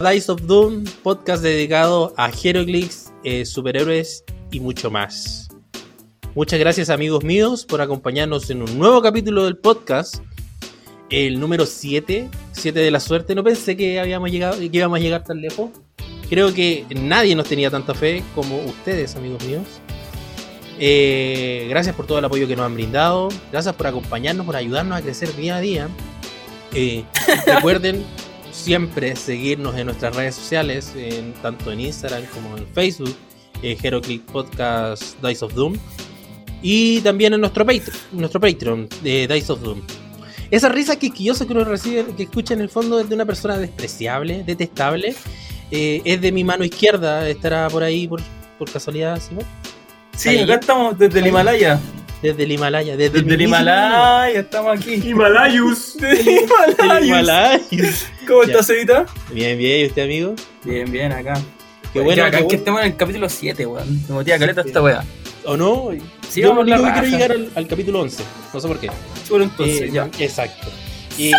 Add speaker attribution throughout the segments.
Speaker 1: Dice of Doom, podcast dedicado a Heroclix, eh, superhéroes y mucho más. Muchas gracias amigos míos por acompañarnos en un nuevo capítulo del podcast, el número 7, 7 de la suerte. No pensé que, habíamos llegado, que íbamos a llegar tan lejos. Creo que nadie nos tenía tanta fe como ustedes, amigos míos. Eh, gracias por todo el apoyo que nos han brindado. Gracias por acompañarnos, por ayudarnos a crecer día a día. Eh, recuerden siempre seguirnos en nuestras redes sociales, en, tanto en Instagram como en Facebook, eh, HeroClick Podcast Dice of Doom. Y también en nuestro, Patreon, nuestro Patreon de Dice of Doom. Esa risa quisquillosa que uno recibe, que escucha en el fondo es de una persona despreciable, detestable. Eh, es de mi mano izquierda, estará por ahí por, por casualidad, Simón.
Speaker 2: Sí, acá estamos desde el Himalaya.
Speaker 1: Desde el Himalaya, desde,
Speaker 2: Desde el Himalaya, estamos aquí.
Speaker 3: Himalayus.
Speaker 2: Desde. Himalaya. ¿Cómo
Speaker 1: Ya.
Speaker 2: estás, Evita?
Speaker 1: Bien, bien, ¿y usted, amigo?
Speaker 2: Bien, bien, acá.
Speaker 1: Qué bueno,
Speaker 2: acá que
Speaker 1: bueno.
Speaker 2: estemos en el capítulo 7, weón. Me motiva caleta esta weá.
Speaker 1: ¿O no?
Speaker 2: Sí,
Speaker 1: Yo
Speaker 2: vamos la
Speaker 1: que quiero llegar al, al capítulo 11. No sé por qué.
Speaker 2: Chulo entonces,
Speaker 1: Eh,
Speaker 2: ya.
Speaker 1: Exacto. Y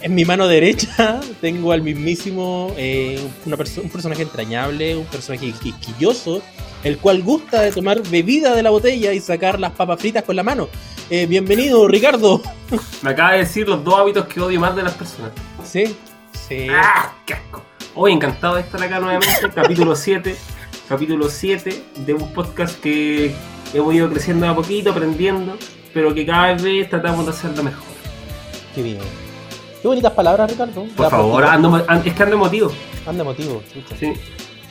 Speaker 1: en mi mano derecha tengo al mismísimo, eh, una perso- un personaje entrañable, un personaje quisquilloso, el cual gusta de tomar bebida de la botella y sacar las papas fritas con la mano. Eh, bienvenido, Ricardo.
Speaker 3: Me acaba de decir los dos hábitos que odio más de las personas.
Speaker 1: Sí, sí.
Speaker 3: ¡Ah! ¡Qué asco! Hoy encantado de estar acá nuevamente. capítulo 7. Capítulo 7 de un podcast que hemos ido creciendo a poquito, aprendiendo, pero que cada vez tratamos de hacerlo mejor.
Speaker 1: Qué bien. Qué bonitas palabras, Ricardo.
Speaker 3: Por
Speaker 1: Ya,
Speaker 3: favor, ando, an- es que ando emotivo.
Speaker 1: Anda emotivo. chucha.
Speaker 3: Sí,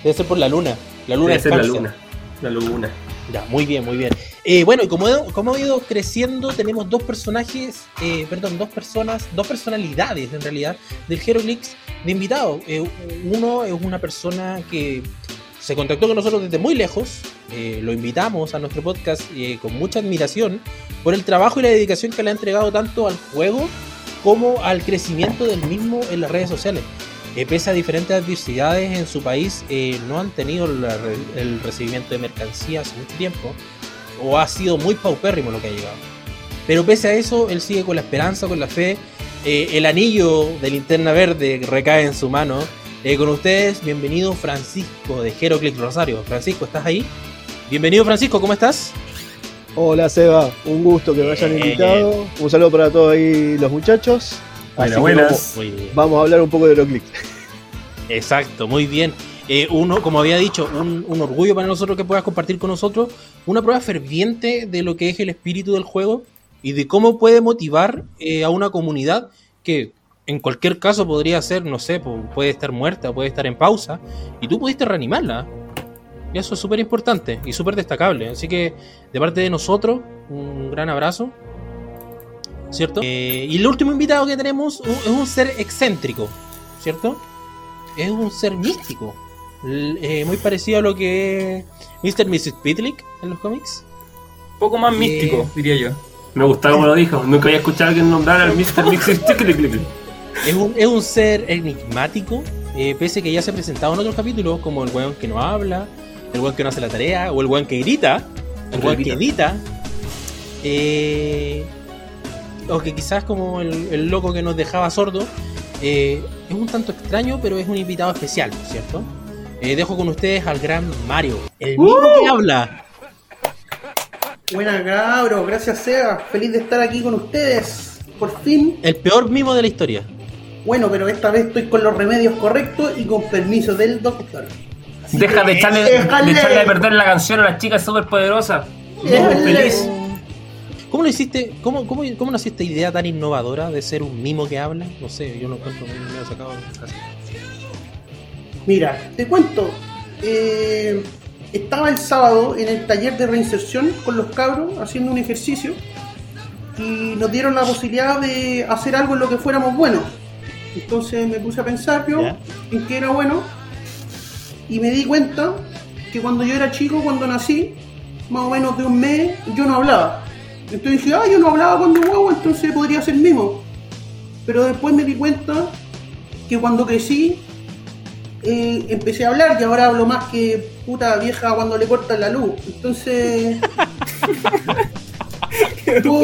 Speaker 1: Debe ser por la luna. La luna
Speaker 3: debe ser la luna. La luna.
Speaker 1: Ya, muy bien, muy bien. Eh, bueno, y como, he- como ha ido creciendo, tenemos dos personajes, eh, perdón, dos personas, dos personalidades en realidad del Heroclix de invitado. Eh, uno es una persona que se contactó con nosotros desde muy lejos, lo invitamos a nuestro podcast con mucha admiración por el trabajo y la dedicación que le ha entregado tanto al juego como al crecimiento del mismo en las redes sociales. Eh, pese a diferentes adversidades en su país, eh, no han tenido la el recibimiento de mercancías hace mucho tiempo, o ha sido muy paupérrimo lo que ha llegado. Pero pese a eso, él sigue con la esperanza, con la fe. Eh, el anillo de linterna verde recae en su mano. Eh, con ustedes, bienvenido Francisco de Heroclix Rosario. Francisco, ¿estás ahí? Bienvenido Francisco, ¿cómo estás?
Speaker 4: Hola Seba, un gusto que me hayan invitado. Un saludo para todos ahí los muchachos.
Speaker 3: Buenas,
Speaker 4: Así
Speaker 3: buenas.
Speaker 4: Vamos,
Speaker 1: Muy bien.
Speaker 4: vamos a hablar un poco de los clics.
Speaker 1: Exacto, muy bien. Eh, uno, como había dicho, un, un orgullo para nosotros que puedas compartir con nosotros una prueba ferviente de lo que es el espíritu del juego y de cómo puede motivar eh, a una comunidad que en cualquier caso podría ser, no sé, pu- puede estar muerta, puede estar en pausa y tú pudiste reanimarla. Y eso es súper importante y súper destacable. Así que de parte de nosotros, un gran abrazo. ¿Cierto? Eh, y el último invitado que tenemos es un ser excéntrico, ¿cierto? es un ser místico. Eh, muy parecido a lo que es Mr. Mrs. Pitlick en los cómics.
Speaker 2: Un poco más
Speaker 1: Eh.
Speaker 2: místico, diría yo.
Speaker 3: Me gusta como lo dijo. Nunca había escuchado a alguien nombrar al Mr. Mixer.
Speaker 1: Es un, es un ser enigmático, eh, pese que ya se ha presentado en otros capítulos, como el weón que no habla, el weón que no hace la tarea, o el weón que grita, el weón que
Speaker 3: grita.
Speaker 1: edita. eh, o que quizás como el, el loco que nos dejaba sordo. eh, es un tanto extraño, pero es un invitado especial, ¿cierto? Eh, dejo con ustedes al gran Mario, el mismo que habla.
Speaker 5: Buena cabros, gracias Seba, feliz de estar aquí con ustedes, por fin.
Speaker 1: El peor mimo de la historia.
Speaker 5: Bueno, pero esta vez estoy con los remedios correctos y con permiso del doctor. Así
Speaker 3: Deja de echarle, de echarle a perder la canción a las chicas súper poderosas. Feliz.
Speaker 1: ¿Cómo lo hiciste? ¿Cómo, cómo, cómo nació esta idea tan innovadora de ser un mimo que habla? No sé, yo lo encuentro muy medio sacado de casa.
Speaker 5: Mira, te cuento. eh, estaba el sábado en el taller de reinserción con los cabros haciendo un ejercicio y nos dieron la posibilidad de hacer algo en lo que fuéramos buenos. Entonces me puse a pensar yo
Speaker 1: Ya.
Speaker 5: en qué era bueno y me di cuenta que cuando yo era chico, cuando nací, más o menos de un mes, yo no hablaba. Entonces dije, ah, yo no hablaba cuando guau, entonces podría ser mimo. Pero después me di cuenta que cuando crecí eh, empecé a hablar y ahora hablo más que puta vieja cuando le cortan la luz. Entonces, yo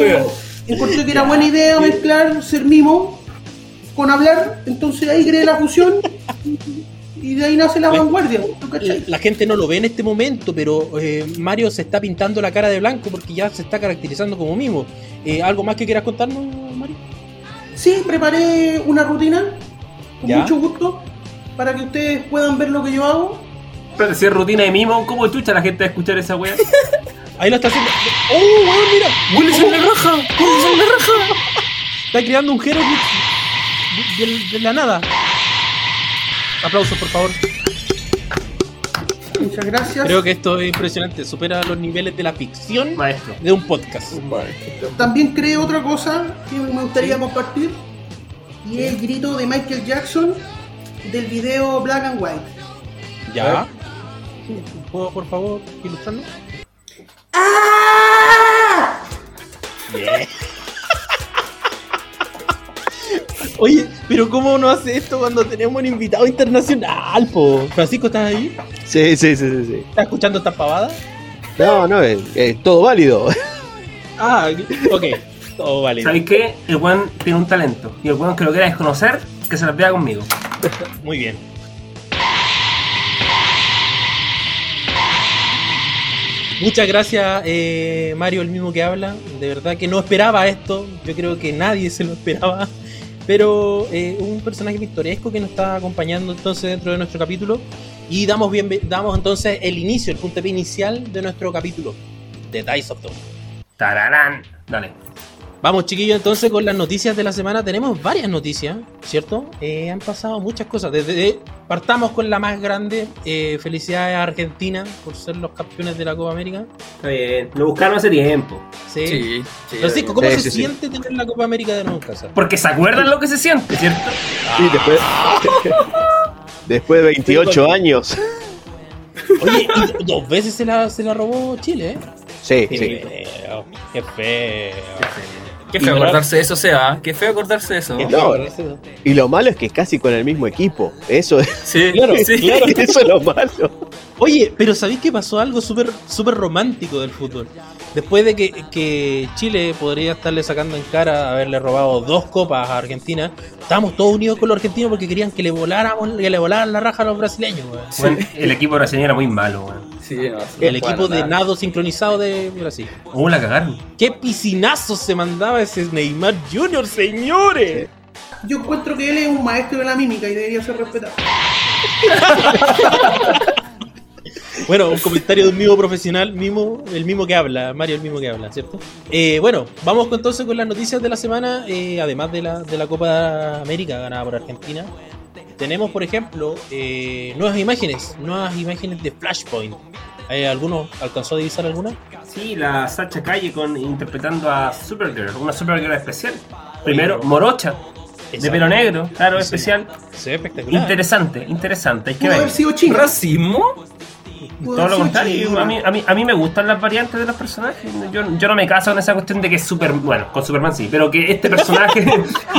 Speaker 5: encontré que era buena idea mezclar ser mimo con hablar. Entonces ahí creé la fusión Y de ahí nace la
Speaker 1: La-
Speaker 5: vanguardia, ¿tú
Speaker 1: La,
Speaker 5: cachai?
Speaker 1: la gente no lo ve en este momento, pero eh, Mario se está pintando la cara de blanco porque ya se está caracterizando como mimo. Eh, ¿Algo más que quieras contarnos, Mario?
Speaker 5: Sí, preparé una rutina con
Speaker 1: ¿Ya?
Speaker 5: mucho gusto para que ustedes puedan ver lo que yo hago.
Speaker 3: Pero si es rutina de mimo, ¿cómo chucha la gente a escuchar esa weá?
Speaker 1: Ahí lo está haciendo. ¡Oh, weón, mira!
Speaker 2: ¡Willis en la raja! ¡Willis en la raja!
Speaker 1: Está creando un de, de- de la nada. Aplausos, por favor.
Speaker 5: Muchas gracias.
Speaker 1: Creo que esto es impresionante. Supera los niveles de la ficción
Speaker 3: Maestro.
Speaker 1: de un podcast.
Speaker 5: También creé otra cosa que me gustaría compartir y es el grito de Michael Jackson del video Black and White.
Speaker 1: ¿Ya? ¿Puedo, por favor, ilustrarnos? Bien. Oye, pero ¿cómo no hace esto cuando tenemos un invitado internacional, po? Francisco, ¿estás ahí?
Speaker 4: Sí, sí, sí, sí. sí.
Speaker 1: ¿Estás escuchando esta pavada?
Speaker 4: No, no, es, es todo válido.
Speaker 1: Ah, ok. Todo vale.
Speaker 3: ¿Sabéis qué? El weón tiene un talento. Y el weón que lo quiera desconocer, que se las vea conmigo.
Speaker 1: Muy bien. Muchas gracias, eh, Mario, el mismo que habla. De verdad que no esperaba esto. Yo creo que nadie se lo esperaba. Pero eh, un personaje pintoresco que nos está acompañando entonces dentro de nuestro capítulo. Y damos, bien, damos entonces el inicio, el puntapié inicial de nuestro capítulo de Dice of Dawn.
Speaker 3: Tararán. Dale.
Speaker 1: Vamos, chiquillos, entonces con las noticias de la semana. Tenemos varias noticias, ¿cierto? Eh, han pasado muchas cosas. Desde partamos con la más grande. Eh, felicidades a Argentina por ser los campeones de la Copa América.
Speaker 3: Está bien. Lo buscaron hace tiempo.
Speaker 1: Sí.
Speaker 2: Sí, sí.
Speaker 1: Francisco, ¿cómo
Speaker 4: Sí,
Speaker 1: se
Speaker 4: sí, sí.
Speaker 1: siente tener la Copa América de nuevo en casa?
Speaker 3: Porque se acuerdan lo que se siente, ¿cierto?
Speaker 4: Sí, después, después de 28 años.
Speaker 1: Oye, y dos veces se la, se la robó Chile, ¿eh?
Speaker 4: Sí,
Speaker 1: Qué
Speaker 4: sí.
Speaker 1: feo, qué feo.
Speaker 2: Qué feo acordarse de eso, sea. Qué feo acordarse de eso.
Speaker 4: No. Y lo malo es que es casi con el mismo equipo. Eso es,
Speaker 2: Sí,
Speaker 1: Claro,
Speaker 2: sí.
Speaker 1: claro.
Speaker 4: eso es lo malo.
Speaker 1: Oye, pero ¿sabéis que pasó algo súper súper romántico del fútbol? Después de que, que Chile podría estarle sacando en cara haberle robado dos copas a Argentina, estábamos todos unidos con los argentinos porque querían que le voláramos, que le volaran la raja a los brasileños, weón.
Speaker 3: Weón, el equipo brasileño era muy malo, weón.
Speaker 2: Sí, no, sí,
Speaker 1: El equipo de nado sincronizado de Brasil.
Speaker 3: ¿Cómo la cagaron?
Speaker 1: ¡Qué piscinazos se mandaba ese Neymar Jr., señores!
Speaker 5: Yo encuentro que él es un maestro de la mímica y debería ser respetado.
Speaker 1: Bueno, un comentario de un mismo profesional, mismo, el mismo que habla, Mario el mismo que habla, ¿cierto? Eh, bueno, vamos con- entonces con las noticias de la semana, eh, además de la, de la Copa América ganada por Argentina. Tenemos, por ejemplo, eh, nuevas imágenes, nuevas imágenes de Flashpoint. Eh, ¿Alguno alcanzó a divisar alguna?
Speaker 3: Sí, la Sacha Calle con, interpretando a Supergirl, una Supergirl especial. Primero, Morocha, de pelo negro, claro,
Speaker 1: Sí.
Speaker 3: especial.
Speaker 1: Se ve espectacular.
Speaker 3: Interesante, interesante, hay que
Speaker 5: haber
Speaker 3: ver.
Speaker 5: sido chino.
Speaker 2: ¿Racismo?
Speaker 3: Todo lo contrario, a mí, a, mí, a mí me gustan las variantes de los personajes. Yo, yo no me caso en esa cuestión de que es super. Bueno, con Superman sí, pero que este personaje.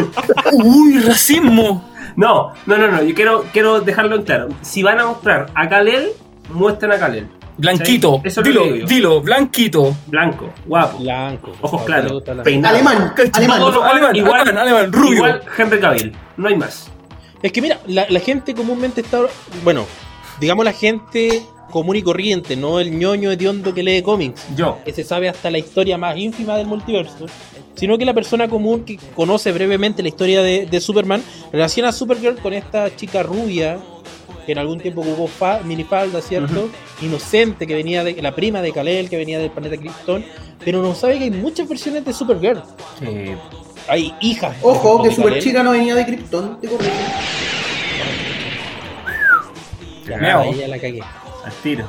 Speaker 2: ¡Uy, racismo!
Speaker 3: no, no, no, no, yo quiero, quiero dejarlo en claro. Si van a mostrar a Kalel, muestren a Kalel.
Speaker 2: Blanquito.
Speaker 3: Sí, eso
Speaker 2: dilo,
Speaker 3: digo
Speaker 2: dilo, blanquito.
Speaker 3: Blanco, guapo,
Speaker 1: Blanco.
Speaker 3: ojos claros, peinado.
Speaker 5: Alemán, alemán.
Speaker 2: Alemán,
Speaker 3: igual,
Speaker 2: alemán, alemán, rubio.
Speaker 3: Igual Henry Cavill, no hay más.
Speaker 1: Es que mira, la, la gente comúnmente está. Bueno, digamos la gente común y corriente, no el ñoño hediondo que lee cómics.
Speaker 3: Yo.
Speaker 1: que se sabe hasta la historia más ínfima del multiverso, sino que la persona común que conoce brevemente la historia de, de Superman relaciona a Supergirl con esta chica rubia que en algún tiempo ocupó fa, minifalda, ¿cierto? Inocente, que venía de la prima de Kal-El, que venía del planeta Krypton, pero no sabe que hay muchas versiones de Supergirl.
Speaker 3: eh,
Speaker 1: Hay hijas.
Speaker 5: Ojo,
Speaker 1: de
Speaker 5: que Super
Speaker 1: Kal-El.
Speaker 5: Chica no venía de Krypton, te corrijo.
Speaker 1: Ya, ahí ya la cagué.
Speaker 3: Al tiro.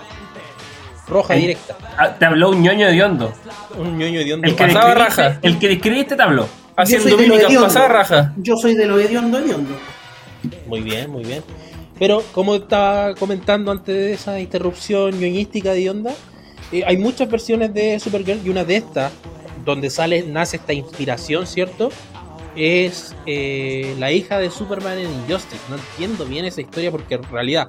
Speaker 1: Roja directa.
Speaker 3: Ah, te habló un ñoño de hondo.
Speaker 1: Un ñoño hediondo.
Speaker 3: El que,
Speaker 2: Pasaba raja.
Speaker 3: el que describiste te habló.
Speaker 2: Haciendo
Speaker 5: Yo soy de lo
Speaker 2: mímicas pasada raja.
Speaker 5: Yo soy de lo hediondo hediondo.
Speaker 1: Muy bien, muy bien. Pero, como estaba comentando antes de esa interrupción ñoñística de onda, eh, hay muchas versiones de Supergirl y una de estas, donde sale, nace esta inspiración, ¿cierto? Es eh, la hija de Superman en Injustice. No entiendo bien esa historia porque en realidad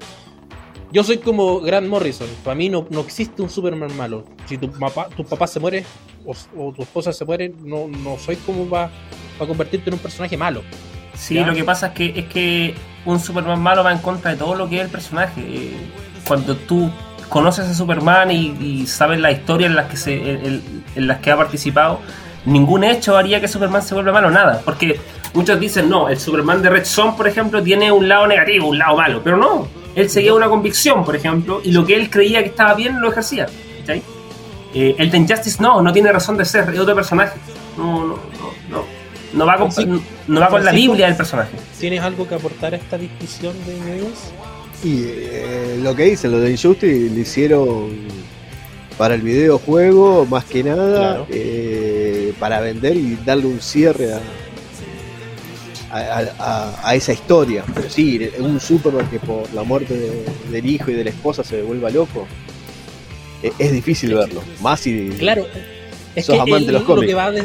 Speaker 1: yo soy como Grant Morrison. Para mí no, no existe un Superman malo. Si tu papá, tu papá se muere o, o tu esposa se muere, no, no soy como para convertirte en un personaje malo.
Speaker 3: Sí,
Speaker 1: Ya.
Speaker 3: lo que pasa es que es que un Superman malo va en contra de todo lo que es el personaje. Eh, cuando tú conoces a Superman y, y sabes la historia en las que se, en, en las que ha participado, ningún hecho haría que Superman se vuelva malo, nada. Porque muchos dicen, no, el Superman de Red Son, por ejemplo, tiene un lado negativo, un lado malo. Pero no, él seguía una convicción, por ejemplo, y lo que él creía que estaba bien lo ejercía. Eh, el de Injustice no, no tiene razón de ser, es otro personaje. No, no, no, no. No va con,
Speaker 1: Francisco,
Speaker 3: no va con la. Biblia del personaje.
Speaker 1: ¿Tienes algo que aportar a esta discusión de News?
Speaker 4: Y eh, lo que dicen, lo de Injustice lo hicieron para el videojuego, más que nada,
Speaker 1: Claro.
Speaker 4: eh, para vender y darle un cierre a, a, a- a esa historia. Pero sí, un Superman que por la muerte de- del hijo y de la esposa se vuelva loco, eh, es difícil verlo. Más si
Speaker 1: Claro, es
Speaker 4: Sos
Speaker 1: que
Speaker 4: amante
Speaker 1: el-
Speaker 4: de los
Speaker 1: lo que va de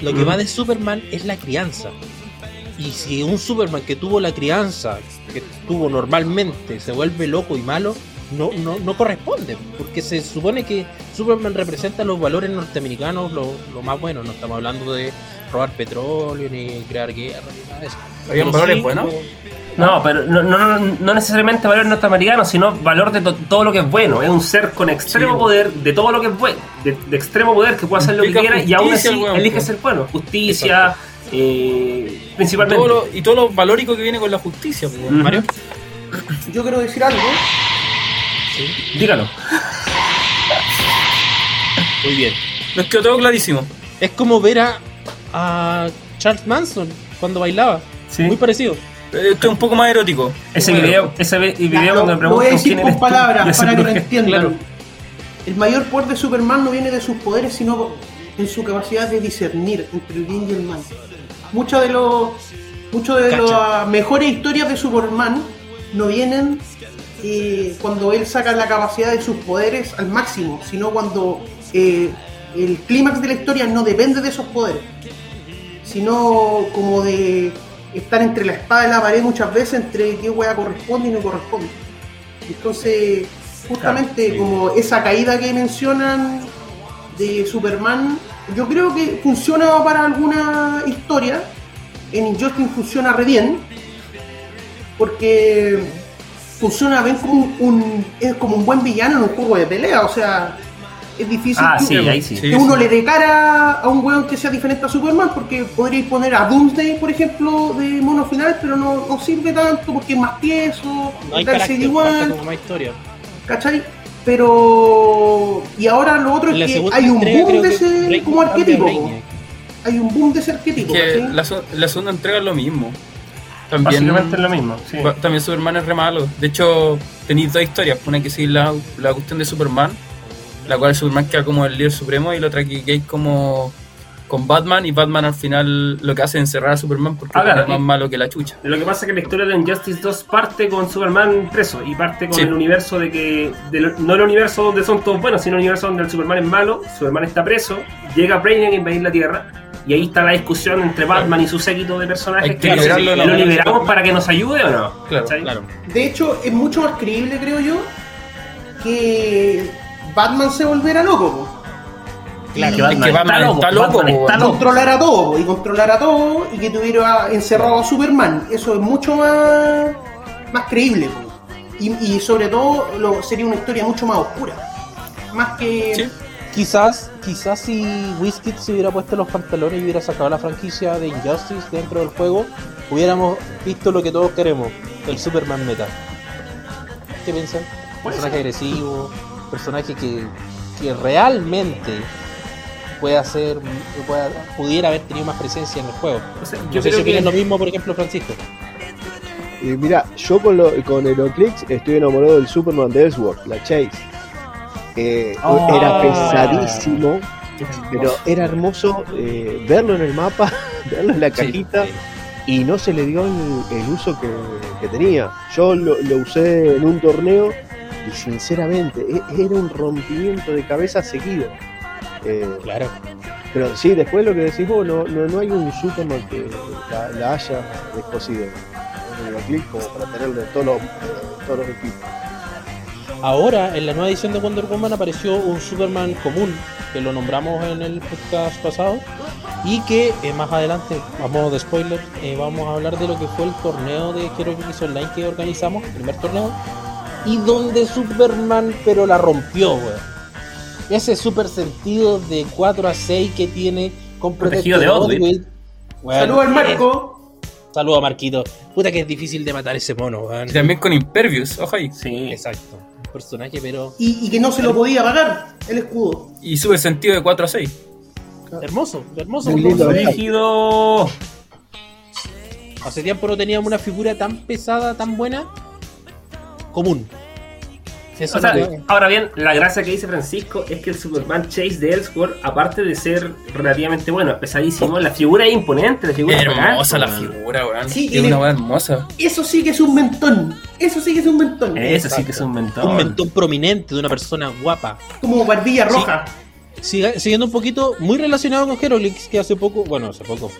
Speaker 1: lo que va de Superman es la crianza. Y si un Superman que tuvo la crianza que tuvo normalmente se vuelve loco y malo, no, no, no corresponde, porque se supone que Superman representa los valores norteamericanos, lo, lo más bueno, no estamos hablando de robar petróleo, ni crear guerra, ni nada de eso.
Speaker 2: ¿Habían
Speaker 1: Pero
Speaker 2: valores
Speaker 1: sí,
Speaker 2: buenos?
Speaker 1: como-
Speaker 3: No, pero no, no, no necesariamente valor norteamericano, sino valor de to- todo lo que es bueno. Es un ser con extremo
Speaker 2: Sí.
Speaker 3: poder de todo lo que es bueno, de, de extremo poder que puede hacer lo que quiera y aún así elige ser bueno. Justicia, eh, principalmente.
Speaker 2: Todo lo- y todo lo valórico que viene con la justicia. pues,
Speaker 3: Mm.
Speaker 1: Mario,
Speaker 5: Yo quiero decir algo.
Speaker 3: Dígalo.
Speaker 1: muy bien.
Speaker 2: Nos quedó todo clarísimo.
Speaker 1: Es como ver a, a Charles Manson cuando bailaba,
Speaker 3: Sí.
Speaker 1: muy parecido.
Speaker 2: Eh, Esto es un poco más erótico.
Speaker 3: Ese
Speaker 1: Bueno.
Speaker 3: video, ese video
Speaker 5: Ya,
Speaker 3: cuando
Speaker 5: lo,
Speaker 3: me
Speaker 5: lo voy a
Speaker 3: preguntan
Speaker 5: decir con palabras para que lo entiendan.
Speaker 1: claro.
Speaker 5: El mayor poder de Superman no viene de sus poderes, sino en su capacidad de discernir entre el bien y el mal. Muchas de los muchas de las mejores historias de Superman no vienen eh, cuando él saca la capacidad de sus poderes al máximo, sino cuando eh, el clímax de la historia no depende de esos poderes, sino como de estar entre la espada y la pared muchas veces, entre qué hueá corresponde y no corresponde. Entonces, justamente
Speaker 3: Claro, sí.
Speaker 5: como esa caída que mencionan de Superman, yo creo que funciona para alguna historia. En Injustice funciona re bien. Porque funciona bien como un, un- es como un buen villano en un juego de pelea. O sea, es difícil
Speaker 3: Ah,
Speaker 5: que,
Speaker 3: sí, ahí sí.
Speaker 2: Sí.
Speaker 5: que uno le dé cara a un weón que sea diferente a Superman. Porque podríais poner a Doomsday, por ejemplo, de mono final, pero no, no sirve tanto porque es más tieso.
Speaker 1: No hay
Speaker 5: Darkseid
Speaker 1: carácter,
Speaker 5: igual.
Speaker 1: como más historia.
Speaker 5: ¿Cachai? Pero. Y ahora lo otro es que hay un
Speaker 1: entrega
Speaker 5: boom de ese como arquetipo. Hay un boom de ese arquetipo.
Speaker 2: la, la segunda entrega es lo mismo. También,
Speaker 3: Básicamente es lo mismo. Sí.
Speaker 2: también Superman es re malo. De hecho, tenéis dos historias. Una que sí la, la cuestión de Superman, la cual Superman queda como el líder supremo, y la otra que es como con Batman, y Batman al final lo que hace es encerrar a Superman porque
Speaker 3: Ah, claro,
Speaker 2: es más malo que la chucha.
Speaker 3: Lo que pasa es que la historia de Injustice 2 parte con Superman preso y parte con
Speaker 2: Sí.
Speaker 3: el universo de que. no el universo donde son todos buenos, sino el universo donde el Superman es malo. Superman está preso, llega Brainiac a invadir la Tierra. Y ahí está la discusión entre Batman y su séquito de personajes.
Speaker 2: Hay que
Speaker 3: que
Speaker 2: liberarlo de la
Speaker 3: ¿Lo liberamos para que nos ayude o no?
Speaker 2: Claro.
Speaker 1: Claro.
Speaker 5: De hecho, es mucho más creíble, creo yo, que Batman se volviera loco. po.
Speaker 1: Claro.
Speaker 5: Y
Speaker 3: Que Batman
Speaker 2: que Batman está loco,
Speaker 3: Batman está
Speaker 2: weón.
Speaker 3: loco.
Speaker 5: controlara todo, po, y controlara todo, y que tuviera encerrado a Superman. Eso es mucho más, más creíble. po. Y, y sobre todo lo, sería una historia mucho más oscura. Más que...
Speaker 2: Sí.
Speaker 1: Quizás, quizás si Whiskey se hubiera puesto los pantalones y hubiera sacado la franquicia de Injustice dentro del juego, hubiéramos visto lo que todos queremos, el Superman Meta. ¿Qué piensan? Personaje agresivo, personaje que, que realmente pueda ser, pueda, pudiera haber tenido más presencia en el juego.
Speaker 3: O sea,
Speaker 1: No
Speaker 3: yo
Speaker 1: sé si
Speaker 3: que
Speaker 1: opinan lo mismo, por ejemplo, Francisco.
Speaker 4: Y mira, yo con, lo, con Heroclix estoy enamorado del Superman de Ellsworth, la Chase. Eh,
Speaker 3: Oh.
Speaker 4: Era pesadísimo, pero era hermoso eh, verlo en el mapa, verlo en la cajita
Speaker 1: Sí.
Speaker 4: y no se le dio el, el uso que, que tenía. Yo lo, lo usé en un torneo y sinceramente e- era un rompimiento de cabeza seguido. Eh,
Speaker 1: Claro.
Speaker 4: pero sí, después lo que decís vos, no, no, no hay un Superman que la, la haya descosido en el como para tenerle todos los, todos los equipos.
Speaker 1: Ahora, en la nueva edición de Wonder Woman apareció un Superman común, que lo nombramos en el podcast pasado, Y que eh, más adelante, a modo de spoiler, eh, vamos a hablar de lo que fue el torneo de Hero Geeks Online que organizamos, el primer torneo, y donde Superman pero la rompió, weón. Ese super sentido de 4 a 6 que tiene con
Speaker 3: Protegido de Odwit.
Speaker 1: Weón,
Speaker 5: Saludos al Marco.
Speaker 1: Saludos a Marquito. Puta que es difícil de matar ese mono, weón.
Speaker 2: Y también con Impervious, ojo ahí.
Speaker 3: Sí.
Speaker 1: Exacto. Un personaje, pero
Speaker 5: Y, y que no se lo podía pagar el escudo.
Speaker 2: Y sube sentido de 4 a 6.
Speaker 1: hermoso, hermoso.
Speaker 4: Lindo.
Speaker 3: Rígido.
Speaker 1: Hace tiempo no teníamos una figura tan pesada, tan buena, común. Eso
Speaker 3: O sea,
Speaker 1: es lo que-
Speaker 3: ahora bien, la gracia que dice Francisco es que el Superman Chase de Elseworld, aparte de ser relativamente bueno, es pesadísimo, la figura es imponente, la figura es
Speaker 2: Hermosa la figura, weón.
Speaker 5: Sí,
Speaker 2: es
Speaker 5: tiene-
Speaker 2: una hermosa.
Speaker 5: Eso sí que es un mentón. Eso sí que es un mentón.
Speaker 3: Eso sí que es un mentón.
Speaker 1: un mentón prominente de una persona guapa.
Speaker 5: Como barbilla roja.
Speaker 1: Siguiendo un poquito, muy relacionado con Herolix, que hace poco, bueno, hace poco,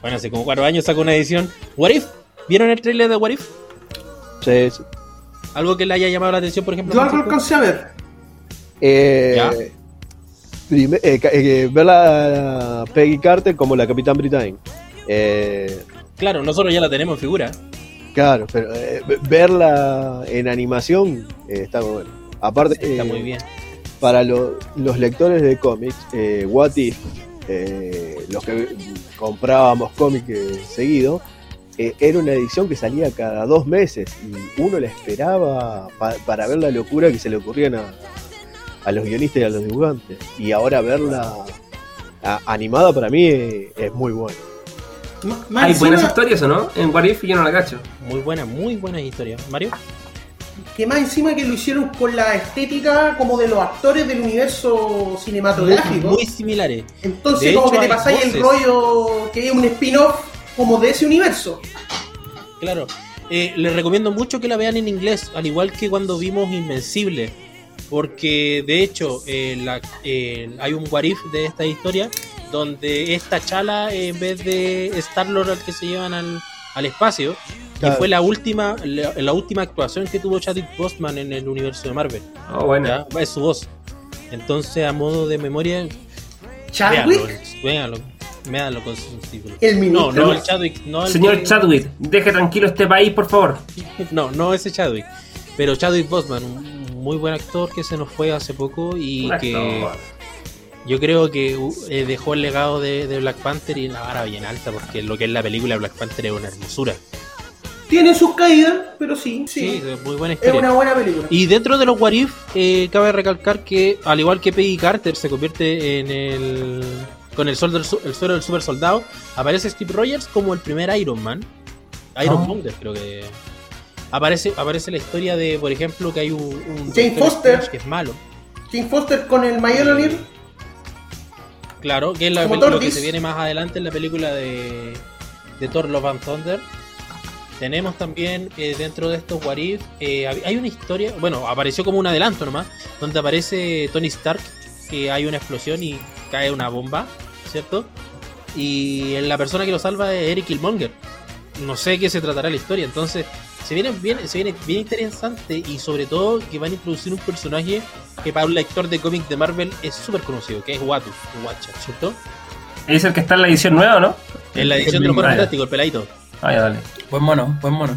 Speaker 1: bueno, hace como cuatro años sacó una edición. What If? ¿Vieron el trailer de What If?
Speaker 4: Sí, sí.
Speaker 1: Algo que le haya llamado la atención, por ejemplo.
Speaker 5: Yo algo alcancé a ver.
Speaker 4: Eh,
Speaker 1: ¿Ya?
Speaker 4: prime- eh, ca- eh, ver a Peggy Carter como la Capitán Britain. Eh,
Speaker 1: Claro, nosotros ya la tenemos en figura.
Speaker 4: claro, pero eh, ve- verla en animación eh, está muy bueno. Aparte,
Speaker 1: Está
Speaker 4: eh,
Speaker 1: muy bien.
Speaker 4: para lo- los lectores de cómics, eh, What If, eh, los que comprábamos cómics seguido, eh, era una edición que salía cada dos meses y uno la esperaba pa- para ver la locura que se le ocurrían a, a los guionistas y a los dibujantes. Y ahora verla a- animada para mí eh, es muy bueno.
Speaker 3: ¿Hay buenas historias o no? En What If yo no la cacho.
Speaker 1: Muy buena, muy buena historia. Mario.
Speaker 5: que más encima que lo hicieron con la estética como de los actores del universo cinematográfico.
Speaker 1: Muy similares.
Speaker 5: Entonces
Speaker 1: de
Speaker 5: como
Speaker 1: hecho,
Speaker 5: que te pasáis el rollo que es un spin-off como de ese universo.
Speaker 1: Claro. Eh, les recomiendo mucho que la vean en inglés, al igual que cuando vimos Invencible. Porque de hecho eh, la- eh, hay un what if de esta historia donde esta chala eh, en vez de Star-Lord al que se llevan al, al espacio,
Speaker 4: Claro.
Speaker 1: y fue la última, la, la última actuación que tuvo Chadwick Boseman en el universo de Marvel.
Speaker 3: Oh, bueno.
Speaker 1: ¿ya? Es su voz. Entonces, a modo de memoria,
Speaker 5: Chadwick,
Speaker 1: véanlo, véanlo, véanlo con sus títulos.
Speaker 5: el
Speaker 1: No,
Speaker 5: ministro.
Speaker 1: no el Chadwick, no el
Speaker 3: Señor
Speaker 1: que-
Speaker 3: Chadwick, deje tranquilo este país, por favor.
Speaker 1: No, no ese Chadwick. Pero Chadwick Boseman, un muy buen actor que se nos fue hace poco y
Speaker 3: Un
Speaker 1: que
Speaker 3: actor.
Speaker 1: yo creo que uh, eh, dejó el legado de, de Black Panther y la vara bien alta, porque lo que es la película Black Panther es una hermosura.
Speaker 5: Tiene sus caídas, pero sí, sí.
Speaker 1: Sí, es muy buena
Speaker 5: es una buena película.
Speaker 1: Y dentro de los What If, eh, cabe recalcar que, al igual que Peggy Carter se convierte en el. Con el, sol del, del super soldado, aparece Steve Rogers como el primer Iron Man. Iron. Monger, creo que. Aparece, aparece la historia de, por ejemplo, que hay un. un
Speaker 5: Jane Foster.
Speaker 1: Que es malo.
Speaker 5: Jane Foster con el Mjolnir.
Speaker 1: Claro, que es la lo que se viene más adelante en la película de, de Thor Love and Thunder. Tenemos también eh, dentro de estos What If, eh, hay una historia, bueno, apareció como un adelanto nomás, donde aparece Tony Stark, que hay una explosión y cae una bomba, ¿cierto? Y la persona que lo salva es Eric Killmonger. No sé de qué se tratará la historia, entonces se viene bien, se viene bien interesante y sobre todo que van a introducir un personaje que para un lector de cómics de Marvel es súper conocido, que es Watu, o Watcher, ¿cierto?
Speaker 3: Es el que está en la edición nueva, ¿no?
Speaker 1: En la edición de los. Fantásticos, el peladito.
Speaker 3: Ah, ya, dale.
Speaker 2: Buen mono, buen mono.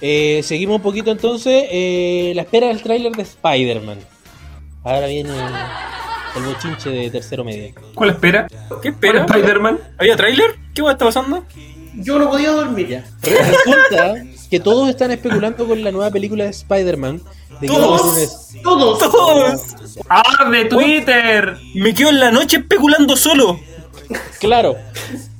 Speaker 1: Eh, seguimos un poquito entonces. eh, la espera del tráiler de Spider-Man. Ahora viene el bochinche de tercero medio.
Speaker 3: ¿Cuál espera?
Speaker 2: ¿Qué
Speaker 3: ¿Espera? Spider-Man?
Speaker 2: ¿Había tráiler? ¿Qué va está pasando?
Speaker 5: Yo no podía dormir.
Speaker 1: Resulta que todos están especulando con la nueva película de Spider-Man. Es-
Speaker 5: Todos.
Speaker 2: ¡Todos!
Speaker 3: ¡Ah, de Twitter!
Speaker 2: Me quedo en la noche especulando solo.
Speaker 1: Claro,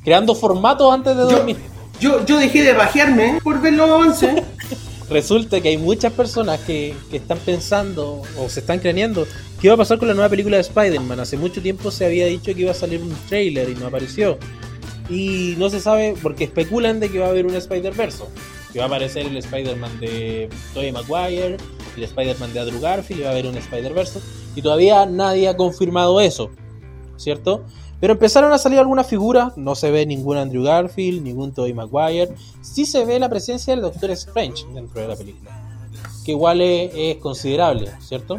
Speaker 1: creando formatos antes de dormir.
Speaker 5: yo, yo dejé de bajearme por ver los avances.
Speaker 1: Resulta que hay muchas personas que, que están pensando o se están craneando qué va a pasar con la nueva película de Spider-Man. Hace mucho tiempo se había dicho que iba a salir un trailer y no apareció. Y no se sabe porque especulan de que va a haber un Spider-Verse. Que va a aparecer el Spider-Man de Tobey Maguire, el Spider-Man de Andrew Garfield y va a haber un Spider-Verse. Y todavía nadie ha confirmado eso, ¿cierto? Pero empezaron a salir algunas figuras, no se ve ningún Andrew Garfield, ningún Tobey Maguire, sí se ve la presencia del Doctor Strange dentro de la película, que igual es, es considerable, ¿cierto?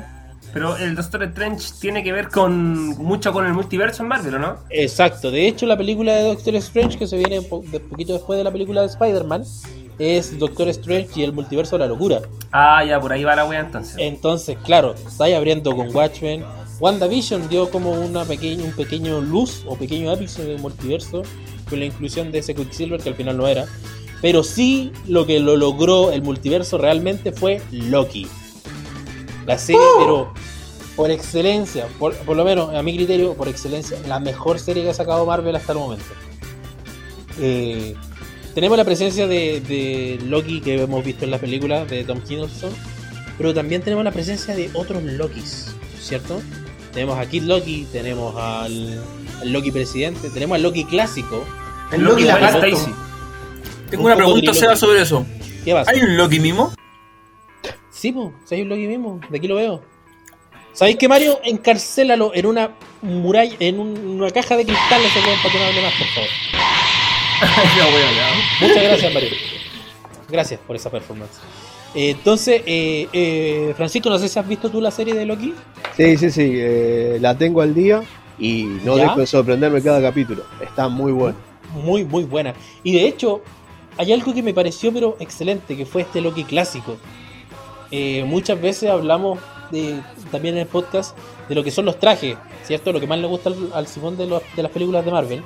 Speaker 3: Pero el Doctor Strange tiene que ver con mucho con el multiverso en Marvel, ¿o no?
Speaker 1: Exacto, de hecho la película de Doctor Strange, que se viene po- de poquito después de la película de Spider-Man, es Doctor Strange y el multiverso de la locura.
Speaker 3: Ah, ya, por ahí va la wea entonces.
Speaker 1: Entonces, claro, está ahí abriendo con Watchmen. WandaVision dio como una pequeña, un pequeño luz o pequeño ápice del multiverso con la inclusión de ese Quicksilver que al final no era. Pero sí lo que lo logró el multiverso realmente fue Loki. La serie, pero por excelencia, por, por lo menos a mi criterio, por excelencia, la mejor serie que ha sacado Marvel hasta el momento. Eh, tenemos la presencia de, de Loki que hemos visto en las películas de Tom Hiddleston, pero también tenemos la presencia de otros Lokis, ¿cierto? Tenemos a Kid Loki, tenemos al, al Loki presidente, tenemos al Loki clásico.
Speaker 3: El Loki
Speaker 5: Loki
Speaker 3: la. Stacy.
Speaker 2: Tengo
Speaker 1: Un
Speaker 2: una pregunta, Seba, sobre eso.
Speaker 1: ¿Qué pasa?
Speaker 2: ¿Hay un Loki mismo?
Speaker 1: Sí, pues, si hay un Loki mismo, de aquí lo veo. ¿Sabéis que Mario? Encarcélalo en una muralla, en un- una caja de cristal ese weón para que no hable más, por favor.
Speaker 3: Ya, wea, ya.
Speaker 1: Muchas gracias, Mario. Gracias por esa performance. Eh, entonces, eh, eh, Francisco, no sé si has visto tú la serie de Loki.
Speaker 4: Sí, sí, sí, eh, la tengo al día y no
Speaker 1: ¿Ya?
Speaker 4: dejo de sorprenderme cada capítulo. Está muy bueno.
Speaker 1: Muy, muy buena. Y de hecho, hay algo que me pareció pero excelente, que fue este Loki clásico. Eh, muchas veces hablamos de, también en el podcast de lo que son los trajes, ¿cierto? Lo que más le gusta al, al Simón de, los- de las películas de Marvel,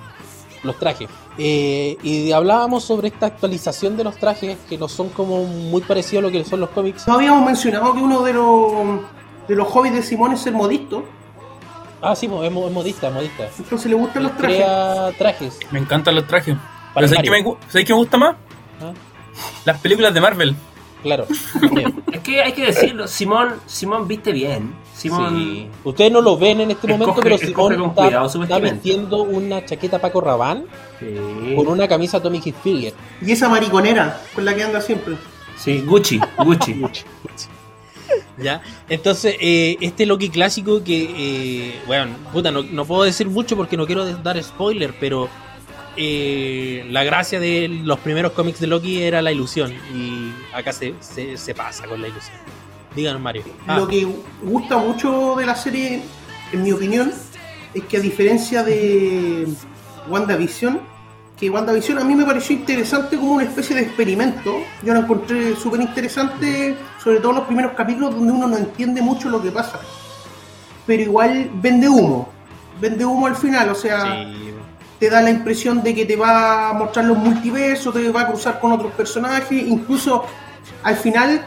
Speaker 1: los trajes. Eh, y hablábamos sobre esta actualización de los trajes que no son como muy parecidos a lo que son los cómics.
Speaker 5: No habíamos mencionado que uno de los de los hobbies de Simón es ser modisto,
Speaker 1: Ah, sí, pues, es, mo- es modista, es modista.
Speaker 5: entonces le gustan los trajes.
Speaker 1: Crea trajes.
Speaker 2: Me encantan los trajes.
Speaker 1: Para
Speaker 2: Pero ¿sabes qué,
Speaker 1: Mario.
Speaker 2: me, gu- ¿sabes qué me gusta más?
Speaker 1: Ah,
Speaker 2: Las películas de Marvel.
Speaker 1: Claro.
Speaker 3: Es que hay que decirlo, Simón, Simón viste bien. Simón.
Speaker 1: Sí. Ustedes no lo ven en este
Speaker 3: Escoge-
Speaker 1: momento, pero Simón
Speaker 3: con
Speaker 1: está,
Speaker 3: cuidado
Speaker 1: está vistiendo una chaqueta Paco Rabanne
Speaker 3: Sí.
Speaker 1: con una camisa Tommy Hilfiger.
Speaker 5: Y esa mariconera con la que anda siempre.
Speaker 3: Sí, Gucci, Gucci.
Speaker 1: ¿Ya? Entonces, eh, este Loki clásico que, eh, bueno, puta, no, no puedo decir mucho porque no quiero dar spoiler, pero eh, la gracia de los primeros cómics de Loki era la ilusión y acá se, se, se pasa con la ilusión. Díganos, Mario. Ah,
Speaker 5: Lo que gusta mucho de la serie, en mi opinión, es que a diferencia de WandaVision, que WandaVision a mí me pareció interesante como una especie de experimento. Yo lo encontré súper interesante, sobre todo en los primeros capítulos donde uno no entiende mucho lo que pasa. Pero igual vende humo. Vende humo al final, o sea,
Speaker 1: sí.
Speaker 5: Te da la impresión de que te va a mostrar los multiversos, te va a cruzar con otros personajes, incluso al final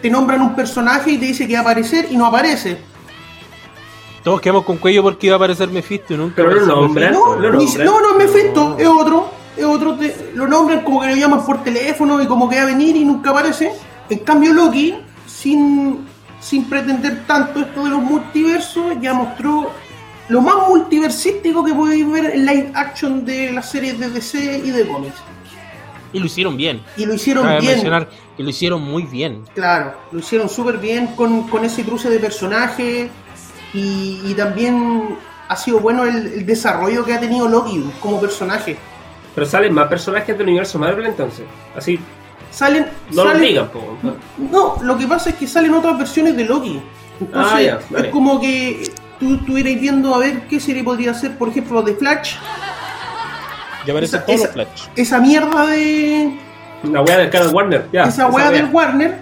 Speaker 5: te nombran un personaje y te dice que va a aparecer y no aparece.
Speaker 1: Todos quedamos con cuello porque iba a aparecer Mephisto y nunca
Speaker 3: Pero lo nombran.
Speaker 5: No,
Speaker 3: lo nombran.
Speaker 5: no, no es Mephisto, es otro, es otro, te- lo nombran como que lo llaman por teléfono y como que va a venir y nunca aparece. En cambio Loki, sin, sin pretender tanto esto de los multiversos, ya mostró lo más multiversístico que podéis ver en live action de las series de DC y de cómics.
Speaker 1: Y lo hicieron bien.
Speaker 5: Y lo hicieron
Speaker 1: Cabe
Speaker 5: bien.
Speaker 1: mencionar que lo hicieron muy bien.
Speaker 5: Claro, lo hicieron súper bien con, con ese cruce de personajes y, y también ha sido bueno el, el desarrollo que ha tenido Loki como personaje.
Speaker 3: Pero salen más personajes del universo Marvel entonces. Así,
Speaker 5: Salen,
Speaker 3: no lo
Speaker 5: salen-
Speaker 3: digan, po.
Speaker 5: No, lo que pasa es que salen otras versiones de Loki. Entonces
Speaker 3: Ah, ya, vale.
Speaker 5: es como que tú estuvieras viendo a ver qué serie podría ser, por ejemplo, de Flash,
Speaker 1: Ya aparecen
Speaker 5: Esa-
Speaker 1: todos
Speaker 5: esa-
Speaker 1: Flash.
Speaker 5: esa mierda de,
Speaker 3: La weá del canal Warner, ya.
Speaker 5: esa weá del Warner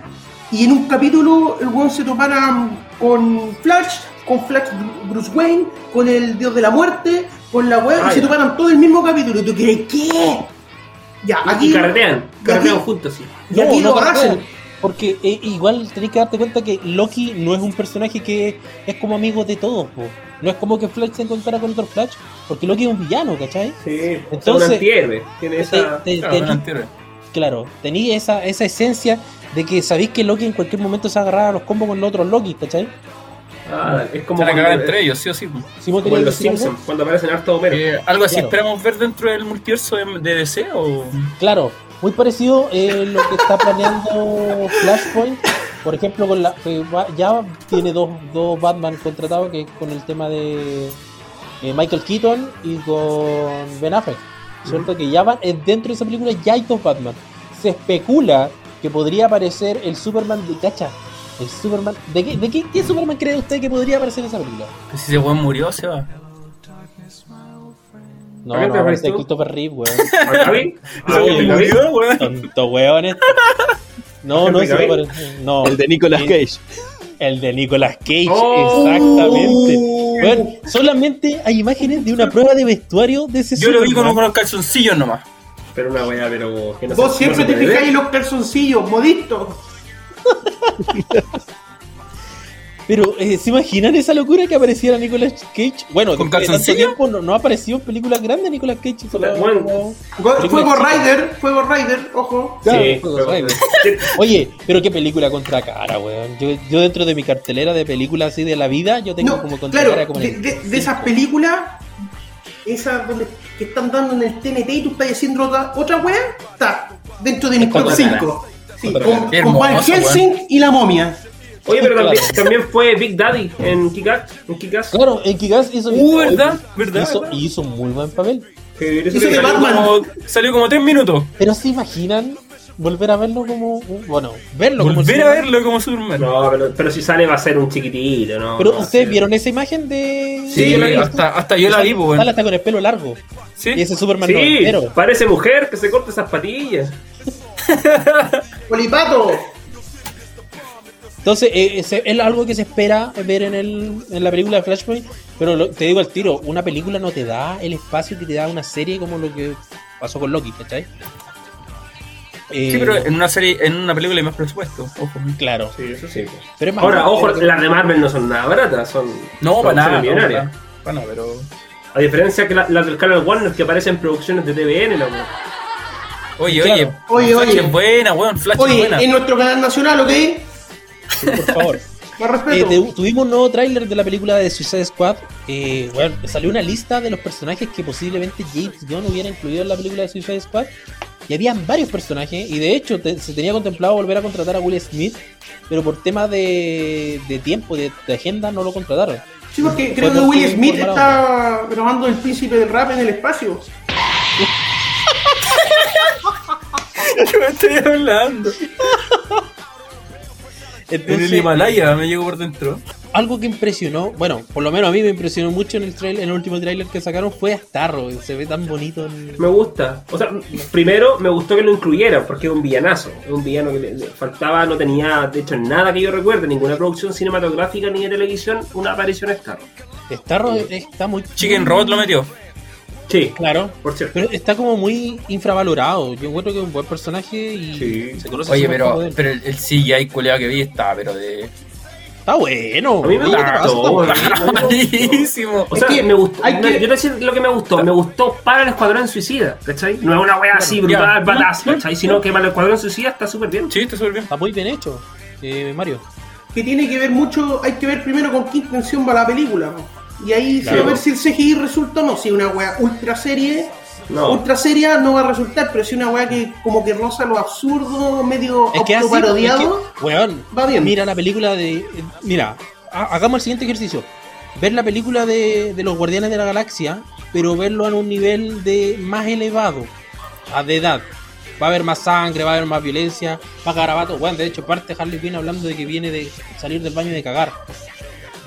Speaker 5: y en un capítulo el weón se topara con Flash, con Flash Bruce Wayne, con el dios de la muerte, con la weá,
Speaker 3: Ah,
Speaker 5: y se toparan todo el mismo capítulo. ¿Y tú crees qué? Ya, aquí.
Speaker 3: Y carretean, carretean juntos, sí.
Speaker 5: Y aquí lo hacen.
Speaker 1: Porque eh, igual tenés que darte cuenta que Loki no es un personaje que es como amigo de todos. po. No es como que Flash se encontrara con otro Flash. Porque Loki es un villano, ¿cachai?
Speaker 3: Sí,
Speaker 1: Entonces-
Speaker 3: entonces, un antihéroe. Tiene esa.
Speaker 1: Te- te-
Speaker 2: Claro,
Speaker 1: tení-
Speaker 2: antihéroe.
Speaker 1: claro, esa, esa esencia de que sabéis que Loki en cualquier momento se agarraba a los combos con los otros Loki, ¿cachai?
Speaker 3: Ah, es como
Speaker 2: Se van entre ellos, sí o sí.
Speaker 1: Vos
Speaker 3: como en los Simpsons, cuando aparecen harto Homero.
Speaker 2: Eh, ¿Algo así
Speaker 1: Claro.
Speaker 2: esperamos ver dentro del multiverso de, de DC? O...
Speaker 1: Claro, muy parecido eh, lo que está planeando Flashpoint, por ejemplo, con la que va- ya tiene dos, dos Batman contratados, que es con el tema de eh, Michael Keaton y con Ben Affleck. Cierto que ya van, dentro de esa película ya hay dos Batman. Se especula que podría aparecer el Superman de Cacha. El Superman. ¿De qué, de qué, qué Superman cree usted que podría aparecer en esa película?
Speaker 2: Que si ese weón murió, se va.
Speaker 1: No,
Speaker 3: ¿A qué
Speaker 1: no,
Speaker 3: te
Speaker 1: aparece
Speaker 3: refieres tú?
Speaker 1: Christopher Reeve, weón.
Speaker 3: ¿A
Speaker 1: este. No, no. No.
Speaker 4: El de Nicolas. Cage.
Speaker 1: El de Nicolas Cage,
Speaker 3: Oh.
Speaker 1: exactamente. Weón, solamente hay imágenes de una prueba de vestuario de ese
Speaker 2: Yo lo vi con unos calzoncillos nomás.
Speaker 3: Pero una weá, pero. que no
Speaker 5: Vos siempre te fijáis en los calzoncillos, moditos.
Speaker 1: Pero, eh, ¿se imaginan esa locura que apareciera Nicolas Cage? Bueno,
Speaker 2: ¿Con
Speaker 1: después de tanto tiempo no, no ha aparecido en películas grandes Nicolas Cage. solo-
Speaker 3: Bueno.
Speaker 5: Fuego. Rider, Fuego Rider, ojo.
Speaker 1: Claro,
Speaker 3: Sí,
Speaker 1: Fuego Rider. Oye, pero qué película contra cara, weón. Yo, yo dentro de mi cartelera de películas así de la vida, yo tengo
Speaker 5: No,
Speaker 1: como contra
Speaker 5: claro,
Speaker 1: cara como
Speaker 5: de, de- esas películas, esas donde que están dando en el TNT y tú estás haciendo otra, otra wea, está dentro de mis top
Speaker 1: contra
Speaker 5: 5. Sí,
Speaker 1: Contra
Speaker 5: con, con Van Helsing y la momia.
Speaker 3: Oye, pero también,
Speaker 1: Claro.
Speaker 3: también fue Big Daddy en Kick-Ass. En.
Speaker 1: Claro, en Kick-Ass hizo,
Speaker 2: Uh, ¿verdad? ¿Verdad?
Speaker 1: hizo,
Speaker 2: ¿verdad?
Speaker 1: hizo muy buen papel.
Speaker 3: Eso
Speaker 5: Hizo
Speaker 3: que
Speaker 5: de
Speaker 3: salió
Speaker 5: Batman.
Speaker 3: como-
Speaker 2: Como- salió como tres minutos.
Speaker 1: Pero se imaginan volver a verlo como. Bueno, verlo como. el
Speaker 2: Volver a
Speaker 1: Superman?
Speaker 2: verlo como Superman.
Speaker 3: No, pero, pero si sale va a ser un chiquitito, ¿no?
Speaker 1: Pero
Speaker 3: no,
Speaker 1: ustedes
Speaker 3: sí.
Speaker 1: vieron esa imagen de.
Speaker 2: Sí,
Speaker 3: yo la vi.
Speaker 2: hasta, hasta yo la vi, pues,
Speaker 1: Sale
Speaker 2: weón.
Speaker 1: hasta con el pelo largo.
Speaker 2: Sí.
Speaker 1: Y ese Superman
Speaker 3: Sí,
Speaker 1: noventero.
Speaker 3: parece mujer que se corta esas patillas.
Speaker 5: Polipato.
Speaker 1: Entonces, eh, ese- es algo que se espera ver en, el, en la película de Flashpoint. Pero lo- te digo al tiro: una película no te da el espacio que te da una serie como lo que pasó con Loki, ¿cachai? Eh,
Speaker 2: Sí, pero en una serie, en una película hay más presupuesto. Ojo.
Speaker 1: Claro.
Speaker 3: Sí, eso sí.
Speaker 1: Pero es más
Speaker 3: Ahora, ojo,
Speaker 1: que-
Speaker 3: las de Marvel no son nada baratas, son.
Speaker 2: No,
Speaker 3: son
Speaker 2: para nada.
Speaker 3: son
Speaker 2: no,
Speaker 3: millonarias.
Speaker 2: para- para nada, pero.
Speaker 3: A diferencia que la- las del canal Warner que aparecen en producciones de TVN, la.
Speaker 2: Oye,
Speaker 1: Claro.
Speaker 2: oye,
Speaker 5: Oye,
Speaker 2: Flash
Speaker 5: oye.
Speaker 2: es buena, weón. Flash es
Speaker 5: Oye,
Speaker 2: buena.
Speaker 5: en nuestro canal nacional, ¿ok?
Speaker 1: Por favor. Eh, te- tuvimos un nuevo tráiler de la película de Suicide Squad. Eh, bueno, salió una lista de los personajes que posiblemente James Gunn hubiera incluido en la película de Suicide Squad. Y habían varios personajes. Y de hecho, te- se tenía contemplado volver a contratar a Will Smith. Pero por temas de, de tiempo, de, de agenda, no lo contrataron.
Speaker 5: Sí, porque creo que Will Smith está grabando el príncipe del rap en el espacio.
Speaker 2: ¿Qué me estoy hablando? En
Speaker 1: Entonces,
Speaker 2: el Himalaya me llegó por dentro.
Speaker 1: algo que impresionó, bueno, por lo menos a mí me impresionó mucho en el trailer, en el último tráiler que sacaron fue a Starro. Se ve tan bonito. en-
Speaker 3: Me gusta. O sea, primero me gustó que lo incluyeran porque es un villanazo. Es un villano que le, le faltaba, no tenía, de hecho, nada que yo recuerde, ninguna producción cinematográfica ni de televisión, una aparición Star.
Speaker 1: Starro está muy.
Speaker 2: Chicken Robot lo metió.
Speaker 3: Sí,
Speaker 1: Claro.
Speaker 3: por cierto.
Speaker 1: Pero está como muy infravalorado. Yo encuentro que es un buen personaje y
Speaker 3: Sí.
Speaker 1: se conoce
Speaker 2: Oye, pero, pero el, el CGI culeado que vi está, pero de.
Speaker 1: Está bueno.
Speaker 3: A mí me
Speaker 1: Oye, ¿qué te
Speaker 3: gustó.
Speaker 2: Malísimo.
Speaker 3: O sea,
Speaker 5: Es que
Speaker 3: me gustó.
Speaker 5: hay que-
Speaker 3: Yo te voy a decir lo que me gustó. Me gustó para el Escuadrón Suicida, ¿cachai? No es una wea así brutal, badass, ¿cachai? Sino que para el Escuadrón Suicida está súper bien.
Speaker 2: Sí, está súper bien.
Speaker 1: Está muy bien hecho, eh, Mario.
Speaker 5: Que tiene que ver mucho, hay que ver primero con qué intención va la película. ¿no? Y ahí se va a ver si el CGI resulta o no. Si una wea ultra serie,
Speaker 3: No.
Speaker 5: ultra seria no va a resultar, pero si una wea que como que roza lo absurdo, medio
Speaker 1: Es que así,
Speaker 5: autoparodiado,
Speaker 1: es que, weón,
Speaker 5: va bien.
Speaker 1: mira la película de. eh, Mira, ha- hagamos el siguiente ejercicio. Ver la película de, de los Guardianes de la Galaxia, pero verlo en un nivel de más elevado, a de edad. Va a haber más sangre, va a haber más violencia, más garabato. Bueno, de hecho, parte Harley Quinn hablando de que viene de salir del baño de cagar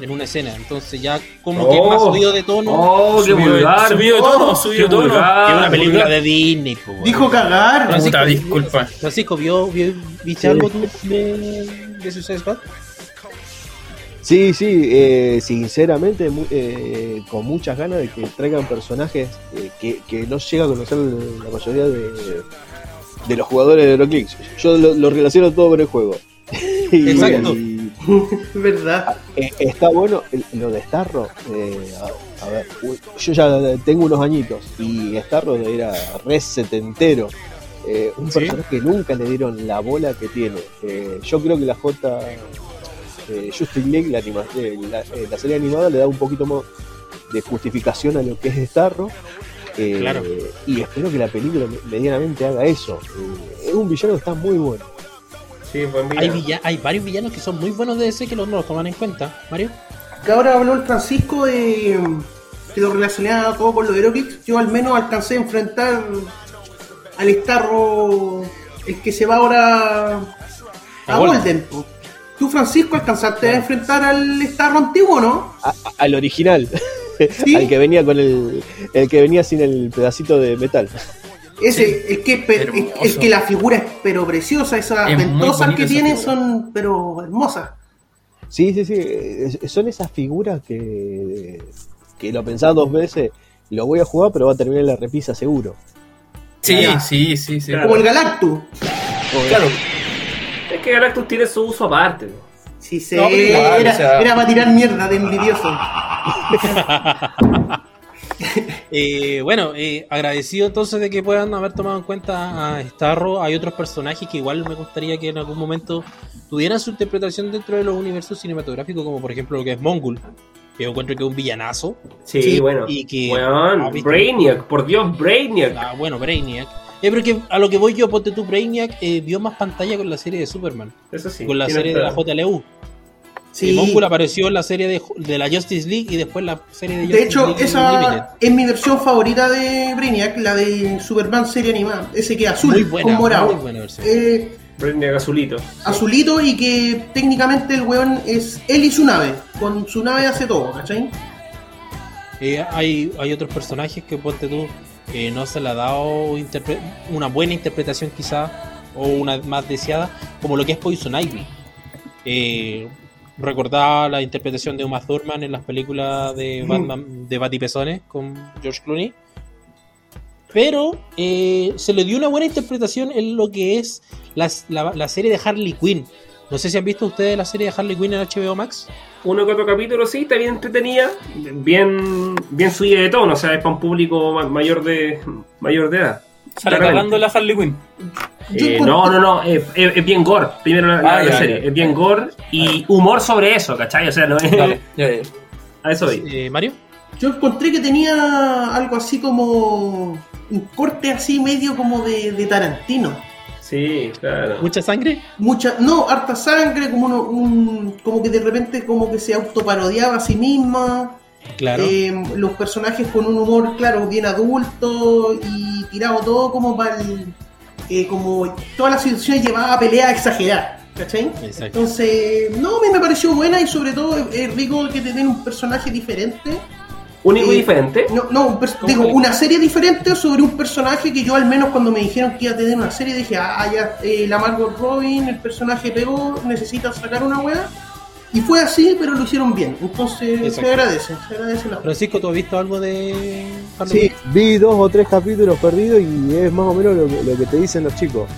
Speaker 1: en una escena. Entonces, ya como que es más subido de tono
Speaker 3: Oh, qué
Speaker 2: Subido-
Speaker 3: vulgar.
Speaker 2: subido de tono,
Speaker 3: Oh,
Speaker 2: subido de tono.
Speaker 3: vulgar.
Speaker 1: que una película
Speaker 2: vulgar.
Speaker 1: de Disney. po, weón.
Speaker 5: dijo cagar.
Speaker 1: Francisco,
Speaker 2: Puta, disculpa.
Speaker 1: Francisco, ¿vio, vio- ¿viste algo tú de, de Suicide Squad?
Speaker 4: Sí, sí, eh, sinceramente, mu- eh, con muchas ganas de que traigan personajes eh, que, que no llega a conocer la mayoría de, de los jugadores de Euroclix. Yo lo, lo relaciono todo con el juego. Y-
Speaker 1: Exacto.
Speaker 4: y,
Speaker 5: Verdad.
Speaker 4: eh, está bueno lo de Starro. eh, a, a ver, yo ya tengo unos añitos y Starro era re setentero. Eh, un
Speaker 1: ¿Sí?
Speaker 4: personaje que nunca le dieron la bola que tiene. Eh, yo creo que la J. Justice League, la, anima- la, la serie animada, le da un poquito más de justificación a lo que es Starro.
Speaker 1: Claro.
Speaker 4: Y espero que la película medianamente haga eso. Es un villano que está muy bueno.
Speaker 3: Sí, buen
Speaker 1: Hay,
Speaker 3: villano.
Speaker 1: villa- hay varios villanos que son muy buenos de DC que los no los toman en cuenta, Mario.
Speaker 5: Que ahora habló el Francisco de que lo relacionaba todo con los Heroclix. Yo al menos alcancé a enfrentar al Starro, el que se va ahora
Speaker 1: A
Speaker 5: a
Speaker 1: Golden.
Speaker 5: Golden. ¿Tú, Francisco, alcanzaste a enfrentar al Starro antiguo, no?
Speaker 4: A- al original,
Speaker 5: Sí.
Speaker 4: al que venía con el, el que venía sin el pedacito de metal.
Speaker 5: Ese, es que, es, que la figura es pero preciosa, esas
Speaker 2: Es
Speaker 5: ventosas que tiene son pero hermosas.
Speaker 4: Sí, sí, sí. es- Son esas figuras que, que lo pensaba dos veces. Lo voy a jugar, pero va a terminar en la repisa seguro.
Speaker 2: Sí,
Speaker 5: Claro.
Speaker 2: sí, sí, sí.
Speaker 3: Claro.
Speaker 5: Como el Galactus.
Speaker 2: Claro.
Speaker 3: Es que Galactus tiene su uso aparte.
Speaker 5: Sí, se
Speaker 2: No,
Speaker 5: era,
Speaker 2: o sea-
Speaker 5: era para tirar mierda de envidioso.
Speaker 1: Eh, bueno, eh, agradecido entonces de que puedan haber tomado en cuenta a Starro. Hay otros personajes que igual me gustaría que en algún momento tuvieran su interpretación dentro de los universos cinematográficos, como por ejemplo lo que es Mongul, que yo encuentro que es un villanazo.
Speaker 3: Sí,
Speaker 5: Sí,
Speaker 3: bueno.
Speaker 1: y que- ah.
Speaker 3: Brainiac, por Dios, Brainiac.
Speaker 1: Ah, bueno, Brainiac. Eh, pero que a lo que voy yo, ponte tú, Brainiac vio más pantalla con la serie de Superman,
Speaker 3: Eso sí.
Speaker 1: con la serie de la. JLU.
Speaker 5: Sí.
Speaker 1: Y Mongul apareció en la serie de, de la Justice League y después la serie de Justice
Speaker 5: De hecho,
Speaker 1: League
Speaker 5: esa es mi versión favorita de Brainiac, la de Superman serie animada. Ese que es azul
Speaker 1: Muy buena,
Speaker 5: con morado.
Speaker 1: muy buena versión.
Speaker 5: Eh,
Speaker 3: Brainiac azulito.
Speaker 5: azulito y que técnicamente el weón es él y su nave. Con su nave hace todo, ¿cachai?
Speaker 1: Eh, hay, hay otros personajes que ponte tú eh, no se le ha dado una buena interpretación quizá o una más deseada como lo que es Poison Ivy eh, recordaba la interpretación de Uma Thurman en las películas de Batman de Batipezones con George Clooney pero eh, se le dio una buena interpretación en lo que es la, la serie de Harley Quinn no sé si han visto ustedes la serie de Harley Quinn en HBO Max
Speaker 3: Uno que otro capítulo, sí, está bien entretenida. Bien, bien subida de tono, o sea, es para un público ma- mayor de, mayor de edad.
Speaker 2: Sale cagando la Harley Quinn.
Speaker 3: Eh, no, no, no, es, es- es bien gore. Primero la, la-
Speaker 2: Ah,
Speaker 3: la
Speaker 2: ya,
Speaker 3: serie.
Speaker 2: ya.
Speaker 3: Es bien gore y humor sobre eso, ¿cachai? O sea, no es.
Speaker 2: Dale, ya, ya.
Speaker 3: A eso voy.
Speaker 1: Eh, Mario
Speaker 5: Yo encontré que tenía algo así como un corte así medio como de, de Tarantino.
Speaker 3: Sí, claro.
Speaker 1: mucha sangre
Speaker 5: Mucha, no, harta sangre, como uno- un, como que de repente como que se autoparodiaba a sí misma.
Speaker 1: Claro
Speaker 5: Eh, los personajes con un humor, claro, bien adulto y tirado todo como para el. eh, como todas las situaciones llevaba a peleas exageradas, ¿cachai?
Speaker 1: Exacto.
Speaker 5: Entonces, no, a mí me pareció buena y sobre todo es, rico que te den un personaje diferente.
Speaker 3: Único y
Speaker 5: Eh,
Speaker 3: diferente.
Speaker 5: No, no un pers-
Speaker 1: ¿Cómo
Speaker 5: digo,
Speaker 1: que?
Speaker 5: una serie diferente sobre un personaje que yo al menos cuando me dijeron que iba a tener una serie dije, ah, ya, eh, la Margot Robin, el personaje pegó, necesita sacar una wea. Y fue así, pero lo hicieron bien. Entonces
Speaker 1: Exacto.
Speaker 5: se agradece, se agradece la
Speaker 1: Francisco, ¿tú has visto algo de Harley
Speaker 4: Sí, vi dos o tres capítulos perdidos y es más o menos lo que, lo que te dicen los chicos.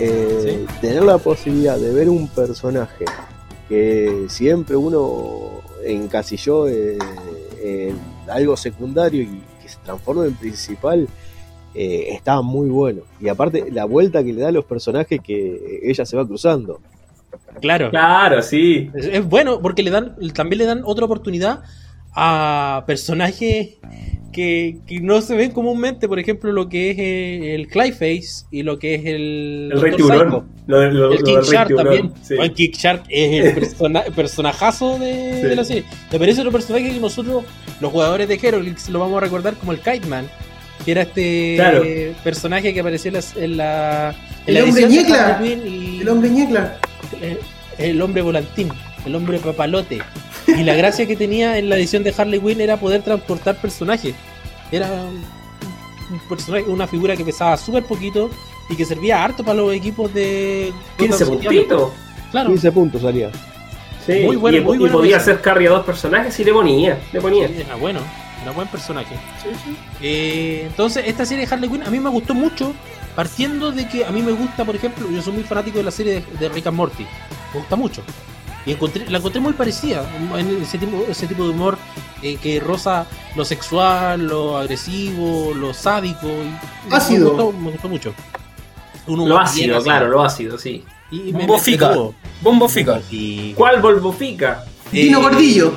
Speaker 4: Eh, Tener la posibilidad de ver un personaje que siempre uno encasilló eh, en algo secundario y que se transforma en principal, eh, está muy bueno. Y aparte, la vuelta que le da a los personajes que ella se va cruzando.
Speaker 1: Claro.
Speaker 3: Claro, sí.
Speaker 1: Es, es bueno porque le dan también le dan otra oportunidad a personajes que, que no se ven comúnmente, por ejemplo, lo que es eh, el Clayface y lo que es el,
Speaker 3: El rey tiburón. Lo, lo-
Speaker 1: El King Shark también.
Speaker 3: Sí.
Speaker 1: Bueno, King Shark es el persona- personajazo de,
Speaker 3: Sí.
Speaker 1: de la serie. Me parece otro personaje que nosotros, los jugadores de Heroclix, lo vamos a recordar como el Kite Man. Que era este
Speaker 3: Claro.
Speaker 1: personaje que apareció en la, en la, en
Speaker 5: El
Speaker 1: la
Speaker 5: hombre
Speaker 1: edición de
Speaker 5: El hombre ñecla.
Speaker 1: El, el hombre volantín, el hombre papalote. Y la gracia que tenía en la edición de Harley Quinn era poder transportar personajes. Era un personaje, una figura que pesaba súper poquito y que servía harto para los equipos de
Speaker 3: 15
Speaker 1: Gotham City.
Speaker 3: puntitos.
Speaker 1: Claro.
Speaker 4: 15 puntos salía.
Speaker 3: Sí.
Speaker 1: Muy bueno,
Speaker 3: y,
Speaker 1: muy
Speaker 3: y
Speaker 1: bueno
Speaker 3: podía hacer carry a dos personajes y le ponía. Le ponía.
Speaker 1: Era bueno, era buen personaje. Eh, entonces, esta serie de Harley Quinn a mí me gustó mucho, partiendo de que a mí me gusta, por ejemplo, yo soy muy fanático de la serie de, de Rick and Morty. Me gusta mucho. Y encontré, la encontré muy parecida, en ese tipo, ese tipo de humor eh, que roza lo sexual, lo agresivo, lo sádico. y-
Speaker 5: Ácido.
Speaker 1: Me gustó, me gustó mucho. Un humor
Speaker 3: Lo ácido,
Speaker 1: ácido.
Speaker 3: claro, lo ácido, sí.
Speaker 1: Y me, me
Speaker 2: Bofica.
Speaker 1: entretuvo.
Speaker 2: Bombo fica.
Speaker 1: Y-
Speaker 3: ¿Cuál Volvofica?
Speaker 5: Dino
Speaker 1: eh,
Speaker 5: Gordillo.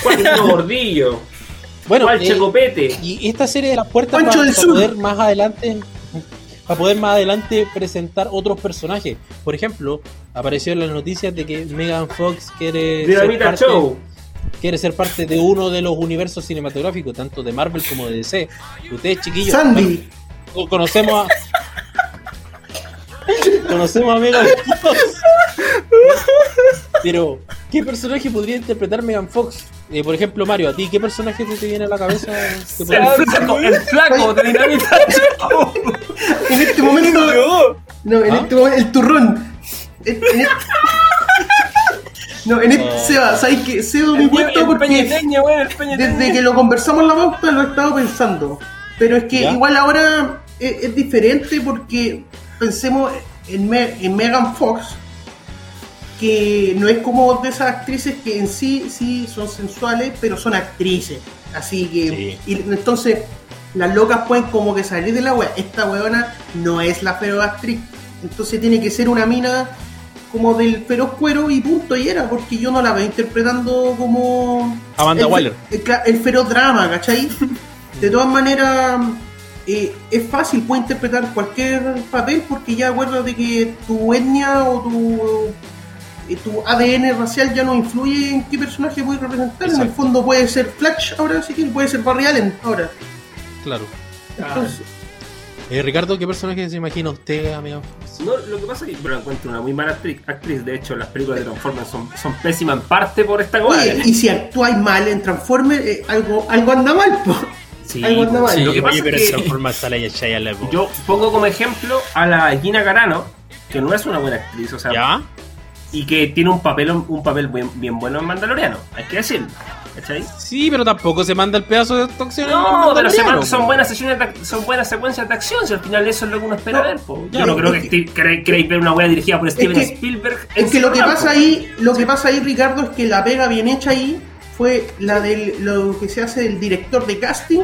Speaker 3: ¿Cuál Dino Gordillo?
Speaker 1: Bueno,
Speaker 3: ¿Cuál
Speaker 1: eh,
Speaker 3: Checopete?
Speaker 1: Y esta serie de las puertas
Speaker 5: Pancho
Speaker 1: para,
Speaker 5: del Sur.
Speaker 1: poder más adelante para poder más adelante presentar otros personajes. Por ejemplo, apareció en las noticias de que Megan Fox quiere ser, parte,
Speaker 3: Show.
Speaker 1: quiere ser parte de uno de los universos cinematográficos, tanto de Marvel como de DC. Ustedes, chiquillos,
Speaker 5: Sandy.
Speaker 1: bueno, conocemos a. conocemos a Megan Fox. Pero, ¿qué personaje podría interpretar Megan Fox? Eh, por ejemplo, Mario, ¿a ti qué personaje te, te viene a la cabeza?
Speaker 3: El flaco, el flaco de Dinamita.
Speaker 5: En este momento. No, en
Speaker 1: ¿Ah?
Speaker 5: este momento. El turrón. En- en este- No, en este.
Speaker 1: Oh.
Speaker 5: Seba, ¿sabes qué? Cedo mi puesto porque. Desde que lo conversamos en la pauta lo he estado pensando. Pero es que
Speaker 1: ¿Ya?
Speaker 5: igual ahora es, es diferente porque pensemos en, Me- en Megan Fox, que no es como de esas actrices que en sí sí son sensuales, pero son actrices. Así que. Y entonces las locas pueden como que salir de la wea. Esta weona no es la feroz actriz. Entonces tiene que ser una mina como del feroz cuero y punto y era, porque yo no la veo interpretando como
Speaker 1: Amanda
Speaker 5: el,
Speaker 1: Waller.
Speaker 5: El, el feroz drama, ¿cachai? De todas maneras, eh, es fácil, puede interpretar cualquier papel porque ya acuérdate que tu etnia o tu, eh, tu ADN racial ya no influye en qué personaje puede representar. En el fondo puede ser Flash ahora, sí que puede ser Barry Allen ahora.
Speaker 1: Claro.
Speaker 5: Entonces,
Speaker 1: Eh, Ricardo, ¿qué personaje se imagina usted a Megan Fox?
Speaker 3: No, lo que pasa es que la encuentro una muy mala actriz. actriz. De hecho, las películas de Transformers son, son pésimas en parte por esta weá.
Speaker 5: y si actuáis mal en Transformers, eh, algo, algo anda mal, po.
Speaker 3: Sí,
Speaker 5: algo anda mal.
Speaker 2: sí.
Speaker 3: Lo que pasa
Speaker 1: pero
Speaker 3: es
Speaker 1: en
Speaker 3: que yo pongo como ejemplo a la Gina Carano, que no es una buena actriz, o sea,
Speaker 1: ¿Ya?
Speaker 3: Y que tiene un papel un papel bien, bien bueno en Mandaloriano, hay que decirlo. ¿Cachai?
Speaker 1: Sí, pero tampoco se manda el pedazo de acción.
Speaker 3: No, pero se
Speaker 1: Mandaloriano,
Speaker 3: man- son buenas sesiones de son buenas secuencias de acción, si al final eso es lo que uno espera
Speaker 5: No,
Speaker 3: ver. po. Yo no creo que,
Speaker 5: que-
Speaker 3: queréis ver una wea dirigida por Steven
Speaker 5: que-
Speaker 3: Spielberg.
Speaker 5: Es que lo que pasa ahí, lo que pasa ahí, Ricardo, es que la pega bien hecha ahí fue la del lo que se hace del director de casting,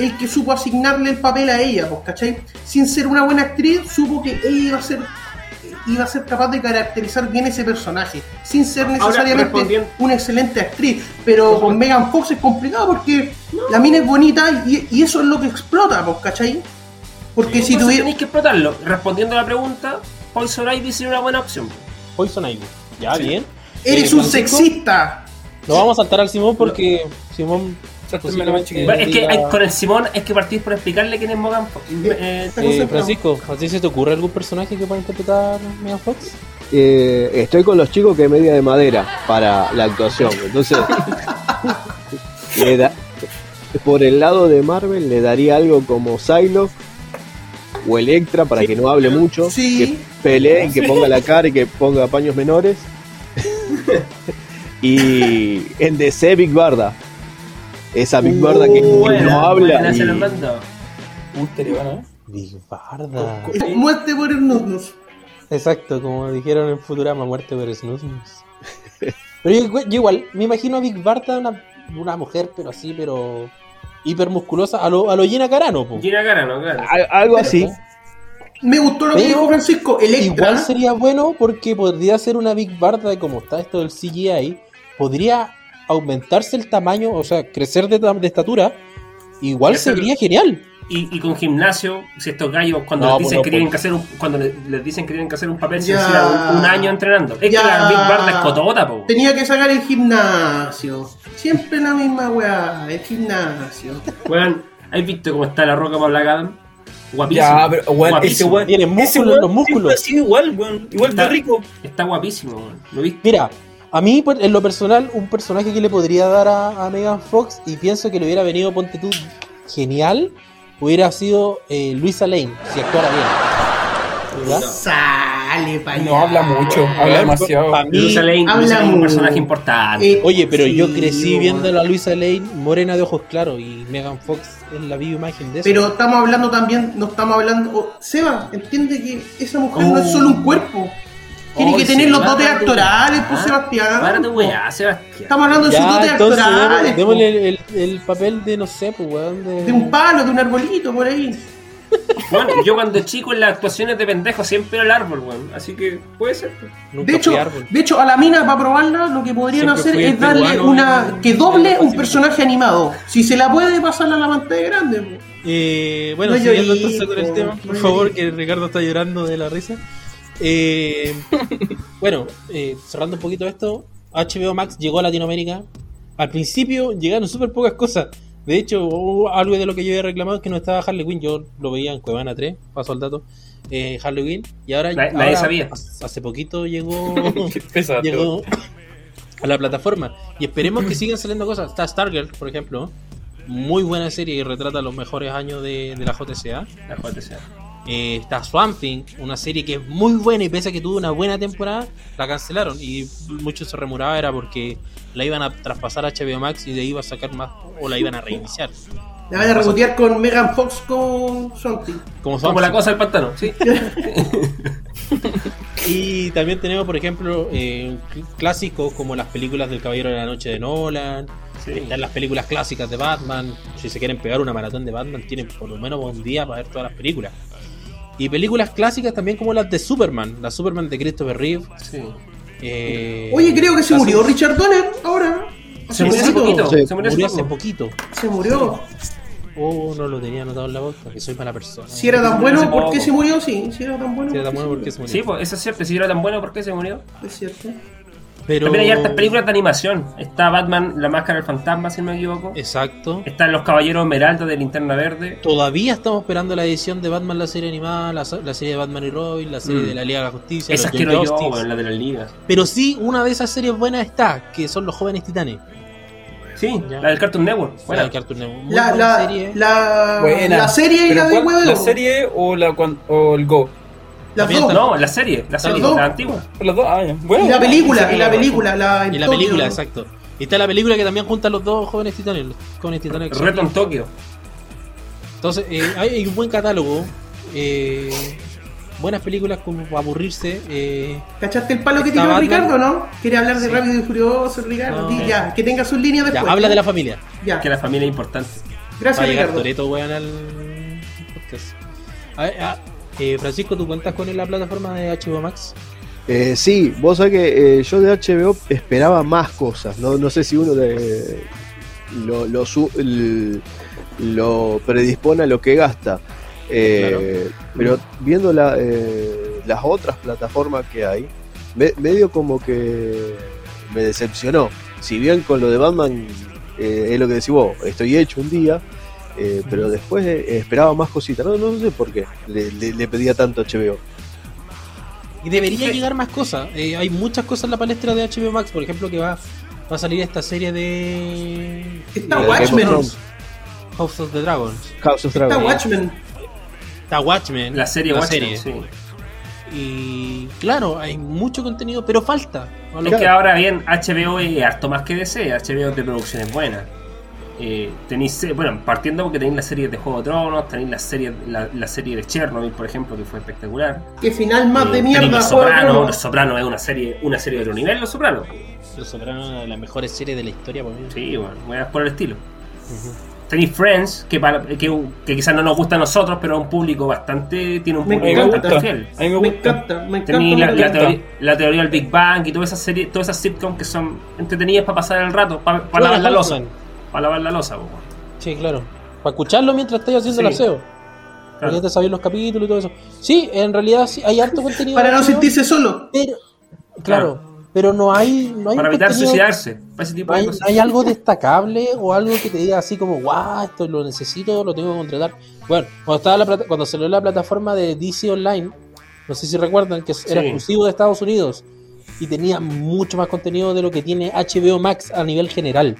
Speaker 5: el que supo asignarle el papel a ella, pues, ¿cachai? Sin ser una buena actriz, supo que ella iba a ser iba a ser capaz de caracterizar bien ese personaje, sin ser necesariamente una excelente actriz. Pero con Megan Fox es complicado porque la mina es bonita y, y eso es lo que explota, pues, ¿cachai? Porque si tuviera...
Speaker 3: tenéis que explotarlo. Respondiendo a la pregunta, Poison Ivy sería una buena opción.
Speaker 1: Poison Ivy. Ya,
Speaker 3: Sí.
Speaker 1: bien.
Speaker 5: Eres
Speaker 1: Eh,
Speaker 5: un
Speaker 1: Francisco,
Speaker 5: sexista.
Speaker 1: Nos vamos a saltar al Simón porque Simón. Eh,
Speaker 3: es que hay- con el Simón es que partís por explicarle quién es Morgan. Fo- eh,
Speaker 1: Eh. Francisco, ¿a ti se te ocurre algún personaje que pueda interpretar Megan Fox?
Speaker 4: Eh, estoy con los chicos que es media de madera para la actuación. Entonces, le da- por el lado de Marvel le daría algo como Psylocke o Electra para que no hable mucho,
Speaker 5: Sí.
Speaker 4: que peleen, que ponga la cara y que ponga paños menores. y en DC Big Barda. Esa Big Barda que, no habla. y-.
Speaker 2: Uh, bueno, ¿eh?
Speaker 1: Big Barda.
Speaker 5: Muerte por el Nudnus.
Speaker 1: Exacto, como dijeron en Futurama, muerte por Snus. Pero yo, yo igual, me imagino a Big Barda una, una mujer, pero así, pero hiper musculosa, a lo, a lo Gina Carano, po.
Speaker 3: Gina Carano, claro.
Speaker 4: Al- Algo así.
Speaker 5: Me gustó lo que dijo Francisco. Electra.
Speaker 1: Igual sería bueno porque podría ser una Big Barda, como está esto del CGI, podría aumentarse el tamaño, o sea, crecer de, ta- de estatura. Igual sería genial.
Speaker 3: Y, y con gimnasio, si estos gallos cuando
Speaker 1: No,
Speaker 3: les dicen
Speaker 1: pues no,
Speaker 3: que tienen
Speaker 1: pues.
Speaker 3: que hacer un, cuando le- les dicen que tienen que hacer un papel, se un, un año entrenando. Es
Speaker 5: Ya.
Speaker 3: que la Big Barda es cotota, po.
Speaker 5: Tenía que sacar el gimnasio. Siempre la misma weá, el gimnasio.
Speaker 3: Weón, ¿has visto cómo está la roca para Adam? Guapísimo.
Speaker 2: Ya, pero, weón, ese
Speaker 3: Guapísimo.
Speaker 2: weón.
Speaker 1: Tiene
Speaker 2: ese
Speaker 1: músculos, los músculos.
Speaker 2: igual, weón. Igual de
Speaker 3: Está-
Speaker 2: rico.
Speaker 3: Está guapísimo, weón. ¿Lo viste?
Speaker 1: Mira, a mí en lo personal, un personaje que le podría dar a, a Megan Fox, y pienso que le hubiera venido, ponte tú, genial, hubiera sido eh, Luisa Lane, si actuara bien. ¿Verdad?
Speaker 5: Sale.
Speaker 2: No habla mucho, habla demasiado.
Speaker 1: Mí-
Speaker 3: Luisa Lane,
Speaker 5: habla
Speaker 3: Luisa Lane es un
Speaker 5: muy-
Speaker 3: personaje importante.
Speaker 5: Eh,
Speaker 1: Oye, pero yo crecí viendo a la Luisa Lane morena de ojos claros y Megan Fox es la viva imagen de eso.
Speaker 5: Pero estamos hablando también, no estamos hablando. oh, Seba, entiende que esa mujer no es solo un cuerpo. Tiene que tener los dotes actorales, pues
Speaker 3: Ah,
Speaker 5: Sebastián.
Speaker 3: Para tu weá, Sebastián.
Speaker 5: Estamos hablando de sus dotes actorales.
Speaker 1: démosle, démosle el, el- el papel de, no sé, pues, weón, de...
Speaker 5: De un palo, de un arbolito, por ahí.
Speaker 3: Bueno, yo cuando chico en las actuaciones de pendejo siempre era el árbol, weón. Así que puede ser. pues.
Speaker 1: Nunca
Speaker 5: De hecho, de hecho, a la mina para probarla lo que podrían
Speaker 1: Siempre
Speaker 5: hacer es darle una.
Speaker 1: en-
Speaker 5: que doble un personaje animado. Si se la puede pasar a la pantalla grande. pues.
Speaker 1: Eh, bueno,
Speaker 5: No
Speaker 1: siguiendo entonces con el tema, por favor, que Ricardo está llorando de la risa. Eh, bueno, eh, cerrando un poquito esto, HBO Max llegó a Latinoamérica. Al principio llegaron súper pocas cosas. De hecho, algo de lo que yo había reclamado es que no estaba Harley Quinn. Yo lo veía en Cuevana 3, paso al dato. Eh, Harley Quinn. Y ahora,
Speaker 3: nadie
Speaker 1: ahora,
Speaker 3: sabía.
Speaker 1: Hace poquito llegó. Llegó a la plataforma. Y esperemos que sigan saliendo cosas. Está Stargirl, por ejemplo. Muy buena serie y retrata los mejores años de, de la JCA.
Speaker 3: La JTC.
Speaker 1: Eh, está Swamp Thing, una serie que es muy buena y pese a que tuvo una buena temporada, la cancelaron. Y mucho se remuraba era porque la iban a traspasar a HBO Max y de ahí iba a sacar más o la iban a reiniciar.
Speaker 5: La van a rebotear con Megan Fox con.
Speaker 1: Como Swamp
Speaker 3: Como la
Speaker 1: Thing.
Speaker 3: cosa del pantano, sí.
Speaker 1: Y también tenemos, por ejemplo, eh, cl- clásicos como las películas del Caballero de la Noche de Nolan.
Speaker 3: Sí.
Speaker 1: Están las películas clásicas de Batman. Si se quieren pegar una maratón de Batman, tienen por lo menos un día para ver todas las películas. Y películas clásicas también como las de Superman. La Superman de Christopher Reeve.
Speaker 3: Sí.
Speaker 1: eh,
Speaker 5: Oye, creo que se murió Richard Donner ahora.
Speaker 3: Se murió hace
Speaker 5: poquito.
Speaker 3: Se murió hace
Speaker 1: poquito.
Speaker 5: Se murió.
Speaker 1: Oh, no lo tenía anotado en la boca, que soy mala persona.
Speaker 5: Si era tan bueno. ¿por qué se murió? Sí, si era tan bueno.
Speaker 1: Sí, era tan
Speaker 5: ¿por qué
Speaker 1: bueno
Speaker 5: se
Speaker 1: porque se murió.
Speaker 3: Sí, pues eso es cierto. Si era tan bueno, ¿por qué se murió?
Speaker 5: murió? Es cierto.
Speaker 1: Pero...
Speaker 3: También hay hartas películas de animación. Está Batman, La Máscara del Fantasma, si no me equivoco.
Speaker 1: Exacto.
Speaker 3: Están Los Caballeros Esmeralda de Linterna Verde.
Speaker 1: Todavía estamos esperando la edición de Batman, la serie animada, la, la serie de Batman y Robin, la serie
Speaker 3: Mm.
Speaker 1: de la Liga de la Justicia,
Speaker 3: Esas quiero yo,
Speaker 1: Justice.
Speaker 3: bueno, la de las ligas.
Speaker 1: Pero sí, una de esas series buenas está, que son los jóvenes titanes.
Speaker 3: Sí,
Speaker 1: Ya.
Speaker 3: la del Cartoon Network.
Speaker 1: Buena.
Speaker 3: Bueno,
Speaker 1: de Cartoon Network. Muy
Speaker 5: La,
Speaker 1: buena
Speaker 5: la,
Speaker 1: serie.
Speaker 5: la,
Speaker 2: Buena.
Speaker 5: la serie y
Speaker 2: ¿Pero
Speaker 5: la de? Huevo.
Speaker 2: ¿La serie o, la, o el Go?
Speaker 5: Las
Speaker 1: También
Speaker 5: dos.
Speaker 3: no, la serie, la serie, la antigua.
Speaker 2: Los dos, ah, ya. Bueno,
Speaker 5: Y la película, y la película, la en
Speaker 1: Y la película, exacto. Y está la película que también junta a los dos jóvenes titanes. Los jóvenes titanes.
Speaker 3: Reto en Tokio.
Speaker 1: Entonces, eh, hay, hay un buen catálogo. eh, buenas películas como para aburrirse. eh,
Speaker 5: ¿Cachaste el palo que tiró
Speaker 1: Batman.
Speaker 5: Ricardo, no? Quiere hablar de
Speaker 1: Sí.
Speaker 5: Rápido y Furioso, Ricardo.
Speaker 1: No.
Speaker 5: Ya, que tenga sus líneas
Speaker 1: ya,
Speaker 5: después.
Speaker 1: habla de la familia.
Speaker 5: Ya,
Speaker 3: Que la familia es importante.
Speaker 5: Gracias
Speaker 1: a llegar
Speaker 5: Ricardo.
Speaker 1: Toreto, weón, al podcast. A ver, ah, eh, Francisco, ¿tú cuentas con la plataforma de HBO Max?
Speaker 4: Eh, sí, vos sabés que eh, yo de HBO esperaba más cosas. No, no sé si uno de, lo, lo, su- l- lo predispone a lo que gasta. Eh, Pero viendo la, las otras plataformas que hay, me- medio como que me decepcionó. Si bien con lo de Batman es lo que decís vos, estoy hecho un día, eh, pero después eh, esperaba más cositas. No, no sé por qué le, le- le pedía tanto a HBO.
Speaker 1: Y debería
Speaker 3: Sí.
Speaker 1: llegar más cosas. Eh, hay muchas cosas en la palestra de HBO Max. Por ejemplo, que va, va a salir esta serie de.
Speaker 5: Está
Speaker 1: de
Speaker 4: Game of
Speaker 5: Watchmen.
Speaker 1: House of the Dragons.
Speaker 4: House of
Speaker 5: Está
Speaker 4: Dragon.
Speaker 5: Watchmen.
Speaker 1: Está Watchmen.
Speaker 3: La serie
Speaker 1: la
Speaker 3: Watchmen,
Speaker 1: serie.
Speaker 3: sí.
Speaker 1: Y claro, hay mucho contenido, pero falta.
Speaker 3: Es
Speaker 1: que-
Speaker 3: que ahora bien, HBO es harto más que DC, HBO es de producciones buenas. Eh, tenéis, bueno, partiendo porque tenéis la serie de Juego de Tronos, tenéis la serie, la, la serie de Chernobyl, por ejemplo, que fue espectacular.
Speaker 5: Que final más
Speaker 3: Eh,
Speaker 5: de mierda.
Speaker 3: Los Sopranos. Los Sopranos es una serie, una serie de otro nivel, Los Sopranos.
Speaker 1: Los Sopranos es una de las mejores series de la historia por mí.
Speaker 3: Sí, bueno, voy a por el estilo. Tenéis Friends, que, para, que, que quizás no nos gusta a nosotros, pero a un público bastante. Tiene un público
Speaker 2: me
Speaker 3: bastante
Speaker 2: gusta.
Speaker 3: fiel.
Speaker 2: A mí me
Speaker 5: encanta, me encanta.
Speaker 3: Tenéis la,
Speaker 5: me
Speaker 3: la
Speaker 5: encanta.
Speaker 3: teoría, la teoría del Big Bang y todas esas series, todas esas sitcoms que son entretenidas para pasar el rato, para, para lavar la losa. Para lavar la losa, weón.
Speaker 1: Sí, claro. Para escucharlo mientras estáis haciendo el aseo. Porque ya te sabéis los capítulos y todo eso. Sí, en realidad sí, hay harto contenido.
Speaker 5: Para no sentirse solo.
Speaker 1: Pero, claro, pero no hay. No hay
Speaker 3: Para evitar suicidarse. Para ese tipo
Speaker 1: No
Speaker 3: de
Speaker 1: hay,
Speaker 3: cosas.
Speaker 1: hay algo destacable o algo que te diga así como, guau, esto lo necesito, lo tengo que contratar. Bueno, cuando, estaba la plata- cuando salió la plataforma de DC Online, no sé si recuerdan que era
Speaker 3: Sí.
Speaker 1: exclusivo de Estados Unidos y tenía mucho más contenido de lo que tiene HBO Max a nivel general.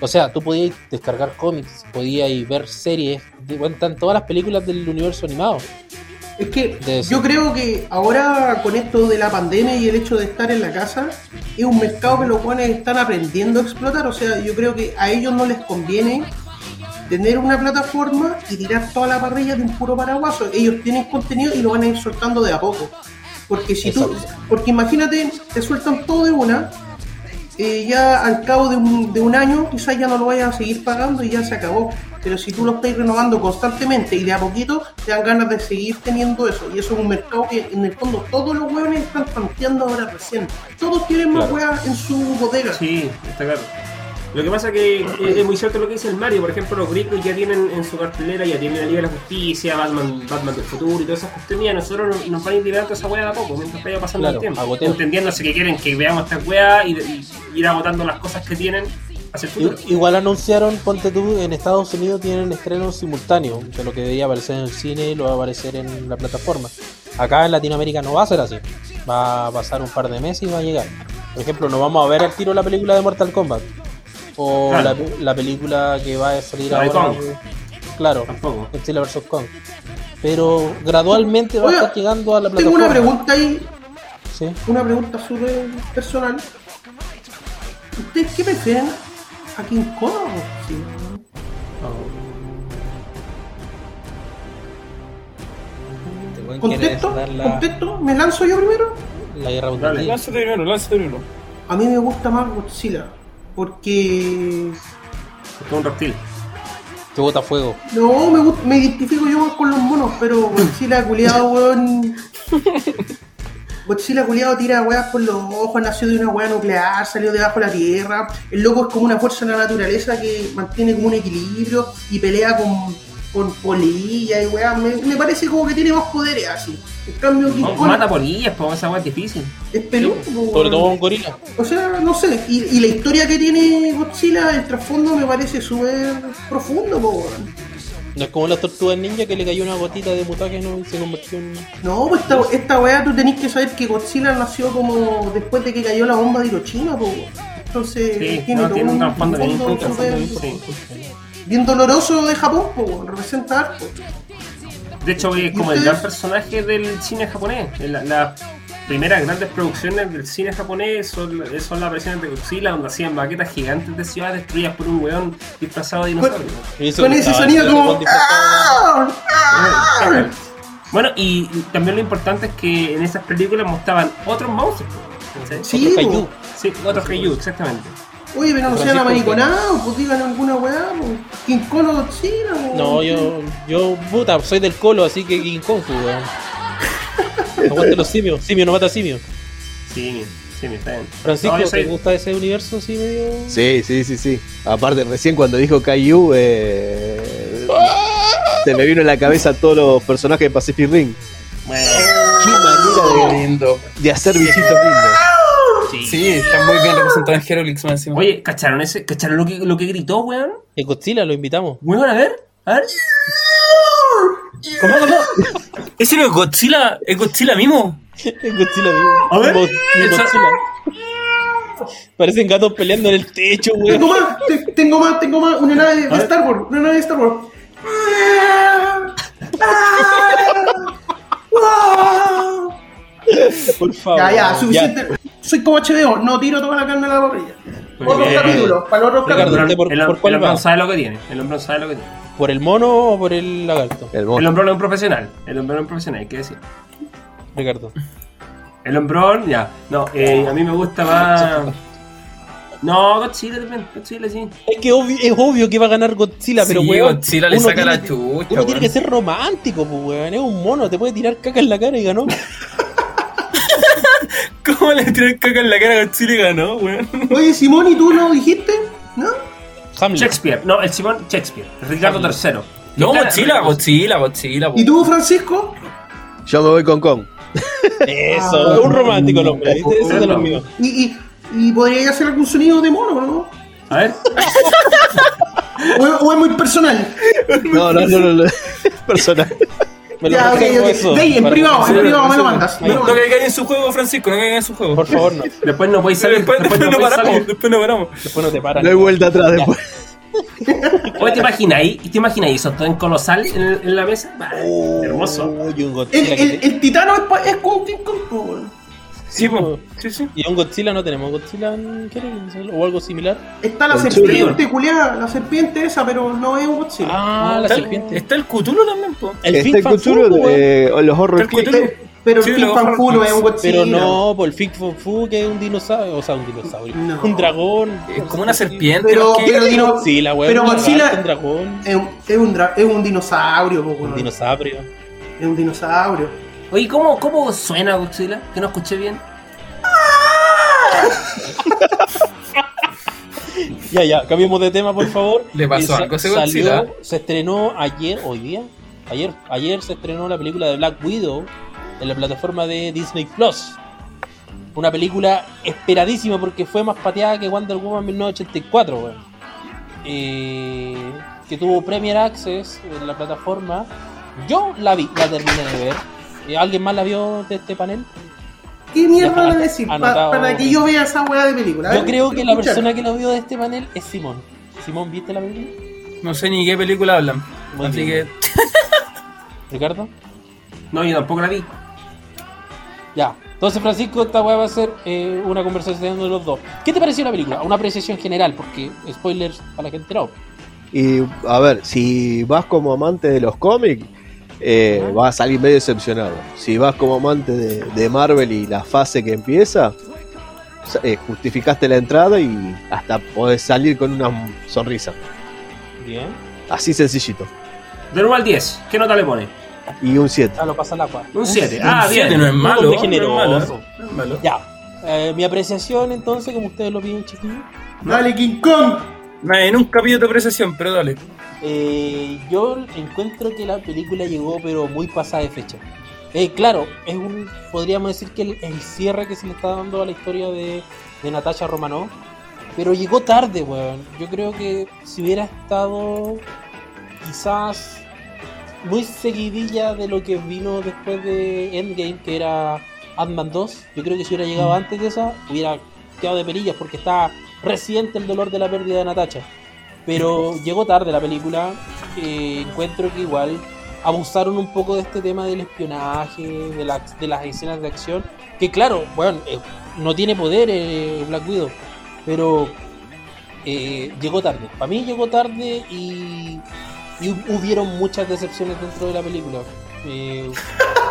Speaker 1: O sea, tú podías descargar cómics, podías ver series, de- bueno, están todas las películas del universo animado.
Speaker 5: Es que yo creo que ahora con esto de la pandemia y el hecho de estar en la casa, es un mercado que los jóvenes están aprendiendo a explotar. O sea, yo creo que a ellos no les conviene tener una plataforma y tirar toda la parrilla de un puro paraguaso. Ellos tienen contenido y lo van a ir soltando de a poco. Porque si tú,
Speaker 1: Exacto.
Speaker 5: porque imagínate, te sueltan todo de una, eh, ya al cabo de un, de un año quizás ya no lo vayas a seguir pagando y ya se acabó. Pero si tú lo estás renovando constantemente y de a poquito, te dan ganas de seguir teniendo eso. Y eso es un mercado que en el fondo todos los hueones están planteando ahora recién. Todos tienen más
Speaker 1: Claro.
Speaker 5: en su bodega.
Speaker 3: Sí, está claro. Lo que pasa es que es, muy cierto lo que dice el Mario. Por ejemplo, los gringos ya tienen en su cartelera, ya tienen la Liga de la Justicia, Batman, Batman del futuro y todas esas cuestiones. Y a nosotros nos, van liberando esa hueá de a poco mientras vaya pasando
Speaker 1: Claro,
Speaker 3: el tiempo.
Speaker 1: agoteo.
Speaker 3: Entendiéndose que quieren que veamos estas weas y, y ir agotando las cosas que tienen hacia el futuro.
Speaker 1: Igual anunciaron, ponte tú, en Estados Unidos tienen estrenos simultáneos de lo que debería aparecer en el cine y lo va a aparecer en la plataforma. Acá en Latinoamérica no va a ser así. Va a pasar un par de meses y va a llegar. Por ejemplo, no vamos a ver al tiro la película de Mortal Kombat. O
Speaker 3: Claro.
Speaker 1: la, pe- la película que va a salir
Speaker 3: La de
Speaker 1: ahora.
Speaker 3: Kong.
Speaker 1: Claro,
Speaker 3: Tampoco.
Speaker 1: Godzilla vs. Kong. Pero gradualmente va a estar llegando a la
Speaker 5: Tengo
Speaker 1: plataforma.
Speaker 5: una pregunta ahí,
Speaker 1: Sí.
Speaker 5: una pregunta súper personal. ¿Ustedes qué prefieren? ¿A King Kong o ¿Contexto? ¿Me lanzo yo primero?
Speaker 1: la guerra mundial.
Speaker 2: Lánzate primero, lánzate primero.
Speaker 5: A mí me gusta más Godzilla. Porque.
Speaker 3: Es un reptil.
Speaker 1: Que bota fuego.
Speaker 5: No, me, me identifico yo más con los monos, pero Godzilla culiado, weón. Godzilla culiado tira weas por los ojos, nació de una wea nuclear, salió debajo de la tierra. El loco es como una fuerza de la naturaleza que mantiene como un equilibrio y pelea con, con polillas y weas. Me, me parece como que tiene más poderes así. En cambio, King
Speaker 3: No,
Speaker 5: Kong
Speaker 3: mata polillas, pues esa weá es difícil.
Speaker 5: es peludo.
Speaker 1: Sobre todo un gorila.
Speaker 5: O sea, no sé, y, y la historia que tiene Godzilla, el trasfondo me parece súper profundo, po.
Speaker 1: No es como las tortugas ninja que le cayó una gotita de mutágeno y se convirtió en.
Speaker 5: No, pues esta, esta weá tú tenés que saber que Godzilla nació como después de que cayó la bomba de Hiroshima, po. Entonces
Speaker 3: Sí,
Speaker 5: tiene
Speaker 3: no,
Speaker 5: todo
Speaker 3: tiene un trasfondo bien sí.
Speaker 5: bien doloroso de Japón, weón, representa harto.
Speaker 3: De hecho, es como el gran personaje del cine japonés. La- Las primeras grandes producciones del cine japonés son, son las versiones de Godzilla, donde hacían maquetas gigantes de ciudades destruidas por un weón disfrazado de dinosaurio.
Speaker 1: Eso
Speaker 5: Con ese sonido como...
Speaker 1: de-
Speaker 5: ¡Ah!
Speaker 3: Bueno, y también lo importante es que en esas películas mostraban otros monstruos.
Speaker 5: Sí,
Speaker 1: Otro
Speaker 5: po.
Speaker 1: kaiju.
Speaker 3: Sí, otros Kaiju, exactamente.
Speaker 5: Oye, pero no sean
Speaker 1: Francisco,
Speaker 5: amariconados, pues digan alguna weá, po. King Kong o Godzilla, po.
Speaker 1: No, yo, yo, puta, soy del colo, así que King Kong, pues, weón. Aguante los simios, simio no mata simio.
Speaker 3: Sí, sí, me está bien.
Speaker 1: Francisco,
Speaker 3: No, yo soy-
Speaker 1: ¿te gusta ese universo así medio?
Speaker 4: Sí, sí, sí, sí. Aparte, recién cuando dijo Caillou, eh, se me vino en la cabeza todos los personajes de Pacific Ring.
Speaker 3: Bueno,
Speaker 4: Qué manera de,
Speaker 2: lindo.
Speaker 4: de hacer bichitos lindos.
Speaker 2: Sí, está muy bien representado en Herolix más encima.
Speaker 3: oye, ¿cacharon ese? ¿Cacharon lo que, lo que gritó, weón?
Speaker 1: En Godzilla lo invitamos.
Speaker 3: Weón, a ver, a ver.
Speaker 2: ¿Cómo, cómo? Ese no es Godzilla, es Godzilla mismo.
Speaker 1: En Godzilla mismo.
Speaker 3: A ver.
Speaker 1: Godzilla. Parecen gatos peleando en el techo,
Speaker 5: Tengo
Speaker 1: weón.
Speaker 5: más, te- tengo más, tengo más, una nave de. Star Wars, una nave de Star Wars.
Speaker 1: Por favor.
Speaker 5: Ya, ya, suficiente. Soy como HBO, no tiro toda la carne a la parrilla. Otros capítulos, para los otros
Speaker 1: Ricardo,
Speaker 5: capítulos.
Speaker 1: ¿usted por,
Speaker 3: el,
Speaker 1: por
Speaker 3: el sabe lo que tiene. El hombrón sabe lo que tiene.
Speaker 1: ¿Por el mono o por el lagarto?
Speaker 4: El
Speaker 3: El hombrón es un profesional. El hombrón es un profesional, hay que decir.
Speaker 1: Ricardo.
Speaker 3: El hombrón, ya. No, eh, a mí me gusta más. No, Godzilla también. Godzilla sí.
Speaker 1: Es que obvio- es obvio que va a ganar Godzilla, pero
Speaker 2: Sí,
Speaker 1: weón.
Speaker 2: Godzilla le
Speaker 1: uno
Speaker 2: saca la
Speaker 1: tiene-
Speaker 2: chucha,
Speaker 1: Uno tiene que ser romántico, pues, weón. Es un mono, te puede tirar caca en la cara y ganó.
Speaker 2: ¿Cómo le tiró el caca en la cara a Godzilla y ganó, weón?
Speaker 5: Oye, Simón, ¿y tú lo dijiste? ¿No?
Speaker 1: Hamlet.
Speaker 3: Shakespeare. No, el Simón Shakespeare. Ricardo III.
Speaker 2: No, Godzilla, Godzilla, Godzilla.
Speaker 5: ¿Y tú, Francisco?
Speaker 4: Yo me voy con Kong.
Speaker 1: Eso,
Speaker 5: Ah.
Speaker 1: un romántico el hombre, ¿viste? Ese es de los míos.
Speaker 5: ¿Y, y, y podría hacer algún sonido de mono, no?
Speaker 3: A ver.
Speaker 5: ¿O, es- o es muy personal?
Speaker 4: No, no, no, no. no. Personal.
Speaker 1: Me lo
Speaker 5: Ya, ok,
Speaker 1: reservo
Speaker 5: ok.
Speaker 1: eso.
Speaker 5: Gay, en privado, en privado me lo mandas.
Speaker 1: Ahí
Speaker 2: No
Speaker 5: mandas.
Speaker 2: caigan en su juego, Francisco, no caigan en su juego.
Speaker 1: Por favor, no.
Speaker 3: Después no podéis salir.
Speaker 2: Después,
Speaker 3: Después,
Speaker 2: después
Speaker 3: no
Speaker 2: paramos,
Speaker 3: salir.
Speaker 2: después no paramos.
Speaker 1: Después no te paran.
Speaker 4: No hay vuelta atrás después.
Speaker 3: Oye, ¿te imagináis? ¿Te imagináis eso todo en colosal en, la mesa? Bah,
Speaker 1: Oh,
Speaker 3: hermoso.
Speaker 1: Un
Speaker 5: El,
Speaker 1: que
Speaker 5: titano es, es como King Kong, po, weón.
Speaker 2: Sí, po. Sí, sí.
Speaker 1: Y un Godzilla no tenemos Godzilla en o algo similar.
Speaker 5: Está la serpiente, culiada, la serpiente esa, pero no es un Godzilla.
Speaker 1: Ah, la
Speaker 2: Está el-
Speaker 1: serpiente.
Speaker 2: Está el Cthulhu también, po.
Speaker 1: El
Speaker 4: Está el
Speaker 1: Fan Fu,
Speaker 4: Cthulhu de o los horror
Speaker 5: pero
Speaker 2: sí,
Speaker 5: el King
Speaker 2: los
Speaker 5: Fan Fu no es un Godzilla.
Speaker 1: Pero no, por el Fig Fu Fu, que es un dinosaurio, o sea, un dinosaurio,
Speaker 5: No.
Speaker 1: un dragón.
Speaker 2: Es como una serpiente.
Speaker 5: Pero,
Speaker 2: que-
Speaker 5: pero, dino-
Speaker 1: Sí, la weá
Speaker 5: pero
Speaker 1: es un
Speaker 5: Godzilla
Speaker 1: un dragón,
Speaker 5: es, un, es, un dra- es un dinosaurio, po,
Speaker 1: un dinosaurio.
Speaker 5: Es un dinosaurio.
Speaker 3: Oye, ¿cómo, ¿cómo suena Godzilla? Que no escuché bien.
Speaker 1: Ya, ya, cambiemos de tema, por favor.
Speaker 2: Le pasó
Speaker 1: Eh,
Speaker 2: algo a ese
Speaker 1: salió-
Speaker 2: Godzilla.
Speaker 1: Se estrenó ayer, hoy día, ayer, ayer se estrenó la película de Black Widow en la plataforma de Disney Plus. Una película esperadísima porque fue más pateada que Wonder Woman 1984, weón. Eh, que tuvo Premier Access en la plataforma. Yo la vi, la terminé de ver. Eh, ¿Alguien más la vio de este panel?
Speaker 5: ¿Qué mierda van a decir pa- para que yo vea esa weá de película?
Speaker 1: Yo
Speaker 5: ver,
Speaker 1: creo que la
Speaker 5: escuchar.
Speaker 1: persona que lo vio de este panel es Simón. Simón, ¿viste la película?
Speaker 2: No sé ni qué película hablan.
Speaker 1: Muy
Speaker 2: Así
Speaker 1: bien.
Speaker 2: que.
Speaker 1: ¿Ricardo?
Speaker 3: No, yo tampoco la vi.
Speaker 1: Ya. Entonces, Francisco, esta weá va a ser eh, una conversación de los dos. ¿Qué te pareció la película? Una apreciación general, porque spoilers para la gente no.
Speaker 4: Y a ver, si vas como amante de los cómics, eh, vas a salir medio decepcionado. Si vas como amante de, de Marvel y la fase que empieza, eh, justificaste la entrada y hasta podés salir con una sonrisa.
Speaker 1: Bien.
Speaker 4: Así sencillito.
Speaker 3: De 1 al 10, ¿qué nota le pone?
Speaker 4: Y un 7.
Speaker 1: Ah, lo pasa el agua.
Speaker 3: Un 7. Ah,
Speaker 2: Un
Speaker 3: bien.
Speaker 2: siete no es malo. no es
Speaker 1: generoso.
Speaker 2: malo, no es malo.
Speaker 1: Ya. Eh, mi apreciación, entonces, como ustedes lo piden, chiquillos.
Speaker 5: Dale, King Kong.
Speaker 2: Nadie nunca pidió tu apreciación, pero dale.
Speaker 1: Eh, yo encuentro que la película llegó, pero muy pasada de fecha. Eh, claro, es un, podríamos decir que el, el cierre que se le está dando a la historia de, de Natasha Romanoff, pero llegó tarde, weón. Yo creo que si hubiera estado quizás muy seguidilla de lo que vino después de Endgame, que era Ant-Man 2, yo creo que si hubiera llegado antes de esa, hubiera quedado de perillas porque está reciente el dolor de la pérdida de Natasha. Pero llegó tarde la película. eh, encuentro que igual abusaron un poco de este tema del espionaje, de, las de las escenas de acción. Que claro, bueno, eh, no tiene poder eh, Black Widow, pero eh, llegó tarde. Para mí llegó tarde y, y hu- hubieron muchas decepciones dentro de la película.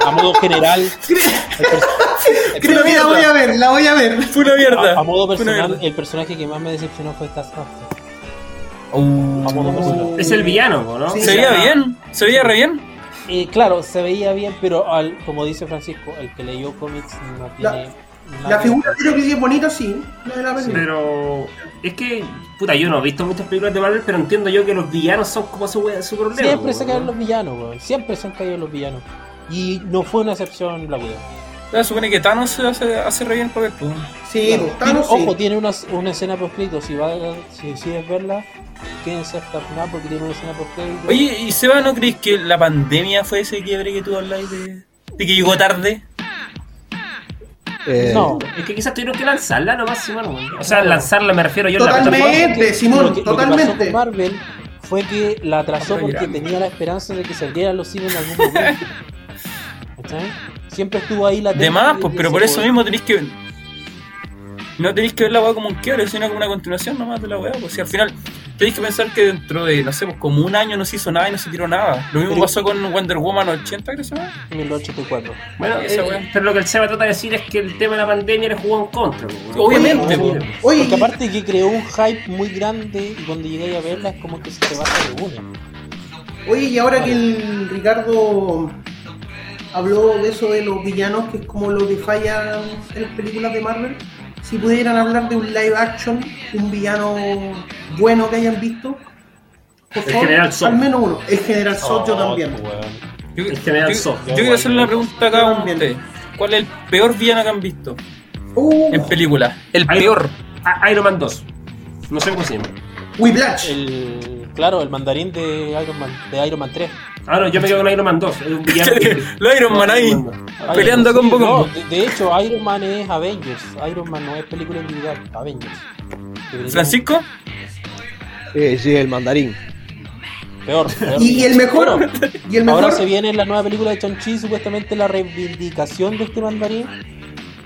Speaker 1: A modo general, el
Speaker 5: Creo que la voy a ver, la voy a ver.
Speaker 2: Fue una mierda.
Speaker 1: a, a modo personal, el personaje que más me decepcionó fue Taskmaster.
Speaker 2: Uh.
Speaker 3: Es el villano, ¿no?
Speaker 5: Sí.
Speaker 2: se veía bien, se veía re bien.
Speaker 1: Eh, claro, se veía bien, pero al, como dice Francisco, el que leyó cómics no
Speaker 5: La-
Speaker 1: tiene.
Speaker 5: La figura creo que sí es bonita, sí. La de la película.
Speaker 3: Pero es que, puta, yo no he visto muchas películas de Marvel, pero entiendo yo que los villanos son como su, su problema.
Speaker 1: Siempre se
Speaker 3: ¿no?
Speaker 1: caen los villanos, weón. Siempre se han caído los villanos. Y no fue una excepción Black Widow.
Speaker 2: Se supone que Thanos se hace, hace re bien el papel. pues.
Speaker 5: Sí,
Speaker 1: Claro.
Speaker 5: pues, Thanos sí.
Speaker 1: Ojo, tiene una, una escena post si va si decides verla, quédense hasta el final porque tiene una escena post
Speaker 2: Oye, ¿y Seba no crees que la pandemia fue ese quiebre que tú habláis de, de que llegó tarde?
Speaker 4: Eh,
Speaker 1: no,
Speaker 3: Es que quizás tuvieron que lanzarla nomás, sí, mano. O sea, lanzarla me refiero yo en la
Speaker 5: Totalmente, Simón,
Speaker 1: lo que, lo que pasó
Speaker 5: totalmente.
Speaker 1: con Marvel fue que la atrasó porque tenía la esperanza de que se abrieran los cines en algún momento. ¿Cachai? Siempre estuvo ahí la
Speaker 2: De más, pues, pero por eso mismo tenéis que. No tenéis que ver la weá como un quiebre, sino como una continuación nomás de la weá. Pues si al final tenéis que pensar que dentro de, no sé, pues como un año no se hizo nada y no se tiró nada. Lo mismo
Speaker 1: Pero-
Speaker 2: pasó con Wonder Woman 80, creo que se llama.
Speaker 1: 1984.
Speaker 3: Bueno,
Speaker 2: Esa
Speaker 3: eh,
Speaker 2: weá.
Speaker 3: pero lo que el Seba trata de decir es que el tema de la pandemia le jugó en contra. pues, ¿no?
Speaker 2: Obviamente,
Speaker 5: Oye,
Speaker 2: pues.
Speaker 5: Oye,
Speaker 1: Porque aparte que creó un hype muy grande y cuando llegué a verla es como que se te baja de una.
Speaker 5: Oye, y ahora que el Ricardo habló de eso de los villanos, que es como lo que falla en las películas de Marvel, si pudieran hablar de un live action, un villano bueno que hayan visto, por
Speaker 3: El
Speaker 5: favor,
Speaker 3: General Zod.
Speaker 5: al menos uno. El General Zod yo también.
Speaker 1: Oh, weón.
Speaker 2: Yo,
Speaker 3: El general
Speaker 2: yo-
Speaker 3: Zod.
Speaker 2: yo quiero hacerle una pregunta a uno de ustedes. ¿Cuál es el peor villano que han visto
Speaker 5: Uh,
Speaker 2: en película? El peor.
Speaker 3: A- Iron Man 2. No sé cómo se llama.
Speaker 5: Whiplash.
Speaker 1: El, claro, el mandarín de Iron Man, de Iron Man 3.
Speaker 3: Ah, no, yo me quedo con Iron Man 2. Es un villano. que-
Speaker 2: Lo Iron Man ahí. Peleando
Speaker 1: sí,
Speaker 2: combo.
Speaker 1: no, de, de hecho, Iron Man es Avengers. Iron Man no es película individual, Avengers.
Speaker 2: ¿Francisco?
Speaker 4: eh, sí, el mandarín.
Speaker 1: Peor, peor.
Speaker 5: Y, el mejor,
Speaker 1: Bueno,
Speaker 5: y el
Speaker 1: Ahora se viene la nueva película de Chon-Chi, supuestamente la reivindicación de este mandarín.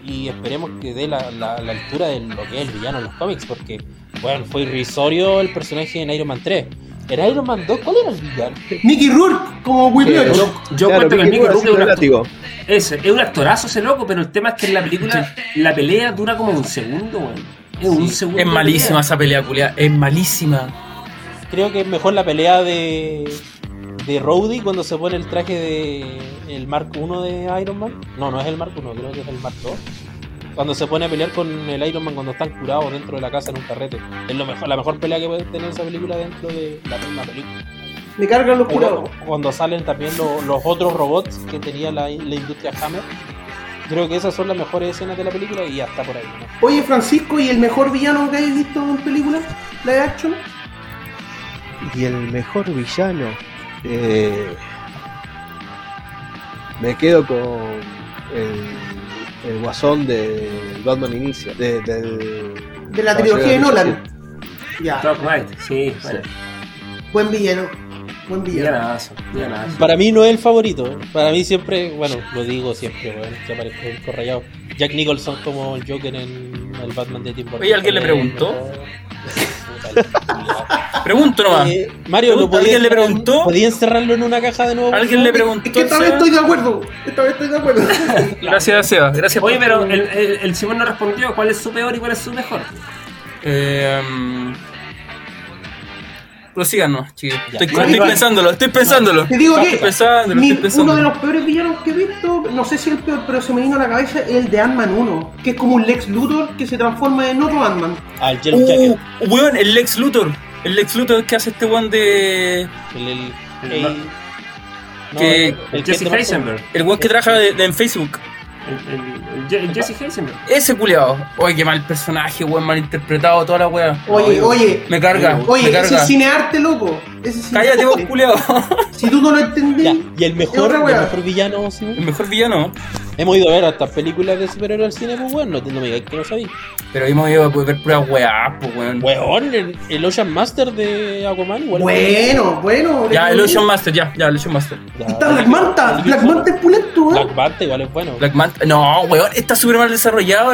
Speaker 1: Y esperemos que dé la, la- la altura de lo que es el villano en los cómics, porque, bueno, fue irrisorio el personaje en Iron Man 3. En Iron Man 2, ¿cuál era el villano?
Speaker 5: Mickey Rourke como Whiplash.
Speaker 4: Eh,
Speaker 3: Yo, yo
Speaker 4: Claro,
Speaker 3: cuento que el
Speaker 4: Mickey Rourke
Speaker 3: es un, actor, es un actorazo ese loco, pero el tema es que en la película la pelea dura como un segundo, weón. Es un
Speaker 1: Sí,
Speaker 3: segundo.
Speaker 2: Es malísima
Speaker 3: pelea.
Speaker 2: esa pelea, culia. Es malísima.
Speaker 1: Creo que es mejor la pelea de, de Rhodey cuando se pone el traje de el Mark 1 de Iron Man. No, no es el Mark 1, creo que es el Mark 2. Cuando se pone a pelear con el Iron Man cuando están curados dentro de la casa en un carrete. Es lo mejor, la mejor pelea que puede tener esa película dentro de la, la película.
Speaker 5: Me cargan los curados.
Speaker 1: cuando, salen también lo- los otros robots que tenía la, la industria Hammer. Creo que esas son las mejores escenas de la película y hasta por ahí. ¿no?
Speaker 5: Oye, Francisco, ¿y el mejor villano que hayas visto en película? Live action.
Speaker 4: Y el mejor villano. eh, me quedo con el el guasón de Batman Inicia, de, del-
Speaker 5: De la trilogía de Nolan. Ya,
Speaker 3: Dark Knight, sí, bueno.
Speaker 5: buen villano. Buen villano.
Speaker 3: Villanazo, villanazo.
Speaker 1: Para mí no es el favorito. Para mí siempre, bueno, lo digo siempre, weón, que aparezco el corrayado. Jack Nicholson como el Joker en el Batman de Tim Burton.
Speaker 2: Oye, ¿alguien le preguntó? Pregunto nomás.
Speaker 1: Eh, Mario, ¿no
Speaker 2: ¿Alguien le preguntó?
Speaker 1: ¿Podía encerrarlo en una caja de nuevo?
Speaker 2: ¿Alguien le preguntó?
Speaker 5: Es que esta vez estoy de acuerdo. Esta vez estoy de acuerdo.
Speaker 2: Gracias, Seba. Gracias
Speaker 3: Oye,
Speaker 2: por
Speaker 3: pero el, el, el Simón no respondió cuál es su peor y cuál es su mejor.
Speaker 2: Eh, um, Prosíganos, chicos. Estoy, pensándolo, estoy pensándolo.
Speaker 5: Te digo que
Speaker 2: Estoy pensándolo,
Speaker 5: mi-
Speaker 2: estoy
Speaker 5: uno de los peores villanos que he visto, no sé si el peor, pero se me vino a la cabeza es el de Ant-Man 1, que es como un Lex Luthor que se transforma en otro Ant-Man.
Speaker 1: Ah, el Yellow.
Speaker 2: Uh, weón, el Lex Luthor. El Lex Luthor que hace este weón de.
Speaker 1: El, el, el- no,
Speaker 2: Que-
Speaker 1: el- el
Speaker 3: Jesse Heisenberg.
Speaker 2: El weón que trabaja de- de- en Facebook.
Speaker 3: El, el- el Je- el Jesse Heisenberg.
Speaker 2: Ese culiado. Oye, qué mal personaje, weón, mal interpretado, toda la weá.
Speaker 5: Oye, oye,
Speaker 2: Me carga, me
Speaker 5: oye, ese
Speaker 2: carga.
Speaker 5: es cinearte, loco. Ese es
Speaker 2: Cállate vos,
Speaker 5: cinearte.
Speaker 2: culiado.
Speaker 5: Si tú no lo entendís,
Speaker 1: Ya, y el mejor,
Speaker 5: otra
Speaker 1: el
Speaker 5: wea.
Speaker 1: mejor villano, ¿sí?
Speaker 2: El mejor villano.
Speaker 1: Hemos ido a ver hasta películas de superhéroes al cine, pues bueno, no, no me digáis que no sabéis.
Speaker 2: Pero hemos ido a ver puras weá, pues weón.
Speaker 1: Weón, el, el Ocean Master de Aquaman, igual.
Speaker 5: bueno, bueno.
Speaker 2: Ya, el Ocean Master, ya, ya, el Ocean Master.
Speaker 1: Ya,
Speaker 5: Está Black Manta, Black Manta es pulento, ¿eh?
Speaker 1: Black Manta igual es bueno.
Speaker 2: Black Manta. No, weón, está súper mal desarrollado.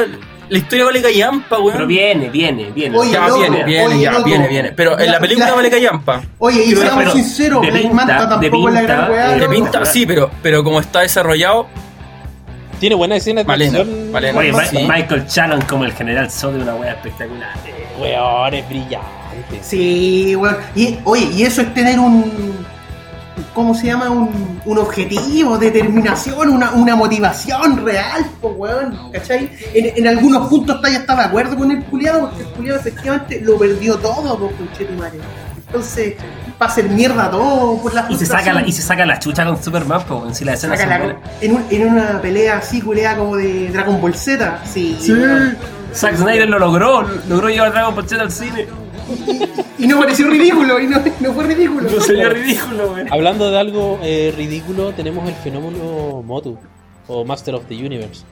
Speaker 2: La historia vale callampa, weón.
Speaker 3: Pero viene, viene, viene.
Speaker 5: Oye,
Speaker 2: Ya,
Speaker 5: loco,
Speaker 2: viene, viene,
Speaker 5: oye,
Speaker 2: ya,
Speaker 5: loco.
Speaker 2: viene, viene. Pero en la película
Speaker 5: La-
Speaker 2: vale callampa.
Speaker 5: Oye, y
Speaker 3: Pero-
Speaker 5: seamos
Speaker 3: pero
Speaker 5: sinceros,
Speaker 3: de
Speaker 5: Black
Speaker 3: pinta,
Speaker 5: Manta
Speaker 3: de
Speaker 5: tampoco es la gran
Speaker 3: pinta,
Speaker 5: weá.
Speaker 3: de
Speaker 2: pinta, sí, pero, pero como está desarrollado,
Speaker 1: Tiene buenas escenas de
Speaker 2: Malena,
Speaker 1: acción.
Speaker 2: Malena.
Speaker 3: Oye, Ma-
Speaker 2: Sí.
Speaker 3: Michael Shannon como el general Zod de una wea espectacular.
Speaker 1: Weón, es brillante.
Speaker 5: Sí, weón. Y, oye, y eso es tener un. ¿Cómo se llama? Un, un objetivo, determinación, una, una motivación real, pues, weón. ¿Cachai? En, en algunos puntos está ya está de acuerdo con el culiado, porque el culiado efectivamente lo perdió todo, pues, conchetumare. Entonces, va a hacer mierda todo por la
Speaker 3: Y se saca la, y se saca la chucha con Superman, pues, en si la escena
Speaker 5: la- en, un- en una pelea así, culiada como de Dragon Ball Z. Sí. weón.
Speaker 3: Zack Snyder lo logró, logró llevar Dragon Ball Z al cine.
Speaker 5: Y no pareció ridículo, y no, no fue ridículo.
Speaker 3: No sería ridículo, wey.
Speaker 1: Hablando de algo eh, ridículo, tenemos el fenómeno Motu, o Master of the Universe.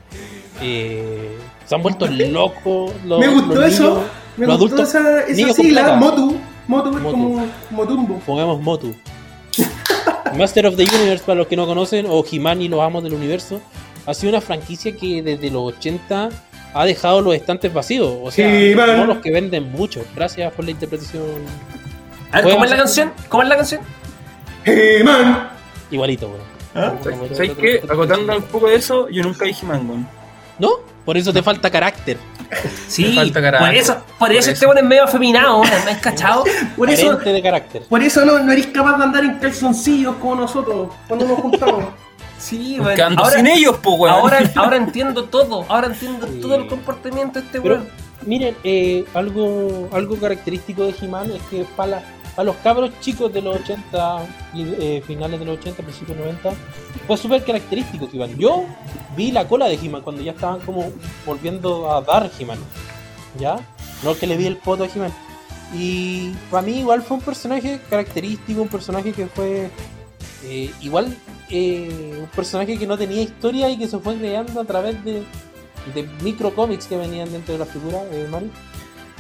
Speaker 1: Eh, se han vuelto locos los,
Speaker 5: Me gustó
Speaker 1: los
Speaker 5: eso. Me
Speaker 1: los
Speaker 5: gustó
Speaker 1: adultos.
Speaker 5: esa, esa sigla. Motu. Motu es
Speaker 1: Motu.
Speaker 5: como Motumbo.
Speaker 1: Pongamos Motu. Master of the Universe, para los que no conocen, o He-Man y los Amos del Universo, ha sido una franquicia que desde los 80 ha dejado los estantes vacíos. O sea, no los que venden mucho. Gracias por la interpretación.
Speaker 3: A ver, ¿cómo es la canción? ¿Cómo es la canción?
Speaker 5: Hey man.
Speaker 1: Igualito, weón.
Speaker 3: ¿Ah?
Speaker 2: ¿sabes qué? Acotando un poco de eso, yo nunca dije man, weón.
Speaker 1: ¿No? Por eso te falta carácter.
Speaker 3: Sí,
Speaker 2: falta carácter.
Speaker 3: por eso, por
Speaker 2: Por
Speaker 3: eso
Speaker 2: eso.
Speaker 3: este weón es medio afeminado, ¿me has cachado?
Speaker 5: Por eso,
Speaker 1: de carácter.
Speaker 5: por eso no, no eres capaz de andar en calzoncillos como nosotros cuando nos juntamos.
Speaker 3: Sí,
Speaker 2: ando
Speaker 3: Ahora,
Speaker 2: sin ellos, pues, weón.
Speaker 3: ahora, ahora entiendo todo, ahora entiendo
Speaker 1: Sí.
Speaker 3: todo el comportamiento de este
Speaker 1: Pero
Speaker 3: weón.
Speaker 1: miren, eh, algo, algo característico de He-Man es que para, para los cabros chicos de los 80 y eh, finales de los 80, principios 90, fue súper característico He-Man. Yo vi la cola de He-Man cuando ya estaban como volviendo a dar He-Man. ¿Ya? No que le vi el poto a He-Man. Y para mí igual fue un personaje característico, un personaje que fue eh, igual eh, un personaje que no tenía historia y que se fue creando a través de, de microcómics que venían dentro de la figura, eh, Mari.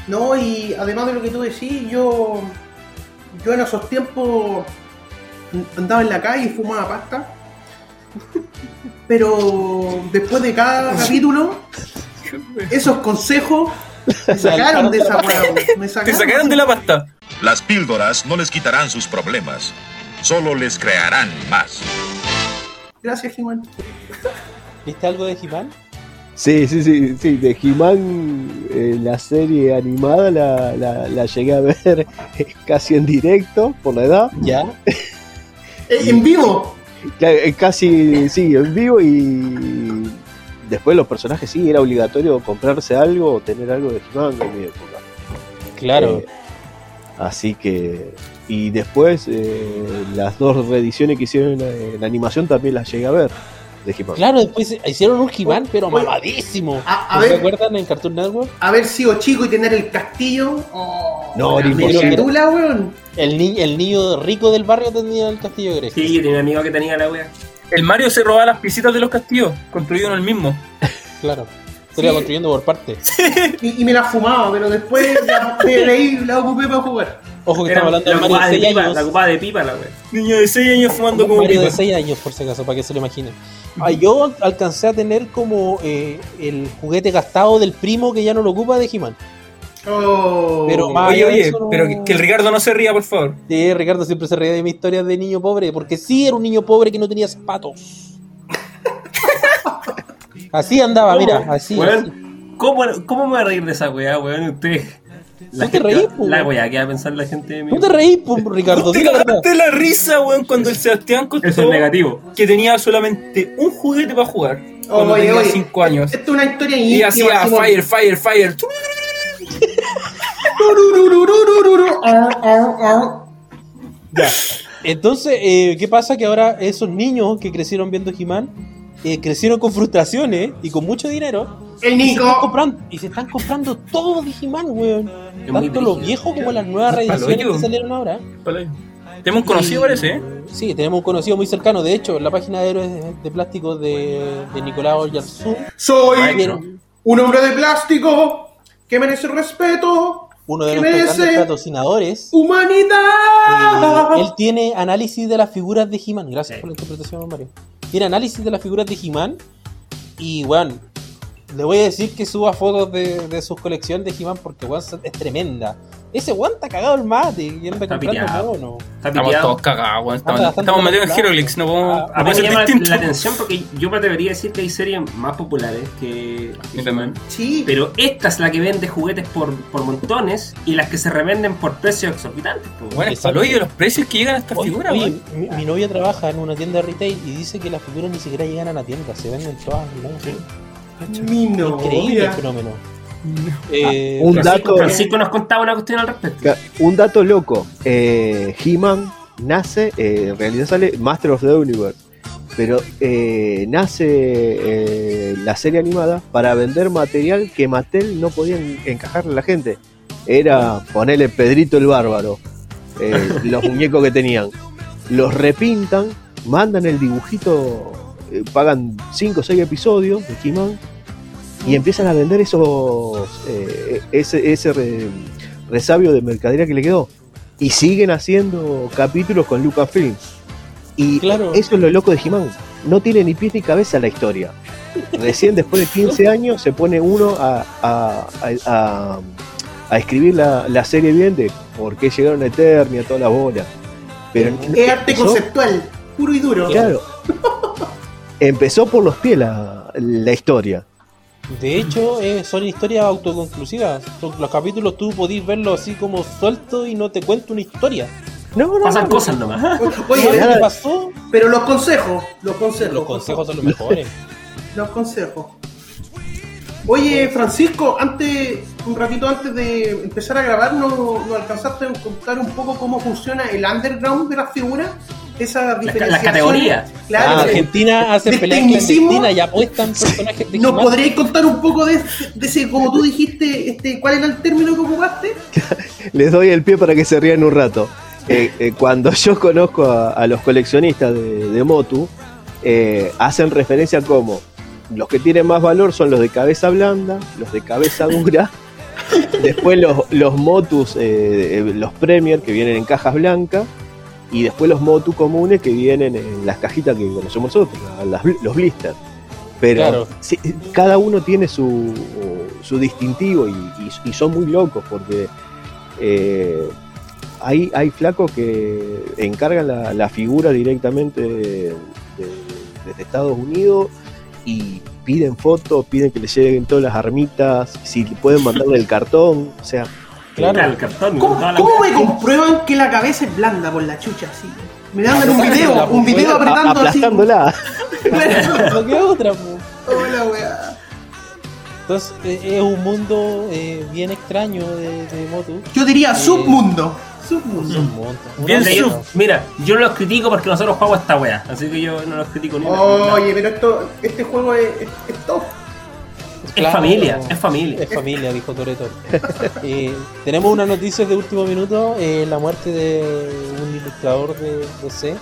Speaker 5: No, y además de lo que tú decís, yo, yo en esos tiempos andaba en la calle y fumaba pasta. Pero después de cada capítulo, esos consejos me sacaron de esa. Me
Speaker 2: Te
Speaker 5: sacaron
Speaker 2: de la pasta.
Speaker 6: Las píldoras no les quitarán sus problemas, solo les crearán más.
Speaker 5: Gracias, Jimán.
Speaker 1: ¿Viste algo de He-Man?
Speaker 4: Sí, sí, sí, sí, de He-Man, eh, la serie animada la, la, la llegué a ver casi en directo por la edad.
Speaker 1: Ya.
Speaker 5: Eh, en vivo.
Speaker 4: Eh, Casi, sí, en vivo y después los personajes sí, era obligatorio comprarse algo o tener algo de He-Man en mi época.
Speaker 1: Claro.
Speaker 4: Eh, así que. Y después eh, las dos reediciones que hicieron en, en animación también las llegué a ver de He-Man.
Speaker 1: Claro, después hicieron un He-Man, pero mamadísimo.
Speaker 5: a- a
Speaker 1: ¿Se
Speaker 5: ver.
Speaker 1: acuerdan en Cartoon Network?
Speaker 5: Haber sido chico y tener el castillo. Oh,
Speaker 4: No, era
Speaker 5: la weón.
Speaker 1: El, ni- el niño rico del barrio tenía el castillo de Grecia.
Speaker 3: Sí, yo tenía un amigo que tenía la wea.
Speaker 2: El Mario se robaba las piecitas de los castillos, construido en el mismo.
Speaker 1: Claro. Se lo iba
Speaker 5: Sí.
Speaker 1: construyendo por partes.
Speaker 5: Y, y me la fumaba, pero después la, de ahí la ocupé para jugar.
Speaker 1: Ojo que estamos hablando de
Speaker 3: la
Speaker 1: Mario de
Speaker 3: de
Speaker 1: 6
Speaker 3: pipa, la
Speaker 1: años.
Speaker 3: ocupada de pipa la wea.
Speaker 2: Niño de 6 años fumando como
Speaker 1: Mario de
Speaker 2: pipa.
Speaker 1: 6 años, por si acaso, para que se lo imaginen. Ah, yo alcancé a tener como eh, el juguete gastado del primo que ya no lo ocupa de He-Man.
Speaker 5: Oh.
Speaker 1: Pero más-
Speaker 2: Oye, oye,
Speaker 1: no-
Speaker 2: pero que, que el Ricardo no se ría, por favor.
Speaker 1: Sí, Ricardo siempre se reía de mi historia de niño pobre, porque sí era un niño pobre que no tenía zapatos. Así andaba, mira, así. así.
Speaker 3: Weón, ¿cómo, ¿cómo me voy a reír de esa weá, weón? Usted.
Speaker 1: ¿Tú te reís, po,
Speaker 3: La
Speaker 1: weón?
Speaker 3: weá, ¿qué va a pensar la gente de mí?
Speaker 1: No te reís, pues, Ricardo,
Speaker 2: Te
Speaker 1: la
Speaker 2: cagaste la risa, weón, cuando el Sebastián contó
Speaker 3: Eso es negativo.
Speaker 2: que tenía solamente un juguete para jugar. Cuando
Speaker 5: Oye,
Speaker 2: tenía
Speaker 5: oye,
Speaker 2: 5 años.
Speaker 5: Esto es una historia
Speaker 2: Y hacía fire, fire, fire.
Speaker 1: Ya. Entonces, eh, ¿qué pasa? Que ahora esos niños que crecieron viendo He-Man eh, crecieron con frustraciones y con mucho dinero.
Speaker 5: El
Speaker 1: Y se, están
Speaker 5: Nico.
Speaker 1: comprando, y se están comprando todo de He-Man, weón. Tanto los viejos como las nuevas reediciones que salieron ahora.
Speaker 2: Tenemos un conocido,
Speaker 1: Y-
Speaker 2: parece, ¿eh?
Speaker 1: Sí, tenemos un conocido muy cercano. De hecho, en la página de héroes de, de plástico de, de Nicolás Yarzú
Speaker 5: Soy un hombre de plástico que merece respeto.
Speaker 1: uno de
Speaker 5: ¿Qué
Speaker 1: nuestros patrocinadores.
Speaker 5: ¡Humanidad!
Speaker 1: Eh, él tiene análisis de las figuras de He-Man. Gracias por la interpretación, Mario. Tiene análisis de las figuras de He-Man. Y, weón, le voy a decir que suba fotos de, de sus colecciones de He-Man porque, weón, es tremenda. Ese weón está cagado el mate y anda
Speaker 3: Está
Speaker 1: comprando mono.
Speaker 2: Estamos todos cagados, weón. Estamos, estamos metidos en. Heroclix, no podemos,
Speaker 1: Ah,
Speaker 2: no
Speaker 3: A mí
Speaker 2: puede
Speaker 3: me
Speaker 2: ser
Speaker 3: llama
Speaker 2: distinto.
Speaker 3: la atención porque yo me atrevería a decir que hay series más populares que, que
Speaker 2: también.
Speaker 3: He-Man.
Speaker 5: Sí,
Speaker 3: Pero esta es la que vende juguetes por, por montones y las que se revenden por precios exorbitantes.
Speaker 2: Bueno, el de los precios que llegan a estas
Speaker 1: Oye,
Speaker 2: figuras,
Speaker 1: oye, mi, mi novia trabaja en una tienda de retail y dice que las figuras ni siquiera llegan a la tienda, se venden todas online.
Speaker 5: Mi
Speaker 1: Increíble el fenómeno. Eh,
Speaker 4: un
Speaker 1: Francisco,
Speaker 4: dato-
Speaker 3: Francisco nos contaba una cuestión al respecto.
Speaker 4: Un dato loco, eh, He-Man nace, eh, en realidad sale Master of the Universe, pero eh, nace eh, la serie animada para vender material que Mattel no podía en- encajarle a la gente. Era ponerle Pedrito el Bárbaro, eh, los muñecos que tenían. Los repintan, mandan el dibujito, eh, pagan 5 o 6 episodios de He-Man y empiezan a vender esos eh, ese, ese re- resabio de mercadería que le quedó. Y siguen haciendo capítulos con Lucasfilm. Y
Speaker 1: Claro.
Speaker 4: eso es lo loco de He-Man. No tiene ni pie ni cabeza la historia. Recién después de 15 años se pone uno a, a, a- a- escribir la, la serie bien de por qué llegaron a Eternia, toda la bola. Pero
Speaker 5: Es arte conceptual, puro y duro.
Speaker 4: Claro. Empezó por los pies la, la historia.
Speaker 1: De hecho, eh, son historias autoconclusivas. Son- Los capítulos tú podís verlos así como suelto y no te cuento una historia.
Speaker 4: No, no,
Speaker 3: Pasan
Speaker 4: no.
Speaker 3: cosas nomás.
Speaker 5: Oye,
Speaker 1: ¿Qué
Speaker 4: nada.
Speaker 1: pasó?
Speaker 5: pero los consejos, los consejos.
Speaker 1: Los consejos son los mejores.
Speaker 5: Los consejos. Oye, Francisco, antes, un ratito antes de empezar a grabar, ¿no, no alcanzaste a contar un poco cómo funciona el underground de las figuras? Esas
Speaker 3: las
Speaker 5: diferenciaciones.
Speaker 3: categorías.
Speaker 5: Claro,
Speaker 1: Ah. Argentina hace peleas clandestinas y apuestan personajes de
Speaker 5: ¿Nos podríais contar un poco de, de ese, como tú dijiste, este, cuál era el término que ocupaste?
Speaker 4: Les doy el pie para que se rían un rato. Eh, eh, cuando yo conozco a, a los coleccionistas de, de Motu, eh, hacen referencia como los que tienen más valor son los de cabeza blanda, los de cabeza dura, después los, los Motus, eh, los Premier que vienen en cajas blancas, y después los Motu comunes que vienen en las cajitas que conocemos nosotros, las los blisters. Pero
Speaker 1: Claro.
Speaker 4: sí, cada uno tiene su, su distintivo y, y- y son muy locos porque eh, hay, hay flacos que encargan la, la figura directamente de- desde Estados Unidos y piden fotos, piden que les lleguen todas las armitas, si pueden mandarle el cartón, o sea,
Speaker 1: Claro.
Speaker 3: Claro, el cartón.
Speaker 5: ¿Cómo,
Speaker 3: la
Speaker 5: cómo me comprueban que la cabeza es blanda por la chucha así? Me dan un video, un video apretando así.
Speaker 4: aplastándola.
Speaker 5: Claro.
Speaker 1: ¿No queda otra, po?
Speaker 5: Hola, weá.
Speaker 1: Entonces, eh, es un mundo eh, bien extraño de, de Motu.
Speaker 5: Yo diría
Speaker 1: Sí.
Speaker 5: submundo. Submundo.
Speaker 2: Bien
Speaker 1: Una
Speaker 3: Mira, yo- no los critico porque nosotros jugamos esta wea. Así que yo no los critico ni.
Speaker 5: Oye, pero esto, este juego es, es, es top.
Speaker 3: Es
Speaker 1: Claro.
Speaker 3: familia, es familia.
Speaker 1: Es familia, dijo Toreto. Eh, tenemos unas noticias de último minuto. eh, la muerte de un ilustrador de DC,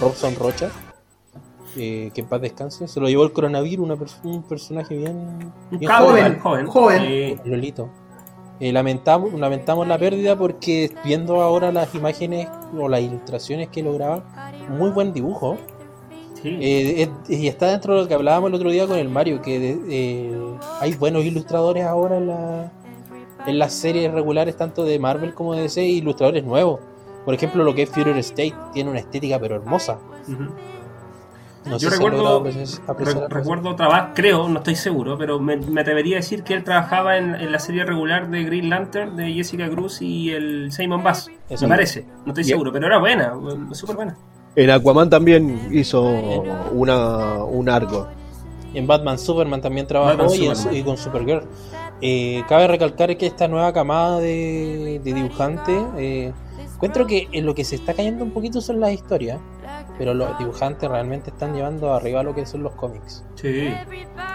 Speaker 1: Robson Rocha. eh, que en paz descanse. Se lo llevó el coronavirus, una pers- un personaje bien,
Speaker 3: Un
Speaker 1: bien
Speaker 5: joven,
Speaker 3: joven.
Speaker 5: joven.
Speaker 1: Lolito. Eh, lamentamos, lamentamos la pérdida porque viendo ahora las imágenes o las ilustraciones que lograba, muy buen dibujo.
Speaker 3: Sí.
Speaker 1: Eh, es- y está dentro de lo que hablábamos el otro día con el Mario, que de- eh, hay buenos ilustradores ahora en, la, en las series regulares, tanto de Marvel como de DC, ilustradores nuevos. Por ejemplo, lo que es Future State tiene una estética pero hermosa. No
Speaker 3: Yo recuerdo-
Speaker 1: logrado apreciar- apreciar
Speaker 3: Re- recuerdo trabajar, creo, no estoy seguro, pero me, me atrevería a decir que él trabajaba en, en la serie regular de Green Lantern de Jessica Cruz y el Simon Bass.
Speaker 1: Eso.
Speaker 3: Me parece, no estoy
Speaker 4: Bien.
Speaker 3: seguro, pero era buena, bu- súper buena.
Speaker 4: En Aquaman también hizo una, un arco.
Speaker 1: En Batman Superman también trabajó
Speaker 3: Batman,
Speaker 1: y, en- y con Supergirl. Eh, cabe recalcar que esta nueva camada de, de dibujantes, eh, encuentro que en lo que se está cayendo un poquito son las historias, pero los dibujantes realmente están llevando arriba lo que son los cómics.
Speaker 3: Sí,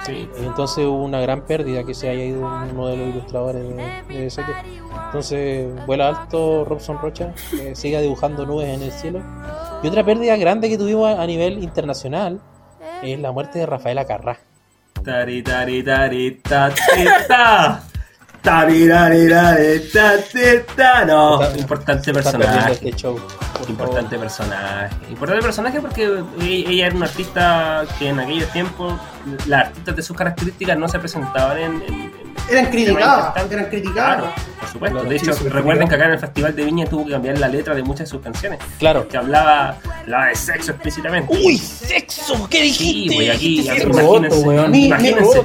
Speaker 3: sí.
Speaker 1: Y entonces hubo una gran pérdida que se haya ido uno de los ilustradores de, de DC. Entonces vuela alto Robson Rocha, que siga dibujando nubes en el cielo. Y otra pérdida grande que tuvimos a a nivel internacional es la muerte de Rafaela Carrá.
Speaker 3: Tari, tari, tari, ta, ta. No, importante personaje.
Speaker 1: este show. por favor.
Speaker 3: Importante personaje. Importante personaje porque ella era una artista que en aquellos tiempos las artistas de sus características no se presentaban en. en-
Speaker 5: Eran criticadas, eran criticadas.
Speaker 3: Claro, por supuesto.
Speaker 1: Claro,
Speaker 3: de hecho,
Speaker 2: sí,
Speaker 3: recuerden que acá en el Festival de Viña tuvo que cambiar la letra de muchas de sus canciones.
Speaker 1: Claro.
Speaker 3: Que hablaba, hablaba de sexo explícitamente.
Speaker 1: ¡Uy, sexo! ¿Qué
Speaker 3: Sí,
Speaker 1: dijiste?
Speaker 3: güey, aquí,
Speaker 1: Dijiste
Speaker 3: aquí
Speaker 1: sexo.
Speaker 2: roto,
Speaker 3: imagínense,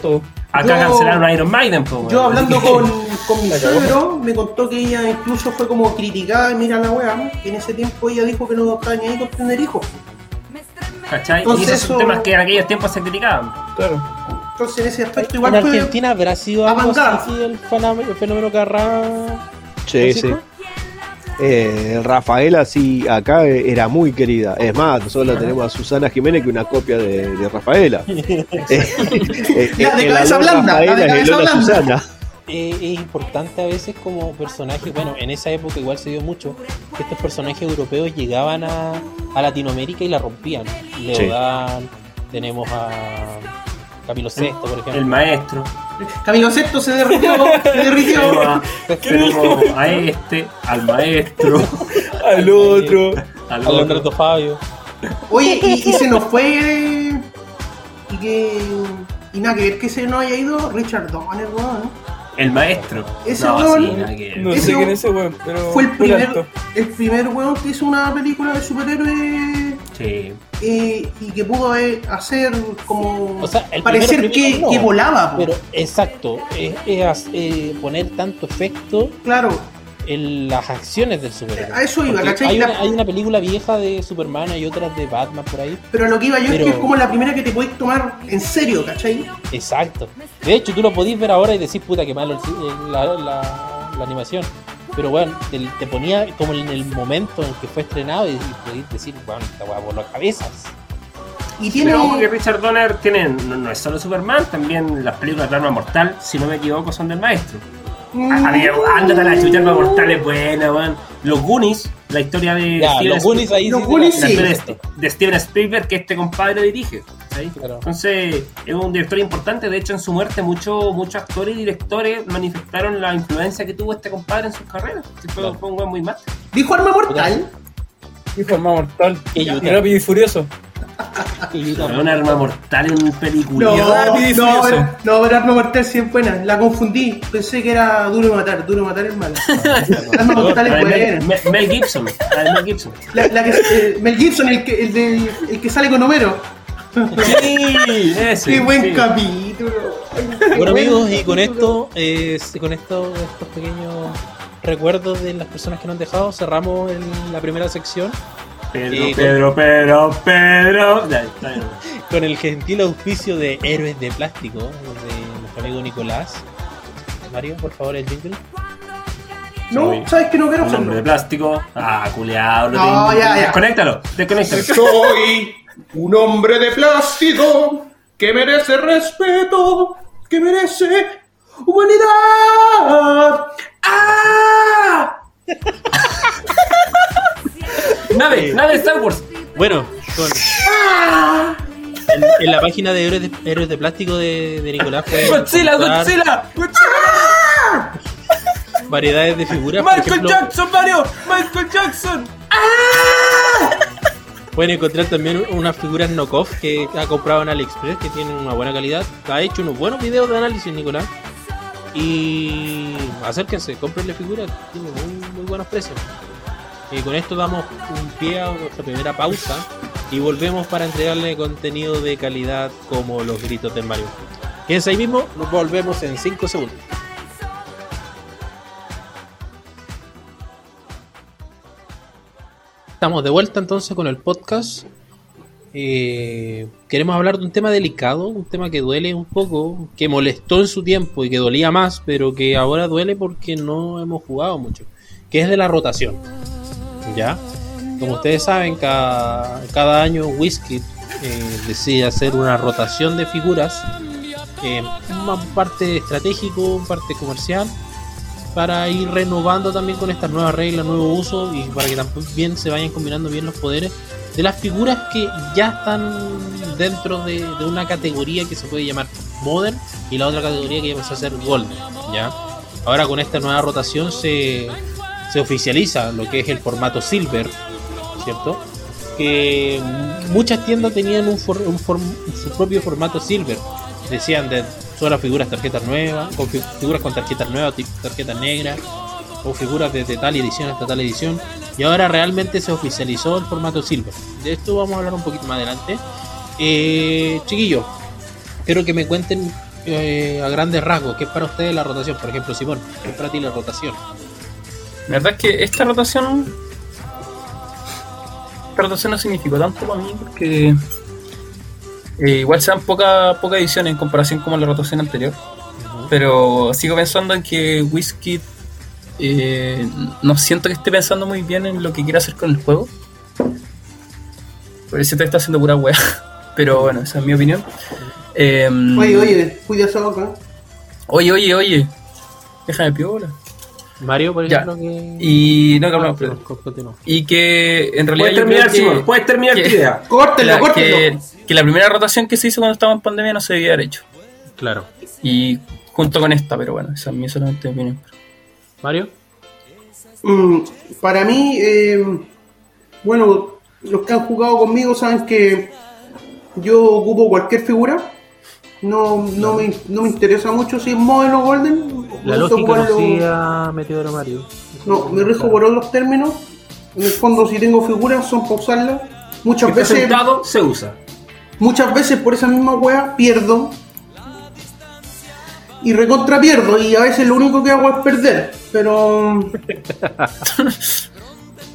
Speaker 3: Acá
Speaker 5: Yo-
Speaker 3: cancelaron a Iron Maiden, weón.
Speaker 5: Yo hablando con, con mi suegro, me contó que ella incluso fue como criticada, y mira la weá, que en ese tiempo ella dijo que no estaba ni ahí con tener hijos.
Speaker 3: ¿Cachai? y
Speaker 5: Entonces
Speaker 3: esos son temas que en aquellos tiempos se criticaban.
Speaker 2: Claro.
Speaker 5: Entonces en ese aspecto
Speaker 1: ¿En
Speaker 5: igual fue...
Speaker 1: Argentina habrá sido algo así el fenómeno, el fenómeno Carrá?
Speaker 4: Sí, sí. Eh, Rafaela sí, acá era muy querida. Es más, nosotros la tenemos a Susana Jiménez, que es una copia de, de Rafaela. Eh, eh,
Speaker 5: La de cabeza blanda, la de
Speaker 4: Rafaela es. Susana.
Speaker 1: Eh, es importante a veces como personaje, bueno, en esa época igual se dio mucho, que estos personajes europeos llegaban a, a Latinoamérica y la rompían. Leodán, tenemos a Camilo VI, por ejemplo.
Speaker 3: El maestro.
Speaker 5: Camilo Sexto se derritió, se derritió.
Speaker 3: a, tenemos a este, al maestro,
Speaker 2: Al otro.
Speaker 3: al
Speaker 1: a
Speaker 3: otro.
Speaker 1: Fabio.
Speaker 5: Oye, y, y se nos fue... Y que... Y nada que ver que se nos haya ido Richard Donner, weón.
Speaker 3: El maestro.
Speaker 5: Ese
Speaker 3: no,
Speaker 5: weón-
Speaker 3: sí, nada que ver.
Speaker 2: No
Speaker 5: Ese
Speaker 2: sé quién es ese weón, pero.
Speaker 5: Fue el primer, el primer weón que hizo una película de superhéroes
Speaker 3: Sí.
Speaker 5: Eh, y que pudo eh, hacer como
Speaker 1: O sea, el
Speaker 5: parecer
Speaker 1: primero,
Speaker 5: que,
Speaker 1: primero no.
Speaker 5: que volaba. po.
Speaker 1: Pero exacto, es, es, eh, poner tanto efecto
Speaker 5: claro,
Speaker 1: en las acciones del superhéroe.
Speaker 5: A eso iba.
Speaker 1: Hay una, hay una película vieja de Superman, hay otras de Batman por ahí.
Speaker 5: pero lo que iba yo
Speaker 1: Pero-
Speaker 5: es que es como la primera que te podéis tomar en serio, ¿cachai?
Speaker 1: Exacto. De hecho, tú lo podís ver ahora y decís, puta, que malo el ci- el- la, la- la animación. Pero bueno, te, te ponía como en el momento en que fue estrenado y, y podís decir, bueno, esta weá voló cabezas.
Speaker 5: Y tiene.
Speaker 3: Pero que Richard Donner tiene, no, no es solo Superman, también las películas de Arma Mortal, si no me equivoco, son del maestro.
Speaker 5: Mm,
Speaker 3: ándate a la chucha, Arma Mortal es buena, weón. Los Goonies, la historia de
Speaker 1: Ya,
Speaker 3: Steven
Speaker 1: los Goonies ahí
Speaker 5: Los
Speaker 1: sí
Speaker 5: Goonies
Speaker 3: de Steven Spielberg que este compadre dirige. Entonces, es un director importante. De hecho, en su muerte, muchos muchos actores y directores manifestaron la influencia que tuvo este compadre en sus carreras. Sí, fue,
Speaker 1: Claro.
Speaker 3: fue un weón muy más.
Speaker 5: Dijo Arma Mortal.
Speaker 2: Del más mortal. Y rápido y furioso.
Speaker 1: Yo
Speaker 3: Un arma mortal en un película.
Speaker 5: No, no,
Speaker 2: furioso.
Speaker 5: pero- no, pero Arma Mortal sí es buena. La confundí. Pensé que era Duro Matar. Duro Matar es mala. Arma Mortal es
Speaker 3: Mel,
Speaker 5: buena.
Speaker 3: Mel- Mel Gibson. la de Mel Gibson.
Speaker 5: La, la que, eh, Mel Gibson, el que, el que sale con Homero.
Speaker 3: Sí, ese.
Speaker 5: Qué buen
Speaker 3: sí.
Speaker 5: capítulo.
Speaker 1: Bueno amigos, y con esto, eh, con esto, estos pequeños recuerdos de las personas que nos han dejado, cerramos la primera sección
Speaker 3: Pedro,
Speaker 1: con-
Speaker 3: Pedro, Pedro, Pedro.
Speaker 1: Con el gentil auspicio de Héroes de Plástico de nuestro amigo Nicolás. Mario, por favor, el jingle.
Speaker 5: No,
Speaker 3: Soy
Speaker 5: sabes que no quiero
Speaker 3: Un hombre de
Speaker 5: hacerlo.
Speaker 3: plástico. Ah, culeado.
Speaker 5: No, ya, ya.
Speaker 3: Desconéctalo, desconéctalo.
Speaker 5: Soy un hombre de plástico que merece respeto, que merece humanidad. ¡Ah!
Speaker 3: Nave, nave Star Wars.
Speaker 1: Bueno, con, en, en la página de Héroes de, Héroes de Plástico de, de Nicolás pueden
Speaker 2: Godzilla, Godzilla, Godzilla.
Speaker 1: variedades de figuras. Por
Speaker 2: Michael
Speaker 1: ejemplo,
Speaker 2: Jackson, Mario, Michael Jackson.
Speaker 1: Pueden encontrar también unas figuras knockoff que ha comprado en AliExpress que tienen una buena calidad. Ha hecho unos buenos videos de análisis, Nicolás. Y acérquense, comprenle figuras, tiene muy, muy buenos precios. Y con esto damos un pie a nuestra primera pausa y volvemos para entregarle contenido de calidad como los gritos del Mario. Quédense ahí mismo, nos volvemos en 5 segundos. Estamos de vuelta entonces con el podcast. Eh, queremos hablar de un tema delicado, un tema que duele un poco, que molestó en su tiempo y que dolía más, pero que ahora duele porque no hemos jugado mucho, que es de la rotación. ¿Ya? Como ustedes saben, cada, cada año Whisky eh, decide hacer una rotación de figuras, eh, una parte estratégico, parte comercial, para ir renovando también con estas nuevas reglas, nuevo uso y para que también se vayan combinando bien los poderes de las figuras que ya están dentro de, una categoría que se puede llamar Modern y la otra categoría que pasa a ser Golden. ¿ya? Ahora con esta nueva rotación se, se oficializa lo que es el formato Silver, ¿cierto? Que muchas tiendas tenían un, su propio formato Silver. Decían de todas las figuras tarjetas nuevas, con fi- figuras con tarjetas nuevas, tarjetas negras, o figuras de, de tal edición hasta tal edición. Y ahora realmente se oficializó el formato Silver. De esto vamos a hablar un poquito más adelante. Eh, chiquillos, quiero que me cuenten eh, a grandes rasgos qué es para ustedes la rotación. Por ejemplo, Simón, ¿qué es para ti la rotación?
Speaker 2: La verdad es que esta rotación. Esta rotación no significó tanto para mí porque. Eh, igual sean poca, poca edición en comparación con la rotación anterior. Pero sigo pensando en que Whisky. eh, no siento que esté pensando muy bien en lo que quiere hacer con el juego. Por eso te está haciendo pura wea. Pero bueno, esa es mi opinión. Eh,
Speaker 5: Oye, oye, cuida esa boca.
Speaker 2: Oye, oye, oye. Déjame piola.
Speaker 1: Mario, por ejemplo, que...
Speaker 2: Y no, que
Speaker 1: Ah, continúa.
Speaker 2: Y que en realidad.
Speaker 3: Puedes terminar,
Speaker 2: que-
Speaker 3: Simón, puedes terminar
Speaker 2: que-
Speaker 3: tu idea.
Speaker 5: Córtenlo,
Speaker 2: la,
Speaker 5: córtenlo.
Speaker 2: que, que la primera rotación que se hizo cuando estaba en pandemia no se debía haber hecho.
Speaker 1: Claro.
Speaker 2: Y junto con esta, pero bueno, esa es mi solamente opinión.
Speaker 1: Mario,
Speaker 5: Mm, para mí, eh, bueno, los que han jugado conmigo saben que yo ocupo cualquier figura. No, no, me, no me interesa mucho si es Modern o Golden.
Speaker 1: la lógica no
Speaker 5: ocuparlo-
Speaker 1: sigue a Meteoro Mario.
Speaker 5: No, me rijo por otros términos. En el fondo, si tengo figuras, son para usarlas. Muchas
Speaker 3: Está
Speaker 5: veces,
Speaker 3: sentado, se usa.
Speaker 5: muchas veces por esa misma wea pierdo. Y recontra pierdo. Y a veces lo único que hago es perder. Pero.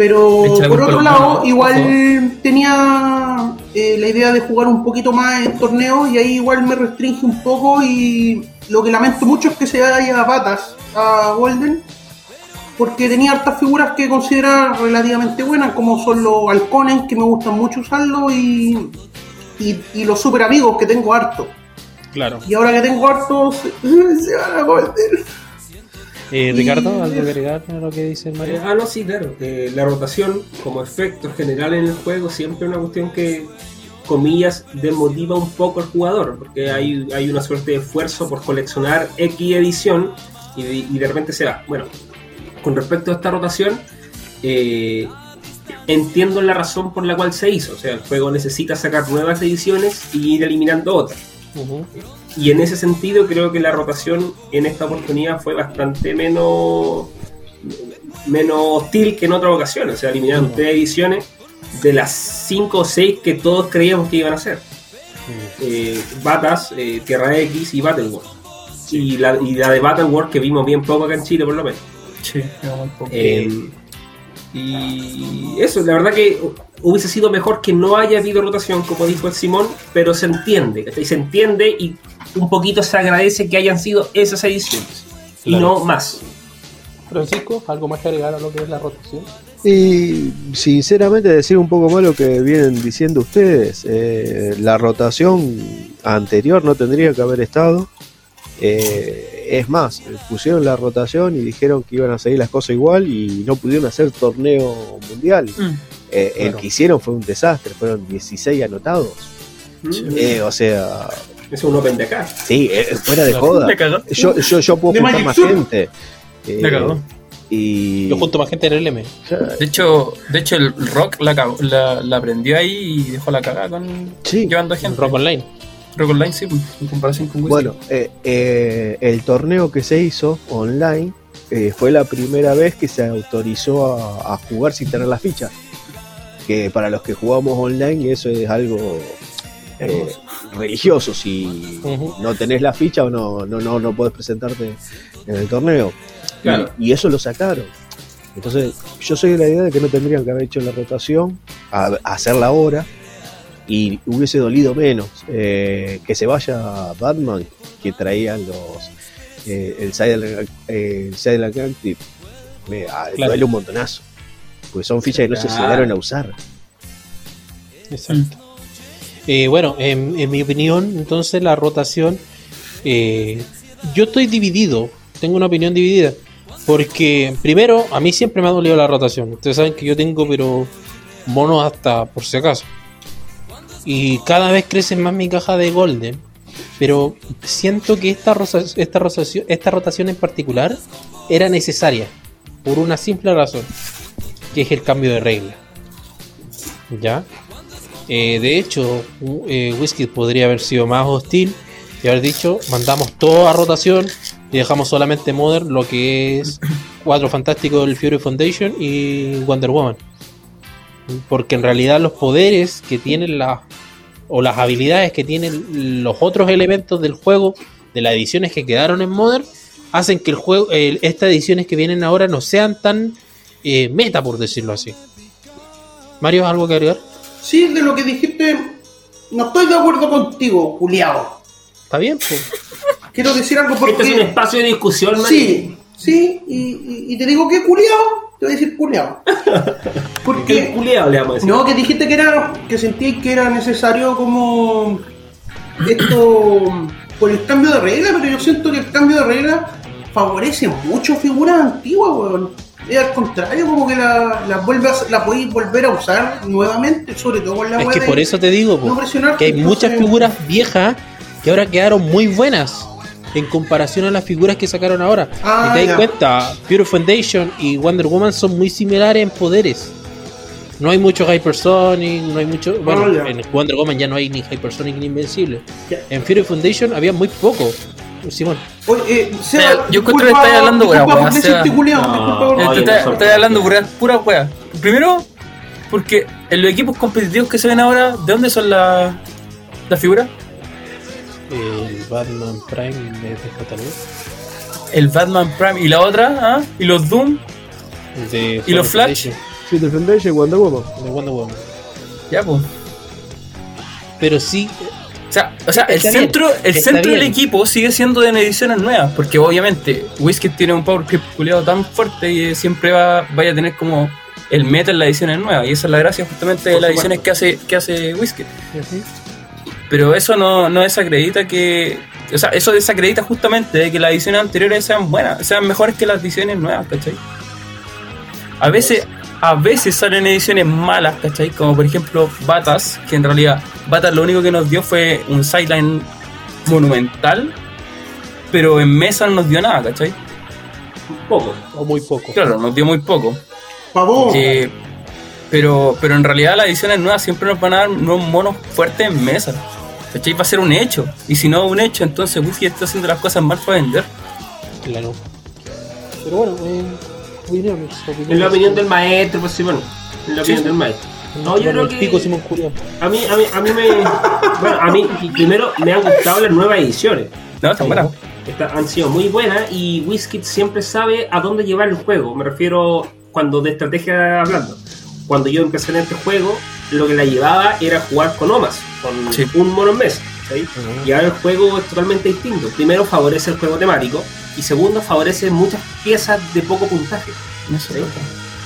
Speaker 5: Pero
Speaker 2: Echa
Speaker 5: por otro lado, igual tenía eh, la idea de jugar un poquito más en torneos y ahí igual me restringe un poco y lo que lamento mucho es que se vaya a patas a Golden porque tenía hartas figuras que consideraba relativamente buenas como son los halcones que me gustan mucho usarlo y, y, y los super amigos que tengo harto.
Speaker 1: Claro.
Speaker 5: y ahora que tengo hartos se van a Golden
Speaker 1: Eh, Ricardo, ¿algo que agregar a lo que dice
Speaker 3: Eh,
Speaker 1: Mario?
Speaker 3: Ah, no, sí, claro. Eh, la rotación como efecto general en el juego siempre es una cuestión que, comillas, desmotiva un poco al jugador, porque hay, hay una suerte de esfuerzo por coleccionar X edición y de, y de repente se va. Bueno, con respecto a esta rotación, eh, entiendo la razón por la cual se hizo. O sea, el juego necesita sacar nuevas ediciones y ir eliminando otras.
Speaker 1: Ujú.
Speaker 3: Y en ese sentido creo que la rotación en esta oportunidad fue bastante menos menos hostil que en otras ocasiones. O sea, eliminaron tres ediciones de las cinco o seis que todos creíamos que iban a ser. Eh, Batas, eh, Tierra X y Battleworld. Y la, y la de Battleworld que vimos bien poco acá en Chile por lo menos.
Speaker 2: Sí.
Speaker 3: Eh, y eso, la verdad que hubiese sido mejor que no haya habido rotación, como dijo el Simón, pero se entiende, ¿cachai? se entiende y un poquito se agradece que hayan sido esas ediciones y no más.
Speaker 1: Francisco, ¿algo más que agregar a lo que es la rotación?
Speaker 4: Y sinceramente decir un poco más lo que vienen diciendo ustedes, eh, la rotación anterior no tendría que haber estado. Eh, es más, pusieron la rotación y dijeron que iban a seguir las cosas igual y no pudieron hacer torneo mundial.
Speaker 2: Mm.
Speaker 4: Eh, El que hicieron fue un desastre, fueron 16 anotados. Eh, o sea,
Speaker 3: Es un open de acá.
Speaker 4: sí, eh, fuera de joda.
Speaker 2: Me cagó.
Speaker 4: Yo, yo, yo puedo
Speaker 5: De
Speaker 4: juntar
Speaker 5: Magic
Speaker 4: más
Speaker 5: Sur.
Speaker 4: gente. Eh,
Speaker 2: Me cagó.
Speaker 4: Y.
Speaker 1: Yo junto más gente en el M.
Speaker 2: De hecho, de hecho el Rock la, cagó- la, la aprendió ahí y dejó la cagada con
Speaker 4: Sí.
Speaker 2: llevando gente.
Speaker 1: Rock Online.
Speaker 2: Rock Online sí, pues, en comparación con Wizard.
Speaker 4: Bueno, eh, eh, el torneo que se hizo online eh, fue la primera vez que se autorizó a, a jugar sin tener la ficha. Que para los que jugamos online eso es algo eh, religioso. Si no tenés la ficha o no, no, no, no podés presentarte en el torneo. Y-
Speaker 3: Claro.
Speaker 4: Y, eso lo sacaron. Entonces, yo soy de la idea de que no tendrían que haber hecho la rotación, a, a hacerla ahora, y hubiese dolido menos eh, que se vaya Batman, que traían los eh, el Silent eh, el Silent Active. Me ah,
Speaker 1: Claro.
Speaker 4: duele un montonazo. Porque son fichas que no se llegaron a usar.
Speaker 1: Exacto. Eh, bueno, en, mi opinión, entonces la rotación, eh, yo estoy dividido, tengo una opinión dividida, porque primero, a mí siempre me ha dolido la rotación, ustedes saben que yo tengo, pero monos hasta por si acaso, y cada vez crece más mi caja de Golden, pero siento que esta, rosa- esta, rotación, esta rotación en particular era necesaria, por una simple razón, que es el cambio de regla. ¿Ya? Eh, de hecho, eh, Whisky podría haber sido más hostil y haber dicho, mandamos todo a rotación y dejamos solamente Modern lo que es Cuatro Fantásticos del Fury Foundation y Wonder Woman. Porque en realidad los poderes que tienen la o las habilidades que tienen los otros elementos del juego de las ediciones que quedaron en Modern hacen que el juego, el- estas ediciones que vienen ahora no sean tan eh, meta, por decirlo así. Mario, ¿algo que agregar?
Speaker 5: Sí, de lo que dijiste, no estoy de acuerdo contigo, Juliado.
Speaker 1: Está bien, pues.
Speaker 5: Quiero decir algo
Speaker 3: Este es un
Speaker 5: porque.
Speaker 3: espacio de discusión, man.
Speaker 5: Sí, sí, y, y- y te digo que culiado, te voy a decir culiado.
Speaker 3: ¿Qué
Speaker 5: Porque.
Speaker 3: culiado le vamos a decir?
Speaker 5: No, que dijiste que era. que sentí que era necesario como. esto. por el cambio de regla, pero yo siento que el cambio de regla favorece mucho figuras antiguas, weón. Es al contrario, como que la, la, vuelve a- la podéis volver a usar nuevamente, sobre todo con la
Speaker 1: Es que por eso te digo, po,
Speaker 5: no
Speaker 1: que hay
Speaker 5: entonces-
Speaker 1: muchas figuras viejas que ahora quedaron muy buenas en comparación a las figuras que sacaron ahora.
Speaker 5: Ah,
Speaker 1: y te das cuenta, Pure Foundation y Wonder Woman son muy similares en poderes. No hay mucho Hypersonic, no hay mucho. Bueno,
Speaker 5: Ah,
Speaker 1: en Wonder Woman ya no hay ni Hypersonic ni Invencible. En Fury Foundation había muy poco. Simón,
Speaker 5: Oye, eh, Seba,
Speaker 2: yo encuentro que estáis hablando weá, weá, estás hablando pura, pura wea. Primero, porque en los equipos competitivos que se ven ahora, ¿de dónde son las las figuras?
Speaker 1: el Batman Prime de JLU.
Speaker 2: El Batman Prime y la otra, ¿ah? Y los Doom,
Speaker 1: De
Speaker 2: ¿Y los Flash?
Speaker 1: Foundation,
Speaker 4: Future Foundation, Wonder Woman.
Speaker 1: De Wonder Woman.
Speaker 2: ya pues.
Speaker 1: Pero sí,
Speaker 2: O sea, o sea el
Speaker 1: bien,
Speaker 2: centro, el centro del equipo sigue siendo en ediciones nuevas, porque obviamente Whiskey tiene un power creep culiado tan fuerte y siempre va, vaya a tener como el meta en las ediciones nuevas, y esa es la gracia justamente de
Speaker 5: Por
Speaker 2: las
Speaker 5: supuesto.
Speaker 2: ediciones que hace, que hace Whiskey. Pero eso no, no desacredita que. O sea, eso desacredita justamente de que las ediciones anteriores sean buenas, sean mejores que las ediciones nuevas, ¿cachai? A veces, a veces salen ediciones malas, ¿cachai? Como por ejemplo Batas, que en realidad Batas lo único que nos dio fue un sideline monumental, pero en mesa no nos dio nada, ¿cachai?
Speaker 3: Poco.
Speaker 1: o muy poco.
Speaker 2: Claro, nos dio muy poco.
Speaker 5: Pavón.
Speaker 2: Eh, pero, pero en realidad las ediciones nuevas siempre nos van a dar unos monos fuertes en mesa. ¿Cachai? Va a ser un hecho. Y si no un hecho, entonces Whisky está haciendo las cosas mal para vender.
Speaker 1: Claro. Pero bueno, eh, opiniones, opiniones.
Speaker 3: En la opinión del maestro, pues sí, bueno. En la opinión
Speaker 2: sí.
Speaker 3: del maestro. No, yo creo que.
Speaker 1: pico Simón.
Speaker 3: A mí, a mí, a mí me. Bueno, a mí primero me han gustado las nuevas ediciones.
Speaker 2: No, está buena.
Speaker 3: Esta- han sido muy buenas y Wizkid siempre sabe a dónde llevar el juego. Me refiero cuando de estrategia hablando. Cuando yo empecé en este juego, lo que la llevaba era jugar con Omas, con
Speaker 2: Sí.
Speaker 3: un mono en mesa. ¿Sí? Y ahora el juego es totalmente distinto. Primero favorece el juego temático y segundo favorece muchas piezas de poco puntaje.
Speaker 2: Eso
Speaker 3: Sí.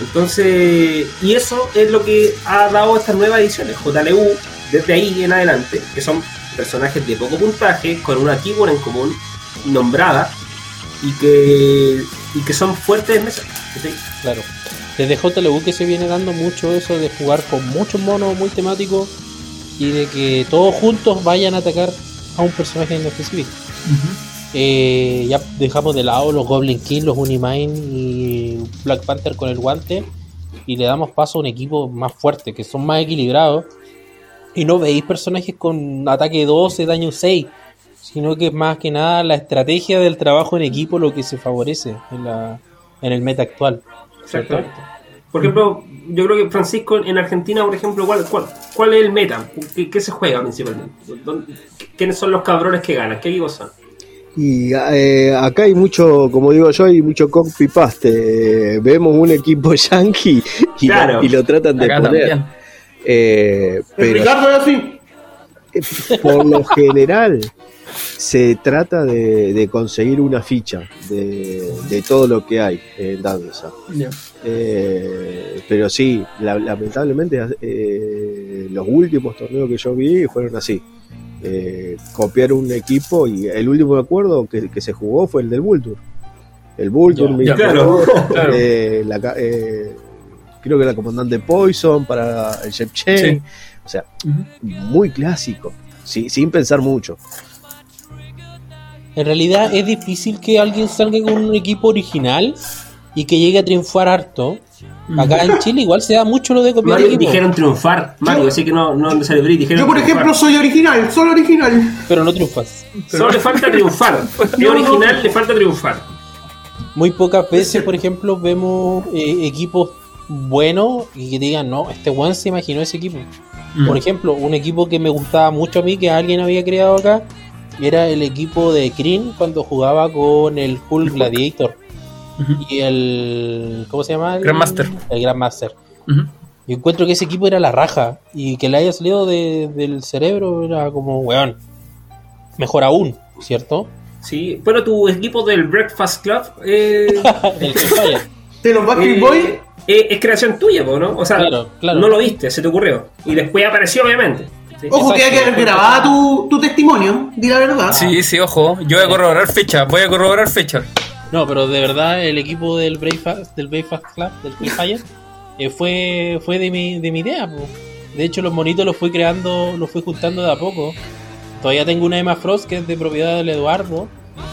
Speaker 3: Entonces, y eso es lo que ha dado estas nuevas ediciones, JLU, desde ahí en adelante, que son personajes de poco puntaje, con una keyword en común, nombrada, y que, y que son fuertes en mesa. ¿sí?
Speaker 1: Claro. Desde JLU que se viene dando mucho eso de jugar con muchos monos muy temáticos y de que todos juntos vayan a atacar a un personaje en específico. Eh, ya dejamos de lado los Goblin King, los Unimine y Black Panther con el guante y le damos paso a un equipo más fuerte, que son más equilibrados. Y no veis personajes con ataque 12, daño 6, sino que es más que nada la estrategia del trabajo en equipo lo que se favorece en, la, en el meta actual. ¿cierto?
Speaker 3: Exactamente. Por ejemplo, yo creo que Francisco en Argentina, por ejemplo, ¿cuál, cuál, cuál es el meta? ¿Qué, qué se juega principalmente? ¿Dónde- ¿Quiénes son los cabrones que ganan? ¿Qué equipos son?
Speaker 4: Y eh, acá hay mucho, como digo yo, hay mucho copy paste. Vemos un equipo yankee y,
Speaker 3: Claro.
Speaker 4: lo, y lo tratan de
Speaker 2: Acá
Speaker 4: poner. Eh, pero
Speaker 5: Ricardo es así.
Speaker 4: por lo general se trata de, de conseguir una ficha de, de todo lo que hay en danza. Eh, pero sí, la- lamentablemente eh, los últimos torneos que yo vi fueron así. Eh, copiar un equipo y el último acuerdo que, que se jugó fue el del Vulture. El Vulture,
Speaker 3: claro,
Speaker 2: claro.
Speaker 4: eh, la creo que la comandante Poison para el Shep Chen.
Speaker 2: Sí.
Speaker 4: O sea, muy clásico, sí, sin pensar mucho.
Speaker 1: En realidad es difícil que alguien salga con un equipo original y que llegue a triunfar harto. Acá en Chile igual se da mucho lo de copiar
Speaker 3: Mario, dijeron triunfar. Mario, así que no, no. Dijeron
Speaker 5: Yo, por
Speaker 3: triunfar.
Speaker 5: ejemplo, soy original, solo original.
Speaker 1: pero no triunfas.
Speaker 3: Solo le falta triunfar. Es
Speaker 5: No, no.
Speaker 3: original, le falta triunfar.
Speaker 1: Muy pocas veces, por ejemplo, vemos eh, equipos buenos y que digan, no, este one se imaginó ese equipo.
Speaker 2: Mm.
Speaker 1: Por ejemplo, un equipo que me gustaba mucho a mí, que alguien había creado acá, era el equipo de Kryn cuando jugaba con el Hulk Gladiator y el. ¿Cómo se llama?
Speaker 2: Grandmaster.
Speaker 1: El Grandmaster.
Speaker 2: Ujú.
Speaker 1: Yo encuentro que ese equipo era la raja y que le haya salido de- del cerebro era como, weón, mejor aún, ¿cierto?
Speaker 3: Sí. Bueno, tu equipo del Breakfast Club eh,
Speaker 1: El Hellfire.
Speaker 5: De los Backstreet
Speaker 3: eh,
Speaker 5: Boys,
Speaker 3: es creación tuya, po, ¿no? O sea,
Speaker 1: Claro, claro.
Speaker 3: no lo viste, se te ocurrió. Y después apareció, obviamente. Sí.
Speaker 5: ojo que que grabar tu, tu testimonio, di la verdad.
Speaker 2: Sí, sí, ojo. Yo voy a corroborar fecha. Voy a corroborar fecha.
Speaker 1: No, pero de verdad el equipo del Breakfast, del Breakfast Club, del Hellfire, eh, fue, fue de mi, de mi idea. po. De hecho, los monitos los fui creando, los fui juntando de a poco. Todavía tengo una Emma Frost que es de propiedad del Eduardo.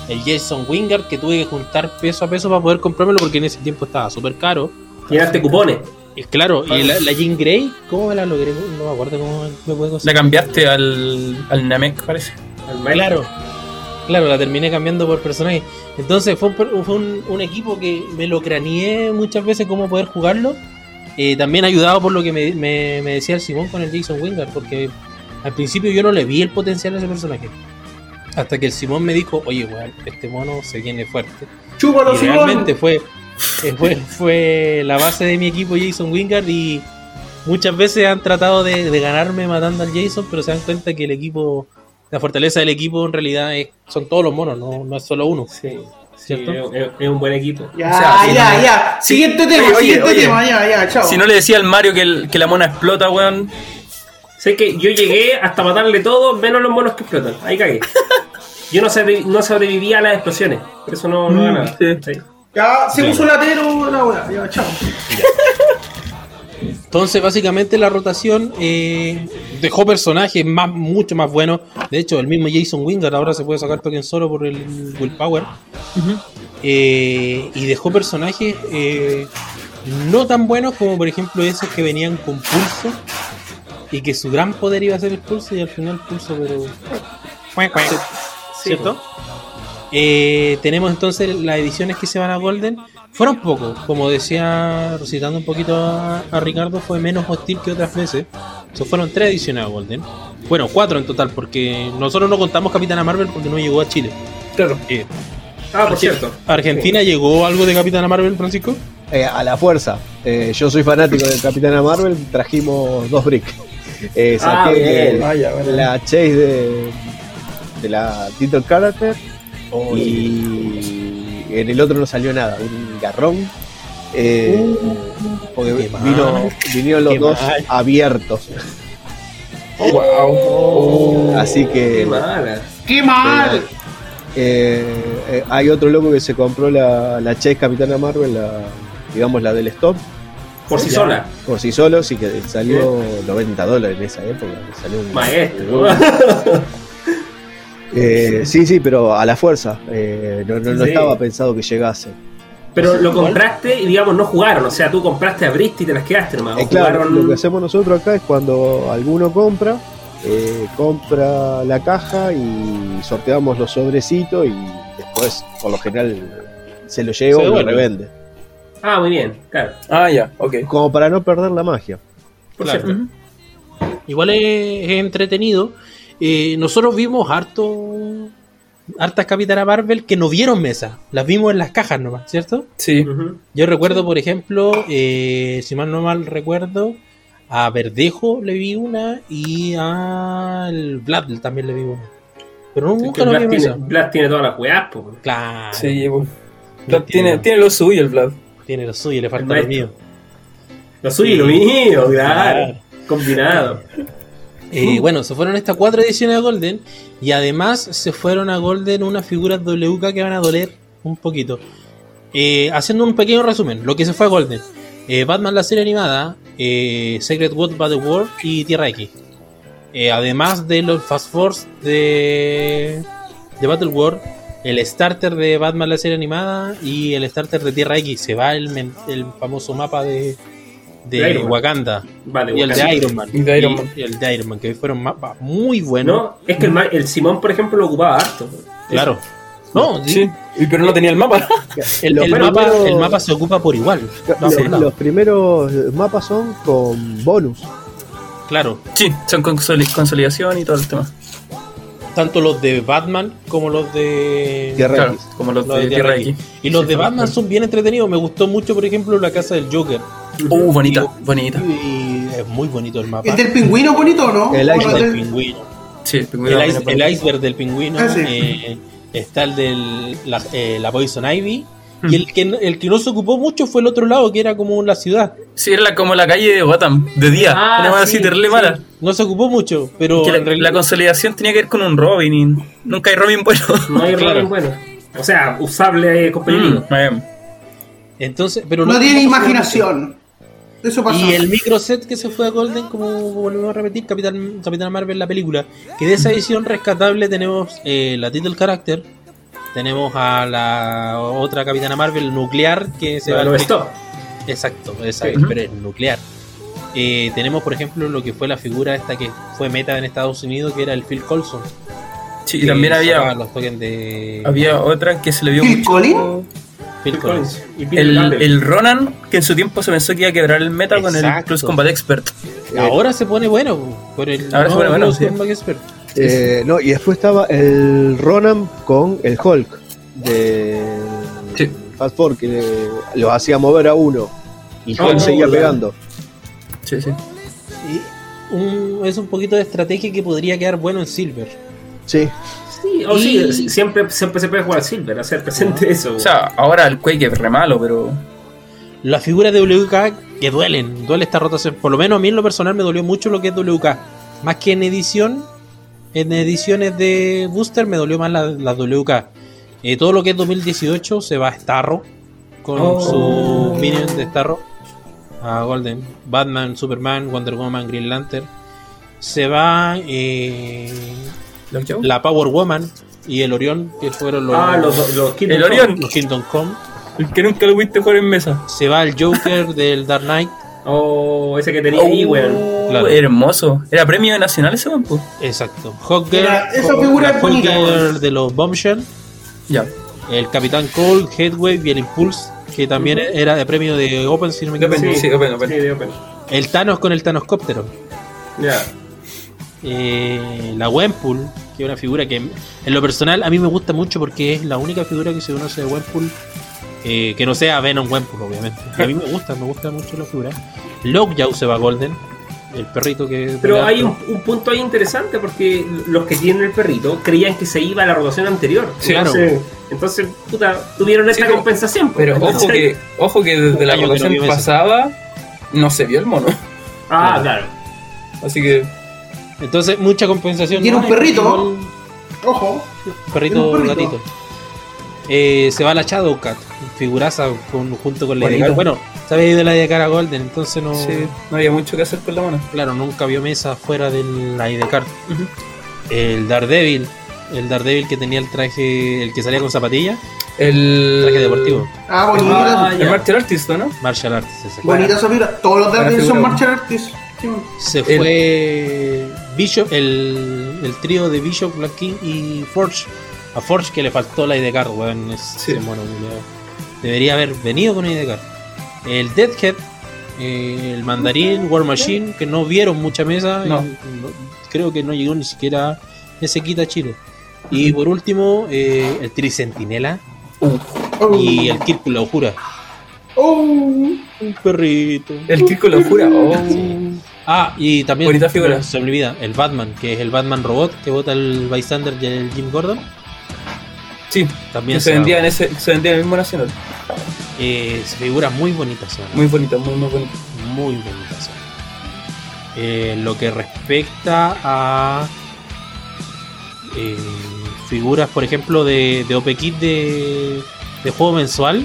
Speaker 1: El Jason Wingard que tuve que juntar peso a peso para poder comprármelo porque en ese tiempo estaba súper caro.
Speaker 3: Llenaste cupones.
Speaker 1: Y claro, y la, la Jean Grey, ¿cómo me la logré? No me acuerdo cómo me puede
Speaker 2: La
Speaker 1: conseguir.
Speaker 2: cambiaste al, al Namek, parece.
Speaker 3: al.
Speaker 1: Claro, claro, la terminé cambiando por personaje. Entonces fue, un, per- fue un, un equipo que me lo craneé muchas veces cómo poder jugarlo. Eh, también ayudado por lo que me, me- me decía el Simón con el Jason Wingard, porque al principio yo no le vi el potencial a ese personaje. Hasta que el Simón me dijo, oye, weón, este mono se viene fuerte.
Speaker 5: Chúpalo,
Speaker 1: Y
Speaker 5: Simón.
Speaker 1: realmente fue, eh, fue, fue la base de mi equipo Jason Wingard y muchas veces han tratado de, de ganarme matando al Jason, pero se dan cuenta que el equipo, la fortaleza del equipo en realidad es- son todos los monos, no, no es solo uno.
Speaker 3: Sí, sí,
Speaker 1: ¿Cierto?
Speaker 3: es, un buen equipo.
Speaker 5: Ya,
Speaker 2: O sea, si
Speaker 5: ya, ya.
Speaker 2: si-
Speaker 5: Siguiente tema,
Speaker 2: oye,
Speaker 5: siguiente
Speaker 2: oye.
Speaker 5: tema, ya, ya, chao.
Speaker 2: Si no le decía al Mario que, el- que la mona explota, weón.
Speaker 3: Sé que yo llegué hasta matarle todo, menos los monos que explotan. Ahí cagué. Yo no, sobrevi- no sobrevivía a las explosiones. Por eso no, no
Speaker 2: Mm,
Speaker 3: ganaba.
Speaker 2: sí.
Speaker 3: Sí.
Speaker 5: Ya, se puso latero la weá, ya, chao.
Speaker 1: Entonces, básicamente la rotación eh, dejó personajes más, mucho más buenos. De hecho, el mismo Jason Wingard ahora se puede sacar token solo por el Willpower. Eh, y dejó personajes eh, no tan buenos como, por ejemplo, esos que venían con pulso. Y que su gran poder iba a ser el pulso. Y al final, pulso, pero. ¿Cierto? Eh, tenemos entonces las ediciones que se van a Golden. Fueron pocos, como decía, recitando un poquito a, a Ricardo, fue menos hostil que otras veces. So, fueron tres ediciones a Golden. Bueno, cuatro en total, porque nosotros no contamos Capitana Marvel porque no llegó a Chile.
Speaker 2: Claro.
Speaker 1: Eh,
Speaker 3: Ah, por
Speaker 1: Arge-
Speaker 3: cierto.
Speaker 1: ¿Argentina llegó algo de Capitana Marvel, Francisco?
Speaker 4: Eh, a la fuerza. Eh, yo soy fanático de Capitana Marvel, trajimos dos bricks. Eh,
Speaker 3: Ah,
Speaker 4: saqué
Speaker 3: bien.
Speaker 2: Vaya, bueno.
Speaker 4: la chase de, de la Title Character y en el otro no salió nada, un garrón. Eh, porque
Speaker 1: qué mal.
Speaker 4: vino, vinieron los
Speaker 1: Qué
Speaker 4: dos
Speaker 1: mal.
Speaker 4: abiertos.
Speaker 2: Wow.
Speaker 4: Así
Speaker 3: Qué
Speaker 4: que
Speaker 3: mala.
Speaker 5: ¡Qué mal!
Speaker 4: eh, eh, hay otro loco que se compró la, la chase Capitana Marvel, la, digamos la del stop.
Speaker 3: Por sí sola.
Speaker 4: Por sí solo, sí que salió 90 dólares en esa época. Salió un
Speaker 3: Maestro.
Speaker 4: Eh, sí, sí, pero a la fuerza. Eh, no no- no
Speaker 3: Sí.
Speaker 4: estaba pensado que llegase.
Speaker 3: Pero lo compraste y digamos no jugaron. O sea, tú compraste, abriste y te las quedaste nomás.
Speaker 4: Eh,
Speaker 3: O
Speaker 4: claro,
Speaker 3: jugaron-
Speaker 4: lo que hacemos nosotros acá es cuando alguno compra, eh, compra la caja y sorteamos los sobrecitos y después, por lo general, se lo lleva o lo revende.
Speaker 3: Ah, muy bien, claro.
Speaker 2: Ah, ya, ok.
Speaker 4: Como para no perder la magia.
Speaker 3: Por
Speaker 1: Claro.
Speaker 3: cierto.
Speaker 1: Igual es entretenido. Eh, nosotros vimos harto hartas Capitana Marvel que no vieron mesa. Las vimos en las cajas nomás, ¿cierto?
Speaker 2: Sí.
Speaker 3: Ujú.
Speaker 1: Yo recuerdo, por ejemplo, eh, si mal no mal recuerdo, a Verdejo le vi una y al Vlad también le vi una. Pero no,
Speaker 3: Es
Speaker 1: nunca
Speaker 3: que
Speaker 1: lo vi
Speaker 3: tiene,
Speaker 1: mesa.
Speaker 3: Vlad tiene todas las weas, po.
Speaker 1: Claro.
Speaker 2: Sí, Vlad tiene, tiene lo suyo el Vlad.
Speaker 1: Tiene lo suyo, le falta lo mío.
Speaker 3: Lo suyo y lo mío, claro.
Speaker 1: Claro.
Speaker 3: Combinado.
Speaker 1: Eh, bueno, se fueron estas cuatro ediciones de Golden y además se fueron a Golden unas figuras WK que van a doler un poquito. Eh, haciendo un pequeño resumen, lo que se fue a Golden. Eh, Batman la serie animada, eh, Secret World Battle War y Tierra X. Eh, además de los Fast Force de, de Battle War, el starter de Batman la serie animada y el starter de Tierra X. Se va el famoso mapa de, de
Speaker 3: De.
Speaker 1: Wakanda.
Speaker 3: Vale,
Speaker 1: Y el de Iron Man.
Speaker 2: Y de Iron Man.
Speaker 1: Y el de Iron Man, que fueron mapas muy buenos.
Speaker 3: No, es que el, Simón, por ejemplo, lo ocupaba harto.
Speaker 1: Claro. No, sí.
Speaker 2: Sí. Y pero no tenía el mapa.
Speaker 1: El, mapa,
Speaker 4: primeros-
Speaker 1: el mapa se ocupa por igual. No,
Speaker 4: Los, primeros mapas son con bonus.
Speaker 1: Claro.
Speaker 2: Sí, son consoli- consolidación y todo el tema.
Speaker 1: Tanto los de Batman como los de.
Speaker 4: Tierra
Speaker 2: Claro, como los
Speaker 1: los
Speaker 2: de Tierra X.
Speaker 1: Y los
Speaker 2: Sí,
Speaker 1: de Batman son bien entretenidos. Me gustó mucho, por ejemplo, la casa del Joker.
Speaker 2: Uh, bonita,
Speaker 1: Y-
Speaker 2: bonita.
Speaker 1: Y es muy bonito el mapa.
Speaker 5: ¿El del pingüino bonito o no?
Speaker 4: El
Speaker 5: ¿O
Speaker 4: iceberg
Speaker 5: del-
Speaker 1: pingüino.
Speaker 2: Sí, el pingüino
Speaker 1: El, ice- iceberg del pingüino.
Speaker 5: Ah, sí.
Speaker 1: eh, está el la, eh, la Poison Ivy.
Speaker 2: Hmm.
Speaker 1: Y el que, el que no se ocupó mucho fue el otro lado, que era como la ciudad.
Speaker 2: Sí, era la- como la calle de Gotham, de día.
Speaker 3: Ah,
Speaker 2: Una cosa
Speaker 3: sí,
Speaker 2: así terrible
Speaker 3: sí.
Speaker 2: mala.
Speaker 1: No se ocupó mucho, pero
Speaker 2: Que la,
Speaker 1: en realidad-
Speaker 2: la consolidación tenía que ver con un Robin y nunca hay Robin bueno.
Speaker 3: No hay
Speaker 1: Claro.
Speaker 3: Robin bueno. O sea, usable eh, competitivo.
Speaker 2: Mm,
Speaker 1: entonces, pero
Speaker 5: No tiene imaginación. Eso.
Speaker 1: Y el microset que se fue a Golden, como volvemos a repetir, Capitán, Capitán Marvel la película, que de esa edición rescatable tenemos eh, la title character, tenemos a la otra Capitana Marvel nuclear que se va
Speaker 3: Lo
Speaker 1: al
Speaker 3: stop.
Speaker 1: Exacto, esa
Speaker 3: Sí.
Speaker 1: pero es nuclear. Eh, tenemos, por ejemplo, lo que fue la figura esta que fue meta en Estados Unidos, que era el Phil Colson.
Speaker 2: Sí, y también había,
Speaker 1: los tokens de
Speaker 2: había otra que se le vio
Speaker 5: ¿Phil
Speaker 2: mucho.
Speaker 5: Collins?
Speaker 1: Phil Collins.
Speaker 3: Y Peter
Speaker 2: El, Ronan, que en su tiempo se pensó que iba a quebrar el meta con el. Plus Combat Expert.
Speaker 1: Ahora se pone bueno por el
Speaker 2: Ahora se pone bueno,
Speaker 1: Plus
Speaker 2: sí.
Speaker 1: Combat Expert.
Speaker 4: Eh, no, y después estaba el Ronan con el Hulk de
Speaker 2: Sí.
Speaker 4: Fast Four, que le- los hacía mover a uno. Y
Speaker 3: Oh,
Speaker 4: Hulk seguía pegando.
Speaker 2: Sí, sí.
Speaker 1: Y un- es un poquito de estrategia que podría quedar bueno en Silver.
Speaker 4: Sí,
Speaker 3: Sí, o
Speaker 1: Y-
Speaker 3: sí, siempre, siempre se puede jugar Silver, hacer presente eso.
Speaker 2: O sea, ahora el Quake es re malo, pero.
Speaker 1: Las figuras de WK que duelen, duele esta rotación. Por lo menos a mí en lo personal me dolió mucho lo que es WK. Más que en edición, en ediciones de Booster me dolió más la, la WK. Eh, todo lo que es 2018 se va a Starro con
Speaker 3: Oh.
Speaker 1: su minion de Starro a Golden. Batman, Superman, Wonder Woman, Green Lantern. Se va eh. La Power Woman y el Orión, que fueron los,
Speaker 3: ah, los, los Kingdom
Speaker 2: El Orion.
Speaker 1: Los Kingdom Come.
Speaker 2: El que nunca lo viste jugar en mesa.
Speaker 1: Se va el Joker del Dark Knight.
Speaker 3: Oh, ese que tenía ahí, weón.
Speaker 1: Claro.
Speaker 2: Hermoso. Era premio nacional ese tiempo.
Speaker 1: Exacto. Hawker,
Speaker 5: esa figura
Speaker 1: Hawker
Speaker 5: weón.
Speaker 1: de los Bombshell,
Speaker 2: Ya.
Speaker 1: el Capitán Cole, Headwave y el Impulse, que también era de premio de Open, si no me equivoco.
Speaker 2: Sí, open, open.
Speaker 3: Sí, de open.
Speaker 1: El Thanos con el Thanoscóptero.
Speaker 3: Ya.
Speaker 1: Eh, la Wempool, que es una figura que en lo personal a mí me gusta mucho porque es la única figura que se conoce de Wempool eh, que no sea Venom Wempool, obviamente. Y a mí me gusta, me gusta mucho la figura. Lockjaw se va Golden, el perrito que.
Speaker 3: Pero hay un, punto ahí interesante porque los que tienen el perrito creían que se iba a la rotación anterior.
Speaker 1: Sí,
Speaker 3: entonces, entonces, puta, tuvieron esta
Speaker 2: pero-
Speaker 3: compensación.
Speaker 2: Pero
Speaker 3: pues,
Speaker 2: ojo
Speaker 3: ¿cachai?
Speaker 2: que, ojo que desde la
Speaker 1: no
Speaker 2: rotación
Speaker 1: mesa.
Speaker 2: pasada no se vio el mono.
Speaker 3: Ah, claro.
Speaker 2: Así que
Speaker 1: Entonces, mucha compensación.
Speaker 5: Tiene
Speaker 1: no
Speaker 5: un
Speaker 1: hay,
Speaker 5: perrito.
Speaker 1: igual-
Speaker 5: Ojo.
Speaker 1: Perrito,
Speaker 5: Tiene un perrito.
Speaker 1: gatito. Eh, se va la Shadowcat, figuraza con- junto con Lady
Speaker 2: Bonito.
Speaker 1: Bueno, Se había ido la IDK a Golden, entonces no.
Speaker 2: Sí, no había mucho que hacer con la mano.
Speaker 1: Claro, nunca vio mesa fuera de la IDK. El Daredevil, el Daredevil que tenía el traje, el que salía con zapatillas,
Speaker 2: El
Speaker 1: traje deportivo.
Speaker 5: Ah, bonita.
Speaker 2: El Martial Artist, ¿no?
Speaker 1: Martial Arts, ese.
Speaker 5: bonita esa figura. Todos los Daredevil son martial artists. Sí.
Speaker 1: Se
Speaker 2: El-
Speaker 1: fue Bishop, el, el trío de Bishop, Black King y Forge. A Forge que le faltó la IDK, weón. Es,
Speaker 2: Sí.
Speaker 1: ese mono. Debería haber venido con IDK. El Deadhead, eh, el Mandarín, War Machine, que no vieron mucha mesa.
Speaker 2: No.
Speaker 1: y no- creo que no llegó ni siquiera ese quita Chile. Y por último, eh, el Tricentinela
Speaker 5: Oh.
Speaker 1: y el Kirk la jura.
Speaker 5: Oh.
Speaker 1: Un perrito.
Speaker 2: El Kirko lo jura. Oh.
Speaker 1: Ah, y también
Speaker 2: Bonita figura.
Speaker 1: se me olvida, el Batman, que es el Batman robot que vota el Bystander y el Jim Gordon.
Speaker 2: Sí,
Speaker 1: También
Speaker 2: se
Speaker 1: se
Speaker 2: vendía en ese, se vendía en el mismo nacional.
Speaker 1: eh, figuras muy bonitas son.
Speaker 2: Muy bonito, muy muy bonito.
Speaker 1: Muy bonitas son. Eh, lo que respecta a eh, figuras, por ejemplo, de, de OP Kit de, de juego mensual,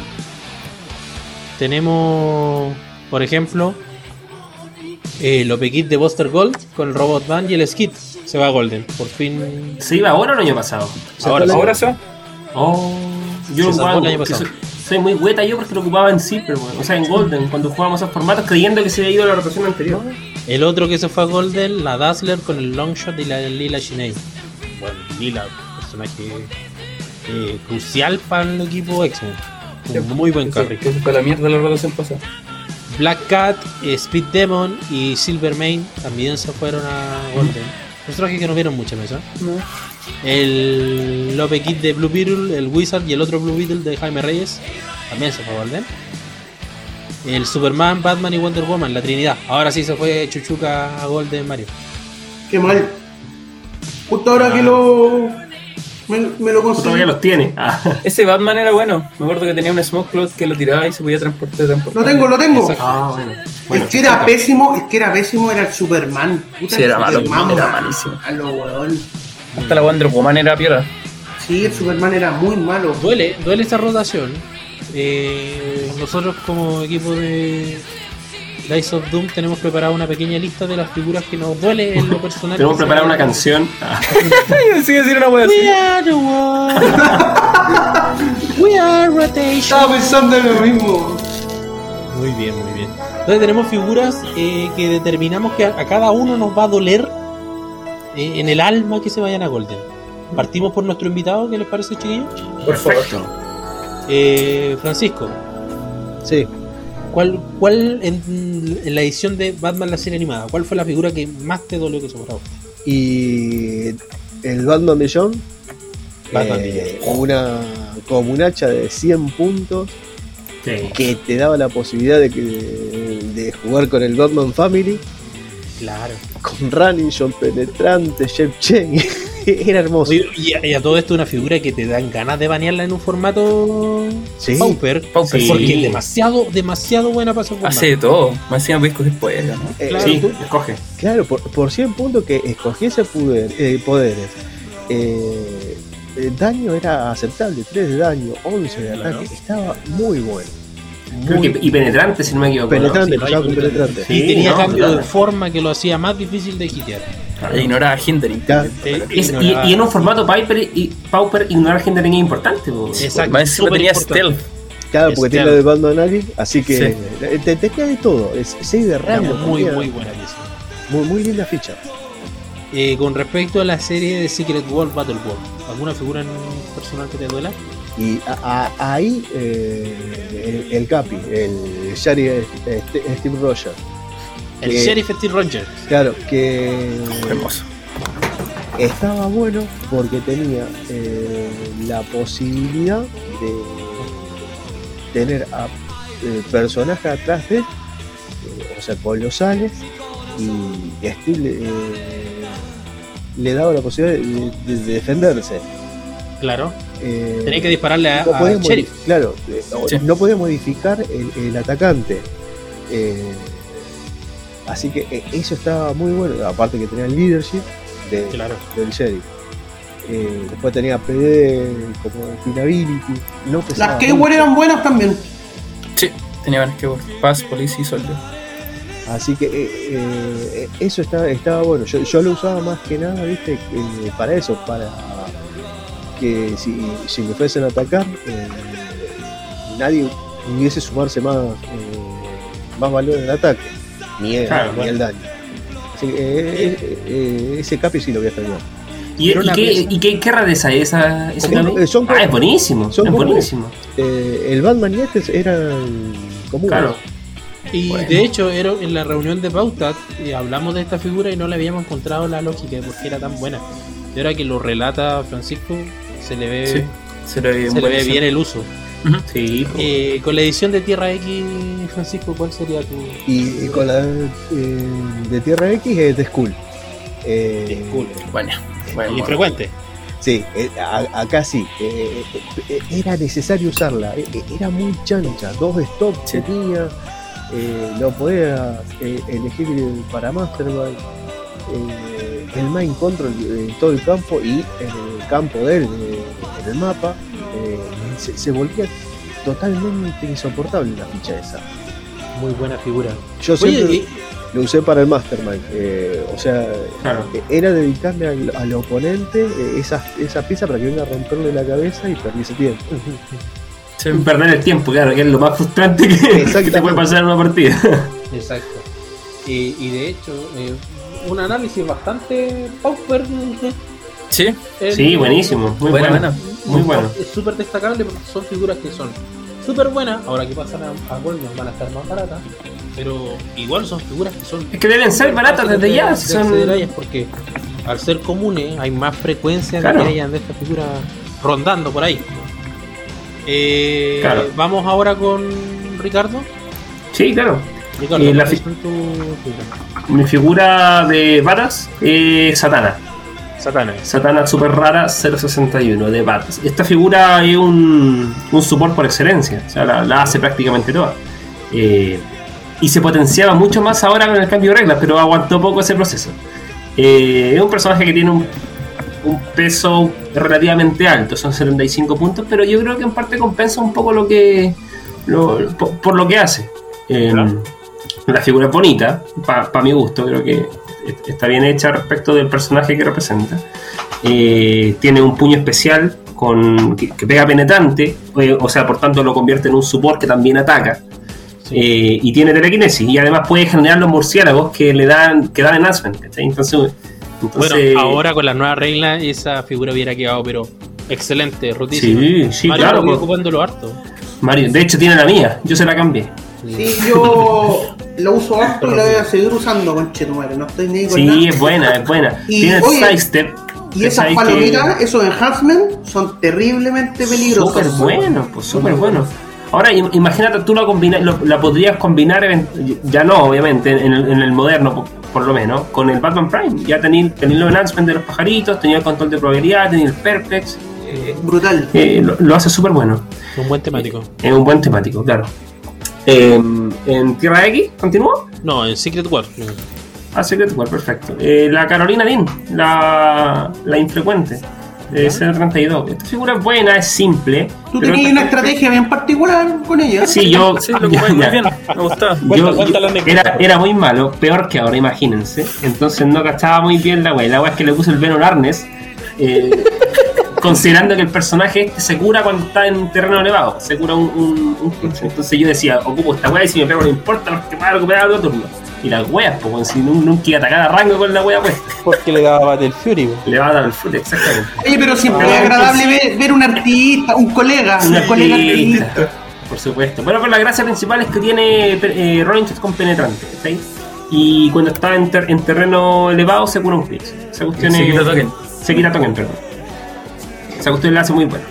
Speaker 1: tenemos, por ejemplo, el OP Kit de Buster Gold con el Robot Band y el Skid. Se va a Golden, por fin.
Speaker 3: ¿Se iba ahora o el año pasado?
Speaker 1: Ahora, sí.
Speaker 2: Ahora se va.
Speaker 3: Oh, yo
Speaker 1: Se
Speaker 3: lo ocupaba,
Speaker 1: el año pasado.
Speaker 3: soy, soy muy hueta yo porque lo ocupaba en Silver, weón. o sea, en Golden, cuando jugábamos esos formatos creyendo que se había ido a la rotación anterior.
Speaker 1: El otro que se fue a Golden, la Dazzler con el Longshot y la Lila Shinei. Bueno, Lila, personaje eh, crucial para el equipo X-Men. Muy buen carry.
Speaker 2: Que se fue la mierda la rotación pasada.
Speaker 1: Black Cat, eh, Speed Demon y Silver Mane también se fueron a Golden. Personajes que no vieron mucha mesa. El Lope Kid de Blue Beetle, el Wizard y el otro Blue Beetle de Jaime Reyes también se fue a Golden. El Superman, Batman y Wonder Woman, la Trinidad. Ahora sí se fue Chuchuca a Golden Mario.
Speaker 5: Qué mal. Justo ahora que lo. Me, me lo conseguí.
Speaker 3: todavía los tienes. Ah.
Speaker 2: Ese Batman era bueno. Me acuerdo que tenía un Smoke Cloud que lo tiraba y se podía transportar. transportar.
Speaker 5: Lo tengo, lo tengo.
Speaker 3: Ah, bueno. Bueno,
Speaker 5: el que era pésimo, el que era pésimo era el Superman. Puta,
Speaker 2: Sí, era malo,
Speaker 5: Superman,
Speaker 2: era malísimo.
Speaker 5: malo, weón.
Speaker 2: Hasta la Wonder Woman era piola.
Speaker 5: Sí, el Superman era muy malo.
Speaker 1: Duele, duele esta rotación. Eh, nosotros como equipo de Dice of Doom tenemos preparada una pequeña lista de las figuras que nos duele en lo personal.
Speaker 3: tenemos preparada una canción.
Speaker 2: Sí, decir una wea.
Speaker 1: We are the world. We are rotation.
Speaker 5: Estaba pensando en lo mismo.
Speaker 1: Muy bien, muy bien. Entonces tenemos figuras eh, que determinamos que a, a cada uno nos va a doler eh, en el alma que se vayan a Golden. Partimos por nuestro invitado, ¿qué les parece, chiquillos?
Speaker 2: Por favor.
Speaker 1: Eh, Francisco,
Speaker 4: Sí,
Speaker 1: ¿cuál, cuál en, en la edición de Batman la serie animada, cuál fue la figura que más te dolió que sobraba?
Speaker 4: y el Batman Beyond,
Speaker 1: Batman
Speaker 4: eh, una como un hacha de 100 puntos
Speaker 3: Sí.
Speaker 4: que te daba la posibilidad de, que, de jugar con el Batman Family,
Speaker 1: Claro.
Speaker 4: con Running, John Penetrante, Jeff Chen. Era hermoso.
Speaker 1: Y, a, y a todo esto una figura que te dan ganas de banearla en un formato
Speaker 4: Sí.
Speaker 1: Pauper,
Speaker 2: Pauper,
Speaker 3: Sí.
Speaker 1: porque es demasiado, demasiado buena para formato.
Speaker 2: Hace de todo. Más encima podéis coger poderes, ¿no?
Speaker 4: Eh,
Speaker 1: claro.
Speaker 3: Sí, escoge.
Speaker 4: Claro, por, por 100 puntos que escogiese poder, eh, poderes. Eh, el daño era aceptable, 3 de daño, 11 de ataque, estaba muy bueno.
Speaker 3: Que, y penetrante, si no me equivoco. ¿no?
Speaker 4: Penetrante,
Speaker 1: sí,
Speaker 4: empezaba con
Speaker 1: penetrante. Y
Speaker 3: Sí,
Speaker 1: tenía
Speaker 3: no,
Speaker 1: cambio
Speaker 3: claro.
Speaker 1: de forma que lo hacía más difícil de hitear.
Speaker 2: Ignoraba a Hindering.
Speaker 4: Claro.
Speaker 1: Eh,
Speaker 3: Es- y,
Speaker 1: ignoraba-
Speaker 3: y en un formato Piper y Pauper ignorar gente es importante. po.
Speaker 1: Exacto.
Speaker 2: Más encima tenía. Stealth.
Speaker 4: Claro, porque tiene lo de Batman Ali, así que
Speaker 2: Sí.
Speaker 4: eh, te, te queda de todo. Es 6 de rango.
Speaker 1: muy,
Speaker 4: tenía
Speaker 1: muy buena pieza.
Speaker 4: muy, muy linda ficha.
Speaker 1: Eh, con respecto a la serie de Secret World Battle World, ¿alguna figura en personal que te duela?
Speaker 4: Y a- a- ahí eh, el, el Capi, el Shari eh, St- Steve Rogers,
Speaker 1: El Sheriff Steve Rogers.
Speaker 4: claro, que
Speaker 2: Hermoso.
Speaker 4: estaba bueno porque tenía eh, la posibilidad de tener a eh, personajes atrás de él, eh, o sea, colosales, y Steve eh, le daba la posibilidad de, de defenderse.
Speaker 1: Claro.
Speaker 4: Eh,
Speaker 1: Tenía que dispararle a,
Speaker 4: no
Speaker 1: a Sheriff.
Speaker 4: Claro, eh,
Speaker 2: Sí.
Speaker 4: no podía modificar el, el atacante. Eh, así que eh, eso estaba muy bueno. Aparte que tenía el leadership de-
Speaker 1: Claro.
Speaker 4: del sheriff. Eh, después tenía PD como Pinability. No
Speaker 5: Las
Speaker 4: mucho.
Speaker 5: Keyword eran buenas también.
Speaker 2: Sí. Tenía varios que Paz, Police y Soldier.
Speaker 4: Así que eh, eh, eso estaba, estaba bueno. Yo, yo lo usaba más que nada, viste, eh, para eso, para que si, si me fuesen a atacar, eh, nadie pudiese sumarse más, eh, más valor en el ataque, ni el,
Speaker 3: Claro,
Speaker 4: ni
Speaker 3: bueno.
Speaker 4: el daño. Así que eh, eh, eh, ese capi sí lo voy a extrañar.
Speaker 3: ¿Y, y qué, y qué, qué rareza es esa, esa
Speaker 4: Son-
Speaker 3: Ah, es buenísimo,
Speaker 4: son
Speaker 3: es buenísimo.
Speaker 4: Eh, el Batman y este eran comunes.
Speaker 3: Claro.
Speaker 1: Y
Speaker 3: Bueno.
Speaker 1: de hecho, era en la reunión de pauta eh, hablamos de esta figura y no le habíamos encontrado la lógica de por qué era tan buena. Y ahora que lo relata Francisco, se le ve,
Speaker 2: Sí, se le ve
Speaker 1: se le ve
Speaker 2: buenísimo.
Speaker 1: bien el uso.
Speaker 3: Sí.
Speaker 1: Eh, con la edición de Tierra X, Francisco, ¿cuál sería tu
Speaker 4: Y, y con la eh, de Tierra X es de Skull. Eh,
Speaker 1: disculpa?
Speaker 2: Bueno, bueno,
Speaker 1: Y
Speaker 2: bueno.
Speaker 1: frecuente.
Speaker 4: Sí, eh, a- acá sí. eh, eh, eh, era necesario usarla. era muy chancha. Dos stops
Speaker 2: Sí.
Speaker 4: tenía. eh, lo podía eh, elegir para Mastermind. Eh, el main control en todo el campo y en el campo de él, eh, en el mapa. eh, se, se volvía totalmente insoportable la ficha esa.
Speaker 1: Muy buena figura.
Speaker 4: Yo
Speaker 1: Oye,
Speaker 4: siempre
Speaker 1: y-
Speaker 4: lo usé para el Mastermind. eh, o sea,
Speaker 3: Claro.
Speaker 4: eh, era dedicarle al, al oponente eh, esa, esa pieza para que venga a romperle la cabeza y perdiese tiempo.
Speaker 3: Perder el tiempo, claro, que es lo más frustrante que, que te puede pasar en una partida.
Speaker 1: Exacto. Y, y de hecho, eh, un análisis bastante pauper.
Speaker 2: Sí,
Speaker 1: eh,
Speaker 3: Sí, buenísimo, muy
Speaker 2: buena,
Speaker 3: bueno.
Speaker 2: buena.
Speaker 3: Muy bueno.
Speaker 1: Es súper destacable porque son figuras que son súper buenas. Ahora que pasan a, a van a estar más baratas. Pero igual son figuras que son.
Speaker 3: Es que deben ser baratas desde ya,
Speaker 1: de
Speaker 3: son-
Speaker 1: ellas, porque al ser comunes hay más frecuencia
Speaker 3: Claro.
Speaker 1: de que hayan de estas figuras rondando por ahí. Eh,
Speaker 3: Claro.
Speaker 1: Vamos ahora con Ricardo.
Speaker 3: Sí, claro.
Speaker 1: Ricardo,
Speaker 3: Eh. Mi figura de varas es Satana.
Speaker 1: Satana.
Speaker 3: Satana super rara 061 de Bats. Esta figura es un, un support por excelencia, o sea, la, la hace prácticamente toda. Eh, y se potenciaba mucho más ahora con el cambio de reglas, pero aguantó poco ese proceso. Eh, es un personaje que tiene un, un peso relativamente alto, son 75 puntos, pero yo creo que en parte compensa un poco lo que lo- por, por lo que hace. Eh,
Speaker 1: Claro.
Speaker 3: La figura es bonita, para mi gusto, creo que está bien hecha respecto del personaje que representa. Eh, tiene un puño especial con que, que pega penetrante, eh, o sea, por tanto lo convierte en un support que también ataca. Eh, y tiene telequinesis y además puede generar los murciélagos que le dan que dan entonces, entonces
Speaker 1: Bueno, ahora con las nuevas reglas esa figura hubiera quedado, pero excelente, rotísima.
Speaker 3: Sí, sí,
Speaker 1: Mario
Speaker 3: claro, pues.
Speaker 1: ocupándolo harto.
Speaker 3: Mario de hecho tiene la mía yo se la cambié
Speaker 5: Sí, yo lo uso harto y la voy a seguir usando, conchetumare. No estoy ni con
Speaker 3: sí
Speaker 5: nada.
Speaker 3: es buena es buena
Speaker 5: Y,
Speaker 3: tiene el
Speaker 5: oye,
Speaker 3: sidestep
Speaker 5: Y
Speaker 3: que
Speaker 5: esas
Speaker 3: sabéis que-
Speaker 5: palomitas, esos enhancements, son terriblemente peligrosos.
Speaker 3: Súper bueno, pues súper bueno. Ahora, im- imagínate, tú la, combina- lo- la podrías combinar, ya no, obviamente, en el, en el moderno, por, por lo menos, con el Batman Prime. Ya tenéis tenéis los enhancements de los pajaritos, tenéis el control de probabilidad, tenéis el Perplex. eh,
Speaker 5: Brutal.
Speaker 3: eh, lo, lo hace súper bueno.
Speaker 1: Un buen temático.
Speaker 3: Es un buen temático, claro. Eh, en Tierra X, ¿continúo?
Speaker 1: No, en Secret War.
Speaker 3: Ah, Secret War, perfecto. Eh, la Carolina Dean, la, la infrecuente, de 032. Esta figura es buena, es simple.
Speaker 5: Tú tenías una estrategia bien particular con ella.
Speaker 3: Sí, yo.
Speaker 2: sí, lo
Speaker 3: ya,
Speaker 2: muy
Speaker 3: ya.
Speaker 2: bien. Me gustaba.
Speaker 3: Yo-
Speaker 1: Cuenta-
Speaker 3: yo- era, era muy malo, peor que ahora, imagínense. Entonces no cachaba muy bien la wea. La wea es que le puse el Venom Arnes, eh, considerando que el personaje este se cura cuando está en terreno elevado, se cura un, un. Entonces yo decía, ocupo esta wea y si me pego no importa, porque me va a recuperar otro turno. Y las weas, pues, si nun- nunca iba a atacar a rango con la wea puesta,
Speaker 1: Porque le daba Battle Fury.
Speaker 3: le va a dar el foot, exactamente.
Speaker 5: Oye, pero siempre
Speaker 3: Ah,
Speaker 5: es agradable ver, ver un artista, un colega, un,
Speaker 3: Un
Speaker 5: colega
Speaker 3: artista. Por supuesto. Bueno, pero la gracia principal es que tiene eh, Rolling Shot con penetrante, ¿cachai? Y cuando está en, ter- en terreno elevado se cura un cuestión
Speaker 2: Se
Speaker 3: es-
Speaker 2: quita token.
Speaker 3: Se quita token, perdón. Esa cuestión la hace muy buena.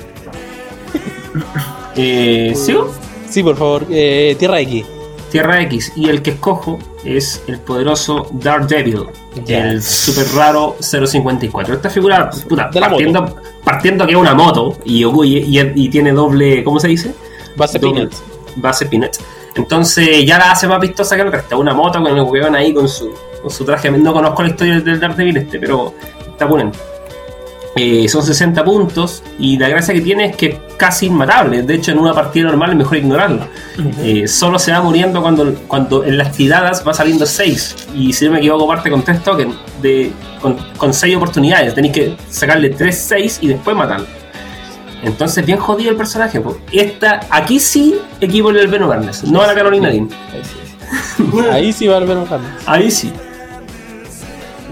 Speaker 3: Eh, ¿Sigo?
Speaker 1: Sí, por favor. Eh, Tierra X.
Speaker 3: Tierra X. Y el que escojo es el poderoso Daredevil.
Speaker 1: Ya.
Speaker 3: El super raro 054. Esta figura, puta, partiendo, partiendo que es una moto y, y, y- tiene doble. ¿Cómo se dice?
Speaker 1: Base
Speaker 3: Doble-
Speaker 1: Peanuts.
Speaker 3: Base Peanuts. Entonces ya la hace más vistosa que el resto. Una moto con el huevón ahí con su, con su traje. No conozco la historia del Daredevil este, pero está ponente. Eh, son 60 puntos y la gracia que tiene es que es casi inmatable. De hecho, en una partida normal es mejor ignorarlo. Eh, solo se va muriendo cuando, cuando en las tiradas va saliendo 6. Y si no me equivoco, parte con 3 tokens de, con, con 6 oportunidades. Tenéis que sacarle 3, 6 y después matarlo. Entonces, bien jodido el personaje. Esta, aquí sí, equipo del Venom Barnes, no a la Carolina Dean.
Speaker 1: Ahí sí va el Venom Harness.
Speaker 3: Ahí sí.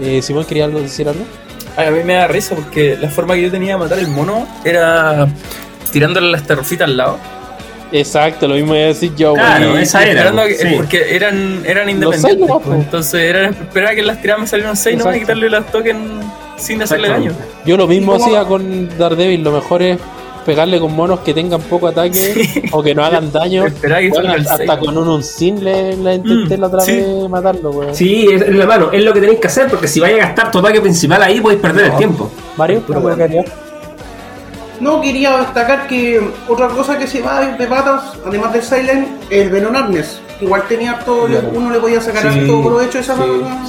Speaker 1: Eh, Simón, ¿quería algo, decir algo?
Speaker 2: A mí me da risa porque la forma que yo tenía de matar el mono era tirándole las terrofitas al lado.
Speaker 1: Exacto, lo mismo iba a decir yo.
Speaker 3: Claro,
Speaker 1: güey.
Speaker 3: esa era,
Speaker 2: Esperando a que-
Speaker 3: sí.
Speaker 2: Porque eran, eran
Speaker 1: seis
Speaker 2: independientes.
Speaker 1: nomás,
Speaker 2: pues, entonces era esperar a que las tiradas me salieran 6 nomás y quitarle las tokens sin hacerle daño.
Speaker 1: Yo lo mismo
Speaker 5: ¿Y cómo-
Speaker 1: hacía con Daredevil. Lo mejor es pegarle con monos que tengan poco ataque o que no hagan daño.
Speaker 2: Que
Speaker 1: Bueno, hasta
Speaker 2: 6.
Speaker 1: con un Unsin le, le intenté
Speaker 2: Mm,
Speaker 1: la otra
Speaker 2: sí.
Speaker 1: vez matarlo, güey.
Speaker 3: Sí, es, es la mano, es lo que tenéis que hacer porque si vais a gastar tu ataque principal ahí podéis perder el tiempo.
Speaker 1: Mario,
Speaker 2: Puro
Speaker 1: ¿algo que
Speaker 2: bueno.
Speaker 5: No, quería destacar que otra cosa que se va de patas, además del Silent, el Venom Arnes. Igual tenía harto,
Speaker 1: Claro.
Speaker 5: uno le podía sacar
Speaker 3: Sí,
Speaker 5: harto provecho a, esa,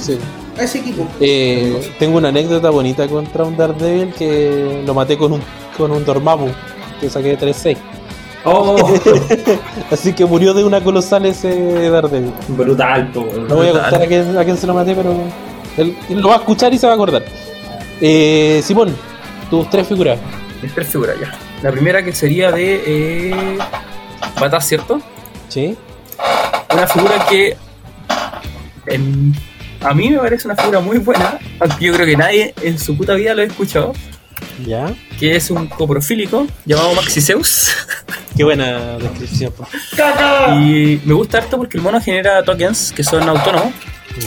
Speaker 1: Sí.
Speaker 5: a ese equipo.
Speaker 1: Eh, tengo una anécdota bonita contra un Daredevil que lo maté con un, con un Dormammu, que saqué 3-6.
Speaker 3: Oh,
Speaker 1: Así que murió de una colosal ese Daredevil.
Speaker 3: brutal, po,
Speaker 1: No voy a contar a quién, a quién se lo maté, pero él, él lo va a escuchar y se va a acordar. Eh, Simón, tus tres figuras.
Speaker 2: Mis tres figuras ya. La primera que sería de eh, ¿cierto?
Speaker 1: ¿Sí?
Speaker 2: Una figura que en- a mí me parece una figura muy buena, aunque yo creo que nadie en su puta vida lo ha escuchado,
Speaker 1: ¿Ya?
Speaker 2: que es un coprofílico llamado Maxiseus.
Speaker 1: Qué buena descripción. po.
Speaker 2: y me gusta harto porque el mono genera tokens que son autónomos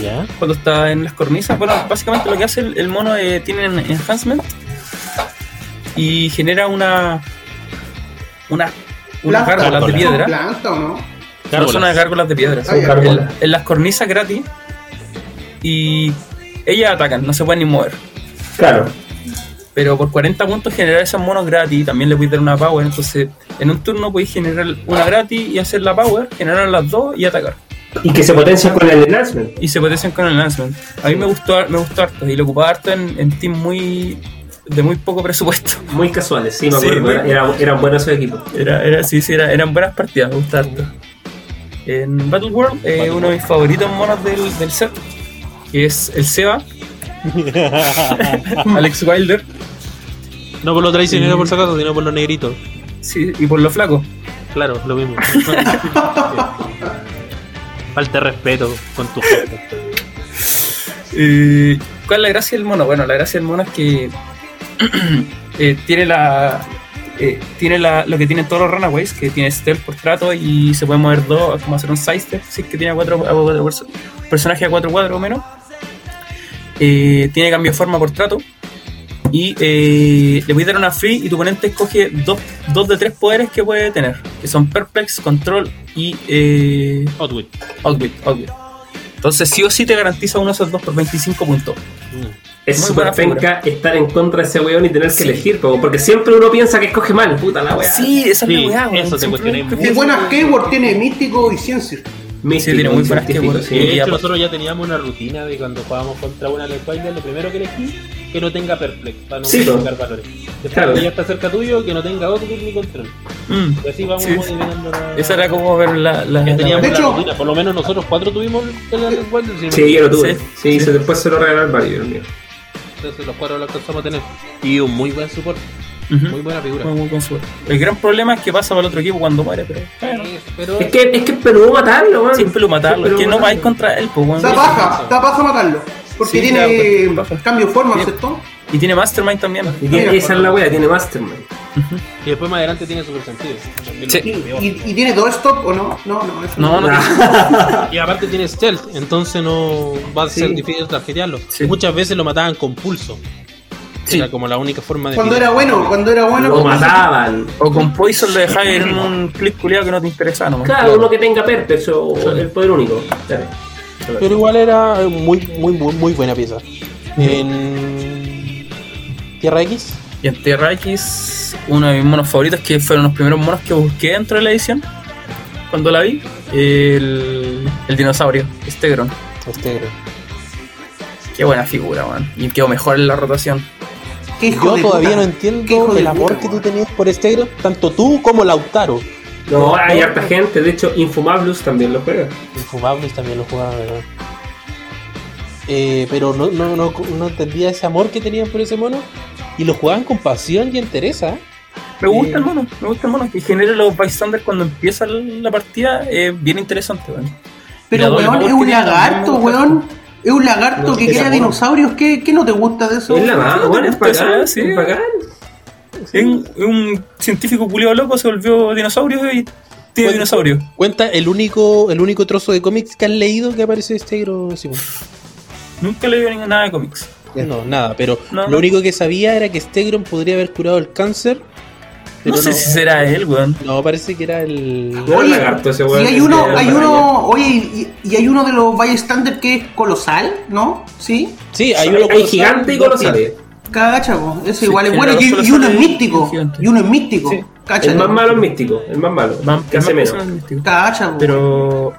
Speaker 1: ¿Ya?
Speaker 2: cuando está en las cornisas. Bueno, básicamente lo que hace el, el mono eh, tiene en- enhancement y genera una una unas gárgolas de piedra.
Speaker 5: ¿Planta o no?
Speaker 2: No son unas gárgolas de piedra. En, en las cornisas gratis. Y ellas atacan, no se pueden ni mover.
Speaker 3: Claro.
Speaker 2: Pero por 40 puntos generar esos monos gratis, también le puedes dar una power. Entonces, en un turno podéis generar una gratis y hacer la power, generar las dos y atacar.
Speaker 3: Y que se potencia con el enhancement.
Speaker 2: Y se potencian con el enhancement. A mí me gustó, me gustó harto y lo ocupaba harto en, en team muy de muy poco presupuesto.
Speaker 3: Muy casuales, sí, me
Speaker 2: Sí,
Speaker 3: acuerdo.
Speaker 2: muy-
Speaker 3: era- era- eran buenos esos equipos.
Speaker 2: Era, era, sí, sí, era- eran buenas partidas, me gusta harto. En Battle World, eh, uno de mis favoritos monos del, del set, que es el Seba, Alex Wilder,
Speaker 1: No por lo traicionero
Speaker 2: Sí.
Speaker 1: por si acaso, sino por lo negrito.
Speaker 2: sí, y por lo flaco.
Speaker 1: Claro, lo mismo. Falta de respeto con tu gente.
Speaker 2: Eh, ¿Cuál es la gracia del mono? Bueno, la gracia del mono es que eh, tiene la. eh, tiene la, lo que tienen todos los Runaways, que tiene stealth por trato y se puede mover dos, como hacer un sidestep, si es que tiene a cuatro, a cuatro perso- personajes a cuatro cuadros o menos. Eh, tiene cambio de forma por trato. Y eh, le puedes dar una free y tu oponente escoge dos, dos de tres poderes que puede tener, que son Perplex, Control y eh,
Speaker 1: Outwit.
Speaker 2: Outwit, Outwit. Entonces sí o sí te garantiza uno de esos dos por 25 puntos.
Speaker 3: Es
Speaker 2: Muy
Speaker 3: súper penca estar en contra de ese weón y tener que elegir, po, porque siempre uno piensa que escoge mal, puta la weá.
Speaker 2: Sí, esa es
Speaker 1: Sí,
Speaker 2: la weá,
Speaker 1: eso te
Speaker 2: Siempre
Speaker 1: cuestioné.
Speaker 5: Y buenas keyword tiene místico y ciencia.
Speaker 3: Místico,
Speaker 2: Sí, tiene muy buenas keywords.
Speaker 3: sí.
Speaker 1: De hecho, nosotros ya teníamos una rutina de cuando jugábamos contra una Alex Wilder, lo primero que elegí, que no tenga perplex, para no
Speaker 3: Sí,
Speaker 1: sacar valores. Después,
Speaker 3: Claro.
Speaker 1: cuando ya está cerca tuyo, que no tenga Outwit ni control.
Speaker 2: Mm.
Speaker 1: Y así vamos
Speaker 2: Sí.
Speaker 1: modificando la...
Speaker 2: Esa era como ver la. la,
Speaker 1: teníamos
Speaker 5: De
Speaker 1: la
Speaker 5: hecho-
Speaker 1: rutina, por lo menos nosotros cuatro tuvimos el Wilder. no
Speaker 3: Sí, yo lo tuve.
Speaker 2: Sí,
Speaker 3: Sí,
Speaker 2: sí.
Speaker 3: se- después se lo regalaron varios, el mío.
Speaker 1: Entonces los cuatro lo alcanzamos a tener. Y un muy buen muy buena figura.
Speaker 2: Muy, muy buen suerte. El gran problema es que pasa para el otro equipo cuando muere, pero. Bueno,
Speaker 1: Pero
Speaker 3: Es que es que es peludo matarlo, man.
Speaker 2: siempre lo matarlo. Es que no vais contra él, pues, weón.
Speaker 5: Da paja, da paja matarlo. Porque
Speaker 2: Sí,
Speaker 5: tiene
Speaker 2: paja.
Speaker 5: cambio de forma,
Speaker 2: Sí.
Speaker 5: ¿cierto?
Speaker 2: Y tiene Mastermind también.
Speaker 3: Y tiene- esa es la wea, tiene Mastermind.
Speaker 1: y después más adelante tiene super sentido.
Speaker 2: Sí.
Speaker 5: Y, y- y tiene todo stop o no? No, no, eso
Speaker 2: No, no,
Speaker 1: Y aparte tiene stealth, entonces no va a ser
Speaker 3: Sí.
Speaker 1: difícil tarjetearlo.
Speaker 2: Sí.
Speaker 1: Muchas veces lo mataban con pulso.
Speaker 2: Sí.
Speaker 1: Era como la única forma de.
Speaker 5: Cuando era bueno, cuando era bueno.
Speaker 3: Lo mataban.
Speaker 2: O con Poison lo dejáis en un clip culiado que no te interesa nomás.
Speaker 3: Claro, uno que tenga Perpex o el poder único. Claro.
Speaker 1: Pero igual era muy, muy, muy, muy buena pieza. En. Tierra X.
Speaker 2: Y en Tierra X, uno de mis monos favoritos, que fueron los primeros monos que busqué dentro de la edición, cuando la vi, el, el dinosaurio, Stegron.
Speaker 1: Creo.
Speaker 2: Qué buena figura, man. Y quedó mejor en la rotación.
Speaker 1: Yo todavía
Speaker 5: puta.
Speaker 1: no entiendo el amor
Speaker 5: puta,
Speaker 1: que tú tenías por Stegron, tanto tú como Lautaro.
Speaker 3: No, hay harta gente. De hecho, Infumablus también lo juega.
Speaker 1: Infumables también lo jugaban, ¿verdad? Eh, pero no, no, no, no entendía ese amor que tenían por ese mono. Y lo jugaban con pasión y entereza.
Speaker 2: Me gusta el mono, me gusta el mono. Que genera los bystanders cuando empieza la partida es bien interesante, weón.
Speaker 5: Pero, weón, es un lagarto, weón. Es un lagarto
Speaker 2: No,
Speaker 5: que crea dinosaurios. ¿Qué, ¿Qué no te gusta de eso?
Speaker 3: Es la más,
Speaker 2: ¿no te
Speaker 3: bueno, es bacán.
Speaker 2: weá? Sí.
Speaker 3: Es bacán.
Speaker 2: Un, científico culiado loco, se volvió dinosaurio y tiene dinosaurio.
Speaker 1: Cuenta el único, el único trozo de cómics que has leído que aparece Stegron. Simón.
Speaker 2: Nunca le dio nada de cómics.
Speaker 1: No, nada, pero
Speaker 2: No,
Speaker 1: lo
Speaker 2: no.
Speaker 1: único que sabía era que Stegron podría haber curado el cáncer. Pero
Speaker 2: no sé si será él, weón.
Speaker 1: No, parece que era el.
Speaker 5: Oye,
Speaker 3: lagarto ese weón.
Speaker 5: Y hay uno, hay uno, oye, y, y hay uno de los bystanders que es colosal, ¿no? Sí.
Speaker 1: Sí, hay uno
Speaker 3: hay
Speaker 1: colosal,
Speaker 3: gigante y.
Speaker 5: Cacha. Ese
Speaker 2: Sí,
Speaker 5: igual es bueno. Y, uno es místico. Y uno es místico.
Speaker 2: Sí.
Speaker 5: Cacha.
Speaker 3: El más malo es místico. El más malo.
Speaker 2: Más-
Speaker 3: que hace menos.
Speaker 5: Cacha.
Speaker 2: Pero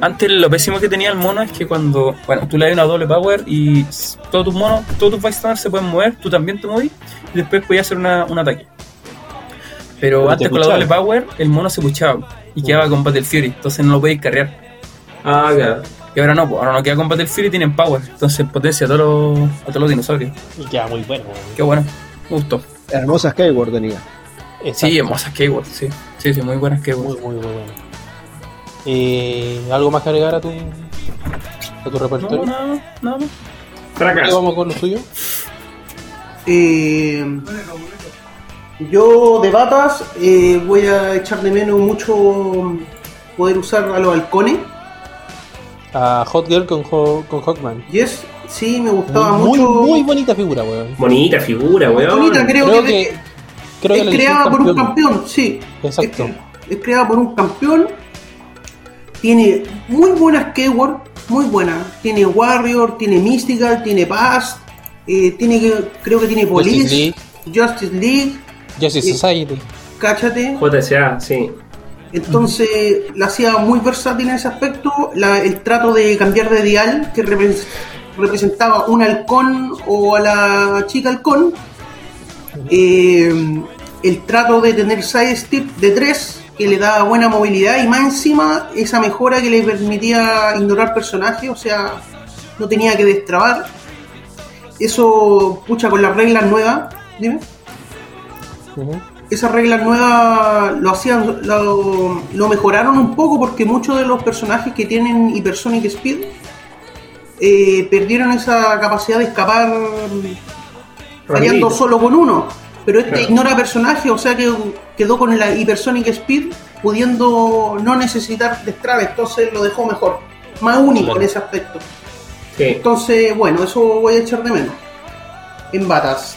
Speaker 2: antes lo pésimo que tenía el mono es que cuando, bueno, tú le das una doble power y todos tus monos, todos tus bystanders se pueden mover, tú también te movís y después podías hacer una, un ataque. Pero antes
Speaker 1: te
Speaker 2: con la doble power, el mono se puchaba y quedaba con Battle Fury, entonces no lo podéis carrear.
Speaker 3: Ah, claro.
Speaker 2: Y ahora no, pues, ahora no queda con Battle Fury, tienen power, entonces potencia a todos los, a todos los dinosaurios.
Speaker 1: Y queda muy bueno.
Speaker 2: Qué bueno, me gustó.
Speaker 4: Hermosa Skyward tenía.
Speaker 1: Exacto.
Speaker 2: Sí, hermosa Skyward, sí. Sí, sí, muy buena Skyward.
Speaker 1: Muy, muy, muy bueno. Eh, ¿Algo más que agregar a tu, a tu
Speaker 2: No,
Speaker 1: repertorio?
Speaker 2: nada más, nada.
Speaker 1: ¿Y
Speaker 3: Fracaso.
Speaker 1: vamos con lo suyo?
Speaker 5: Eh, yo de batas eh, voy a echar de menos mucho poder usar a los halcones.
Speaker 1: A Hot Girl con, Ho- con Hawkman.
Speaker 5: Yes, sí, me gustaba
Speaker 1: Muy,
Speaker 5: mucho.
Speaker 1: muy bonita figura, weón.
Speaker 3: Bonita figura,
Speaker 5: Muy
Speaker 3: weón.
Speaker 5: bonita, creo,
Speaker 1: Creo
Speaker 5: que,
Speaker 1: que. Creo que
Speaker 5: es creada por un
Speaker 1: campeón.
Speaker 5: sí.
Speaker 1: Exacto.
Speaker 5: Es, es creada por un campeón. Tiene muy buenas keyword, muy buena. Tiene Warrior, tiene Mystical, tiene Past, eh, tiene que- creo que tiene
Speaker 1: Justice
Speaker 5: Police,
Speaker 1: League,
Speaker 5: Justice League,
Speaker 1: Justice
Speaker 5: Sí.
Speaker 1: Society.
Speaker 5: cáchate.
Speaker 3: JSA, sí.
Speaker 5: Entonces la hacía muy versátil en ese aspecto. La- el trato de cambiar de dial, que repre- representaba un halcón o a la chica halcón. Eh, el trato de tener side step de 3, que le daba buena movilidad y más encima esa mejora que le permitía ignorar personajes, o sea, no tenía que destrabar. Eso, pucha, con las reglas nuevas, dime
Speaker 1: Ujú.
Speaker 5: esas reglas nuevas lo hacían lo, lo mejoraron un poco porque muchos de los personajes que tienen Hypersonic Speed eh, perdieron esa capacidad de escapar fallando solo con uno pero este
Speaker 3: Claro.
Speaker 5: ignora personajes o sea que quedó con la Hypersonic Speed pudiendo no necesitar destrave entonces lo dejó mejor más único
Speaker 1: Claro.
Speaker 5: en ese aspecto
Speaker 3: Sí.
Speaker 5: entonces bueno eso voy a echar de menos en batas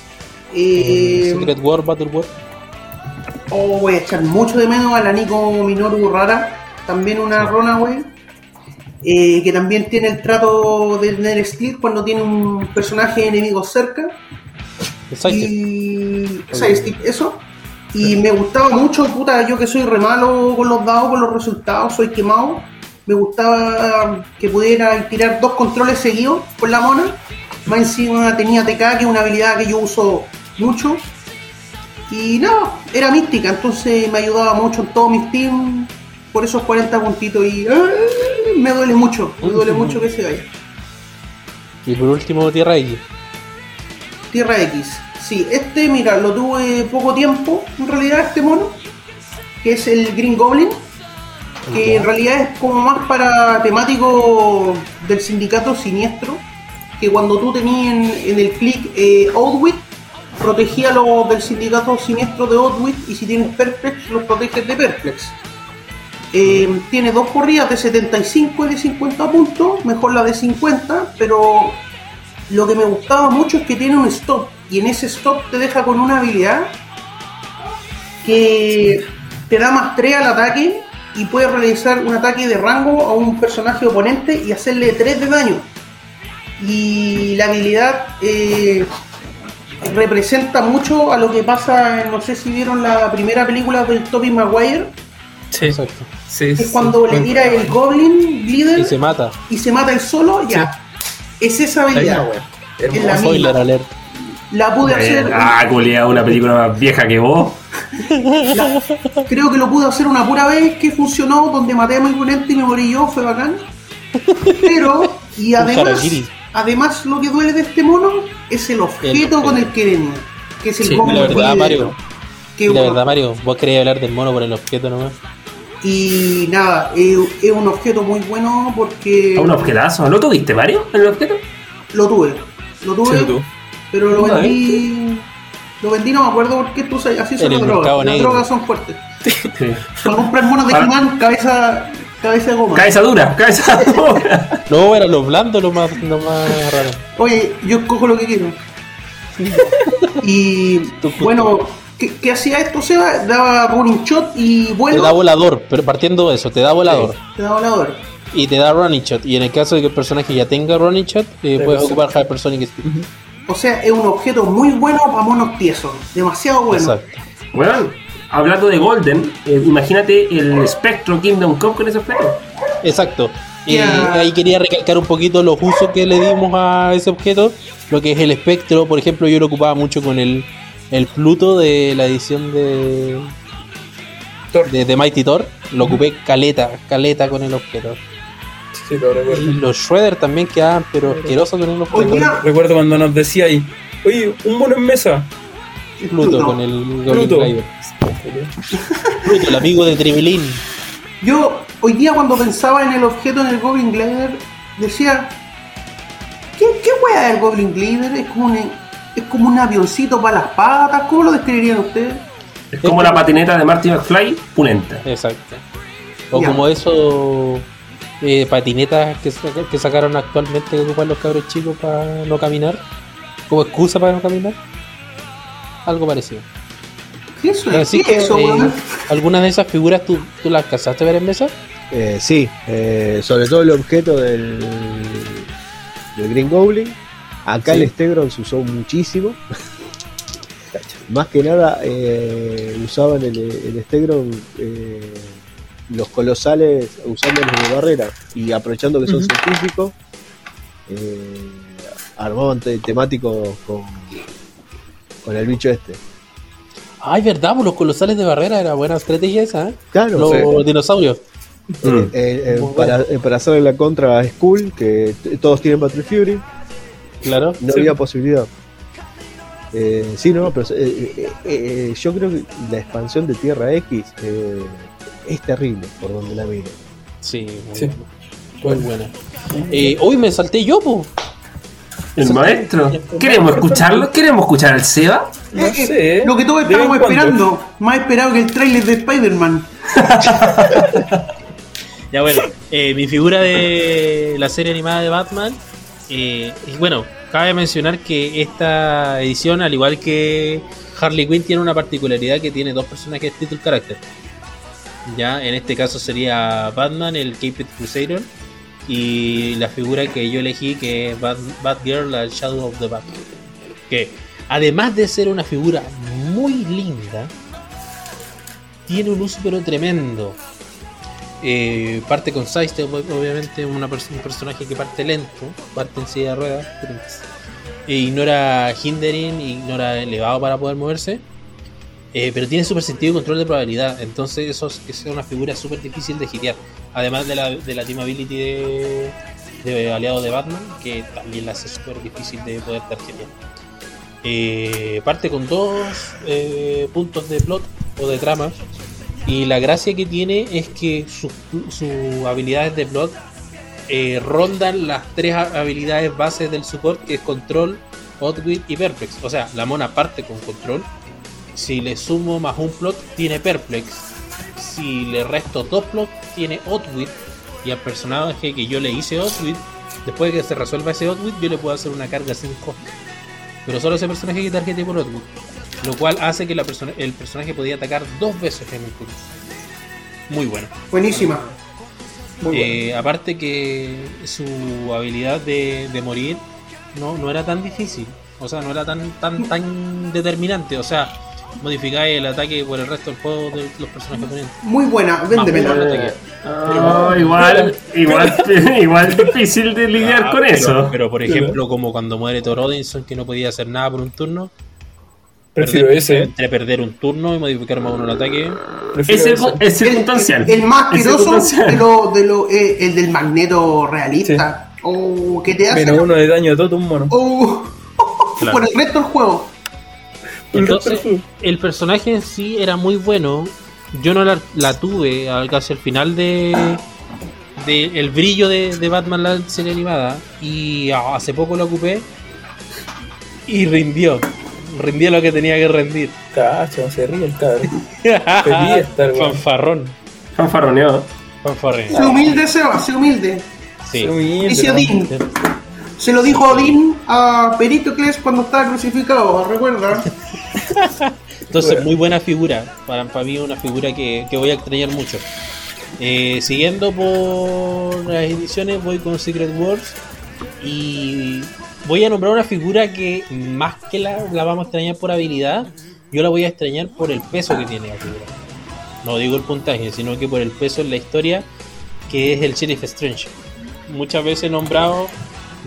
Speaker 1: Eh, Secret War, Battle War.
Speaker 5: Oh, voy a echar mucho de menos a la Nico Minoru Rara, también una Runaway, eh, que también tiene el trato de tener Steel cuando tiene un personaje enemigo cerca.
Speaker 1: Exacto.
Speaker 5: Y. Sidestep, eso. Y me gustaba mucho, puta, yo que soy re malo con los dados, con los resultados, soy quemado. Me gustaba que pudiera tirar dos controles seguidos con la mona. Más encima tenía TK, que es una habilidad que yo uso mucho. Y nada, era mística, entonces me ayudaba mucho en todos mis teams por esos 40 puntitos y me duele mucho, me duele mucho que se vaya.
Speaker 1: Y por último, Tierra X.
Speaker 5: Tierra X. Sí, este, mira, lo tuve poco tiempo, en realidad, este mono, que es el Green Goblin, que en realidad es como más para temático del sindicato siniestro, que cuando tú tenías en, en el clic eh, Outwit, protegía los del sindicato siniestro de Outwit, y si tienes Perplex, los proteges de Perplex. Eh, tiene dos corridas de 75 y de 50 puntos, mejor la de 50, pero lo que me gustaba mucho es que tiene un stop y en ese stop te deja con una habilidad que te da más 3 al ataque y puedes realizar un ataque de rango a un personaje oponente y hacerle 3 de daño. Y la habilidad eh, representa mucho a lo que pasa, en- no sé si vieron la primera película del Tobey Maguire,
Speaker 2: Sí,
Speaker 1: Exacto.
Speaker 2: sí.
Speaker 5: es
Speaker 2: sí.
Speaker 5: cuando le tira el Goblin Leader
Speaker 1: Y se mata.
Speaker 5: y se mata él solo, ya. Es esa habilidad. Es la.
Speaker 1: Spoiler alert.
Speaker 5: La pude hacer.
Speaker 3: Ah, culiao, una película más vieja que vos.
Speaker 5: la- creo que lo pude hacer una pura vez que funcionó, donde maté a mi oponente y me morí yo, fue bacán. Pero, y además. Además lo que duele de este mono es el objeto
Speaker 1: objeto.
Speaker 5: con el que venía. Que es el
Speaker 1: Sí, la verdad. Mario.
Speaker 5: Que
Speaker 1: la verdad, Mario, vos querías hablar del mono por el objeto nomás.
Speaker 5: Y nada, es, es un objeto muy bueno porque
Speaker 3: A un objetazo. ¿Lo tuviste, Mario? ¿En el objeto?
Speaker 5: lo tuve. Lo tuve,
Speaker 2: Sí, tú.
Speaker 5: pero lo vendí. Lo vendí, no me acuerdo por qué tú sabes, así son las
Speaker 1: el
Speaker 5: drogas. Las
Speaker 1: negro.
Speaker 5: drogas son fuertes.
Speaker 3: Sí.
Speaker 5: Para comprar monos de He-Man, cabeza, cabeza goma.
Speaker 3: Cabeza dura, cabeza dura.
Speaker 1: No, era los blandos lo más, lo más raro.
Speaker 5: Oye, yo escojo lo que quiero. y bueno, ¿qué, qué hacía esto, Seba? Daba running shot y
Speaker 1: Te
Speaker 5: vuelo.
Speaker 1: da volador, pero partiendo de eso, te da volador.
Speaker 5: Te da volador.
Speaker 1: Y te da running shot. Y en el caso de que el personaje ya tenga running shot, eh, puedes ocupar Hypersonic Speed.
Speaker 5: O sea, es un objeto muy bueno para monos tiesos. Demasiado bueno.
Speaker 1: Exacto.
Speaker 3: Bueno, hablando de Golden, eh, imagínate el Spectrum Kingdom Come con ese objeto.
Speaker 1: Exacto. Y ahí quería recalcar un poquito los usos que le dimos a ese objeto. Lo que es el espectro, por ejemplo, yo lo ocupaba mucho con el, el Pluto de la edición de,
Speaker 2: Thor.
Speaker 1: de, de Mighty Thor. Lo ocupé caleta, caleta con el objeto.
Speaker 2: Sí, lo recuerdo.
Speaker 1: Y los Shredder también quedaban, pero asquerosos con el objeto.
Speaker 2: Recuerdo cuando nos decía ahí, oye, un mono en mesa.
Speaker 1: Pluto,
Speaker 5: Pluto.
Speaker 1: con el Goblin
Speaker 2: Pluto.
Speaker 1: Pluto, el amigo de Tribilín.
Speaker 5: Yo hoy día cuando pensaba en el objeto en el Goblin Glider, decía, ¿qué, qué wea es el Goblin Glider? ¿Es como, un, ¿Es como un avioncito para las patas? ¿Cómo lo describirían ustedes?
Speaker 3: Es como la patineta de Marty McFly, pulenta.
Speaker 1: Exacto. O
Speaker 5: Ya.
Speaker 1: como eso eh, patinetas que sacaron actualmente que ocupan los cabros chicos para no caminar. Como excusa para no caminar. Algo parecido.
Speaker 5: ¿Qué es eso?
Speaker 1: Así
Speaker 5: ¿Qué
Speaker 1: que
Speaker 5: es eso,
Speaker 1: eh, algunas de esas figuras tú, tú las alcanzaste a ver en mesa.
Speaker 4: Eh, sí, eh, sobre todo el objeto del, del Green Goblin. Acá
Speaker 1: Sí.
Speaker 4: el Stegron se usó muchísimo. Más que nada eh, usaban el, el Stegron eh, los colosales usándolos de barrera y aprovechando que son científicos, eh, armaban te- temáticos con, con el bicho este.
Speaker 1: Ay, verdad, pues los colosales de barrera era buena estrategia esa, ¿eh?
Speaker 4: Claro,
Speaker 1: los
Speaker 4: sí.
Speaker 1: dinosaurios.
Speaker 3: Mm.
Speaker 4: Eh, eh,
Speaker 1: Muy
Speaker 4: para, eh, para hacerle la contra a Skull, que todos tienen Battle Fury,
Speaker 1: Claro.
Speaker 4: no
Speaker 2: Sí.
Speaker 4: había posibilidad. Eh, sí, no, pero eh, eh, eh, yo creo que la expansión de Tierra X eh, es terrible por donde la mire.
Speaker 1: Sí, muy
Speaker 2: Sí.
Speaker 1: buena. Muy buena. Eh, hoy me salté yo, pues.
Speaker 3: El maestro. ¿Queremos escucharlo? ¿Queremos escuchar al Seba?
Speaker 2: No
Speaker 5: Eh, eh,
Speaker 2: sé.
Speaker 5: Lo que todos
Speaker 2: de
Speaker 5: estábamos
Speaker 2: cuando.
Speaker 5: esperando. Más esperado que el tráiler de Spider-Man.
Speaker 1: Ya bueno, eh, mi figura de la serie animada de Batman. eh, y bueno, cabe mencionar que esta edición, al igual que Harley Quinn, tiene una particularidad que tiene dos personajes title character. Ya, en este caso sería Batman, el Caped Crusader, y la figura que yo elegí, que es Bat- Batgirl, la Shadow of the Bat. Que además de ser una figura muy linda, tiene un uso pero tremendo. Eh, parte con ob- obviamente, una un personaje que parte lento, parte en silla de ruedas, ignora hindering, ignora elevado para poder moverse, eh, pero tiene super sentido y control de probabilidad, entonces eso es, una figura súper difícil de hitear, además de la, de la team ability de, aliado de Batman, que también la hace súper difícil de poder tarjetear. Eh, parte con dos eh, puntos de plot o de trama y la gracia que tiene es que sus habilidades de plot eh, rondan las tres ha- habilidades bases del support que es control, outwit y perplex. O sea, la mona parte con control. Si le sumo más un plot, tiene perplex. Si le resto dos plot, tiene outwit. Y al personaje que yo le hice outwit, después de que se resuelva ese outwit, yo le puedo hacer una carga sin costo. Pero solo ese personaje que tarjete por outwit. Lo cual hace que la persona, el personaje podía atacar dos veces en el turno. Muy bueno.
Speaker 5: Buenísima.
Speaker 2: Muy
Speaker 1: Eh, aparte que su habilidad de, de morir no, no era tan difícil. O sea, no era tan, tan, tan determinante. O sea, modificáis el ataque por el resto del juego de los personajes oponentes.
Speaker 5: Muy buena,
Speaker 1: Más
Speaker 5: véndemela.
Speaker 3: Oh, igual, igual, igual difícil de lidiar
Speaker 1: Ah,
Speaker 3: con
Speaker 1: pero-
Speaker 3: eso.
Speaker 1: Pero por ejemplo, como cuando muere Thor Odinson, que no podía hacer nada por un turno.
Speaker 2: Prefiero
Speaker 1: perder-
Speaker 2: ese.
Speaker 1: Entre perder un turno y modificar más uno el ataque.
Speaker 2: Prefiero
Speaker 3: Es,
Speaker 2: ese.
Speaker 3: circun- es circunstancial.
Speaker 5: El, el más
Speaker 3: Es
Speaker 5: asqueroso de lo, de lo, eh, el del magneto realista. O que te hace.
Speaker 2: Menos uno de daño a todo un mono.
Speaker 5: o-
Speaker 1: Claro.
Speaker 5: por el resto del juego.
Speaker 1: Entonces, el personaje en sí era muy bueno. Yo no la, la tuve al- casi al final de, de el brillo de, de Batman la serie animada. Y ah, hace poco lo ocupé. Y rindió. Rindió lo que tenía que rendir.
Speaker 2: Cacho, se ríe el cabrón. Estar.
Speaker 1: Fanfarrón.
Speaker 3: Fanfarroneo.
Speaker 1: Fanfarrón.
Speaker 5: Sé humilde, Seba, sé humilde.
Speaker 1: Sí.
Speaker 2: Qué humilde,
Speaker 5: Dice. Odín. Se lo dijo Odín a Pericles cuando estaba crucificado, ¿recuerda?
Speaker 1: Entonces, muy buena figura. Para, para mí, una figura que, que voy a extrañar mucho. Eh, siguiendo por las ediciones, voy con Secret Wars. Y voy a nombrar una figura que, más que la, la vamos a extrañar por habilidad, yo la voy a extrañar por el peso que tiene la figura. No digo el puntaje, sino que por el peso en la historia, que es el Sheriff Strange. Muchas veces nombrado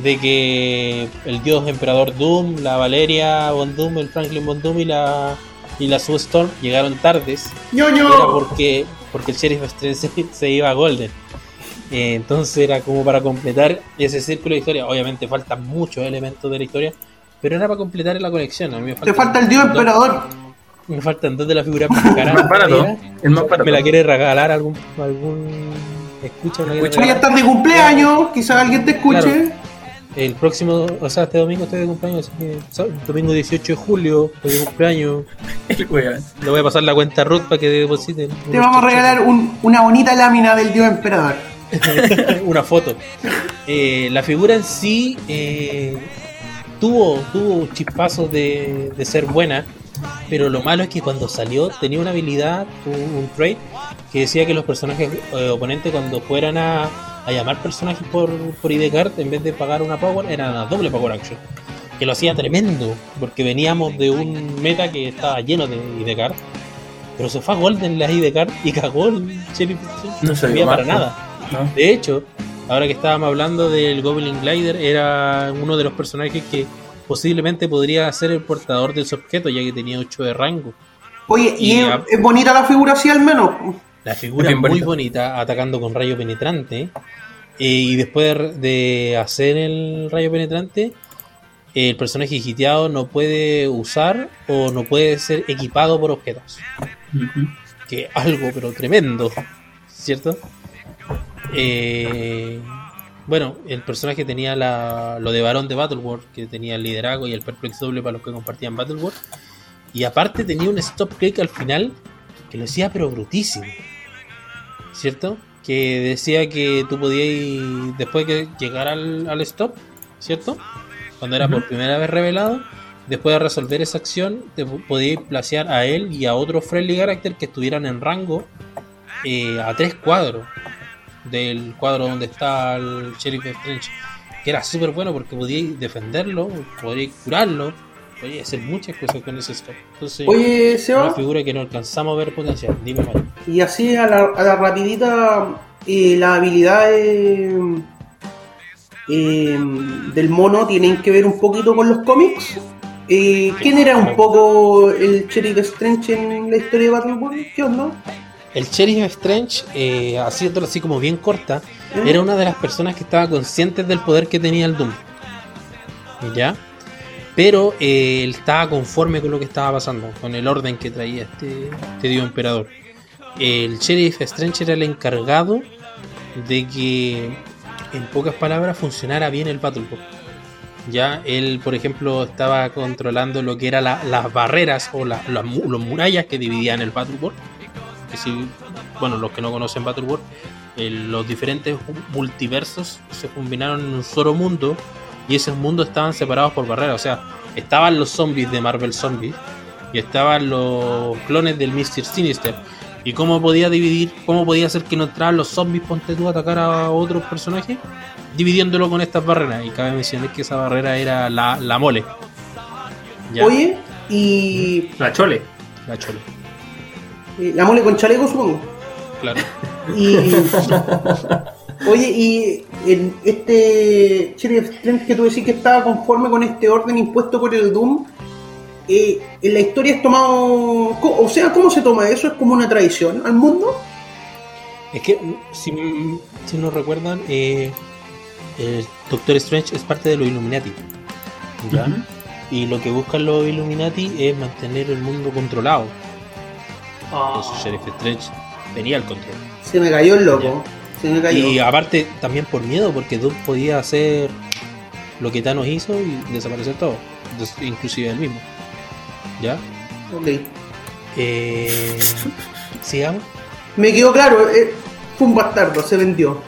Speaker 1: de que el dios emperador Doom, la Valeria Von Doom, el Franklin Von Doom y la y la Sue Storm llegaron tardes
Speaker 5: ñoño.
Speaker 1: era porque porque el Sheriff Strange se, se iba a Golden. Eh, entonces era como para completar ese círculo de historia. Obviamente faltan muchos elementos de la historia, pero era para completar la colección. A mí me
Speaker 5: Te falta el dios
Speaker 1: dos-
Speaker 5: emperador.
Speaker 1: Me faltan dos de la figura principal.
Speaker 2: Más barato. El más barato.
Speaker 1: ¿Me la quiere regalar algún algún escucha? ¿Me la quiere
Speaker 2: Escucha.
Speaker 5: Voy a estar de cumpleaños, quizás alguien te escuche.
Speaker 1: Claro. El próximo, o sea, este domingo estoy de cumpleaños, así que so- domingo 18 de julio, estoy de cumpleaños.
Speaker 2: El weón.
Speaker 1: Le voy a pasar la cuenta a Ruth para que depositen.
Speaker 5: Te vamos a regalar un- una bonita lámina del dios emperador.
Speaker 1: una foto. Eh, la figura en sí eh, tuvo, tuvo chispazos de, de ser buena, pero lo malo es que cuando salió tenía una habilidad, un, un trait, que decía que los personajes eh, oponentes cuando fueran a, a llamar personajes por, por ID card, en vez de pagar una power, era una doble power action. Que lo hacía tremendo, porque veníamos de un meta que estaba lleno de ID card. Pero se fue a Golden la ID card y cagó el Sheriff.
Speaker 2: No se
Speaker 1: servía para
Speaker 2: más,
Speaker 1: nada.
Speaker 2: ¿no?
Speaker 1: De hecho, ahora que estábamos hablando del Goblin Glider, era uno de los personajes que posiblemente podría ser el portador de ese objeto, ya que tenía 8 de rango.
Speaker 5: Oye, y,
Speaker 1: Y
Speaker 5: es,
Speaker 1: a-
Speaker 5: es bonita la figura así al menos.
Speaker 1: La figura muy
Speaker 2: bonita.
Speaker 1: bonita, atacando con rayo penetrante. eh, y después de, hacer el rayo penetrante, el personaje hiteado no puede usar o no puede ser equipado por objetos. Que algo, pero tremendo, ¿cierto? Eh, bueno, el personaje tenía la, lo de varón de Battleworld, que tenía el liderazgo y el perplex doble para los que compartían Battleworld. Y aparte tenía un stop click al final que lo hacía pero brutísimo, ¿cierto? Que decía que tú podías, después de que llegar al, al stop, ¿cierto? Cuando era por primera vez revelado, después de resolver esa acción, te po- podías placear a él y a otro friendly character que estuvieran en rango eh, a tres cuadros del cuadro donde está el Sheriff Strange. Que era súper bueno porque podíais defenderlo, podíais curarlo, podíais hacer muchas cosas con ese stop. Entonces,
Speaker 5: Oye,
Speaker 1: una
Speaker 5: Seba,
Speaker 1: figura que no alcanzamos a ver potencial. Dime, Mario.
Speaker 5: y así a la, a la rapidita, eh, las habilidades eh, del mono tienen que ver un poquito con los cómics. Eh, ¿Quién era un poco el Sheriff Strange en la historia de Battleworld? ¿Qué onda?
Speaker 1: El Sheriff Strange, eh, haciéndolo así como bien corta,
Speaker 5: ¿Eh?
Speaker 1: era una de las personas que estaba consciente del poder que tenía el Doom. ¿Ya? Pero eh, él estaba conforme con lo que estaba pasando, con el orden que traía este, este dios emperador. El Sheriff Strange era el encargado de que, en pocas palabras, funcionara bien el Battlefield. Ya él, por ejemplo, estaba controlando lo que eran las barreras o la- las los murallas que dividían el Battleworld. Que si, bueno, los que no conocen Battleworld, eh, los diferentes multiversos se combinaron en un solo mundo y esos mundos estaban separados por barreras. O sea, estaban los zombies de Marvel Zombies y estaban los clones del Mr. Sinister. ¿Y cómo podía dividir, cómo podía hacer que no entraran los zombies, ponte tú, a atacar a otros personajes? Dividiéndolo con estas barreras. Y cabe mencionar que esa barrera era la, la mole. ¿Ya?
Speaker 5: Oye, y
Speaker 3: La chole.
Speaker 1: La chole.
Speaker 5: Eh, La mole con chaleco, supongo.
Speaker 1: Claro.
Speaker 5: Y. Oye, y en este Sheriff Strange que tú decís que estaba conforme con este orden impuesto por el Doom, eh, en la historia es tomado. O sea, ¿cómo se toma eso? ¿Es como una tradición al mundo?
Speaker 1: Es que, si, si no recuerdan, eh, el Doctor Strange es parte de los Illuminati. ¿ya? Y lo que buscan los Illuminati es mantener el mundo controlado. Por eso Sheriff Strange tenía el control.
Speaker 5: Se me cayó el loco. Se me cayó.
Speaker 1: Y aparte, también por miedo, porque Doom podía hacer lo que Thanos hizo y desaparecer todo. Inclusive él mismo. ¿Ya?
Speaker 5: Ok.
Speaker 1: Eh, Sigamos.
Speaker 5: Me quedó claro, eh, fue un bastardo, se vendió.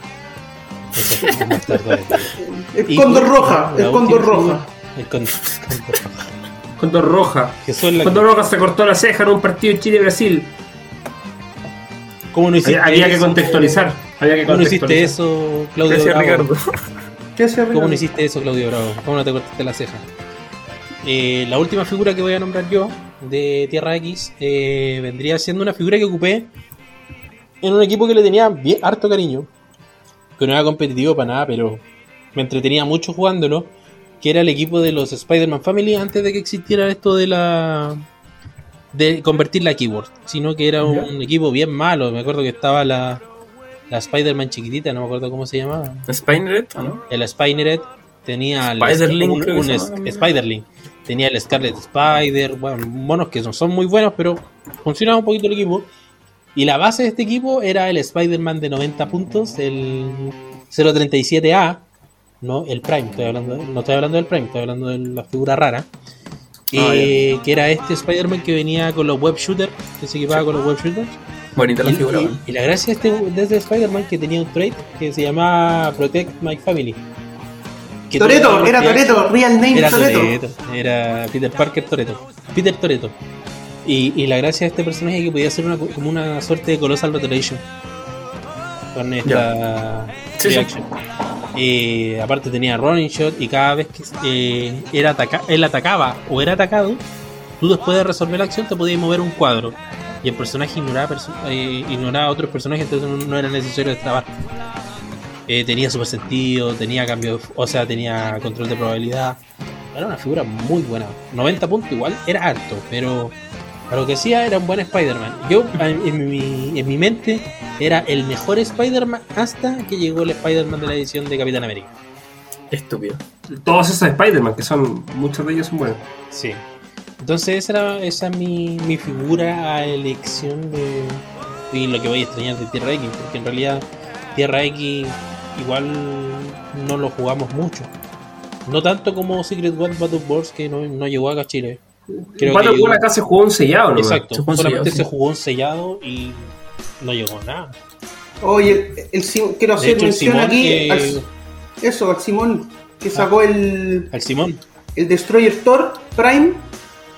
Speaker 1: Eso, un bastardo
Speaker 5: El
Speaker 1: por-
Speaker 5: roja, el
Speaker 1: última
Speaker 5: roja.
Speaker 1: El roja.
Speaker 3: Condor Roja. Condor Roja se cortó la ceja en un partido Chile-Brasil.
Speaker 1: ¿Cómo no hiciste
Speaker 3: Había, había que contextualizar. Había que
Speaker 1: ¿Cómo no hiciste eso, Claudio
Speaker 2: Gracias,
Speaker 1: Bravo?
Speaker 2: Ricardo.
Speaker 5: ¿Qué
Speaker 1: ¿Cómo
Speaker 5: Ricardo?
Speaker 1: no hiciste eso, Claudio Bravo? ¿Cómo no te cortaste la ceja? Eh, la última figura que voy a nombrar yo de Tierra X eh, vendría siendo una figura que ocupé en un equipo que le tenía bien, harto cariño. Que no era competitivo para nada, pero me entretenía mucho jugándolo. Que era el equipo de los Spider-Man Family antes de que existiera esto de la. de convertir la keyboard. Sino que era un equipo bien malo. Me acuerdo que estaba la. La Spider-Man chiquitita, no me acuerdo cómo se llamaba.
Speaker 2: Spineret, ¿o no?
Speaker 1: El Spineret tenía el-
Speaker 2: Spiderling,
Speaker 1: un, un. Spiderling. Tenía el Scarlet Spider, bueno, monos que no son muy buenos, pero funcionaba un poquito el equipo. Y la base de este equipo era el Spider-Man de 90 puntos, el 037A, no el Prime, estoy hablando, no estoy hablando del Prime, estoy hablando de la figura rara. Eh, que era este Spider-Man que venía con los web shooters, que se equipaba con los web shooters.
Speaker 2: Bonita la
Speaker 1: Y,
Speaker 2: figura,
Speaker 1: y- la gracia de este, de este Spider-Man que tenía un trait que se llamaba Protect My Family.
Speaker 5: Toreto, era Toreto, real name
Speaker 1: Era
Speaker 5: Toreto.
Speaker 1: Toreto, era Peter Parker Toreto. Peter Toreto. Y, y la gracia de este personaje es que podía ser una, como una suerte de Colossal Restoration. Con esta
Speaker 2: Sí, sí.
Speaker 1: reaction. Y aparte tenía running shot y cada vez que eh, era ataca él atacaba o era atacado, tú después de resolver la acción te podías mover un cuadro. Y el personaje ignoraba, eh, ignoraba a otros personajes, entonces no, no era necesario destrabar. Eh, tenía super sentido, tenía cambio, de- o sea, tenía control de probabilidad. Era una figura muy buena. 90 puntos igual era harto, pero para lo que hacía era un buen Spider-Man. Yo, en, en mi, en mi mente, era el mejor Spider-Man hasta que llegó el Spider-Man de la edición de Capitán América.
Speaker 2: Estúpido.
Speaker 3: Todos esos Spider-Man, que son. Muchos de ellos son buenos.
Speaker 1: Sí. Entonces esa, era, esa es mi, mi figura a elección de y lo que voy a extrañar de Tierra X, porque en realidad Tierra X igual no lo jugamos mucho. No tanto como Secret World Battle Wars que no, no llegó acá a Chile. Creo
Speaker 3: Battle World acá se jugó un sellado, ¿no?
Speaker 1: Exacto,
Speaker 2: Se
Speaker 1: solamente
Speaker 2: sellado,
Speaker 1: se jugó un sellado y no llegó nada.
Speaker 5: Oye, el, el quiero
Speaker 1: De
Speaker 5: hacer
Speaker 1: hecho, el
Speaker 5: mención
Speaker 1: Simón,
Speaker 5: aquí al, eso, al Simón que sacó el,
Speaker 1: al Simón.
Speaker 5: el Destroyer Thor Prime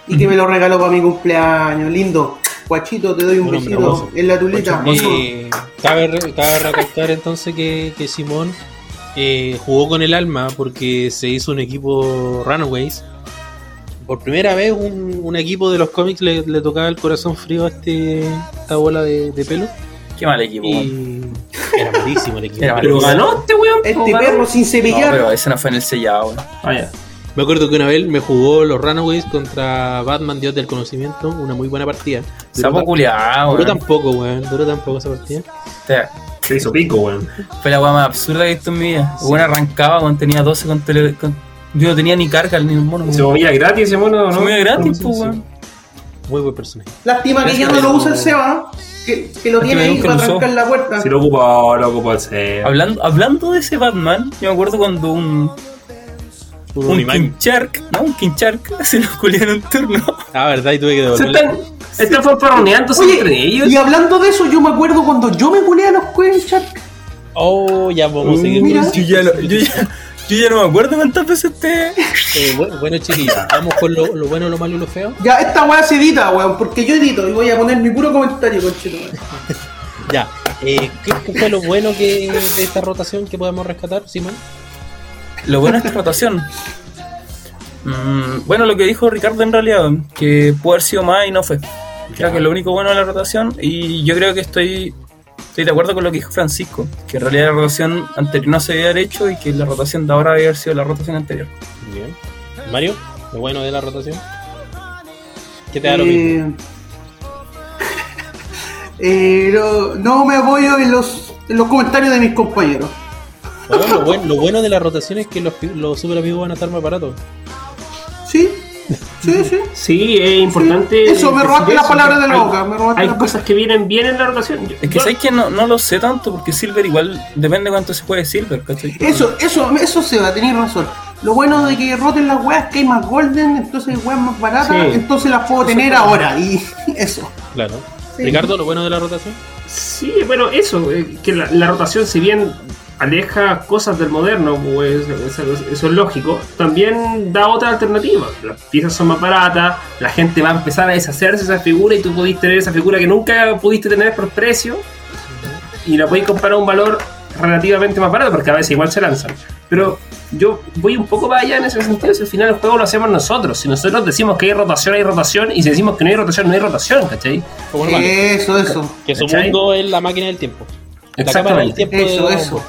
Speaker 5: y que me lo regaló para mi cumpleaños. Lindo. Guachito, te doy un besito en la tulita.
Speaker 1: Eh, cabe, cabe recalcar entonces que, que Simón eh, jugó con el alma porque se hizo un equipo Runaways. Por primera vez un, un equipo de los cómics le, le tocaba el corazón frío a este, esta bola de, de pelo.
Speaker 2: Qué mal equipo.
Speaker 1: Y era malísimo el equipo.
Speaker 2: Era
Speaker 3: Pero ganó este weón.
Speaker 5: Este perro sin
Speaker 2: No,
Speaker 5: cepillar.
Speaker 2: pero ese no fue en el sellado.
Speaker 3: Ah, ya.
Speaker 1: Me acuerdo que una vez me jugó los Runaways contra Batman Dios del Conocimiento, una muy buena partida. Duró,
Speaker 2: Sapo culiado,
Speaker 1: duró tampoco, weón. Duró tampoco esa partida.
Speaker 2: O sea,
Speaker 3: Se hizo pico, weón.
Speaker 2: Fue la weá más absurda que he visto en mi vida.
Speaker 1: Sí.
Speaker 2: Bueno, arrancaba cuando tenía 12 con tele. con- Yo no tenía ni carga ni un mono.
Speaker 3: Se movía gratis ese mono, ¿no?
Speaker 2: Se movía gratis, pues, weón.
Speaker 1: Muy buen personaje.
Speaker 5: Lástima que ya no lo usa el Seba, que, que lo tiene ahí para trancar la puerta.
Speaker 3: Si lo ocupó, lo ocupó el CEO.
Speaker 2: Hablando, hablando de ese Batman, yo me acuerdo cuando un,
Speaker 1: Un
Speaker 2: un
Speaker 1: Unimime.
Speaker 2: Kinchark, no, un Kinchark, se lo culiaron un turno.
Speaker 1: Ah, verdad, y tuve que
Speaker 3: Se
Speaker 1: devolverle.
Speaker 3: están, están fanfarroneándose entre ellos.
Speaker 5: y hablando de eso, yo me acuerdo cuando yo me culé a los Quenchak.
Speaker 1: Oh, ya vamos a seguir.
Speaker 5: Mira.
Speaker 1: con-
Speaker 2: Yo ya, no, yo, ya, yo ya no me acuerdo cuántas veces te.
Speaker 1: Eh, bueno, bueno, chiquillos, vamos con lo, lo bueno, lo malo y lo feo.
Speaker 5: Ya, esta weá se edita, weón, porque yo edito y voy a poner mi puro comentario, conchito. weón.
Speaker 1: Ya, eh, ¿qué, qué fue lo bueno que de esta rotación que podemos rescatar, Simón?
Speaker 2: Lo bueno es esta rotación. Mm, bueno, lo que dijo Ricardo en realidad, que pudo haber sido más y no fue. Creo que es lo único bueno de la rotación y yo creo que estoy, estoy de acuerdo con lo que dijo Francisco, que en realidad la rotación anterior no se había hecho y que la rotación de ahora había haber sido la rotación anterior.
Speaker 1: Bien. Mario, lo bueno de la rotación. ¿Qué te da lo mismo?
Speaker 5: Eh, eh, no, no me apoyo en los, en los comentarios de mis compañeros.
Speaker 1: Bueno, lo, bueno, lo bueno de la rotación es que los, los super amigos van a estar más baratos.
Speaker 5: ¿Sí? Sí, sí.
Speaker 3: Sí, es importante.
Speaker 5: Eso, me robaste las palabras de la
Speaker 3: hay-
Speaker 5: boca, me robaste
Speaker 3: Hay
Speaker 5: las
Speaker 3: cosas que vienen bien en la rotación. Yo-
Speaker 2: Es que sabes que no, no lo sé tanto porque Silver igual depende cuánto se juegue Silver, ¿cachai?
Speaker 5: Eso, eso, eso se va a tener razón. Lo bueno de que roten las weas es que hay más golden, entonces hay weas más baratas,
Speaker 3: Sí.
Speaker 5: entonces las puedo tener ahora. Y eso.
Speaker 1: Claro.
Speaker 5: Sí.
Speaker 1: Ricardo, lo bueno de la rotación.
Speaker 3: Sí, bueno, eso, eh, que la, la rotación, si bien aleja cosas del moderno, pues eso, eso es lógico, también da otra alternativa. Las piezas son más baratas, la gente va a empezar a deshacerse de esa figura y tú pudiste tener esa figura que nunca pudiste tener por precio y la podéis comprar a un valor relativamente más barato porque a veces igual se lanzan. Pero yo voy un poco para allá en ese sentido, si al final el juego lo hacemos nosotros. Si nosotros decimos que hay rotación, hay rotación, y si decimos que no hay rotación, no hay rotación, ¿cachai?
Speaker 5: Eso, eso.
Speaker 1: que su mundo es la máquina del tiempo. La cámara del
Speaker 3: Exactamente.
Speaker 5: Eso, eso.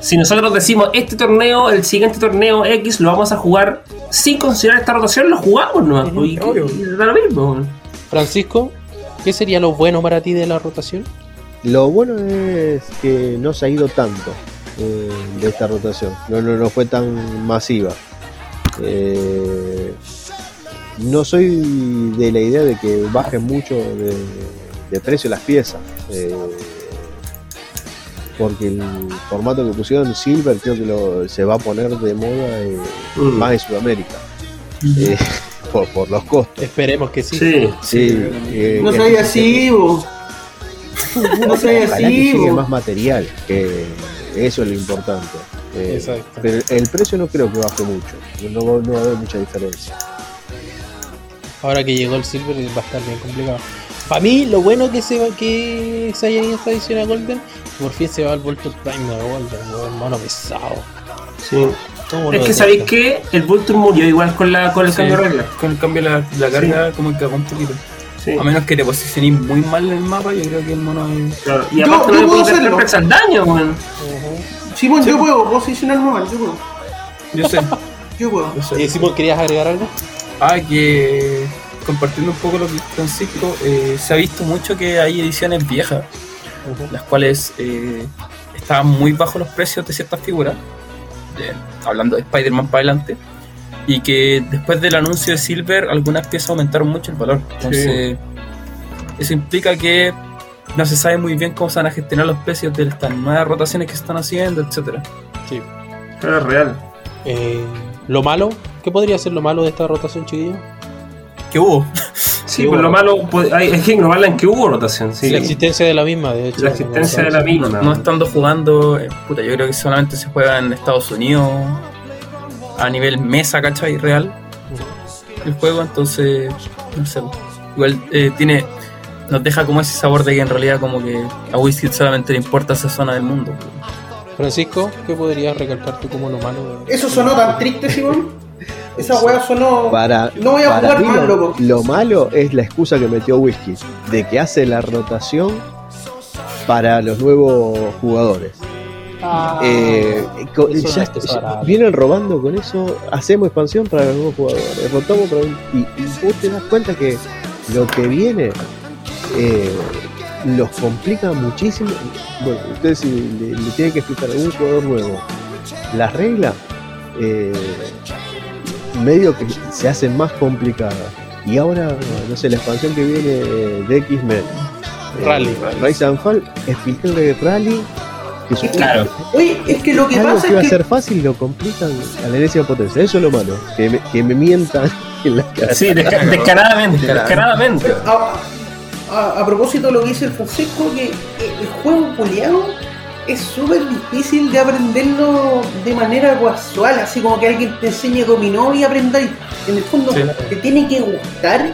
Speaker 3: Si nosotros decimos este torneo, el siguiente torneo X lo vamos a jugar sin considerar esta rotación, lo jugamos no
Speaker 1: Ujú,
Speaker 3: y,
Speaker 2: obvio.
Speaker 3: y da lo mismo.
Speaker 1: Francisco, ¿qué sería lo bueno para ti de la rotación?
Speaker 4: Lo bueno es que no se ha ido tanto eh, de esta rotación. No, no, no fue tan masiva. Eh, no soy de la idea de que bajen mucho de, de precio las piezas. eh, porque el formato que pusieron Silver creo que lo- se va a poner de moda eh,
Speaker 3: Mm.
Speaker 4: más en Sudamérica. eh, por, por los costos.
Speaker 1: Esperemos que sí.
Speaker 3: Sí.
Speaker 4: Sí, eh,
Speaker 5: No
Speaker 4: que-
Speaker 5: soy así, bo. No soy
Speaker 4: que
Speaker 5: así,
Speaker 4: llegue
Speaker 5: bo.
Speaker 4: más material, que eso es lo importante. Eh,
Speaker 1: Exacto.
Speaker 4: Pero el precio no creo que baje mucho, no, no va a haber mucha diferencia.
Speaker 1: Ahora que llegó el Silver va a estar bien complicado. Para mí, lo bueno que se va, que se haya ido esta edición a Golden, por fin se va el Volto Prime de mono pesado.
Speaker 3: Sí.
Speaker 1: ¿Cómo
Speaker 3: Es que sabéis que el Vulture murió igual con la con el
Speaker 2: Sí,
Speaker 3: cambio de regla.
Speaker 2: Con el cambio de la, la carga, como que cagó un poquito.
Speaker 3: Sí.
Speaker 2: A menos que te posiciones muy mal en el mapa, yo creo que el mono es.
Speaker 3: Claro. Y
Speaker 5: Yo-
Speaker 3: aparte
Speaker 5: yo
Speaker 3: no
Speaker 5: puedo
Speaker 3: podéis
Speaker 5: hacerlo.
Speaker 3: hacer al daño, weón.
Speaker 5: Simón, yo puedo posicionarme mal, yo puedo.
Speaker 2: Yo sé,
Speaker 5: Yo puedo.
Speaker 2: yo sé.
Speaker 1: Eh, Simón, ¿querías agregar algo?
Speaker 2: Ah, que compartiendo un poco lo que Francisco, eh, se ha visto mucho que hay ediciones viejas, las cuales eh, estaban muy bajos los precios de ciertas figuras, de- hablando de Spider-Man para adelante, y que después del anuncio de Silver algunas piezas aumentaron mucho el valor. Entonces, eso implica que no se sabe muy bien cómo se van a gestionar los precios de estas nuevas rotaciones que se están haciendo, etcétera.
Speaker 1: Sí.
Speaker 3: Pero es real.
Speaker 1: Eh, lo malo, ¿qué podría ser lo malo de esta rotación, chiquillo?
Speaker 2: ¿Qué hubo?
Speaker 3: Sí, por lo malo, pues, hay, hay que englobarla en que hubo rotación. Sí.
Speaker 1: La existencia de la misma, de hecho.
Speaker 3: La existencia de la misma.
Speaker 2: no estando jugando, eh, puta, yo creo que solamente se juega en Estados Unidos a nivel mesa, ¿cachai? Real el juego, entonces, no sé, igual eh, tiene, nos deja como ese sabor de que en realidad como que a Wizkid solamente le importa esa zona del mundo.
Speaker 1: Francisco, ¿qué podrías recalcar tú como lo malo? de-
Speaker 5: Eso sonó tan triste, Simón. Esa weá sonó.
Speaker 4: Para,
Speaker 5: No voy a
Speaker 4: para
Speaker 5: jugar más,
Speaker 4: lo,
Speaker 5: loco.
Speaker 4: lo malo es la excusa que metió Whisky, de que hace la rotación para los nuevos jugadores. Eh, ya-
Speaker 1: es desagradable.
Speaker 4: vienen robando con eso, hacemos expansión para los nuevos jugadores, rotamos para un- y, y vos te das cuenta que lo que viene eh, los complica muchísimo. Bueno, ustedes si le, le tienen que explicar a un jugador nuevo las reglas, eh, medio que se hacen más complicadas. Y ahora, no sé, la expansión que viene de X-Men. eh,
Speaker 1: Rally.
Speaker 4: Rise and Fall, explicarle Rally. Que
Speaker 3: Claro.
Speaker 5: Oye, es que lo que
Speaker 4: algo
Speaker 5: pasa
Speaker 4: que iba a
Speaker 5: es que.
Speaker 4: ser fácil lo complican a la enésima potencia. Eso es lo malo. Que me, que me mientan en la cara.
Speaker 3: Sí, desca- descaradamente, descaradamente.
Speaker 5: A, a- a propósito de lo que dice el Francisco, que el juego culiado es súper difícil de aprenderlo de manera casual, así como que alguien te enseñe dominó y aprendáis. En el fondo,
Speaker 2: Sí.
Speaker 5: te tiene que gustar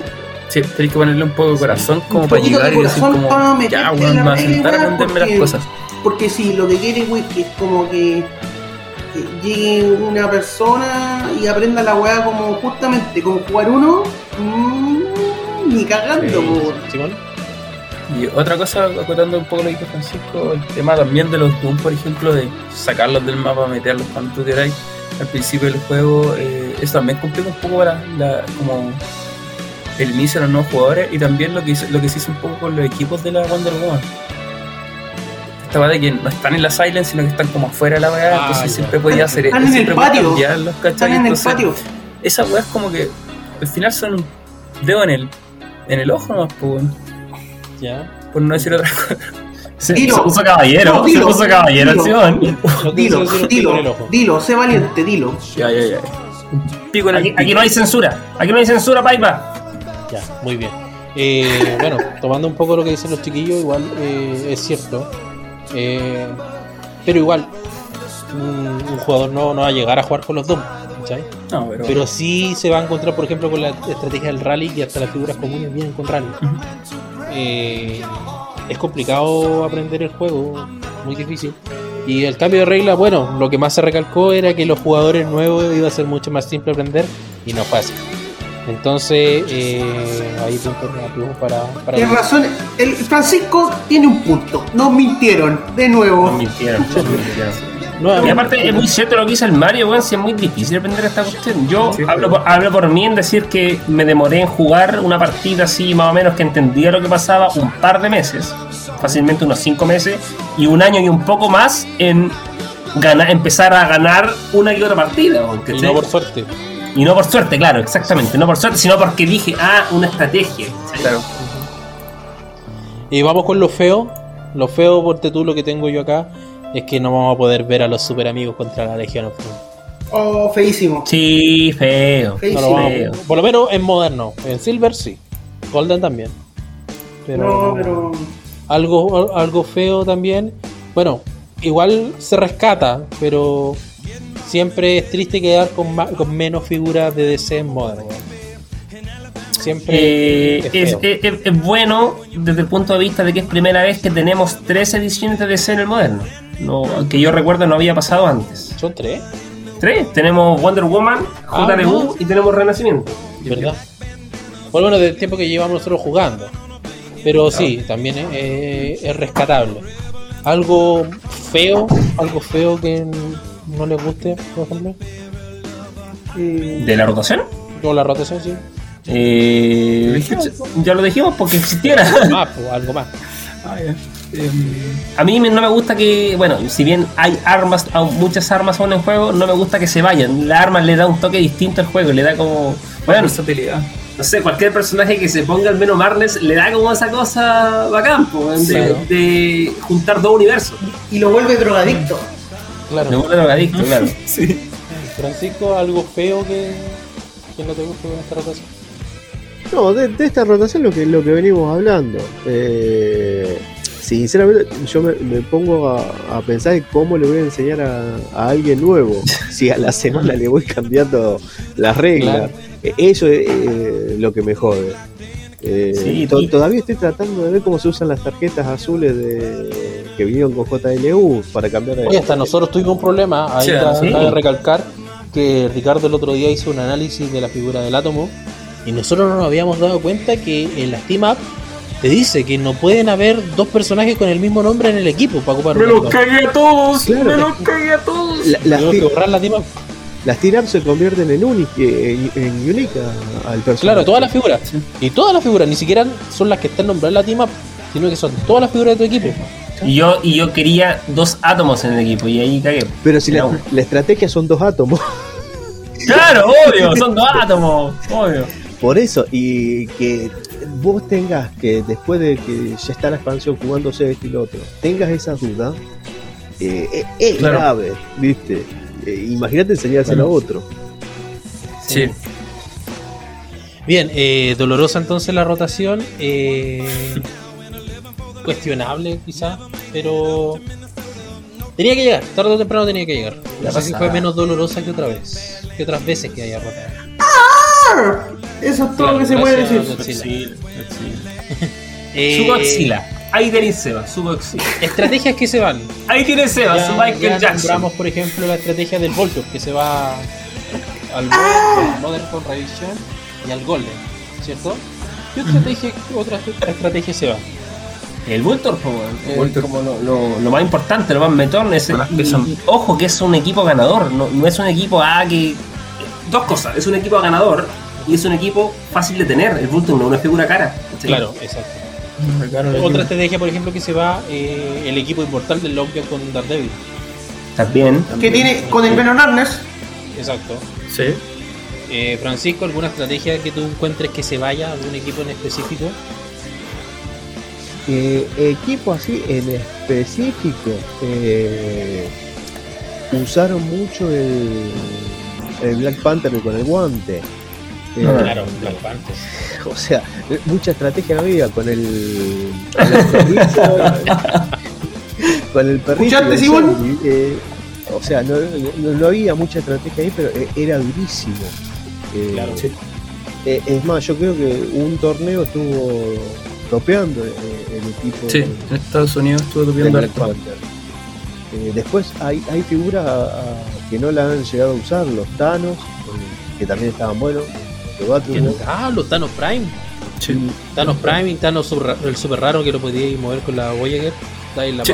Speaker 2: Sí, tenés que ponerle un poco de corazón como para
Speaker 5: poquito de
Speaker 2: llegar y decir como,
Speaker 5: para
Speaker 2: ya, voy a sentar a aprenderme las
Speaker 5: porque-
Speaker 2: cosas.
Speaker 5: Porque si lo que quiere Whisky es como que, que llegue una persona y aprenda la weá como justamente como jugar uno, mm, ni cagando,
Speaker 2: Sí. Y otra cosa, acotando un poco lo que dijo Francisco, el tema también de los Doom, por ejemplo, de sacarlos del mapa, meterlos cuando tú queráis al principio del juego, eh, eso también complica un poco para la, como el inicio de los nuevos jugadores y también lo que, hizo- lo que se hizo un poco con los equipos de la Wonder Woman. Esta va de que no están en la Silent, sino que están como afuera de la weá,
Speaker 1: Ah,
Speaker 2: entonces
Speaker 1: ya.
Speaker 2: siempre podía hacer
Speaker 5: Están en el patio. Están en el patio.
Speaker 2: Esa weá es como que al final son un dedo en el, en el ojo nomás, pues,
Speaker 1: Ya.
Speaker 2: por no decir otra cosa.
Speaker 3: Se,
Speaker 5: Dilo.
Speaker 3: se puso caballero,
Speaker 5: No, dilo.
Speaker 3: se puso caballero
Speaker 5: Dilo. Dilo, dilo, dilo, sé valiente, dilo.
Speaker 2: Ya, ya, ya. Pico en el
Speaker 3: Aquí,
Speaker 2: pico.
Speaker 3: aquí no hay censura, aquí no hay censura, Paipa.
Speaker 1: Ya, muy bien. Eh, bueno, tomando un poco lo que dicen los chiquillos, igual eh, es cierto. Eh, pero igual, un, un jugador no, no va a llegar a jugar con los dos. ¿Cachai?
Speaker 2: No, pero,
Speaker 1: Pero sí se va a encontrar, por ejemplo, con la estrategia del rally y hasta las figuras comunes vienen con rally. Eh, es complicado aprender el juego, muy difícil. Y el cambio de regla, bueno, lo que más se recalcó era que los jugadores nuevos iba a ser mucho más simple aprender y no fue así. Entonces, eh, ahí punto negativo para, para
Speaker 5: Tienes razón, el Francisco tiene un punto. Nos mintieron, de nuevo.
Speaker 3: Nos mintieron, nos mintieron. Y aparte es muy cierto lo que dice el Mario, weón, si es muy difícil aprender esta cuestión. Yo
Speaker 2: Sí,
Speaker 3: hablo, por, hablo por mí en decir que me demoré en jugar una partida así más o menos que entendía lo que pasaba un par de meses, fácilmente unos cinco meses, y un año y un poco más en ganar, empezar a ganar una y otra partida.
Speaker 1: y no por suerte.
Speaker 3: Y no por suerte, claro, exactamente, no por suerte, sino porque dije, ah, una estrategia.
Speaker 2: claro.
Speaker 1: Y vamos con lo feo. Lo feo, porque tú lo que tengo yo acá es que no vamos a poder ver a los super amigos contra la Legión of Doom.
Speaker 5: Oh, feísimo.
Speaker 3: Sí, feo.
Speaker 1: No
Speaker 5: Feísimo.
Speaker 1: lo vamos a-
Speaker 3: feo.
Speaker 1: por lo menos en moderno. En Silver sí. Golden también. Pero,
Speaker 5: No, pero.
Speaker 1: Algo, algo feo también. Bueno, igual se rescata, pero siempre es triste quedar con, con menos figuras de DC en Modern. weón. Siempre
Speaker 3: Eh,
Speaker 1: es
Speaker 3: es,
Speaker 1: feo.
Speaker 3: es- es- es bueno desde el punto de vista de que es primera vez que tenemos tres ediciones de DC en el moderno. No, que yo recuerdo no había pasado antes.
Speaker 1: Son tres,
Speaker 3: Tres. Tenemos Wonder Woman,
Speaker 1: Ah, no.
Speaker 3: y tenemos Renacimiento.
Speaker 1: ¿verdad? Por lo menos del tiempo que llevamos nosotros jugando. Pero sí, también es, es- es rescatable. Algo feo, algo feo que no les guste, por ejemplo.
Speaker 5: eh,
Speaker 3: ¿De la rotación?
Speaker 1: O la rotación, sí.
Speaker 3: Eh, ya lo dijimos porque existiera.
Speaker 1: Más, pues, algo más.
Speaker 2: Ah. Em,
Speaker 3: A mí no me gusta que, bueno, si bien hay armas, muchas armas aún en juego, no me gusta que se vayan. La arma le da un toque distinto al juego, le da como, bueno,
Speaker 2: versatilidad.
Speaker 3: no sé, cualquier personaje que se ponga al menos Marnes le da como esa cosa bacán, po, de,
Speaker 1: Claro.
Speaker 3: de juntar dos universos.
Speaker 5: y lo vuelve drogadicto.
Speaker 1: Claro.
Speaker 3: vuelve drogadicto, claro.
Speaker 2: Sí.
Speaker 1: Francisco, algo feo que, que no te guste con esta rotación.
Speaker 4: No, de, de esta rotación lo que, lo que venimos hablando. Eh, sinceramente, yo me, me pongo a, a pensar en cómo le voy a enseñar a, a alguien nuevo. Si a la semana le voy cambiando las reglas.
Speaker 1: Claro.
Speaker 4: Eh, Eso es eh, lo que me jode. Eh,
Speaker 3: Sí,
Speaker 4: to-
Speaker 3: y-
Speaker 4: todavía estoy tratando de ver cómo se usan las tarjetas azules de, que vinieron con JLU para cambiar de-
Speaker 1: Oye, hasta nosotros tuvimos un problema. Ahí
Speaker 2: Sí,
Speaker 1: está-
Speaker 3: sí.
Speaker 1: cabe recalcar que Ricardo el otro día hizo un análisis de la figura del átomo y nosotros no nos habíamos dado cuenta que en las team up te dice que no pueden haber dos personajes con el mismo nombre en el equipo para ocupar
Speaker 3: ¡Me los cagué a todos!
Speaker 4: Claro.
Speaker 3: ¡Me los cagué a todos!
Speaker 4: La- las,
Speaker 1: que
Speaker 4: ti-
Speaker 1: borrar la team up.
Speaker 4: las team-ups se convierten en, unique, en, en unique a- al personaje.
Speaker 1: Claro, todas las figuras. Y todas las figuras, ni siquiera son las que están nombradas en la team up, sino que son todas las figuras de tu equipo.
Speaker 3: Y yo, y yo quería dos átomos en el equipo y ahí cagué.
Speaker 4: Pero si la estrategia son dos átomos.
Speaker 3: ¡Claro, obvio! Son dos átomos, obvio.
Speaker 4: Por eso, y que vos tengas que después de que ya está la expansión jugándose esto y lo otro, tengas esa duda, eh, eh, es
Speaker 3: Claro.
Speaker 4: grave, ¿viste? Eh, Imagínate enseñárselo a otro.
Speaker 2: Sí.
Speaker 1: Bien, eh, dolorosa entonces la rotación. eh, cuestionable quizá, pero tenía que llegar, tarde o temprano tenía que llegar. No
Speaker 2: Ya
Speaker 1: sé si fue menos dolorosa que otra vez, que otras veces que haya rotado.
Speaker 5: Eso es todo lo que se puede decir.
Speaker 1: Godzilla. Eh,
Speaker 3: Subo axila. Ahí tenéis Seba, subo axila.
Speaker 1: Estrategias que se van.
Speaker 3: Ahí tiene Seba, su
Speaker 1: Ya,
Speaker 3: Michael
Speaker 1: ya
Speaker 3: Jackson.
Speaker 1: nombramos, por ejemplo, la estrategia del Voltio, que se va al Modern, al Modern Revision y al Golden, ¿cierto? ¿Qué estrategia, otra estrategia se va?
Speaker 3: El Voltor. como lo, lo- lo más importante, lo más metón. Es,
Speaker 2: que son-
Speaker 3: ojo que es un equipo ganador, no, no es un equipo ah, que. Dos cosas, es un equipo ganador y es un equipo fácil de tener. El Voltor no es una figura cara. ¿cachai?
Speaker 1: Claro, exacto. Otra
Speaker 2: equipo.
Speaker 1: estrategia, por ejemplo, que se va eh, el equipo inmortal del Lockjaw con Daredevil.
Speaker 3: También.
Speaker 5: Que tiene con el Venom Arnes.
Speaker 1: Exacto.
Speaker 2: Sí.
Speaker 1: Eh, Francisco, ¿alguna estrategia que tú encuentres que se vaya a algún equipo en específico?
Speaker 4: Eh, equipo así en específico eh, usaron mucho el, el Black Panther con el guante. Eh,
Speaker 1: Claro, Black Panther.
Speaker 4: O sea, mucha estrategia no había con el, con el perrito. con el perrito. y
Speaker 5: ¿Escuchaste,
Speaker 4: el eh, o sea, no, no- no había mucha estrategia ahí, pero era durísimo. Eh,
Speaker 1: Claro.
Speaker 2: Sí.
Speaker 4: eh, es más, yo creo que un torneo estuvo topeando el equipo
Speaker 2: Sí, en Estados Unidos harto.
Speaker 4: Panther. Eh, después hay, hay figuras que no la han llegado a usar, los Thanos, que también estaban buenos.
Speaker 1: Ah, los Thanos Prime.
Speaker 2: Sí.
Speaker 1: Thanos Prime y Thanos super- el super raro que lo podíais mover con la Voyager. Dais la,
Speaker 2: Sí.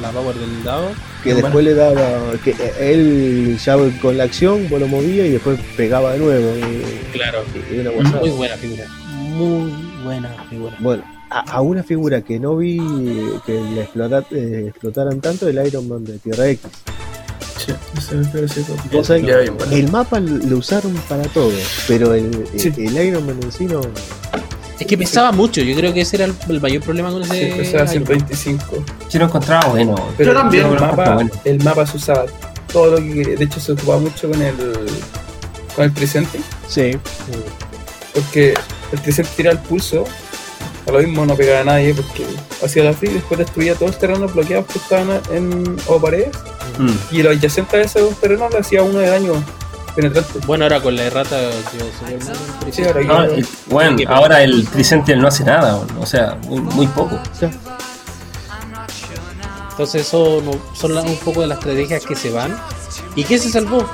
Speaker 1: la power del dado.
Speaker 4: que después le daba que eh, él ya con la acción vos lo movía y después pegaba de nuevo eh,
Speaker 1: Claro.
Speaker 4: una guasada.
Speaker 1: Muy buena figura. Muy buena figura.
Speaker 4: bueno a, a una figura que no vi que le eh, explotaran tanto el Iron Man de Tierra X
Speaker 2: Sí.
Speaker 4: Vos sabés
Speaker 2: bien, bueno.
Speaker 4: el mapa lo usaron para todo pero el,
Speaker 2: Sí.
Speaker 4: el, el Iron Man en sí no
Speaker 1: Es que pesaba mucho. Yo creo que ese era el, el mayor problema con ese.
Speaker 2: Sí, pesaba
Speaker 1: Iron Man.
Speaker 2: 125.
Speaker 3: Yo lo encontraba bueno.
Speaker 2: Pero
Speaker 5: Yo también.
Speaker 2: El
Speaker 3: Pero
Speaker 2: mapa,
Speaker 3: bueno.
Speaker 2: el mapa se usaba todo lo que quería. De hecho, se ocupaba mucho con el con el presente.
Speaker 4: sí
Speaker 2: Porque el presente tiraba el pulso. A lo mismo no pegaba a nadie porque hacía la free y después destruía todos los terrenos bloqueados que estaban en o paredes.
Speaker 3: Mm.
Speaker 2: Y los adyacentes a esos terrenos le hacía uno de daño penetrante.
Speaker 1: Bueno, ahora con la errata que
Speaker 2: Sí, ahora que-
Speaker 3: el- bueno,
Speaker 1: que-
Speaker 3: ahora el Tricentennial no hace nada, o sea, muy, muy poco.
Speaker 1: Entonces eso no- son la- un poco de las estrategias que se van. ¿Y qué se salvó?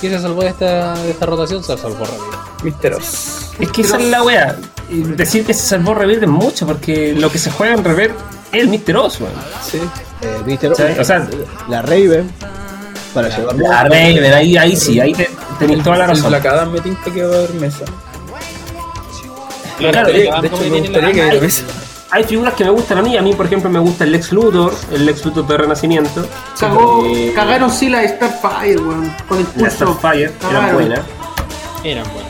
Speaker 1: ¿Qué se salvó de esta, de esta rotación? Se salvó rápido.
Speaker 2: Misteros.
Speaker 3: Es que esa es la wea. Y Decir que se salvó Revert es mucho, porque lo que se juega en Revert es el misterioso, weón.
Speaker 2: Sí.
Speaker 4: eh, Mr.
Speaker 3: O sea, o sea,
Speaker 4: la Raven para llevar
Speaker 3: la Raven, ahí, ahí sí, ahí te- tenéis toda la razón.
Speaker 2: Black Adam me tinta que va a haber mesa.
Speaker 3: Claro, de-
Speaker 2: hecho, me
Speaker 1: la-
Speaker 2: gustaría que
Speaker 3: hay-
Speaker 2: hubiera mesa.
Speaker 3: Hay figuras que me gustan a mí. A mí, por ejemplo, me gusta el Lex Luthor, el Lex Luthor de Renacimiento.
Speaker 5: Cagó,
Speaker 3: Eh,
Speaker 5: cagaron sí la Starfire, weón. Con el
Speaker 3: La
Speaker 5: pulso.
Speaker 3: Starfire, era
Speaker 5: Cagaron.
Speaker 3: buena.
Speaker 1: Eran buenos.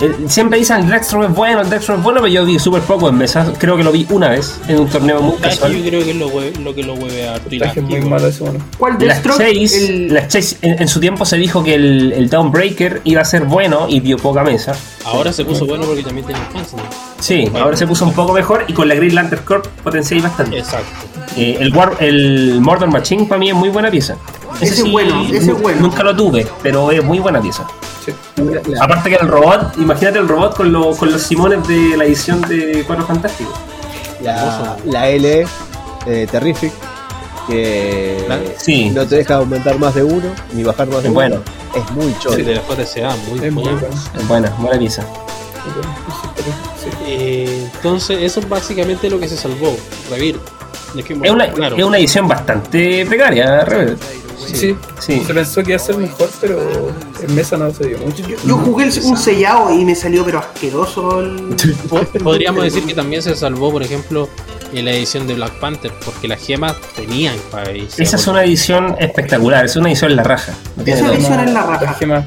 Speaker 3: Eh, siempre dicen Dextro es bueno, el Dextro es bueno, pero yo vi súper poco en mesas. Creo que lo vi una vez en un torneo muy
Speaker 1: es
Speaker 3: casual.
Speaker 1: yo creo que es lo, lo que lo hueve a
Speaker 2: muy malo ese mono.
Speaker 5: ¿Cuál
Speaker 3: Las
Speaker 5: Deathstroke?
Speaker 3: Chase,
Speaker 5: El...
Speaker 3: las Chase en, en su tiempo se dijo que el, el Downbreaker iba a ser bueno y dio poca mesa.
Speaker 1: Ahora se puso bueno porque también tiene Hansen.
Speaker 3: Sí, ahora se puso un poco mejor y con la Green Lantern Corp potencié bastante.
Speaker 1: Exacto.
Speaker 3: Eh, el, War, el Murder Machine para mí es muy buena pieza.
Speaker 5: Ese es bueno, ese es bueno.
Speaker 3: Nunca lo tuve, pero es muy buena pieza.
Speaker 2: Sí.
Speaker 3: Aparte que el robot, imagínate el robot con, lo- con los simones de la edición de Cuatro Fantásticos.
Speaker 4: la, la L eh, Terrific que
Speaker 3: sí.
Speaker 4: no te deja aumentar más de uno ni bajar más de
Speaker 3: bueno.
Speaker 4: uno es muy
Speaker 1: Sí,
Speaker 4: choro
Speaker 1: de la JSA, muy
Speaker 2: Es muy
Speaker 1: buena.
Speaker 3: buena.
Speaker 2: Sí.
Speaker 1: Eh, entonces, eso es básicamente lo que se salvó. Revir. Es,
Speaker 3: una,
Speaker 1: claro,
Speaker 3: es una edición bastante precaria, Rebel.
Speaker 2: Sí.
Speaker 3: Sí.
Speaker 2: Se pensó que iba a ser mejor, pero en mesa no se dio mucho.
Speaker 5: Yo jugué el- un sellado y me salió pero asqueroso el...
Speaker 1: po- podríamos decir que también se salvó, por ejemplo, en la edición de Black Panther, porque las gemas tenían para
Speaker 3: Esa es una edición espectacular, es una edición en la raja. No tiene
Speaker 5: Esa edición es la raja.
Speaker 2: Las gemas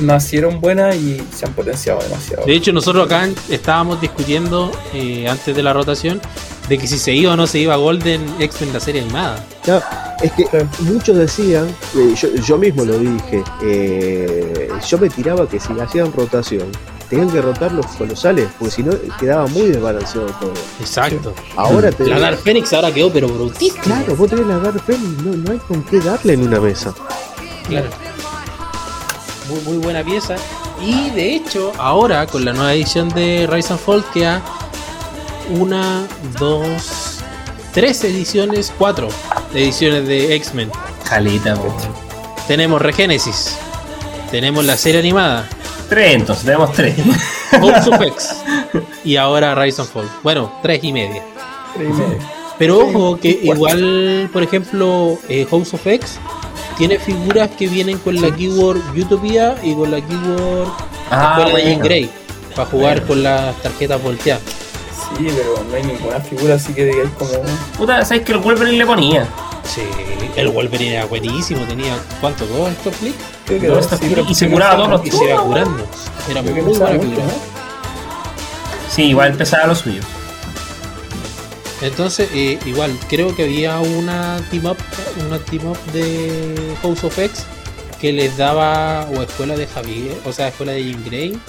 Speaker 2: nacieron buenas y se han potenciado demasiado.
Speaker 1: De hecho, nosotros acá estábamos discutiendo eh, antes de la rotación de que si se iba o no se iba Golden X-Men la serie animada.
Speaker 4: No, es que muchos decían, eh, yo, yo mismo lo dije, eh, yo me tiraba que si hacían rotación, tenían que rotar los colosales, porque si no quedaba muy desbalanceado todo.
Speaker 1: Exacto.
Speaker 4: Ahora te
Speaker 1: La Dark Phoenix ahora quedó pero brutísima.
Speaker 4: Claro, vos tenés la Dark Phoenix, no, no hay con qué darle en una mesa.
Speaker 1: Claro. Muy, muy buena pieza. Y de hecho, ahora con la nueva edición de Rise and Fall queda una, dos, tres ediciones, cuatro ediciones de X-Men.
Speaker 3: Caleta, po.
Speaker 1: Tenemos Regenesis, tenemos la serie animada,
Speaker 3: Tres, entonces, tenemos tres.
Speaker 1: House of X, y ahora Rise and Fall. Bueno, tres y media.
Speaker 2: Tres y medio.
Speaker 1: Pero ojo que igual, por ejemplo, eh, House of X tiene figuras que vienen con la keyword Utopia y con la keyword
Speaker 7: Ah, bueno.
Speaker 1: Grey para jugar con las tarjetas volteadas.
Speaker 2: Sí, pero no hay ninguna figura así que digáis como.
Speaker 7: Puta, ¿sabes que el Wolverine le ponía?
Speaker 1: Sí, el Wolverine era buenísimo, tenía ¿cuánto? ¿Dos estos flicks?
Speaker 2: Creo que
Speaker 7: No,
Speaker 2: dos, sí,
Speaker 7: y se curaba
Speaker 2: no
Speaker 7: todos
Speaker 2: sabe
Speaker 1: Y
Speaker 7: los
Speaker 1: se iba curando. Era muy buena figura.
Speaker 7: Sí, igual empezaba lo suyo.
Speaker 1: Entonces, eh, igual, creo que había una team up, una team up de House of X que les daba o escuela de Javier, o sea, escuela de Jean Grey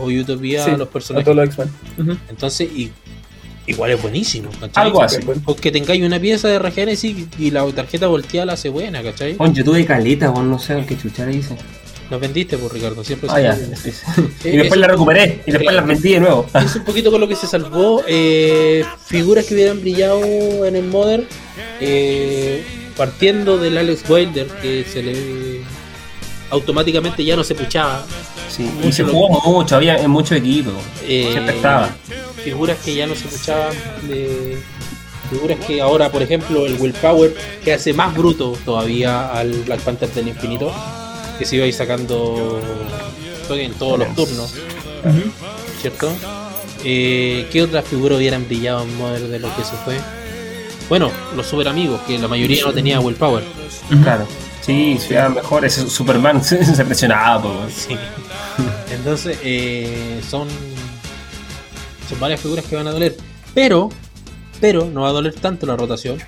Speaker 1: o Utopia
Speaker 2: Sí,
Speaker 1: a los
Speaker 2: A
Speaker 1: personajes.
Speaker 2: todos los X-Men. Ujú.
Speaker 1: Entonces, y, igual es buenísimo, ¿cachai?
Speaker 7: Algo así.
Speaker 1: Porque tengáis una pieza de Regenesis y la tarjeta volteada la hace buena, ¿cachai?
Speaker 7: Bueno, yo tuve caleta, bueno, no sé qué chucha le hice.
Speaker 1: Nos vendiste, por Ricardo, siempre
Speaker 7: Ah, Y después
Speaker 1: eso-
Speaker 7: la recuperé y después la vendí de nuevo.
Speaker 1: Es un poquito con lo que se salvó. eh, figuras que hubieran brillado en el Modern. eh, partiendo del Alex Wilder, que se le automáticamente ya no se puchaba.
Speaker 7: Sí, y se jugó mucho, había en muchos equipos.
Speaker 1: eh,
Speaker 7: Siempre estaba.
Speaker 1: Figuras que ya no se puchaban. de- figuras que ahora, por ejemplo, el Willpower, que hace más bruto todavía al Black Panther del Infinito, que se iba a ir sacando en todos los turnos. ¿cierto? Eh, ¿Qué otras figuras hubieran brillado en Modern de lo que se fue? Bueno, los super amigos, que la mayoría no tenía willpower.
Speaker 7: Claro. Sí, si eran mejores. Superman se, se presionaba.
Speaker 1: Sí. Entonces, eh, son, son varias figuras que van a doler. Pero, pero no va a doler tanto la rotación,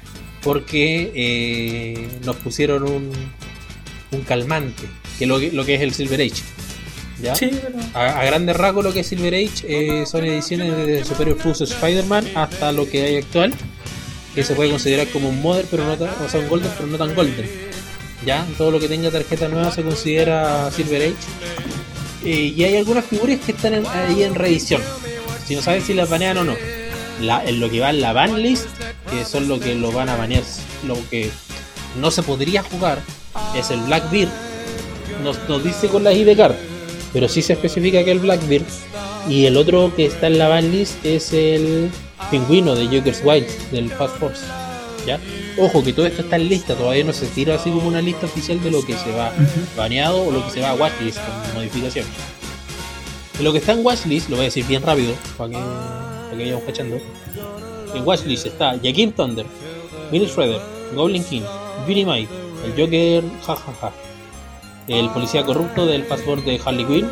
Speaker 1: porque eh, nos pusieron un, un calmante, que lo, que- lo que es el Silver Age. ¿ya?
Speaker 2: Sí, pero.
Speaker 1: A, a grandes rasgos lo que es Silver Age eh, son ediciones de Superior Plus Spider-Man hasta lo que hay actual, que se puede considerar como un Modern, pero no tan, o sea, un Golden, pero no tan Golden. Ya, todo lo que tenga tarjeta nueva se considera Silver Age. Eh, y hay algunas figuras que están en- ahí en reedición. Si no saben si las banean o no. La, en lo que va en la ban list, que son lo que lo van a banear, lo que no se podría jugar, es el Blackbeard. Nos, nos dice con la ID card, pero sí se especifica que el Blackbeard. Y el otro que está en la ban list es el pingüino de Joker's Wild, del Fast Force. ¿Ya? Ojo que todo esto está en lista, todavía no se tira así como una lista oficial de lo que se va baneado o lo que se va a watchlist con modificación. De lo que está en watchlist, lo voy a decir bien rápido para que, para que vayamos cachando. En watchlist está Jaquim Thunder, Mini Shredder, Goblin King, Beauty Mike, el Joker, jajaja, el policía corrupto del passport de Harley Quinn,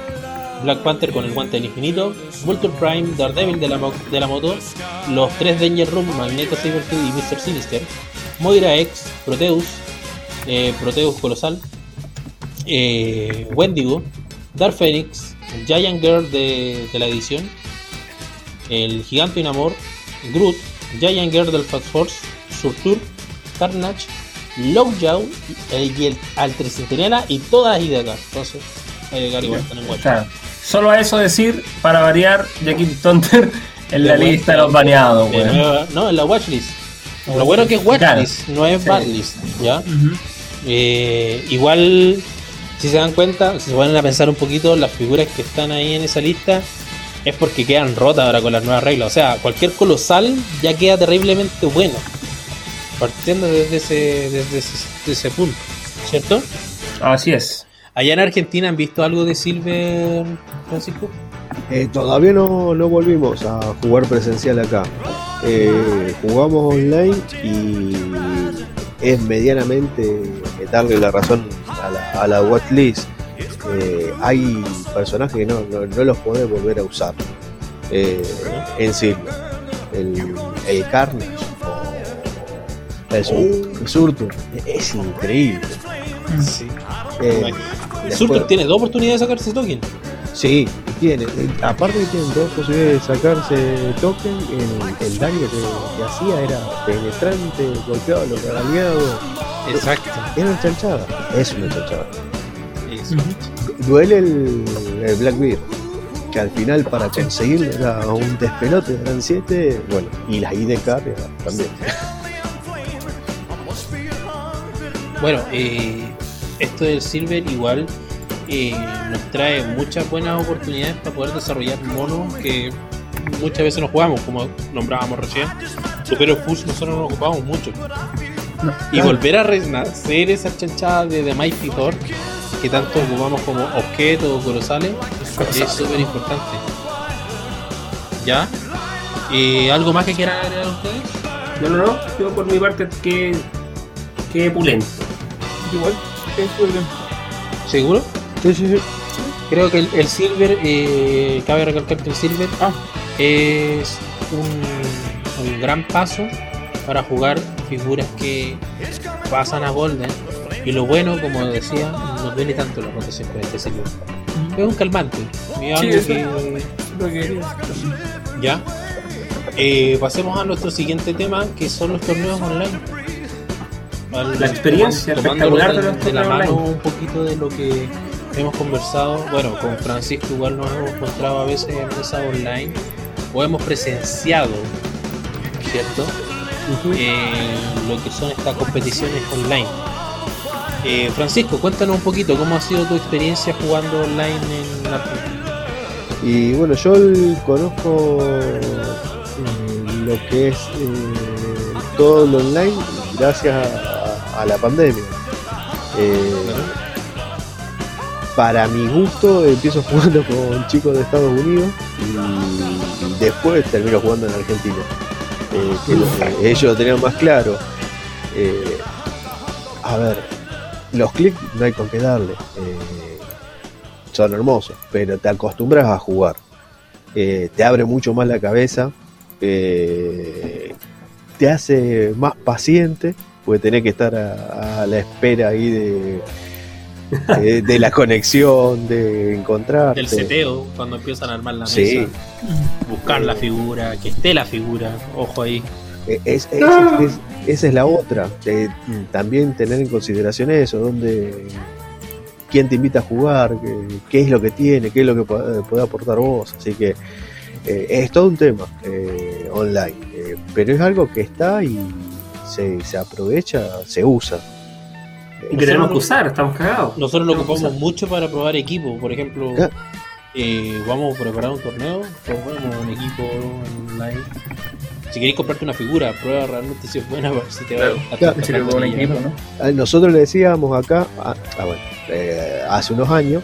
Speaker 1: Black Panther con el guante del infinito, Vulture Prime, Daredevil de la, de la moto, los tres Danger Room, Magneto Cyberkid y Mr. Sinister, Moira X, Proteus, eh, Proteus Colosal, eh, Wendigo, Dark Phoenix, Giant Girl de, de la edición, el Gigante Inamor, Groot, Giant Girl del Fast Force, Surtur, Carnage, Lockjaw y el Alter Centinela y todas las ideas acá. Entonces, hay que igual están en.
Speaker 7: Solo a eso decir, para variar, Jaquim Tonter en la lista de los baneados,
Speaker 1: nueva- no, en la watchlist. Lo bueno que es watchlist, no es
Speaker 7: Sí.
Speaker 1: badlist, ¿ya? Eh, igual, si se dan cuenta, si se ponen a pensar un poquito, las figuras que están ahí en esa lista es porque quedan rotas ahora con las nuevas reglas. O sea, cualquier colosal ya queda terriblemente bueno. Partiendo desde ese, desde ese, desde ese punto, ¿cierto?
Speaker 7: Así es.
Speaker 1: Allá en Argentina han visto algo de Silver, Francisco.
Speaker 4: Eh, todavía no, no volvimos a jugar presencial acá. Eh, jugamos online y es medianamente eh, darle la razón a la, a la watchlist. Eh, hay personajes que no, no, no los podés volver a usar eh, en Silver. El, el Carnage o el, Sur- el Surtur es increíble.
Speaker 1: Sí.
Speaker 4: Eh,
Speaker 1: El
Speaker 4: después-
Speaker 1: Surtur tiene dos oportunidades de sacarse token.
Speaker 4: Sí, tiene. eh, Aparte que tienen dos posibilidades de sacarse token, el, el daño que, que hacía era penetrante, golpeado, lo.
Speaker 1: Exacto.
Speaker 4: Era una chanchada. Es una chanchada.
Speaker 1: Eso.
Speaker 4: Duele el, el Blackbeard, que al final para conseguirlo era un despelote, eran 7, bueno, y las IDK también.
Speaker 1: Bueno, eh, esto del Silver igual eh, nos trae muchas buenas oportunidades para poder desarrollar monos que muchas veces no jugamos, como nombrábamos recién. Super Push nosotros no nos ocupamos mucho. Y volver a renacer esa chanchada de The Mighty Thor, que tanto ocupamos como objetos o colosales, es súper importante. ¿Ya? ¿Y algo más que quieran agregar ustedes?
Speaker 3: No, no, no. Yo por mi parte que. que pulento.
Speaker 2: Igual, es.
Speaker 1: ¿Seguro?
Speaker 4: Sí, sí, sí.
Speaker 1: Creo que el, el Silver, eh, cabe recalcar que el Silver
Speaker 2: Ah.
Speaker 1: es un, un gran paso para jugar figuras que pasan a Golden. Y lo bueno, como decía, no duele tanto la rotación con este Silver. Es un calmante.
Speaker 2: Sí,
Speaker 1: que-
Speaker 2: Lo que
Speaker 1: ya. Eh, pasemos a nuestro siguiente tema, que son los torneos online. Al-
Speaker 3: La experiencia espectacular de
Speaker 1: de,
Speaker 3: los
Speaker 1: de la mano
Speaker 3: online.
Speaker 1: un poquito de lo que hemos conversado. Bueno, con Francisco igual nos hemos encontrado a veces en mesa online o hemos presenciado, ¿cierto? Eh, lo que son estas competiciones online. Eh, Francisco, cuéntanos un poquito cómo ha sido tu experiencia jugando online en la
Speaker 4: Y bueno, yo el- conozco eh, lo que es eh, todo lo online gracias a, a la pandemia. Eh, para mi gusto empiezo jugando con chicos de Estados Unidos y, después termino jugando en Argentina. Eh, que ellos lo tenían más claro. Eh, a ver, los clics no hay con qué darle. Son hermosos, pero te acostumbras a jugar. Te abre mucho más la cabeza, te hace más paciente, porque tenés que estar a, a la espera ahí de, de, de la conexión, de encontrar.
Speaker 1: del seteo, cuando empiezan a armar la mesa.
Speaker 4: Sí.
Speaker 1: Buscar la figura, que esté la figura, ojo ahí.
Speaker 4: Es- es- esa es la otra. eh, también tener en consideración eso, donde quién te invita a jugar, qué, qué es lo que tiene, qué es lo que puede, puede aportar vos. Así que eh, es todo un tema eh, online. eh, pero es algo que está y se, se aprovecha, se usa.
Speaker 3: Y que tenemos que usar, estamos cagados.
Speaker 1: Nosotros lo ocupamos
Speaker 3: usar.
Speaker 1: mucho para probar equipo. Por ejemplo,
Speaker 4: Ah.
Speaker 1: eh, vamos a preparar un torneo, probamos un equipo online. Si queréis comprarte una figura, prueba realmente si es buena, para ver si te va
Speaker 2: Claro.
Speaker 1: a
Speaker 4: Nosotros le decíamos acá, ah, ah, bueno, eh, hace unos años,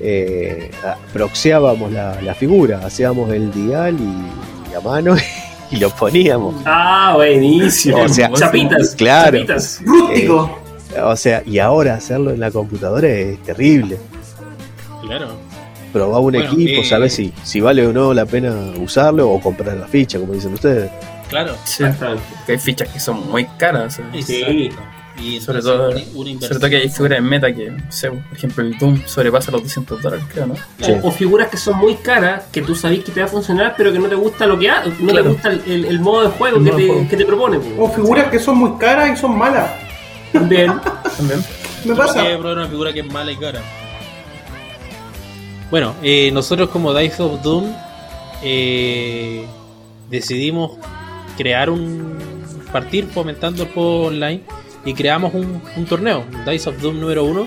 Speaker 4: eh, ah, proxeábamos la, la figura, hacíamos el dial y, y a mano y lo poníamos.
Speaker 3: Ah, buenísimo.
Speaker 4: O sea,
Speaker 3: chapitas.
Speaker 4: claro.
Speaker 3: Chapitas.
Speaker 5: Rústico.
Speaker 4: O sea, y ahora hacerlo en la computadora es terrible.
Speaker 1: Claro.
Speaker 4: Probar un
Speaker 1: Bueno,
Speaker 4: equipo,
Speaker 1: eh,
Speaker 4: saber si, si vale o no la pena usarlo o comprar la ficha, como dicen ustedes.
Speaker 1: Claro.
Speaker 2: Sí. Hay fichas que son muy caras. sea,
Speaker 3: Sí.
Speaker 1: Exacto. Y
Speaker 2: Sobre todo-
Speaker 1: una, una
Speaker 2: Sobre todo que hay figuras en meta que, no sé, por ejemplo, el Doom sobrepasa los 200 dólares, creo, ¿no?
Speaker 4: Sí.
Speaker 3: O, o figuras que son muy caras, que tú sabes que te va a funcionar, pero que no te gusta lo que ha, no
Speaker 2: Claro.
Speaker 3: te gusta el, el- el modo de juego, que,
Speaker 2: modo
Speaker 3: te,
Speaker 2: juego.
Speaker 3: que te propone. pues.
Speaker 5: O figuras que son muy caras y son malas.
Speaker 3: También.
Speaker 2: También.
Speaker 5: Me
Speaker 1: ¿Para
Speaker 5: pasa.
Speaker 1: qué probar una figura que es mala y cara? Bueno, eh, nosotros como Dice of Doom eh, decidimos crear un partir fomentando el juego online y creamos un, un torneo, Dice of Doom número uno,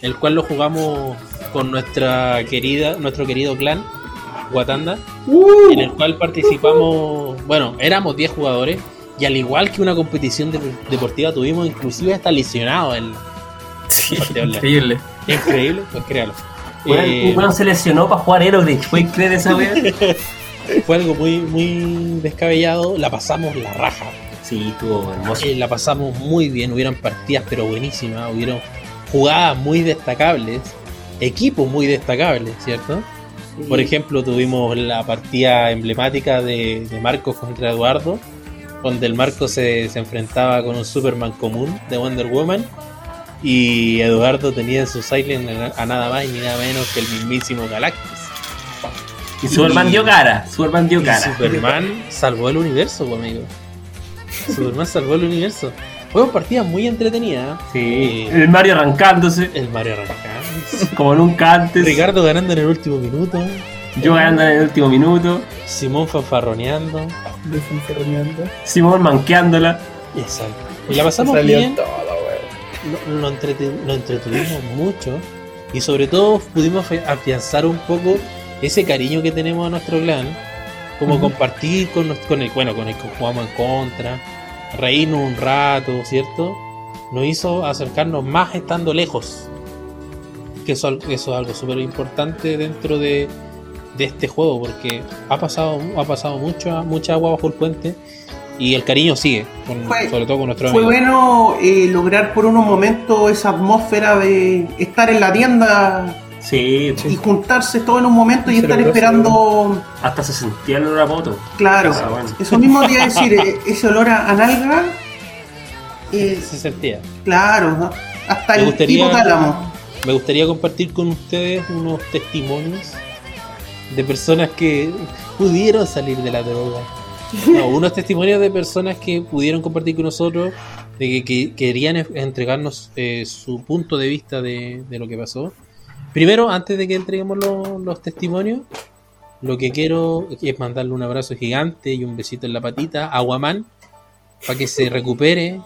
Speaker 1: el cual lo jugamos con nuestra querida, nuestro querido clan Watanda, en el cual participamos, bueno, éramos 10 jugadores y al igual que una competición de- deportiva tuvimos inclusive hasta lesionados el
Speaker 2: Sí, increíble.
Speaker 1: Increíble, pues créalo. Eh,
Speaker 3: weón se lesionó para jugar Aerogrid. ¿Puedes creer esa wea?
Speaker 1: fue algo muy, muy descabellado. La pasamos la raja.
Speaker 3: Sí, estuvo hermoso.
Speaker 1: Eh, la pasamos muy bien. Hubieron partidas, pero buenísimas. Hubieron jugadas muy destacables. Equipos muy destacables, ¿cierto? Por ejemplo, tuvimos la partida emblemática de, de Marcos contra Eduardo, donde el Marcos se, se enfrentaba con un Superman común de Wonder Woman. Y Eduardo tenía en su Silent a nada más y nada menos que el mismísimo Galactus.
Speaker 3: Y Superman dio cara. Superman dio
Speaker 1: Y
Speaker 3: cara.
Speaker 1: Superman salvó el universo, pues, amigo. Superman salvó el universo. Fue una partida muy entretenida.
Speaker 3: Sí.
Speaker 1: Eh,
Speaker 3: El Mario arrancándose
Speaker 1: el Mario arrancando.
Speaker 3: como nunca antes.
Speaker 1: Ricardo ganando en el último minuto.
Speaker 3: Yo ganando en el último minuto.
Speaker 1: Simón fanfarroneando.
Speaker 3: Simón manqueándola.
Speaker 1: Exacto. Y la pasamos
Speaker 2: Salió
Speaker 1: bien.
Speaker 2: todo.
Speaker 1: Lo, lo entretuvimos mucho. Y sobre todo pudimos afi- afianzar un poco ese cariño que tenemos a nuestro clan. como compartir con, nos- con el bueno con el que jugamos en contra, reírnos un rato, ¿cierto? Nos hizo acercarnos más estando lejos. Que eso, eso es algo súper importante dentro de, de este juego, porque ha pasado, ha pasado mucho, mucha agua bajo el puente y el cariño sigue, con-
Speaker 5: Fue-
Speaker 1: sobre todo con nuestros
Speaker 5: Fue
Speaker 1: amigos.
Speaker 5: bueno eh, lograr por unos momentos esa atmósfera de estar en la tienda
Speaker 7: Sí,
Speaker 5: y juntarse todo en un momento y estar esperando.
Speaker 7: hasta se sentía el olor a poto.
Speaker 5: Claro,
Speaker 7: Ah, bueno.
Speaker 5: eso mismo te iba a decir, eh, ese olor a, nalga. eh,
Speaker 1: Se sentía.
Speaker 5: claro, ¿no? hasta
Speaker 1: Me
Speaker 5: el
Speaker 1: gustaría-
Speaker 5: hipotálamo.
Speaker 1: Me gustaría compartir con ustedes unos testimonios de personas que pudieron salir de la droga. No, unos testimonios de personas que pudieron compartir con nosotros, de que, que querían entregarnos eh, su punto de vista de, de lo que pasó. Primero, antes de que entreguemos lo- los testimonios, lo que quiero es mandarle un abrazo gigante y un besito en la patita a Guamán para que se recupere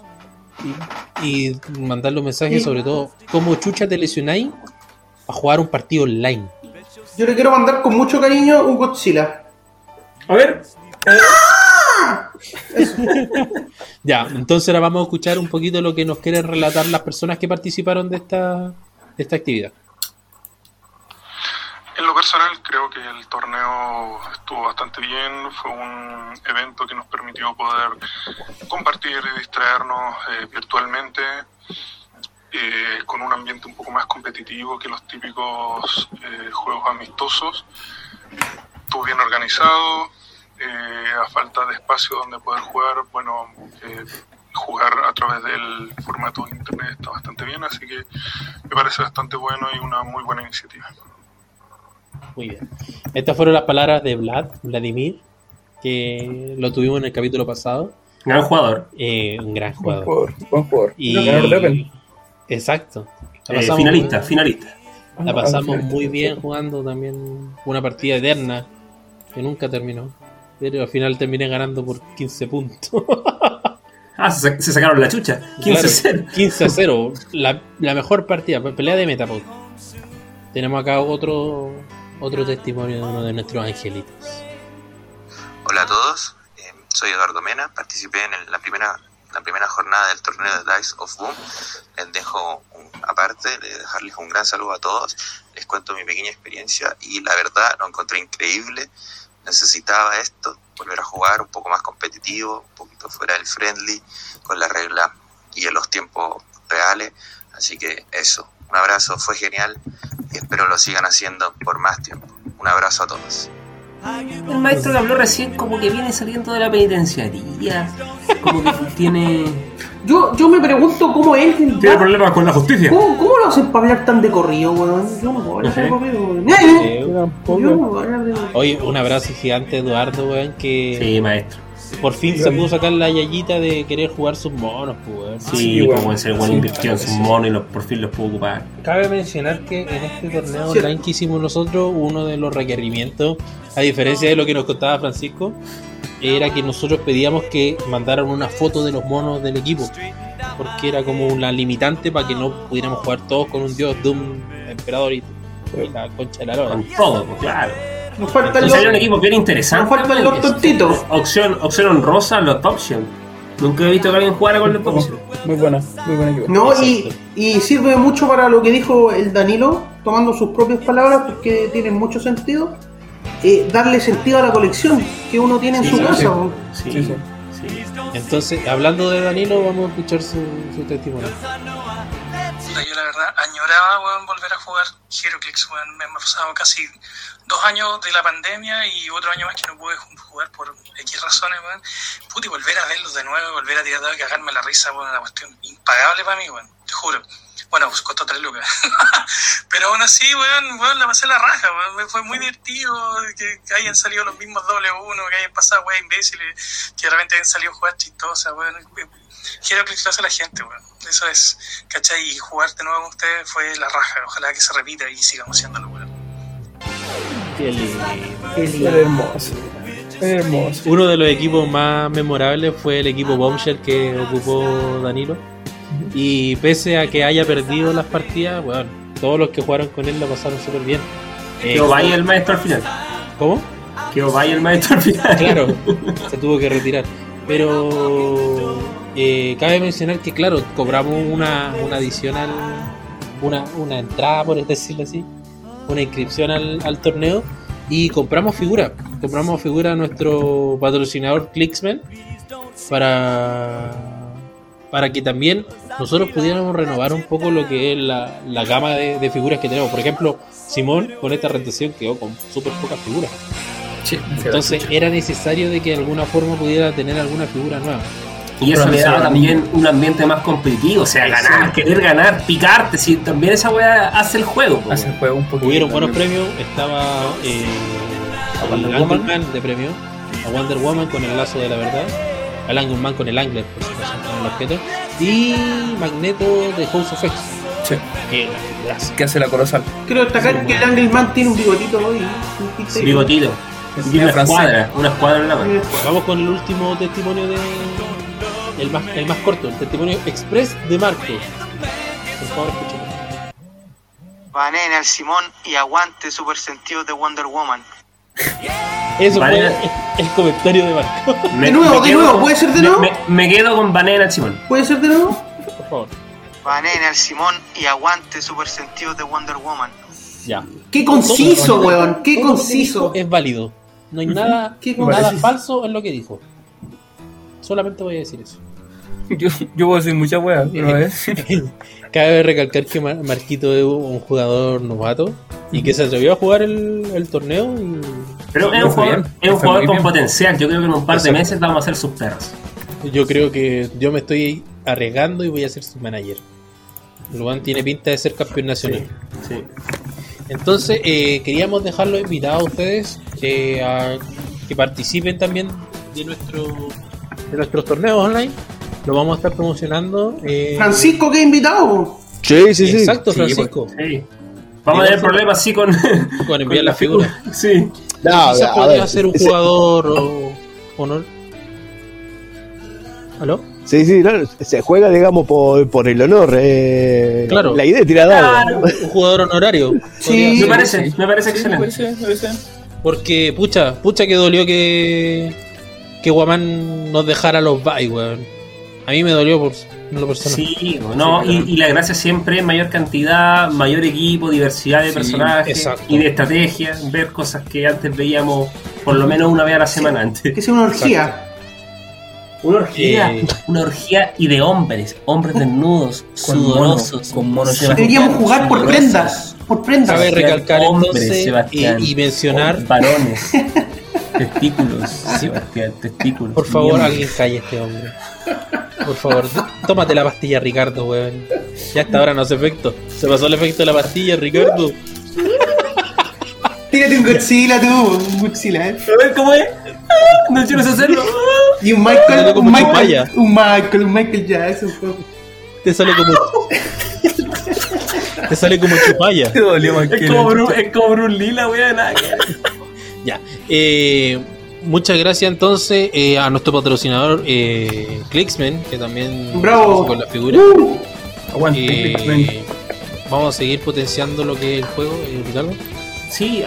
Speaker 1: y, y mandarle un mensaje
Speaker 5: Sí.
Speaker 1: sobre todo cómo chucha te lesionáis a jugar un partido online.
Speaker 5: Yo le quiero mandar con mucho cariño un Godzilla.
Speaker 2: A ver,
Speaker 1: Ya, entonces ahora vamos a escuchar un poquito lo que nos quieren relatar las personas que participaron de esta, de esta actividad.
Speaker 8: En lo personal creo que el torneo estuvo bastante bien, fue un evento que nos permitió poder compartir y distraernos eh, virtualmente eh, con un ambiente un poco más competitivo que los típicos eh, juegos amistosos. Estuvo bien organizado, a falta de espacio donde poder jugar, bueno, jugar a través del formato de internet está bastante bien, así que me parece bastante bueno y una muy buena iniciativa.
Speaker 1: Muy bien. Estas fueron las palabras de Vlad, Vladimir, que lo tuvimos en el capítulo pasado.
Speaker 7: Gran jugador.
Speaker 1: Eh, un gran
Speaker 2: buen
Speaker 1: jugador.
Speaker 2: jugador, buen jugador.
Speaker 1: Y...
Speaker 2: Open.
Speaker 1: Exacto.
Speaker 7: Eh, finalista,
Speaker 1: muy-
Speaker 7: finalista.
Speaker 1: La
Speaker 2: Ah,
Speaker 1: pasamos muy bien jugando también una partida eterna que nunca terminó. Pero al final terminé ganando por 15 puntos.
Speaker 7: Ah, se, sacaron la chucha. 15-0.
Speaker 1: 15 a 0. La, la mejor partida, pelea de Metapod. Tenemos acá otro otro testimonio de uno de nuestros angelitos.
Speaker 9: Hola a todos, eh, soy Eduardo Mena, participé en el- la primera la primera jornada del torneo de Dice of Boom. Les dejo un- aparte, de dejarles un gran saludo a todos. Les cuento mi pequeña experiencia y la verdad lo encontré increíble. Necesitaba esto, volver a jugar un poco más competitivo, un poquito fuera del friendly, con la regla y en los tiempos reales. Así que eso, un abrazo, fue genial y espero lo sigan haciendo por más tiempo. Un abrazo a todos.
Speaker 7: El maestro que habló recién como que viene saliendo de la penitenciaría. Como que tiene...
Speaker 5: Yo, yo me pregunto cómo es.
Speaker 7: Tiene problemas con la justicia.
Speaker 5: ¿Cómo, ¿Cómo lo hacen para hablar tan de corrido, weón? Yo no puedo hablar de corrido, weón. ¡Eh! Yo no puedo hablar de
Speaker 1: Oye, un abrazo gigante Eduardo, weón, que
Speaker 7: Sí, maestro.
Speaker 1: Por fin se pudo sacar la yayita de querer jugar sus monos, pues.
Speaker 7: Sí,
Speaker 2: Sí, bueno.
Speaker 7: como ese
Speaker 2: Sí.
Speaker 7: invirtió en sus monos y los, por fin los pudo ocupar.
Speaker 1: Cabe mencionar que en este torneo
Speaker 5: Sí.
Speaker 1: online que hicimos nosotros, uno de los requerimientos, a diferencia de lo que nos contaba Francisco, era que nosotros pedíamos que mandaran una foto de los monos del equipo. Porque era como una limitante para que no pudiéramos jugar todos con un dios Doom emperador y, y la concha de la lora.
Speaker 7: Con todo, pues, claro.
Speaker 5: Nos faltan los,
Speaker 7: salió un equipo bien interesante.
Speaker 5: nos faltan los tontitos.
Speaker 7: Opción, opción honrosa, los option. Nunca he visto que alguien jugara con los option.
Speaker 2: Muy buena, muy buen equipo.
Speaker 5: No, y, y sirve mucho para lo que dijo el Danilo, tomando sus propias palabras, porque tienen mucho sentido. eh, darle sentido a la colección que uno tiene en su casa.
Speaker 2: sí.
Speaker 7: Sí,
Speaker 2: Sí, sí.
Speaker 7: sí.
Speaker 1: Entonces, hablando de Danilo, vamos a escuchar su, su testimonio.
Speaker 10: Yo la verdad añoraba, weón, volver a jugar HeroClix, weón. Me han pasado casi dos años de la pandemia y otro año más que no pude ju- jugar por X razones, weón. Puta, y volver a verlos de nuevo, volver a tirar y cagarme la risa, weón, una cuestión impagable para mí, weón. Te juro. Bueno, pues costó tres lucas. Pero aún así, weón, weón, la pasé la raja, weón. Me fue muy divertido que, que hayan salido los mismos doble uno, que hayan pasado, weón, imbéciles, que de repente hayan salido jugadas chistosas, weón. Heroclix lo hace la gente, weón. Eso es, ¿cachai? Y jugar de nuevo con ustedes fue la raja. Ojalá que se repita y sigamos haciéndolo, weón.
Speaker 1: Qué lindo.
Speaker 2: Era hermoso. Era hermoso.
Speaker 1: Uno de los equipos más memorables fue el equipo Bombshell que ocupó Danilo. Y pese a que haya perdido las partidas, bueno, todos los que jugaron con él la pasaron súper bien. Eh,
Speaker 7: Pero vaya el maestro al final.
Speaker 1: ¿Cómo?
Speaker 3: Quedó vaya el maestro al final.
Speaker 1: Claro, se tuvo que retirar. Pero eh, cabe mencionar que, claro, cobramos una, una adicional, una, una entrada, por decirlo así, una inscripción al, al torneo y compramos figuras. Compramos figuras a nuestro patrocinador Clicksman para, para que también nosotros pudiéramos renovar un poco lo que es la, la gama de, de figuras que tenemos. Por ejemplo, Simón con esta rentación quedó con súper pocas figuras.
Speaker 2: Sí,
Speaker 1: Entonces era necesario de que de alguna forma pudiera tener alguna figura nueva.
Speaker 3: Y eso le daba también un ambiente más competitivo, o sea, ganar, querer ganar, picarte, si también esa weá hace el juego.
Speaker 2: hace el juego un poquito.
Speaker 1: Hubieron buenos premios, estaba eh,
Speaker 2: A Wonder Woman.
Speaker 1: De premio, a Wonder Woman con el lazo de la verdad, al Angleman con el Angler, por con el objeto, y Magneto de House of X.
Speaker 2: Sí.
Speaker 1: Que
Speaker 2: hace la colosal.
Speaker 5: Quiero destacar que el Angelman tiene un bigotito hoy. un.
Speaker 3: Bigotito. Y una escuadra, una escuadra en la mano.
Speaker 1: Vamos con el último testimonio de. El más, el más corto, el testimonio express de Marco. Por favor, escúchalo.
Speaker 11: Baneen al Simón y aguante super sentido de Wonder Woman.
Speaker 1: Eso
Speaker 3: Vale.
Speaker 1: fue el comentario de Marco.
Speaker 3: Me-
Speaker 5: De nuevo, de nuevo, ¿puede ser de nuevo?
Speaker 3: Me, me quedo con Banana Simón.
Speaker 5: ¿Puede ser de nuevo?
Speaker 1: Por favor.
Speaker 11: Baneen al Simón y aguante super sentido de Wonder Woman.
Speaker 1: Ya.
Speaker 5: Qué conciso, weón. Qué conciso.
Speaker 1: Es válido. No hay nada, falso en lo que dijo. Solamente voy a decir eso.
Speaker 2: Yo, yo puedo decir muchas weas, pero es.
Speaker 1: Cabe recalcar que Mar- Marquito es un jugador novato y que se atrevió a jugar el, el torneo y
Speaker 3: Pero es un jugador,
Speaker 2: bien,
Speaker 3: es un jugador con potencial. Yo creo que en un par de
Speaker 1: Exacto.
Speaker 3: meses vamos a ser sus perros.
Speaker 1: yo creo que yo me estoy arriesgando y voy a ser su manager. Luan tiene pinta de ser campeón nacional.
Speaker 3: Sí.
Speaker 1: Entonces, eh, queríamos dejarlos invitados a ustedes eh, a que participen también de nuestro de nuestros torneos online. Lo vamos a estar promocionando. eh,
Speaker 5: Francisco, que invitado.
Speaker 4: Sí, sí, sí.
Speaker 1: Exacto,
Speaker 2: Sí,
Speaker 1: Francisco.
Speaker 3: Sí. Vamos a tener problemas así con,
Speaker 1: Con enviar
Speaker 3: la
Speaker 1: las figuras.
Speaker 3: Sí.
Speaker 4: No,
Speaker 1: Quizás
Speaker 4: a
Speaker 1: podría
Speaker 4: ver,
Speaker 1: ser un
Speaker 4: ese-
Speaker 1: jugador o, o no. ¿Aló?
Speaker 4: Sí, sí, no, se juega, digamos, por, por el honor. eh,
Speaker 1: Claro.
Speaker 4: La idea es tirar.
Speaker 3: Claro.
Speaker 1: Un jugador honorario.
Speaker 5: Sí.
Speaker 3: Me parece, me parece
Speaker 2: Sí,
Speaker 3: excelente.
Speaker 2: puede ser.
Speaker 1: Porque, pucha, pucha que dolió que. que Guamán nos dejara los bye, weón. A mí me dolió por lo personal.
Speaker 3: Sí, no, y, y la gracia siempre es mayor cantidad, mayor equipo, diversidad de
Speaker 2: Sí,
Speaker 3: personajes
Speaker 1: exacto.
Speaker 3: y de estrategia, ver cosas que antes veíamos por lo menos una vez a la semana antes.
Speaker 5: Que sea una orgía.
Speaker 3: Una orgía,
Speaker 1: Eh.
Speaker 3: una orgía y de hombres, hombres desnudos,
Speaker 2: Con mono,
Speaker 3: sudorosos,
Speaker 2: con mono
Speaker 3: Sebastián,
Speaker 5: Deberíamos jugar por
Speaker 3: sudorosos.
Speaker 5: prendas. Por prendas.
Speaker 1: Cabe recalcar
Speaker 3: Hombres,
Speaker 1: entonces
Speaker 3: Sebastián.
Speaker 1: y, y mencionar,
Speaker 3: Varones. testículos. Sebastián, testículos.
Speaker 1: por favor, alguien calle a este hombre. Por favor, tómate la pastilla, Ricardo, weón. Ya hasta ahora no hace efecto. Se pasó el efecto de la pastilla, Ricardo.
Speaker 5: Tírate un Godzilla tú, un Godzilla, eh.
Speaker 3: A ver cómo es. Ah, No quiero hacerlo.
Speaker 5: Y un Michael,
Speaker 1: como
Speaker 5: un Michael, un Michael, un Michael Jackson. po.
Speaker 1: Te sale como. Te sale como chupalla.
Speaker 2: Te dolió
Speaker 3: Es como es como Bruce Lee, la
Speaker 1: Ya. Eh, muchas gracias entonces eh, a nuestro patrocinador eh, Clicksman, que también
Speaker 5: Bravo.
Speaker 1: con la figura.
Speaker 5: Uh,
Speaker 2: Aguante,
Speaker 1: Eh, vamos a seguir potenciando lo que es el juego, eh, Ricardo.
Speaker 3: Sí,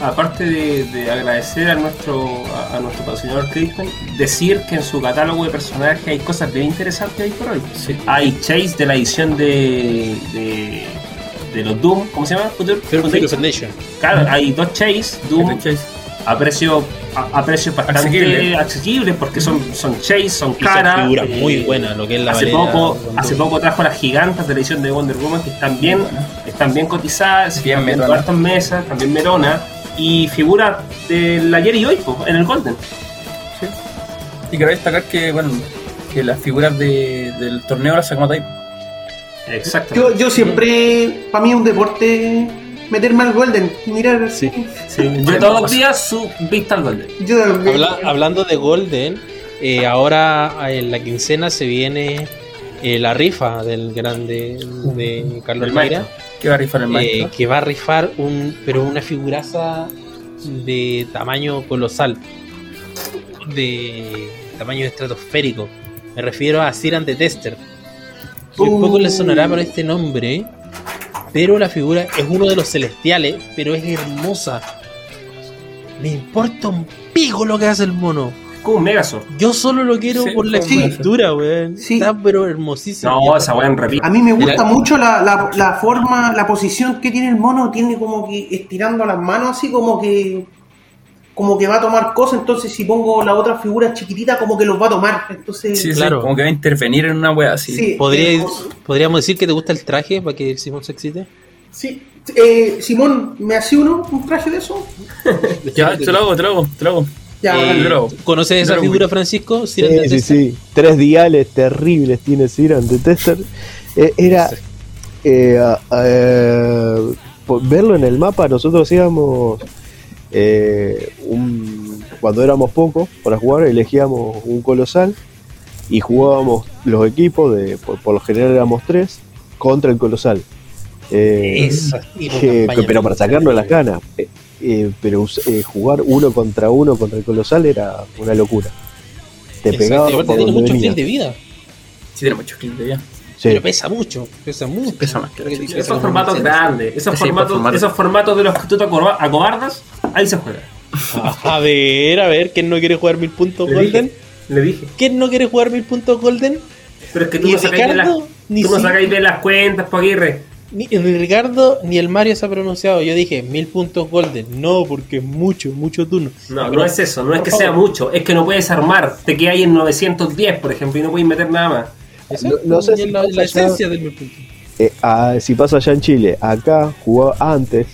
Speaker 3: aparte de, de agradecer a nuestro a, a nuestro patrocinador Crispin, decir que en su catálogo de personajes hay cosas bien interesantes hoy por hoy. Hay Chase de la edición de, de, de los Doom, ¿cómo se llama? Future- Future-
Speaker 1: Foundation.
Speaker 3: Claro, hay dos Chase, Doom.
Speaker 2: Chase.
Speaker 3: a precio a, a precios bastante asequibles porque son, son Chase, son caras.
Speaker 1: figuras
Speaker 3: eh,
Speaker 1: muy buenas, lo que es la
Speaker 3: hace poco, hace poco trajo las gigantes de la edición de Wonder Woman que están bien, están bien cotizadas,
Speaker 2: Bien
Speaker 3: están mesas, también Merona y figuras del ayer y hoy po, en el Golden.
Speaker 2: Y quiero destacar que, bueno, que las figuras de, del torneo las sacamos de ahí.
Speaker 3: Exacto.
Speaker 5: yo, yo siempre, para mí es un deporte meterme al Golden y mirar.
Speaker 1: Sí.
Speaker 3: yo todos los días su vista al Golden.
Speaker 5: Yo también.
Speaker 1: Habla- hablando de Golden, eh, ahora en la quincena se viene eh, la rifa del grande de Carlos
Speaker 3: Del
Speaker 1: Mayra.
Speaker 2: Que va a rifar el
Speaker 1: eh,
Speaker 2: maestro.
Speaker 1: que va a rifar un pero una figuraza de tamaño colosal de tamaño estratosférico me refiero a Siran de Tester
Speaker 5: Uh.
Speaker 1: poco le sonará por este nombre pero la figura es uno de los celestiales pero es hermosa Me importa un pico lo que hace el mono.
Speaker 7: Como un Megazord.
Speaker 1: Yo solo lo quiero
Speaker 2: Sí,
Speaker 1: por la
Speaker 2: sí.
Speaker 1: escultura, weón.
Speaker 5: Sí.
Speaker 1: Está pero hermosísimo.
Speaker 7: No, esa weá en repito.
Speaker 5: A mí me gusta mucho la, la, la forma, la posición que tiene el mono. Tiene como que estirando las manos así como que como que va a tomar cosas. Entonces si pongo la otra figura chiquitita como que los va a tomar. Entonces
Speaker 2: Sí,
Speaker 1: Claro.
Speaker 2: como que va a intervenir en una wea así.
Speaker 5: sí,
Speaker 1: ¿Podría-
Speaker 5: eh,
Speaker 1: ¿Podríamos decir que te gusta el traje para que Simón se excite?
Speaker 5: sí. Eh, Simón, ¿me hace uno un traje de eso?
Speaker 2: Ya, te lo hago, te lo hago, te lo hago.
Speaker 5: Ya,
Speaker 1: Eh,
Speaker 5: dale.
Speaker 2: Bravo.
Speaker 1: ¿Conoces esa figura, Francisco?
Speaker 4: Sí,
Speaker 1: Siren
Speaker 4: sí, sí. Tres diales terribles tiene Siran de Tester. Eh, era. eh, verlo en el mapa, nosotros íbamos. Eh, un- cuando éramos pocos para jugar, elegíamos un colosal y jugábamos los equipos, de por, por lo general éramos tres, contra el colosal. Eh, que- pero para sacarnos las ganas. Eh, eh, pero eh, jugar uno contra uno contra el colosal era una locura. Te
Speaker 1: Exacto,
Speaker 4: pegaba por
Speaker 1: tiene
Speaker 4: donde
Speaker 1: mucho
Speaker 4: venía.
Speaker 1: clic de vida.
Speaker 2: Sí, tiene muchos clics de ya.
Speaker 4: Sí.
Speaker 1: Pero pesa mucho. Pesa mucho.
Speaker 2: Pesa más que la
Speaker 1: Porque
Speaker 2: chucha.
Speaker 1: tiene
Speaker 7: Esos formatos grandes, esos,
Speaker 2: Sí,
Speaker 7: formatos,
Speaker 2: formato.
Speaker 7: esos formatos de los que tú te acobar- acobardas, ahí se juega.
Speaker 1: A ver, a ver, ¿quién no quiere jugar mil puntos
Speaker 7: Le
Speaker 1: golden?
Speaker 7: dije, le dije.
Speaker 1: ¿Quién no quiere jugar mil puntos golden?
Speaker 7: Pero es que tú
Speaker 1: Ni
Speaker 7: no sacáis bien las,
Speaker 1: sí-
Speaker 7: bien cuentas, po Aguirre.
Speaker 1: Ni ni Ricardo ni el Mario se ha pronunciado. Yo dije mil puntos golden. No, porque es mucho, mucho turno.
Speaker 7: No, no es eso, no es que sea mucho, es que no puedes armar. Te quedas ahí en 910, por ejemplo, y no puedes meter nada más.
Speaker 1: Exacto,
Speaker 4: No- no sé si
Speaker 1: es la, esencia del.
Speaker 4: Eh, ah, si pasa allá en Chile, acá jugaba antes,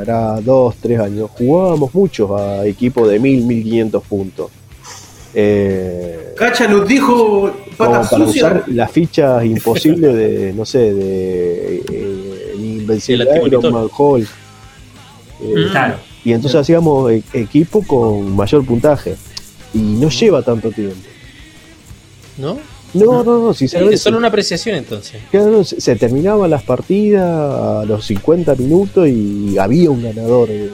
Speaker 4: hará dos, tres años, jugábamos muchos a equipos de mil, mil quinientos puntos. Eh,
Speaker 5: Cacha nos dijo
Speaker 4: para usar las fichas imposibles de, no sé, de eh, el Invencible. Iron Man, Hulk. Eh,
Speaker 2: Mm.
Speaker 7: Claro.
Speaker 4: Y entonces hacíamos e- equipo con mayor puntaje. Y no lleva tanto tiempo.
Speaker 1: ¿No?
Speaker 4: No, no, no, sinceramente.
Speaker 1: Es solo una apreciación entonces.
Speaker 4: Claro, se, se terminaban las partidas a los 50 minutos y había un ganador. eh,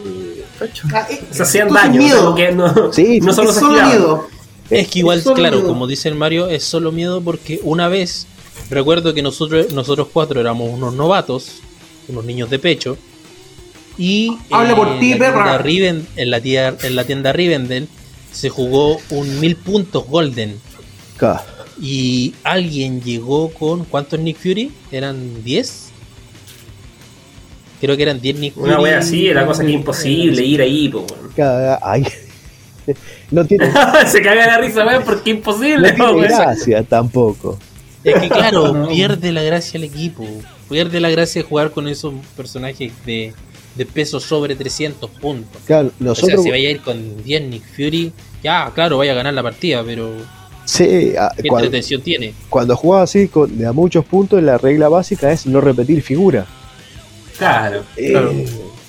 Speaker 5: Ah, eh,
Speaker 7: Se hacían daño,
Speaker 5: miedo.
Speaker 7: como que no,
Speaker 4: Sí,
Speaker 7: no solo
Speaker 5: es solo miedo.
Speaker 1: Es que igual,
Speaker 5: Es
Speaker 1: claro,
Speaker 5: miedo.
Speaker 1: como dice el Mario, es solo miedo porque una vez, recuerdo que nosotros, nosotros cuatro éramos unos novatos, unos niños de pecho, y
Speaker 5: Habla por
Speaker 1: en
Speaker 5: ti,
Speaker 1: la
Speaker 5: perra.
Speaker 1: tienda Riven- en, la tía- en la tienda Rivendell se jugó un mil puntos golden. Y alguien llegó con. ¿Cuántos Nick Fury? ¿Eran 10? Creo que eran 10 Nick Fury.
Speaker 7: Una wea así, era cosa que es imposible ir ahí, po,
Speaker 4: ay, no tiene,
Speaker 7: Se caga la risa, weón, porque es imposible,
Speaker 4: no tiene gracia tampoco.
Speaker 1: Es que claro, pierde la gracia el equipo. Pierde la gracia de jugar con esos personajes de, de peso sobre 300 puntos.
Speaker 4: Claro,
Speaker 1: O sea,
Speaker 4: nosotros,
Speaker 1: si vaya a ir con 10 Nick Fury, ya, claro, vaya a ganar la partida, pero
Speaker 4: sí, a-
Speaker 1: ¿qué
Speaker 4: cuando,
Speaker 1: entretención tiene?
Speaker 4: cuando jugaba así con, de a muchos puntos, la regla básica es no repetir figura.
Speaker 7: Claro.
Speaker 4: Eh,
Speaker 2: Claro.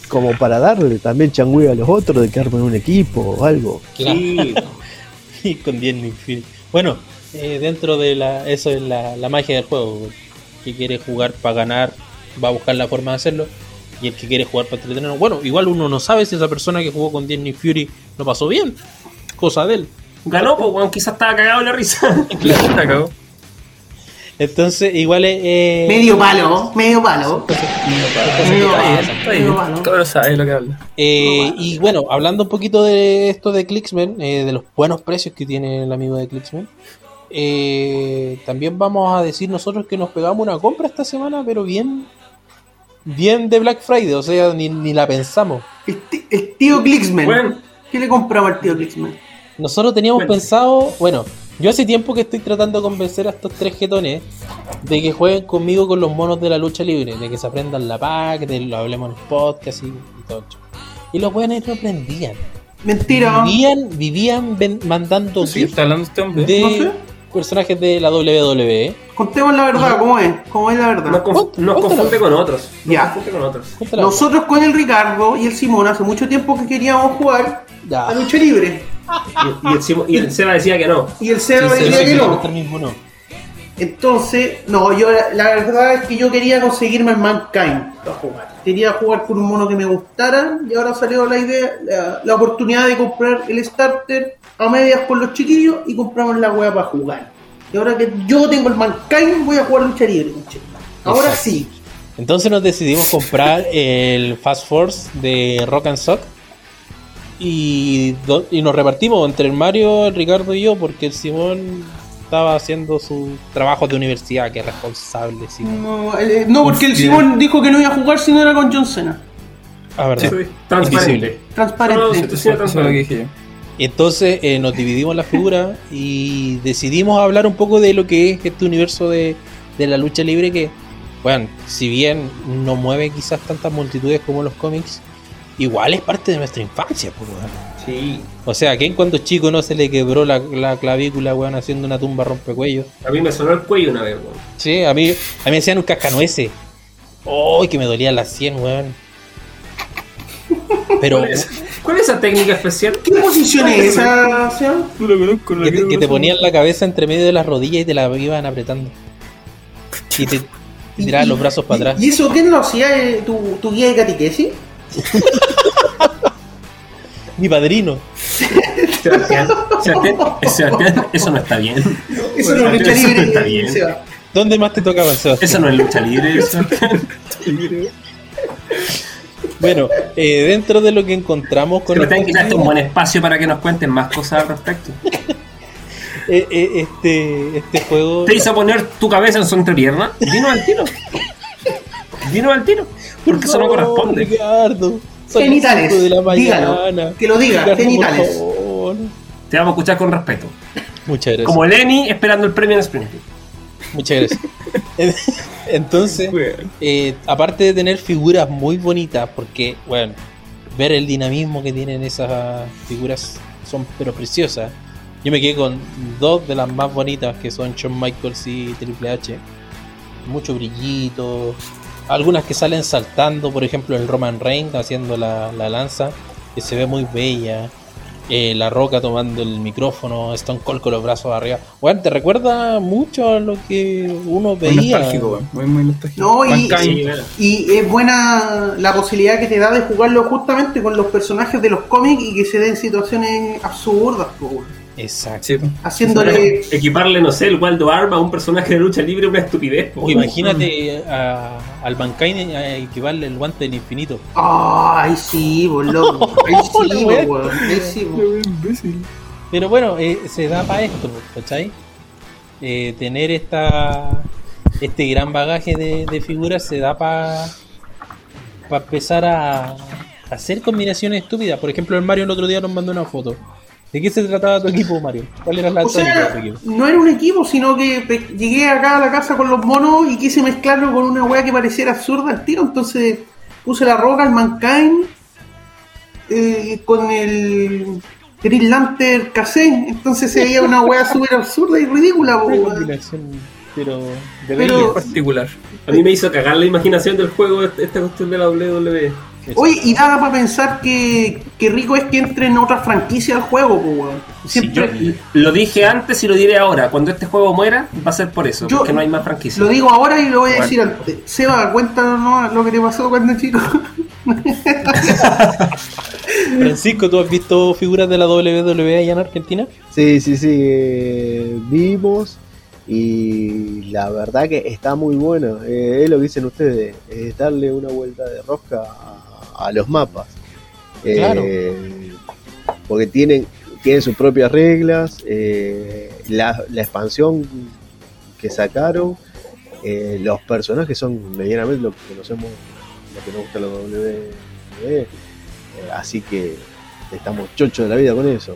Speaker 4: Como para darle también changüe a los otros de que armen un equipo o algo.
Speaker 1: Claro.
Speaker 7: Sí.
Speaker 1: Y con 10 Nick Fury. Bueno, eh, dentro de la. Eso es la, la magia del juego. Que quiere jugar para ganar, va a buscar la forma de hacerlo. Y el que quiere jugar para entretenernos. Bueno, igual uno no sabe si esa persona que jugó con 10 Nick Fury lo pasó bien. Cosa de él.
Speaker 7: Ganó, pues, weón, quizás estaba cagado en la risa.
Speaker 2: Claro.
Speaker 1: Entonces, igual es. eh,
Speaker 5: Medio palo, medio palo. Medio
Speaker 2: está
Speaker 5: medio palo.
Speaker 2: Cabrón sabe lo que habla.
Speaker 1: Eh, y bueno, hablando un poquito de esto de Clicksman, eh, de los buenos precios que tiene el amigo de Clicksman, eh, también vamos a decir nosotros que nos pegamos una compra esta semana, pero bien, bien de Black Friday, o sea, ni, ni la pensamos.
Speaker 5: El tío Clicksman.
Speaker 7: Bueno.
Speaker 5: ¿Qué le compraba al tío Clicksman?
Speaker 1: Nosotros teníamos
Speaker 7: Bueno.
Speaker 1: pensado, bueno, yo hace tiempo que estoy tratando de convencer a estos tres jetones de que jueguen conmigo con los monos de la lucha libre, de que se aprendan la pack, de lo hablemos en el podcast y, y todo eso. Y los buenos no aprendían.
Speaker 5: Mentira.
Speaker 1: Vivían, vivían ven- mandando
Speaker 2: Sí, está hablando este hombre.
Speaker 1: de
Speaker 5: No sé.
Speaker 1: personajes de la WWE.
Speaker 5: Contemos la verdad, ¿cómo es? ¿Cómo es la
Speaker 7: Nos,
Speaker 5: verdad?
Speaker 7: conf- nos
Speaker 1: Cuéntalo.
Speaker 7: confunde con otros. Nos
Speaker 5: Ya.
Speaker 7: confunde con otros.
Speaker 1: Cuéntala.
Speaker 5: Nosotros con el Ricardo y el Simón hace mucho tiempo que queríamos jugar
Speaker 1: Ya.
Speaker 5: a lucha libre.
Speaker 7: Y, y el, y el Seba decía que no.
Speaker 5: Y el Seba
Speaker 1: Sí,
Speaker 5: decía que no. Entonces, no, yo la, la verdad es que yo quería conseguirme el Mankind para jugar. Quería jugar con un mono que me gustara y ahora salió la idea, la, la oportunidad de comprar el starter a medias con los chiquillos y compramos la wea para jugar. Y ahora que yo tengo el Mankind voy a jugar lucha libre. Ahora
Speaker 1: Exacto.
Speaker 5: sí.
Speaker 1: Entonces nos decidimos comprar el Fast Force de Rock and Sock. Y, nos repartimos entre el Mario, el Ricardo y yo, porque el Simón estaba haciendo su trabajo de universidad, que es responsable. Sí.
Speaker 5: No, eh, no, porque el. Simón dijo que no iba a jugar si no era con John Cena.
Speaker 1: Ah, verdad.
Speaker 3: Sí, transparente.
Speaker 1: Invisible.
Speaker 5: Transparente.
Speaker 3: Transparente.
Speaker 1: Entonces eh, nos dividimos la figura y decidimos hablar un poco de lo que es este universo de, de la lucha libre que, bueno, si bien no mueve quizás tantas multitudes como los cómics, igual es parte de nuestra infancia, pues, weón.
Speaker 3: Sí.
Speaker 1: O sea, ¿a quién cuando chico no se le quebró la, la clavícula, weón, haciendo una tumba rompecuellos?
Speaker 3: A mí me sonó el cuello una vez, weón.
Speaker 1: Sí, a mí, a mí me hacían un cascanueces. ¡Oh, que me dolía la 100, weón! Pero
Speaker 3: ¿Cuál es, cuál es esa técnica especial?
Speaker 5: ¿Qué posición es esa, Sean?
Speaker 2: No lo conozco, no
Speaker 1: que te, que ponían la cabeza entre medio de las rodillas y te la iban apretando. Y te tiraban los brazos para atrás.
Speaker 5: ¿Y eso quién lo hacía? eh, ¿Tu, tu guía de catequesis?
Speaker 1: Mi padrino.
Speaker 7: Sebastián, Sebastián, Sebastián, eso no está bien.
Speaker 5: Eso no es lucha
Speaker 7: Eso no está
Speaker 5: libre.
Speaker 7: bien.
Speaker 1: ¿Dónde más te tocaba, Sebastián?
Speaker 7: Eso no es lucha libre. Sebastián.
Speaker 1: Bueno, eh, dentro de lo que encontramos con
Speaker 7: Sebastián, quizás este es un buen espacio para que nos cuenten más cosas al respecto.
Speaker 1: eh, eh, este, este juego.
Speaker 7: ¿Te hizo poner tu cabeza en su entrepierna? Dinos al tiro. Dinos al tiro. Porque eso no corresponde.
Speaker 1: Ricardo.
Speaker 5: Genitales,
Speaker 1: cinco de la mañana.
Speaker 5: dígalo, que lo diga,
Speaker 1: Ricardo,
Speaker 5: genitales.
Speaker 7: Te vamos a escuchar con respeto.
Speaker 1: Muchas gracias.
Speaker 7: Como Lenny esperando el premio en Springfield.
Speaker 1: Muchas gracias. Entonces, eh, aparte de tener figuras muy bonitas, porque, bueno, ver el dinamismo que tienen esas figuras son pero preciosas. Yo me quedé con dos de las más bonitas que son Shawn Michaels y Triple H. Mucho brillito. Algunas que salen saltando, por ejemplo el Roman Reigns haciendo la, la lanza, que se ve muy bella. Eh, la Roca tomando el micrófono, Stone Cold con los brazos arriba. Bueno, te recuerda mucho a lo que uno
Speaker 2: Muy
Speaker 1: veía.
Speaker 2: nostálgico, weón. Muy, muy nostálgico.
Speaker 5: No, y, es buena la posibilidad que te da de jugarlo justamente con los personajes de los cómics y que se den situaciones absurdas, weón.
Speaker 1: Exacto.
Speaker 2: Sí,
Speaker 5: haciéndole.
Speaker 3: Equiparle, no sé, el Waldo Arma a un personaje de lucha libre, una estupidez. po,
Speaker 1: imagínate a- al Mankind a equivarle el guante del infinito.
Speaker 5: Ay, sí, po, loco. Ay, sí,
Speaker 1: La
Speaker 5: po,
Speaker 1: wea.
Speaker 5: weón. Ay, sí, po.
Speaker 1: Pero bueno, eh, se da para esto, ¿cachai? Eh, tener esta este gran bagaje de, de figuras se da para empezar a, a hacer combinaciones estúpidas. Por ejemplo, el Mario el otro día nos mandó una foto. ¿De qué se trataba tu equipo, Mario? ¿Cuál era la
Speaker 5: O
Speaker 1: de tu equipo?
Speaker 5: no era un equipo, sino que pe- llegué acá a la casa con los monos y quise mezclarlo con una weá que pareciera absurda al tiro. Entonces puse la roca, el Mankind, eh, con el Green Lantern Kazé. Entonces se veía una weá súper absurda y ridícula.
Speaker 1: pero de
Speaker 5: Pero-
Speaker 2: particular.
Speaker 3: A mí me hizo cagar la imaginación del juego esta cuestión de la WWE.
Speaker 5: Oye, y nada para pensar que, que rico es que entre en otra franquicia al juego, po, weón.
Speaker 7: Sí, yo
Speaker 5: Siempre
Speaker 7: lo dije antes y lo diré ahora. Cuando este juego muera, va a ser por eso.
Speaker 5: Yo-
Speaker 7: porque no hay más franquicia.
Speaker 5: lo digo ahora y lo voy a
Speaker 7: Bueno.
Speaker 5: decir antes. Seba, cuéntanos lo que te pasó cuando chico.
Speaker 1: Francisco, ¿tú has visto figuras de la WWE allá en Argentina?
Speaker 4: Sí, sí, sí, eh, vimos y la verdad que está muy bueno. Eh, es lo que dicen ustedes, es darle una vuelta de rosca a, a los mapas. Eh,
Speaker 1: Claro.
Speaker 4: Porque tienen, tienen sus propias reglas, eh, la, la expansión que sacaron, eh, los personajes son medianamente lo que conocemos, lo que nos gusta la WWE. eh, así que estamos chochos de la vida con eso.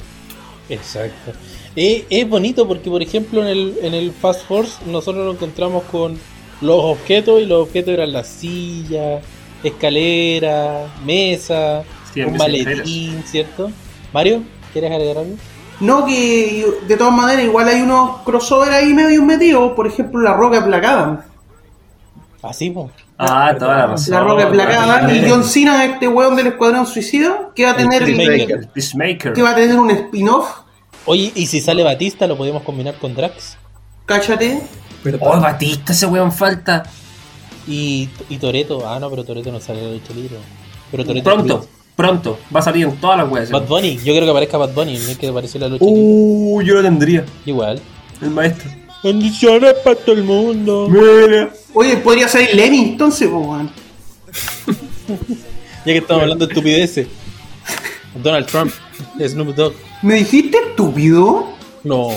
Speaker 1: Exacto. Eh, es bonito porque, por ejemplo, en el, en el Fast Force nosotros nos encontramos con los objetos y los objetos eran las sillas, escalera, mesa,
Speaker 7: Sí,
Speaker 1: un maletín, ¿cierto? Mario, ¿quieres agregar algo?
Speaker 5: No, que de todas maneras, igual hay unos crossover ahí medio metidos. Por ejemplo, la roca placada.
Speaker 1: Así, pues.
Speaker 7: Ah, toda la razón.
Speaker 5: La roca placada.
Speaker 7: Ah,
Speaker 5: Y John Cena, este weón del Escuadrón Suicida, que va a tener,
Speaker 1: El Peacemaker.
Speaker 7: Peacemaker.
Speaker 5: que va a tener un spin-off.
Speaker 1: Oye, y si sale Batista, lo podemos combinar con Drax.
Speaker 5: Cáchate.
Speaker 7: Oh, Batista, ese weón falta.
Speaker 1: Y, y Toreto. Ah, no, pero Toreto no sale en la lucha libre. Pero Toreto
Speaker 7: Pronto, pronto. Va a salir en todas las weas.
Speaker 1: Bad Bunny, yo creo que aparezca Bad Bunny, no hay que aparecer en la lucha libre.
Speaker 7: Uh, yo lo tendría.
Speaker 1: Igual.
Speaker 7: El maestro.
Speaker 1: Bendiciones para todo el mundo.
Speaker 7: Mira.
Speaker 5: Oye, podría salir Lenny entonces, weón.
Speaker 1: Ya que estamos hablando de estupideces. Donald Trump, Snoop Dogg.
Speaker 5: ¿Me dijiste estúpido?
Speaker 1: No.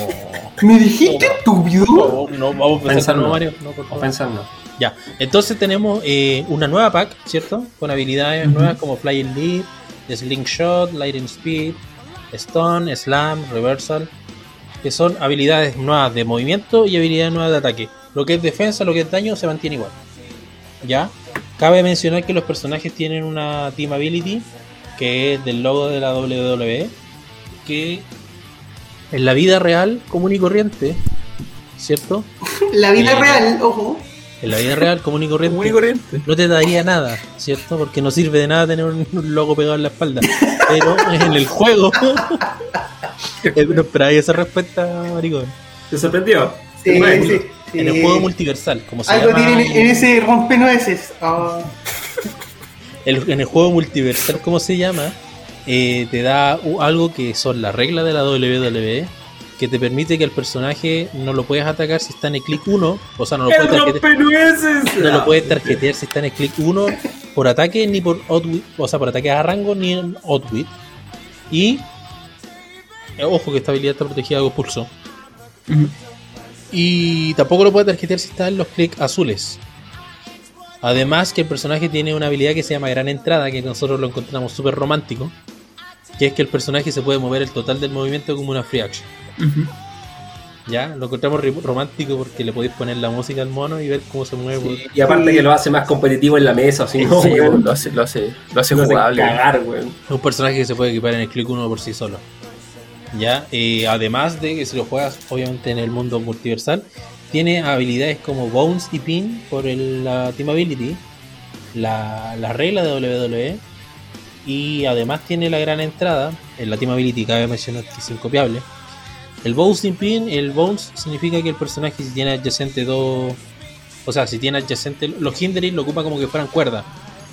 Speaker 5: ¿Me dijiste estúpido?
Speaker 1: No, no, vamos a pensar
Speaker 7: Pensando.
Speaker 1: no, Mario. No, por favor.
Speaker 7: Pensando.
Speaker 1: Ya, entonces tenemos eh, una nueva pack, ¿cierto? Con habilidades nuevas como Flying Leap, Slingshot, Lightning Speed, Stun, Slam, Reversal, que son habilidades nuevas de movimiento y habilidades nuevas de ataque. Lo que es defensa, lo que es daño se mantiene igual. ¿Ya? Cabe mencionar que los personajes tienen una Team Ability, que es del logo de la WWE, que en la vida real, común y corriente, ¿cierto?
Speaker 5: La vida
Speaker 1: Eh,
Speaker 5: real, ojo.
Speaker 1: En la vida real, común y corriente,
Speaker 2: Común y corriente.
Speaker 1: no te daría nada, ¿cierto? Porque no sirve de nada tener un, un logo pegado en la espalda. Pero en el juego. Eh, no esperaba esa respuesta, maricón.
Speaker 3: ¿Te sorprendió?
Speaker 5: Sí, sí, sí.
Speaker 1: En el juego multiversal, como se
Speaker 5: Algo
Speaker 1: llama.
Speaker 5: tienen en ese rompenueces.
Speaker 1: El- en el juego multiversal, como se llama, eh, te da algo que son las reglas de la WWE, que te permite que el personaje no lo puedes atacar si está en el clic 1, o sea, no lo
Speaker 3: ¡El
Speaker 1: puedes tarjetear, no lo puedes tarjetear si está en el clic 1 por ataque ni por outwit, o sea, por ataque a rango ni en outwit. Y eh, ojo que esta habilidad está protegida con pulso. Y tampoco lo puedes tarjetear si está en los clics azules. Además que el personaje tiene una habilidad que se llama Gran Entrada, que nosotros lo encontramos súper romántico. Que es que el personaje se puede mover el total del movimiento como una free action. Ya, lo encontramos romántico porque le podéis poner la música al mono y ver cómo se mueve. por-
Speaker 7: Y aparte que lo hace más competitivo en la mesa, así no,
Speaker 2: Sí,
Speaker 7: weón.
Speaker 2: lo hace, lo hace, lo hace
Speaker 7: Lo hace
Speaker 2: jugable.
Speaker 7: cagar, weón.
Speaker 1: Es un personaje que se puede equipar en el clic 1 por sí solo. Ya, Eh, además de que si lo juegas obviamente en el mundo multiversal, tiene habilidades como Bones y Pin por el- la Team Ability, la, la regla de WWE, y además tiene la gran entrada, en la Team Ability cabe mencionar que es incopiable. El y Pin, el Bones significa que el personaje si tiene adyacente dos, o sea, si tiene adyacente, los Hindering lo ocupa como que fueran cuerdas.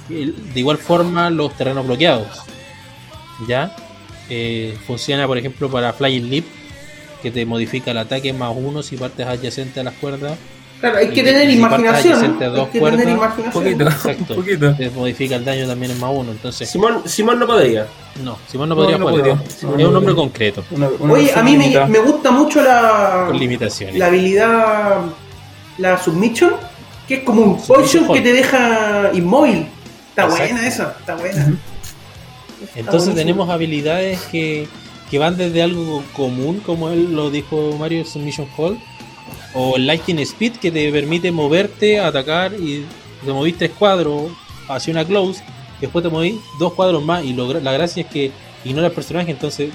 Speaker 1: El- De igual forma los terrenos bloqueados. ¿ya? Eh, funciona, por ejemplo, para Flying Leap, que te modifica el ataque más uno si partes adyacente a las cuerdas.
Speaker 5: Claro, hay que
Speaker 1: Y-
Speaker 5: tener imaginación. Hay
Speaker 1: dos
Speaker 5: que tener
Speaker 2: Un
Speaker 5: imaginación.
Speaker 2: poquito,
Speaker 1: Exacto.
Speaker 2: un poquito.
Speaker 1: Te modifica el daño también en más uno. Entonces,
Speaker 7: Simón, Simón no podría.
Speaker 1: no, Simón no podría
Speaker 2: no
Speaker 1: jugar.
Speaker 2: podría.
Speaker 1: Es un
Speaker 2: podría.
Speaker 1: concreto,
Speaker 2: Una- una
Speaker 5: Oye, a mí me, gusta mucho la,
Speaker 1: con limitaciones.
Speaker 5: la habilidad, la submission, que es como un
Speaker 1: hold.
Speaker 5: que te deja inmóvil. Está
Speaker 1: Exacto.
Speaker 5: buena esa, está buena.
Speaker 1: Entonces
Speaker 5: buenísimo.
Speaker 1: tenemos habilidades que, que van desde algo común, como él lo dijo Mario, Submission Hold, o el Lightning Speed, que te permite moverte, atacar y te movís tres cuadros hacia una close, después te movís dos cuadros más, y lo la gracia es que ignora el personaje, entonces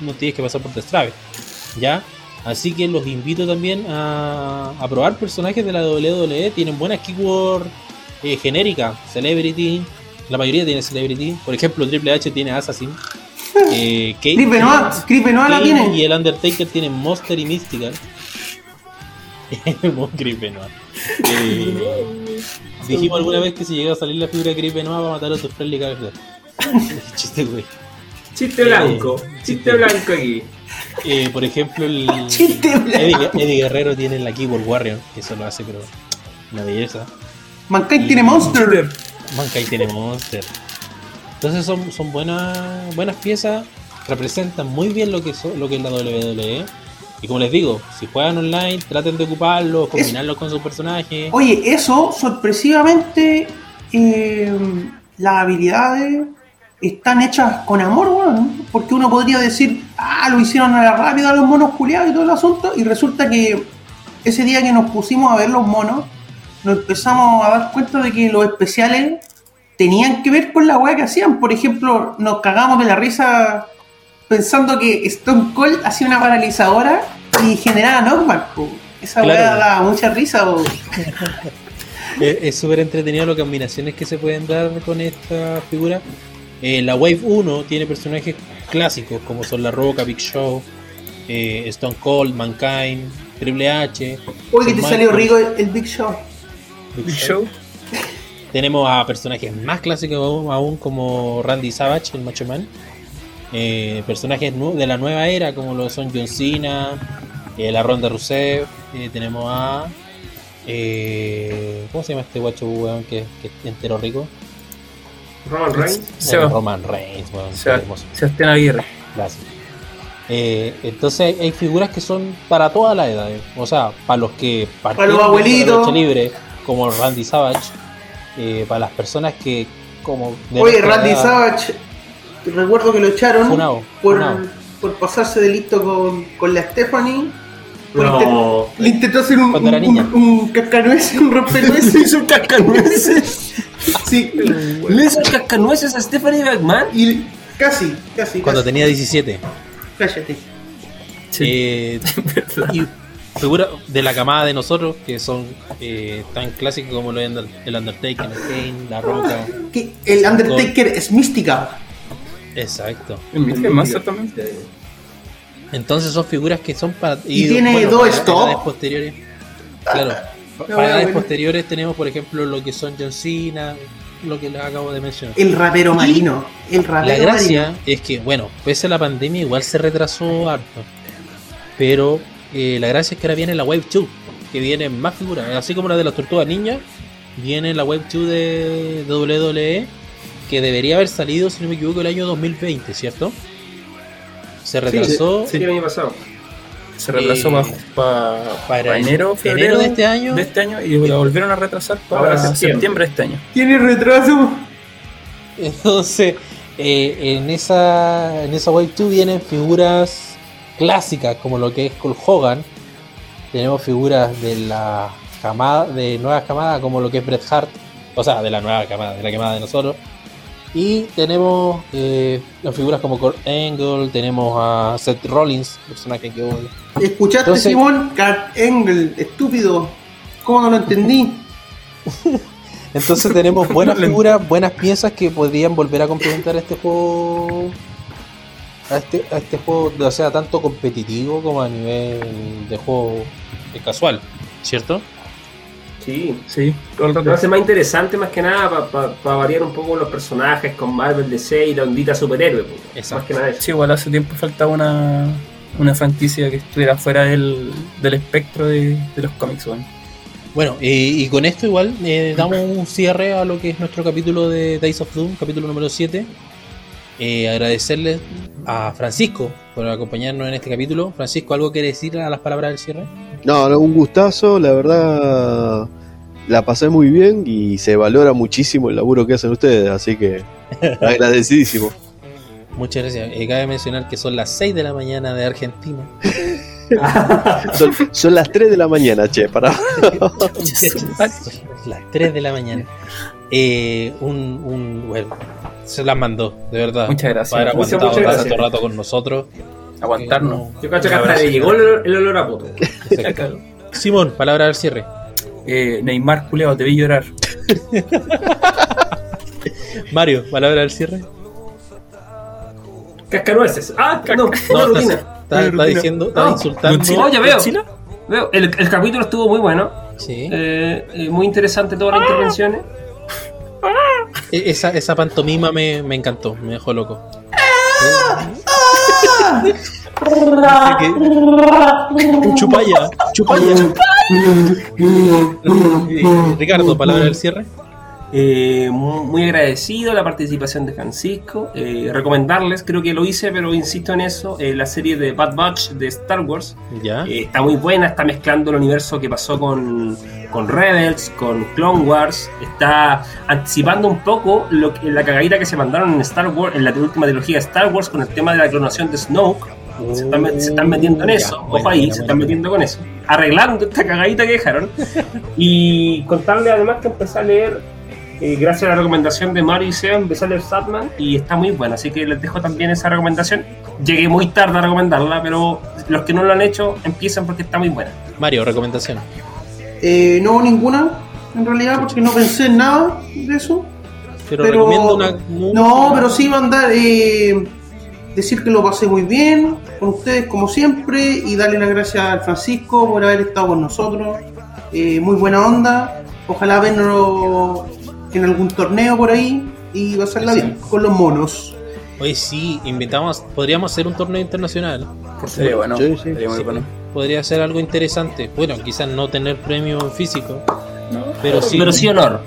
Speaker 1: no tienes que pasar por destrave. ¿Ya? Así que los invito también a, a probar personajes de la WWE, tienen buenas keyword eh, genéricas, Celebrity, la mayoría tiene Celebrity, por ejemplo Triple H tiene Assassin, eh,
Speaker 5: Chris Benoit, Chris Benoit la tiene.
Speaker 1: y el Undertaker tienen Monster y Mystical. Chris Benoit. Eh, dijimos alguna vez que si llega a salir la figura de Chris Benoit va a matar a tu friendly character. Chiste, güey.
Speaker 3: Chiste blanco, chiste blanco aquí.
Speaker 1: Eh, por ejemplo, el
Speaker 5: Chiste blanco.
Speaker 1: Eddie, Eddie Guerrero tiene la Keyboard Warrior, que eso lo hace, pero una belleza.
Speaker 5: Mankind tiene Monster.
Speaker 1: Mankai tiene Monster. Entonces son, son buenas buenas piezas, representan muy bien lo que, so- lo que es la WWE. Y como les digo, si juegan online, traten de ocuparlo, combinarlo con sus personajes.
Speaker 5: Oye, eso, sorpresivamente, eh, las habilidades están hechas con amor, weón. Porque uno podría decir, ah, lo hicieron a la rápida los monos culiados y todo el asunto. Y resulta que ese día que nos pusimos a ver los monos, nos empezamos a dar cuenta de que los especiales tenían que ver con la weá que hacían. Por ejemplo, nos cagamos de la risa pensando que Stone Cold hacía una paralizadora y generaba knockback. po. Esa
Speaker 1: Claro.
Speaker 5: weá daba mucha risa. po.
Speaker 1: Es súper entretenido las combinaciones que se pueden dar con esta figura. Eh, la Wave 1 tiene personajes clásicos como son La Roca, Big Show, eh, Stone Cold, Mankind, Triple H.
Speaker 5: Oye, que te salió rico el, el Big Show.
Speaker 1: Big
Speaker 2: Big
Speaker 1: Show.
Speaker 2: Show.
Speaker 1: Tenemos a personajes más clásicos aún, aún como Randy Savage, el Macho Man. Eh, personajes de la nueva era como lo son John Cena, eh, la Ronda Rusev. eh, tenemos a. eh, ¿Cómo se llama este guacho weón que, que es entero rico?
Speaker 3: Roman Reigns.
Speaker 1: Roman Reigns, weón.
Speaker 2: Sebastián Aguirre.
Speaker 1: Gracias. Eh, entonces hay figuras que son para todas las edades. O sea, para los que partieron
Speaker 5: los
Speaker 1: de la
Speaker 5: abuelitos.
Speaker 1: libre, como Randy Savage. eh, para las personas que, como. de
Speaker 5: Oye, Randy
Speaker 1: edad,
Speaker 5: Savage, recuerdo que lo echaron
Speaker 1: Funao,
Speaker 5: por,
Speaker 1: funao.
Speaker 5: por pasarse de listo con, con la Stephanie.
Speaker 3: No.
Speaker 5: Le intentó hacer un, un, un, un cascanueces, un rompenueces.
Speaker 7: Hizo un cascanueces.
Speaker 5: sí,
Speaker 7: Le hizo cascanueces a Stephanie McMahon.
Speaker 5: y casi, casi.
Speaker 1: Cuando
Speaker 5: casi.
Speaker 1: tenía 17.
Speaker 5: Cállate.
Speaker 1: Eh, y figuras de la camada de nosotros, que son eh, tan clásicos como lo es el Undertaker, el Kane, La Roca.
Speaker 5: Que el Undertaker es mística.
Speaker 1: Exacto. Entonces son figuras que son para.
Speaker 5: Y tiene dos
Speaker 1: para
Speaker 5: stop.
Speaker 1: posteriores. Claro.
Speaker 5: No,
Speaker 1: Para edades posteriores tenemos, por ejemplo, lo que son John Cena, lo que les acabo de mencionar.
Speaker 5: El rapero marino. El rapero
Speaker 1: La gracia
Speaker 5: marino.
Speaker 1: es que, bueno, pese a la pandemia, igual se retrasó harto. Pero eh, la gracia es que ahora viene la Wave 2, que vienen más figuras. Así como la de las tortugas ninja, viene la Wave 2 de WWE, que debería haber salido, si no me equivoco, el año 2020, ¿cierto? Se retrasó
Speaker 3: Sí, el año pasado.
Speaker 2: Se retrasó
Speaker 1: Eh,
Speaker 2: para
Speaker 1: para
Speaker 2: enero, febrero
Speaker 1: enero de este año.
Speaker 2: de este año y la volvieron a retrasar para septiembre. de este año.
Speaker 5: Tiene retraso.
Speaker 1: Entonces, eh, en esa en esa Wave 2 vienen figuras clásicas como lo que es Cole Hogan. Tenemos figuras de la camada, de nuevas camadas como lo que es Bret Hart, o sea, de la nueva camada, de la camada de nosotros. Y tenemos eh, las figuras como Kurt Angle, tenemos a Seth Rollins, personaje que hoy.
Speaker 5: ¿Escuchaste,
Speaker 1: Entonces-
Speaker 5: Simón? Kurt Engel, estúpido. ¿Cómo no lo entendí?
Speaker 1: Entonces tenemos buenas figuras, buenas piezas que podrían volver a complementar a este juego. A este, a este juego, o sea, tanto competitivo como a nivel de juego casual, ¿cierto?
Speaker 3: Sí.
Speaker 2: Sí, todo el
Speaker 3: Lo hace más interesante más que nada para variar un poco los personajes con Marvel, DC y la ondita superhéroe. pues.
Speaker 1: Exacto.
Speaker 3: Más que nada eso.
Speaker 2: Sí, igual hace tiempo faltaba una, una franquicia que estuviera fuera del, del espectro de, de los cómics.
Speaker 1: Bueno, eh, y con esto igual eh, damos un cierre a lo que es nuestro capítulo de Days of Doom, capítulo número 7. Eh, agradecerle a Francisco por acompañarnos en este capítulo. Francisco, ¿algo quiere decir a las palabras del cierre?
Speaker 4: No, no, un gustazo, la verdad la pasé muy bien y se valora muchísimo el laburo que hacen ustedes, así que agradecidísimo.
Speaker 1: Muchas gracias. Eh, cabe mencionar que son las 6 de la mañana de Argentina.
Speaker 4: Son, son las 3 de la mañana, che, para.
Speaker 1: las 3 de la mañana. Eh, un, un, bueno, se las mandó, de verdad.
Speaker 2: Muchas gracias.
Speaker 1: Para haber aguantado
Speaker 3: muchas
Speaker 1: tanto
Speaker 3: gracias.
Speaker 1: rato con nosotros.
Speaker 2: Aguantarnos.
Speaker 3: Yo cacho que hasta le llegó el, olor- el olor a.
Speaker 1: Exacto. Simón, palabra del cierre.
Speaker 2: Eh, Neymar, culeado, te vi llorar.
Speaker 1: Mario, palabra del cierre.
Speaker 3: Cascanueces. Ah, no,
Speaker 1: No,
Speaker 3: rutina.
Speaker 1: está- está diciendo, está
Speaker 3: No,
Speaker 1: insultando.
Speaker 3: Ya veo. Veo, El, el capítulo estuvo muy bueno.
Speaker 1: Sí.
Speaker 3: Eh, eh, muy interesante todas las intervenciones.
Speaker 1: E- Esa, esa pantomima me, me encantó, me dejó loco. Chupaya, chupaya. Eh, Ricardo, palabra del cierre.
Speaker 3: Eh, mu- muy agradecido la participación de Francisco. Eh, recomendarles, creo que lo hice, pero insisto en eso, eh, la serie de Bad Batch de Star Wars.
Speaker 1: Ya.
Speaker 3: Eh, está muy buena, está mezclando el universo que pasó con, con Rebels, con Clone Wars. Está anticipando un poco lo que, la cagadita que se mandaron en Star Wars, en la última trilogía de Star Wars, con el tema de la clonación de Snoke. Se están, se están metiendo en
Speaker 1: Ya,
Speaker 3: eso,
Speaker 1: bueno,
Speaker 3: ojo ahí,
Speaker 1: bueno,
Speaker 3: se
Speaker 1: bueno.
Speaker 3: están metiendo con eso. Arreglando esta cagadita que dejaron. y contarle además que empecé a leer, eh, gracias a la recomendación de Mario y Seba, empecé a leer Satman y está muy buena, así que les dejo también esa recomendación. Llegué muy tarde a recomendarla, pero los que no lo han hecho empiezan porque está muy buena.
Speaker 1: Mario, recomendación.
Speaker 5: Eh, no ninguna, en realidad, porque no pensé en nada de eso.
Speaker 1: Pero, recomiendo una.
Speaker 5: No, pero sí va a andar. eh, decir que lo pasé muy bien con ustedes, como siempre, y darle las gracias al Francisco por haber estado con nosotros. Eh, muy buena onda. Ojalá vernos en algún torneo por ahí y pasarla
Speaker 1: Sí.
Speaker 5: bien con los monos.
Speaker 1: Hoy sí, invitamos, podríamos hacer un torneo internacional.
Speaker 2: Sería bueno.
Speaker 4: Sí, sí.
Speaker 2: Sería muy
Speaker 1: Sí,
Speaker 2: bueno.
Speaker 1: Podría ser algo interesante. Bueno, quizás no tener premio físico, pero sí,
Speaker 3: Pero sí honor.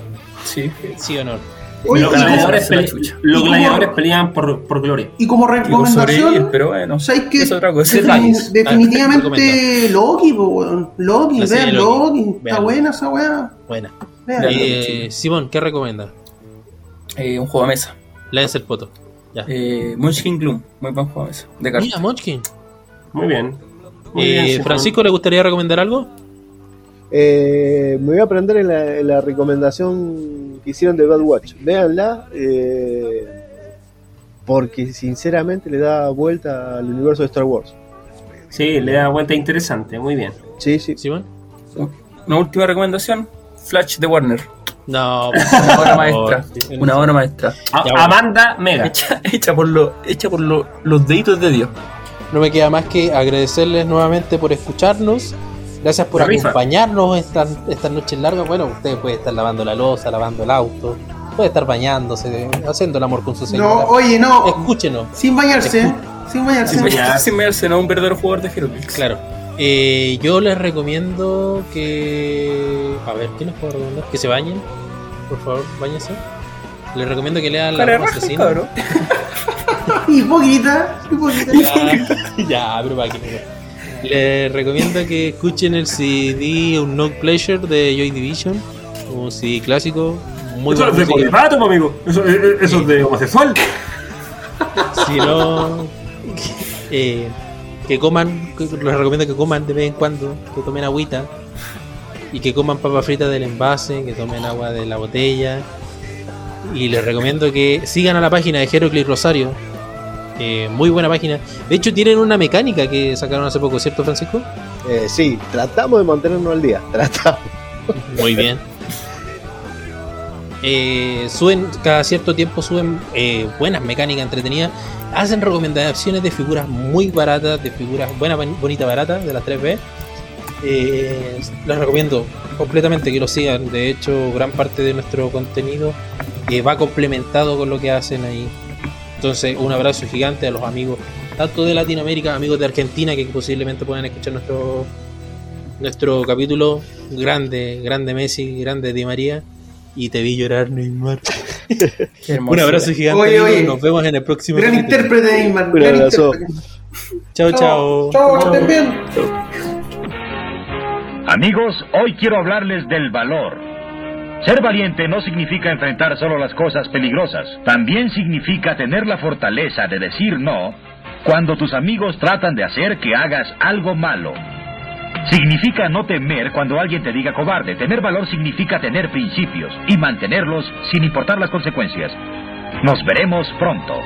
Speaker 2: Sí.
Speaker 1: sí honor.
Speaker 5: Oye,
Speaker 7: los gladiadores, pele- los gladiadores pelean por, por gloria.
Speaker 5: Y como recomendación,
Speaker 2: pero bueno,
Speaker 5: ¿sabes qué?
Speaker 2: es otra cosa.
Speaker 5: Defini-
Speaker 1: Detalles.
Speaker 5: definitivamente Loki, po. Loki, vean
Speaker 1: Loki.
Speaker 5: Loki. Está
Speaker 1: Vean.
Speaker 5: buena esa weá.
Speaker 1: Buena. Eh, Simón, ¿qué recomienda?
Speaker 2: Eh, un juego de mesa.
Speaker 1: Lance el poto. Ya.
Speaker 2: Eh, Munchkin Gloom, muy buen juego de mesa. De.
Speaker 1: Mira, Munchkin.
Speaker 7: Muy bien. Muy
Speaker 1: Eh,
Speaker 7: bien.
Speaker 1: Francisco, ¿le gustaría recomendar algo?
Speaker 4: Eh, me voy a aprender en la, en la recomendación que hicieron de Bad Watch. Véanla, eh, porque sinceramente le da vuelta al universo de Star Wars.
Speaker 7: Sí, le da vuelta interesante, muy bien.
Speaker 4: Sí, sí.
Speaker 1: Simón.
Speaker 2: Una última recomendación: Flash de Warner.
Speaker 1: No,
Speaker 2: Una obra maestra. Una obra maestra.
Speaker 7: A-
Speaker 1: Ya, bueno.
Speaker 7: Amanda Mega.
Speaker 2: Hecha, hecha por, lo, hecha por lo- los deditos de Dios.
Speaker 1: No me queda más que agradecerles nuevamente por escucharnos. Gracias por
Speaker 7: La
Speaker 1: acompañarnos estas estas noches largas. Bueno, usted puede estar lavando la losa, lavando el auto, puede estar bañándose, haciendo el amor con su señora.
Speaker 5: No, oye, no.
Speaker 1: Escúchenos.
Speaker 5: Sin bañarse. Sin bañarse.
Speaker 2: Sin
Speaker 7: bañarse.
Speaker 2: sin bañarse, no un verdadero jugador de Heroclix.
Speaker 1: Claro. Eh, yo les recomiendo que. A ver, ¿qué les puedo recomendar? Que se bañen. Por favor, bañense. Les recomiendo que lean La Asesina.
Speaker 2: cabrón.
Speaker 5: Hipócrita. Hipócrita.
Speaker 1: Ya, ya, pero para que no. Les recomiendo que escuchen el CD Un No Pleasure de Joy Division. Un CD clásico. Muy
Speaker 7: eso es de pues, amigo. Eso, eh, eh, es de homosexual.
Speaker 1: Si no. eh, que coman. Les recomiendo que coman de vez en cuando. Que tomen agüita. Y que coman papas fritas del envase. Que tomen agua de la botella. Y les recomiendo que sigan a la página de Heroclix Rosario. Eh, muy buena página. De hecho, tienen una mecánica que sacaron hace poco, ¿cierto, Francisco?
Speaker 4: Eh, sí, tratamos de mantenernos al día. Tratamos.
Speaker 1: Muy bien. Eh, suben, cada cierto tiempo suben eh, buenas mecánicas entretenidas. Hacen recomendaciones de figuras muy baratas, de figuras buenas, bonitas, baratas, de las 3B. Eh, les recomiendo completamente que lo sigan. De hecho, gran parte de nuestro contenido eh, va complementado con lo que hacen ahí. Entonces, un abrazo gigante a los amigos, tanto de Latinoamérica, amigos de Argentina, que posiblemente puedan escuchar nuestro nuestro capítulo. Grande, grande Messi, grande Di María. Y te vi llorar, Neymar. Un abrazo gigante.
Speaker 5: Oye, oye.
Speaker 1: Nos vemos en el próximo
Speaker 5: Gran
Speaker 1: capítulo.
Speaker 5: intérprete, Neymar.
Speaker 4: Un
Speaker 5: gran
Speaker 4: abrazo.
Speaker 1: Chao, chao.
Speaker 5: Chao, que estén bien.
Speaker 12: Amigos, hoy quiero hablarles del valor. Ser valiente no significa enfrentar solo las cosas peligrosas, también significa tener la fortaleza de decir no cuando tus amigos tratan de hacer que hagas algo malo. Significa no temer cuando alguien te diga cobarde. Tener valor significa tener principios y mantenerlos sin importar las consecuencias. Nos veremos pronto.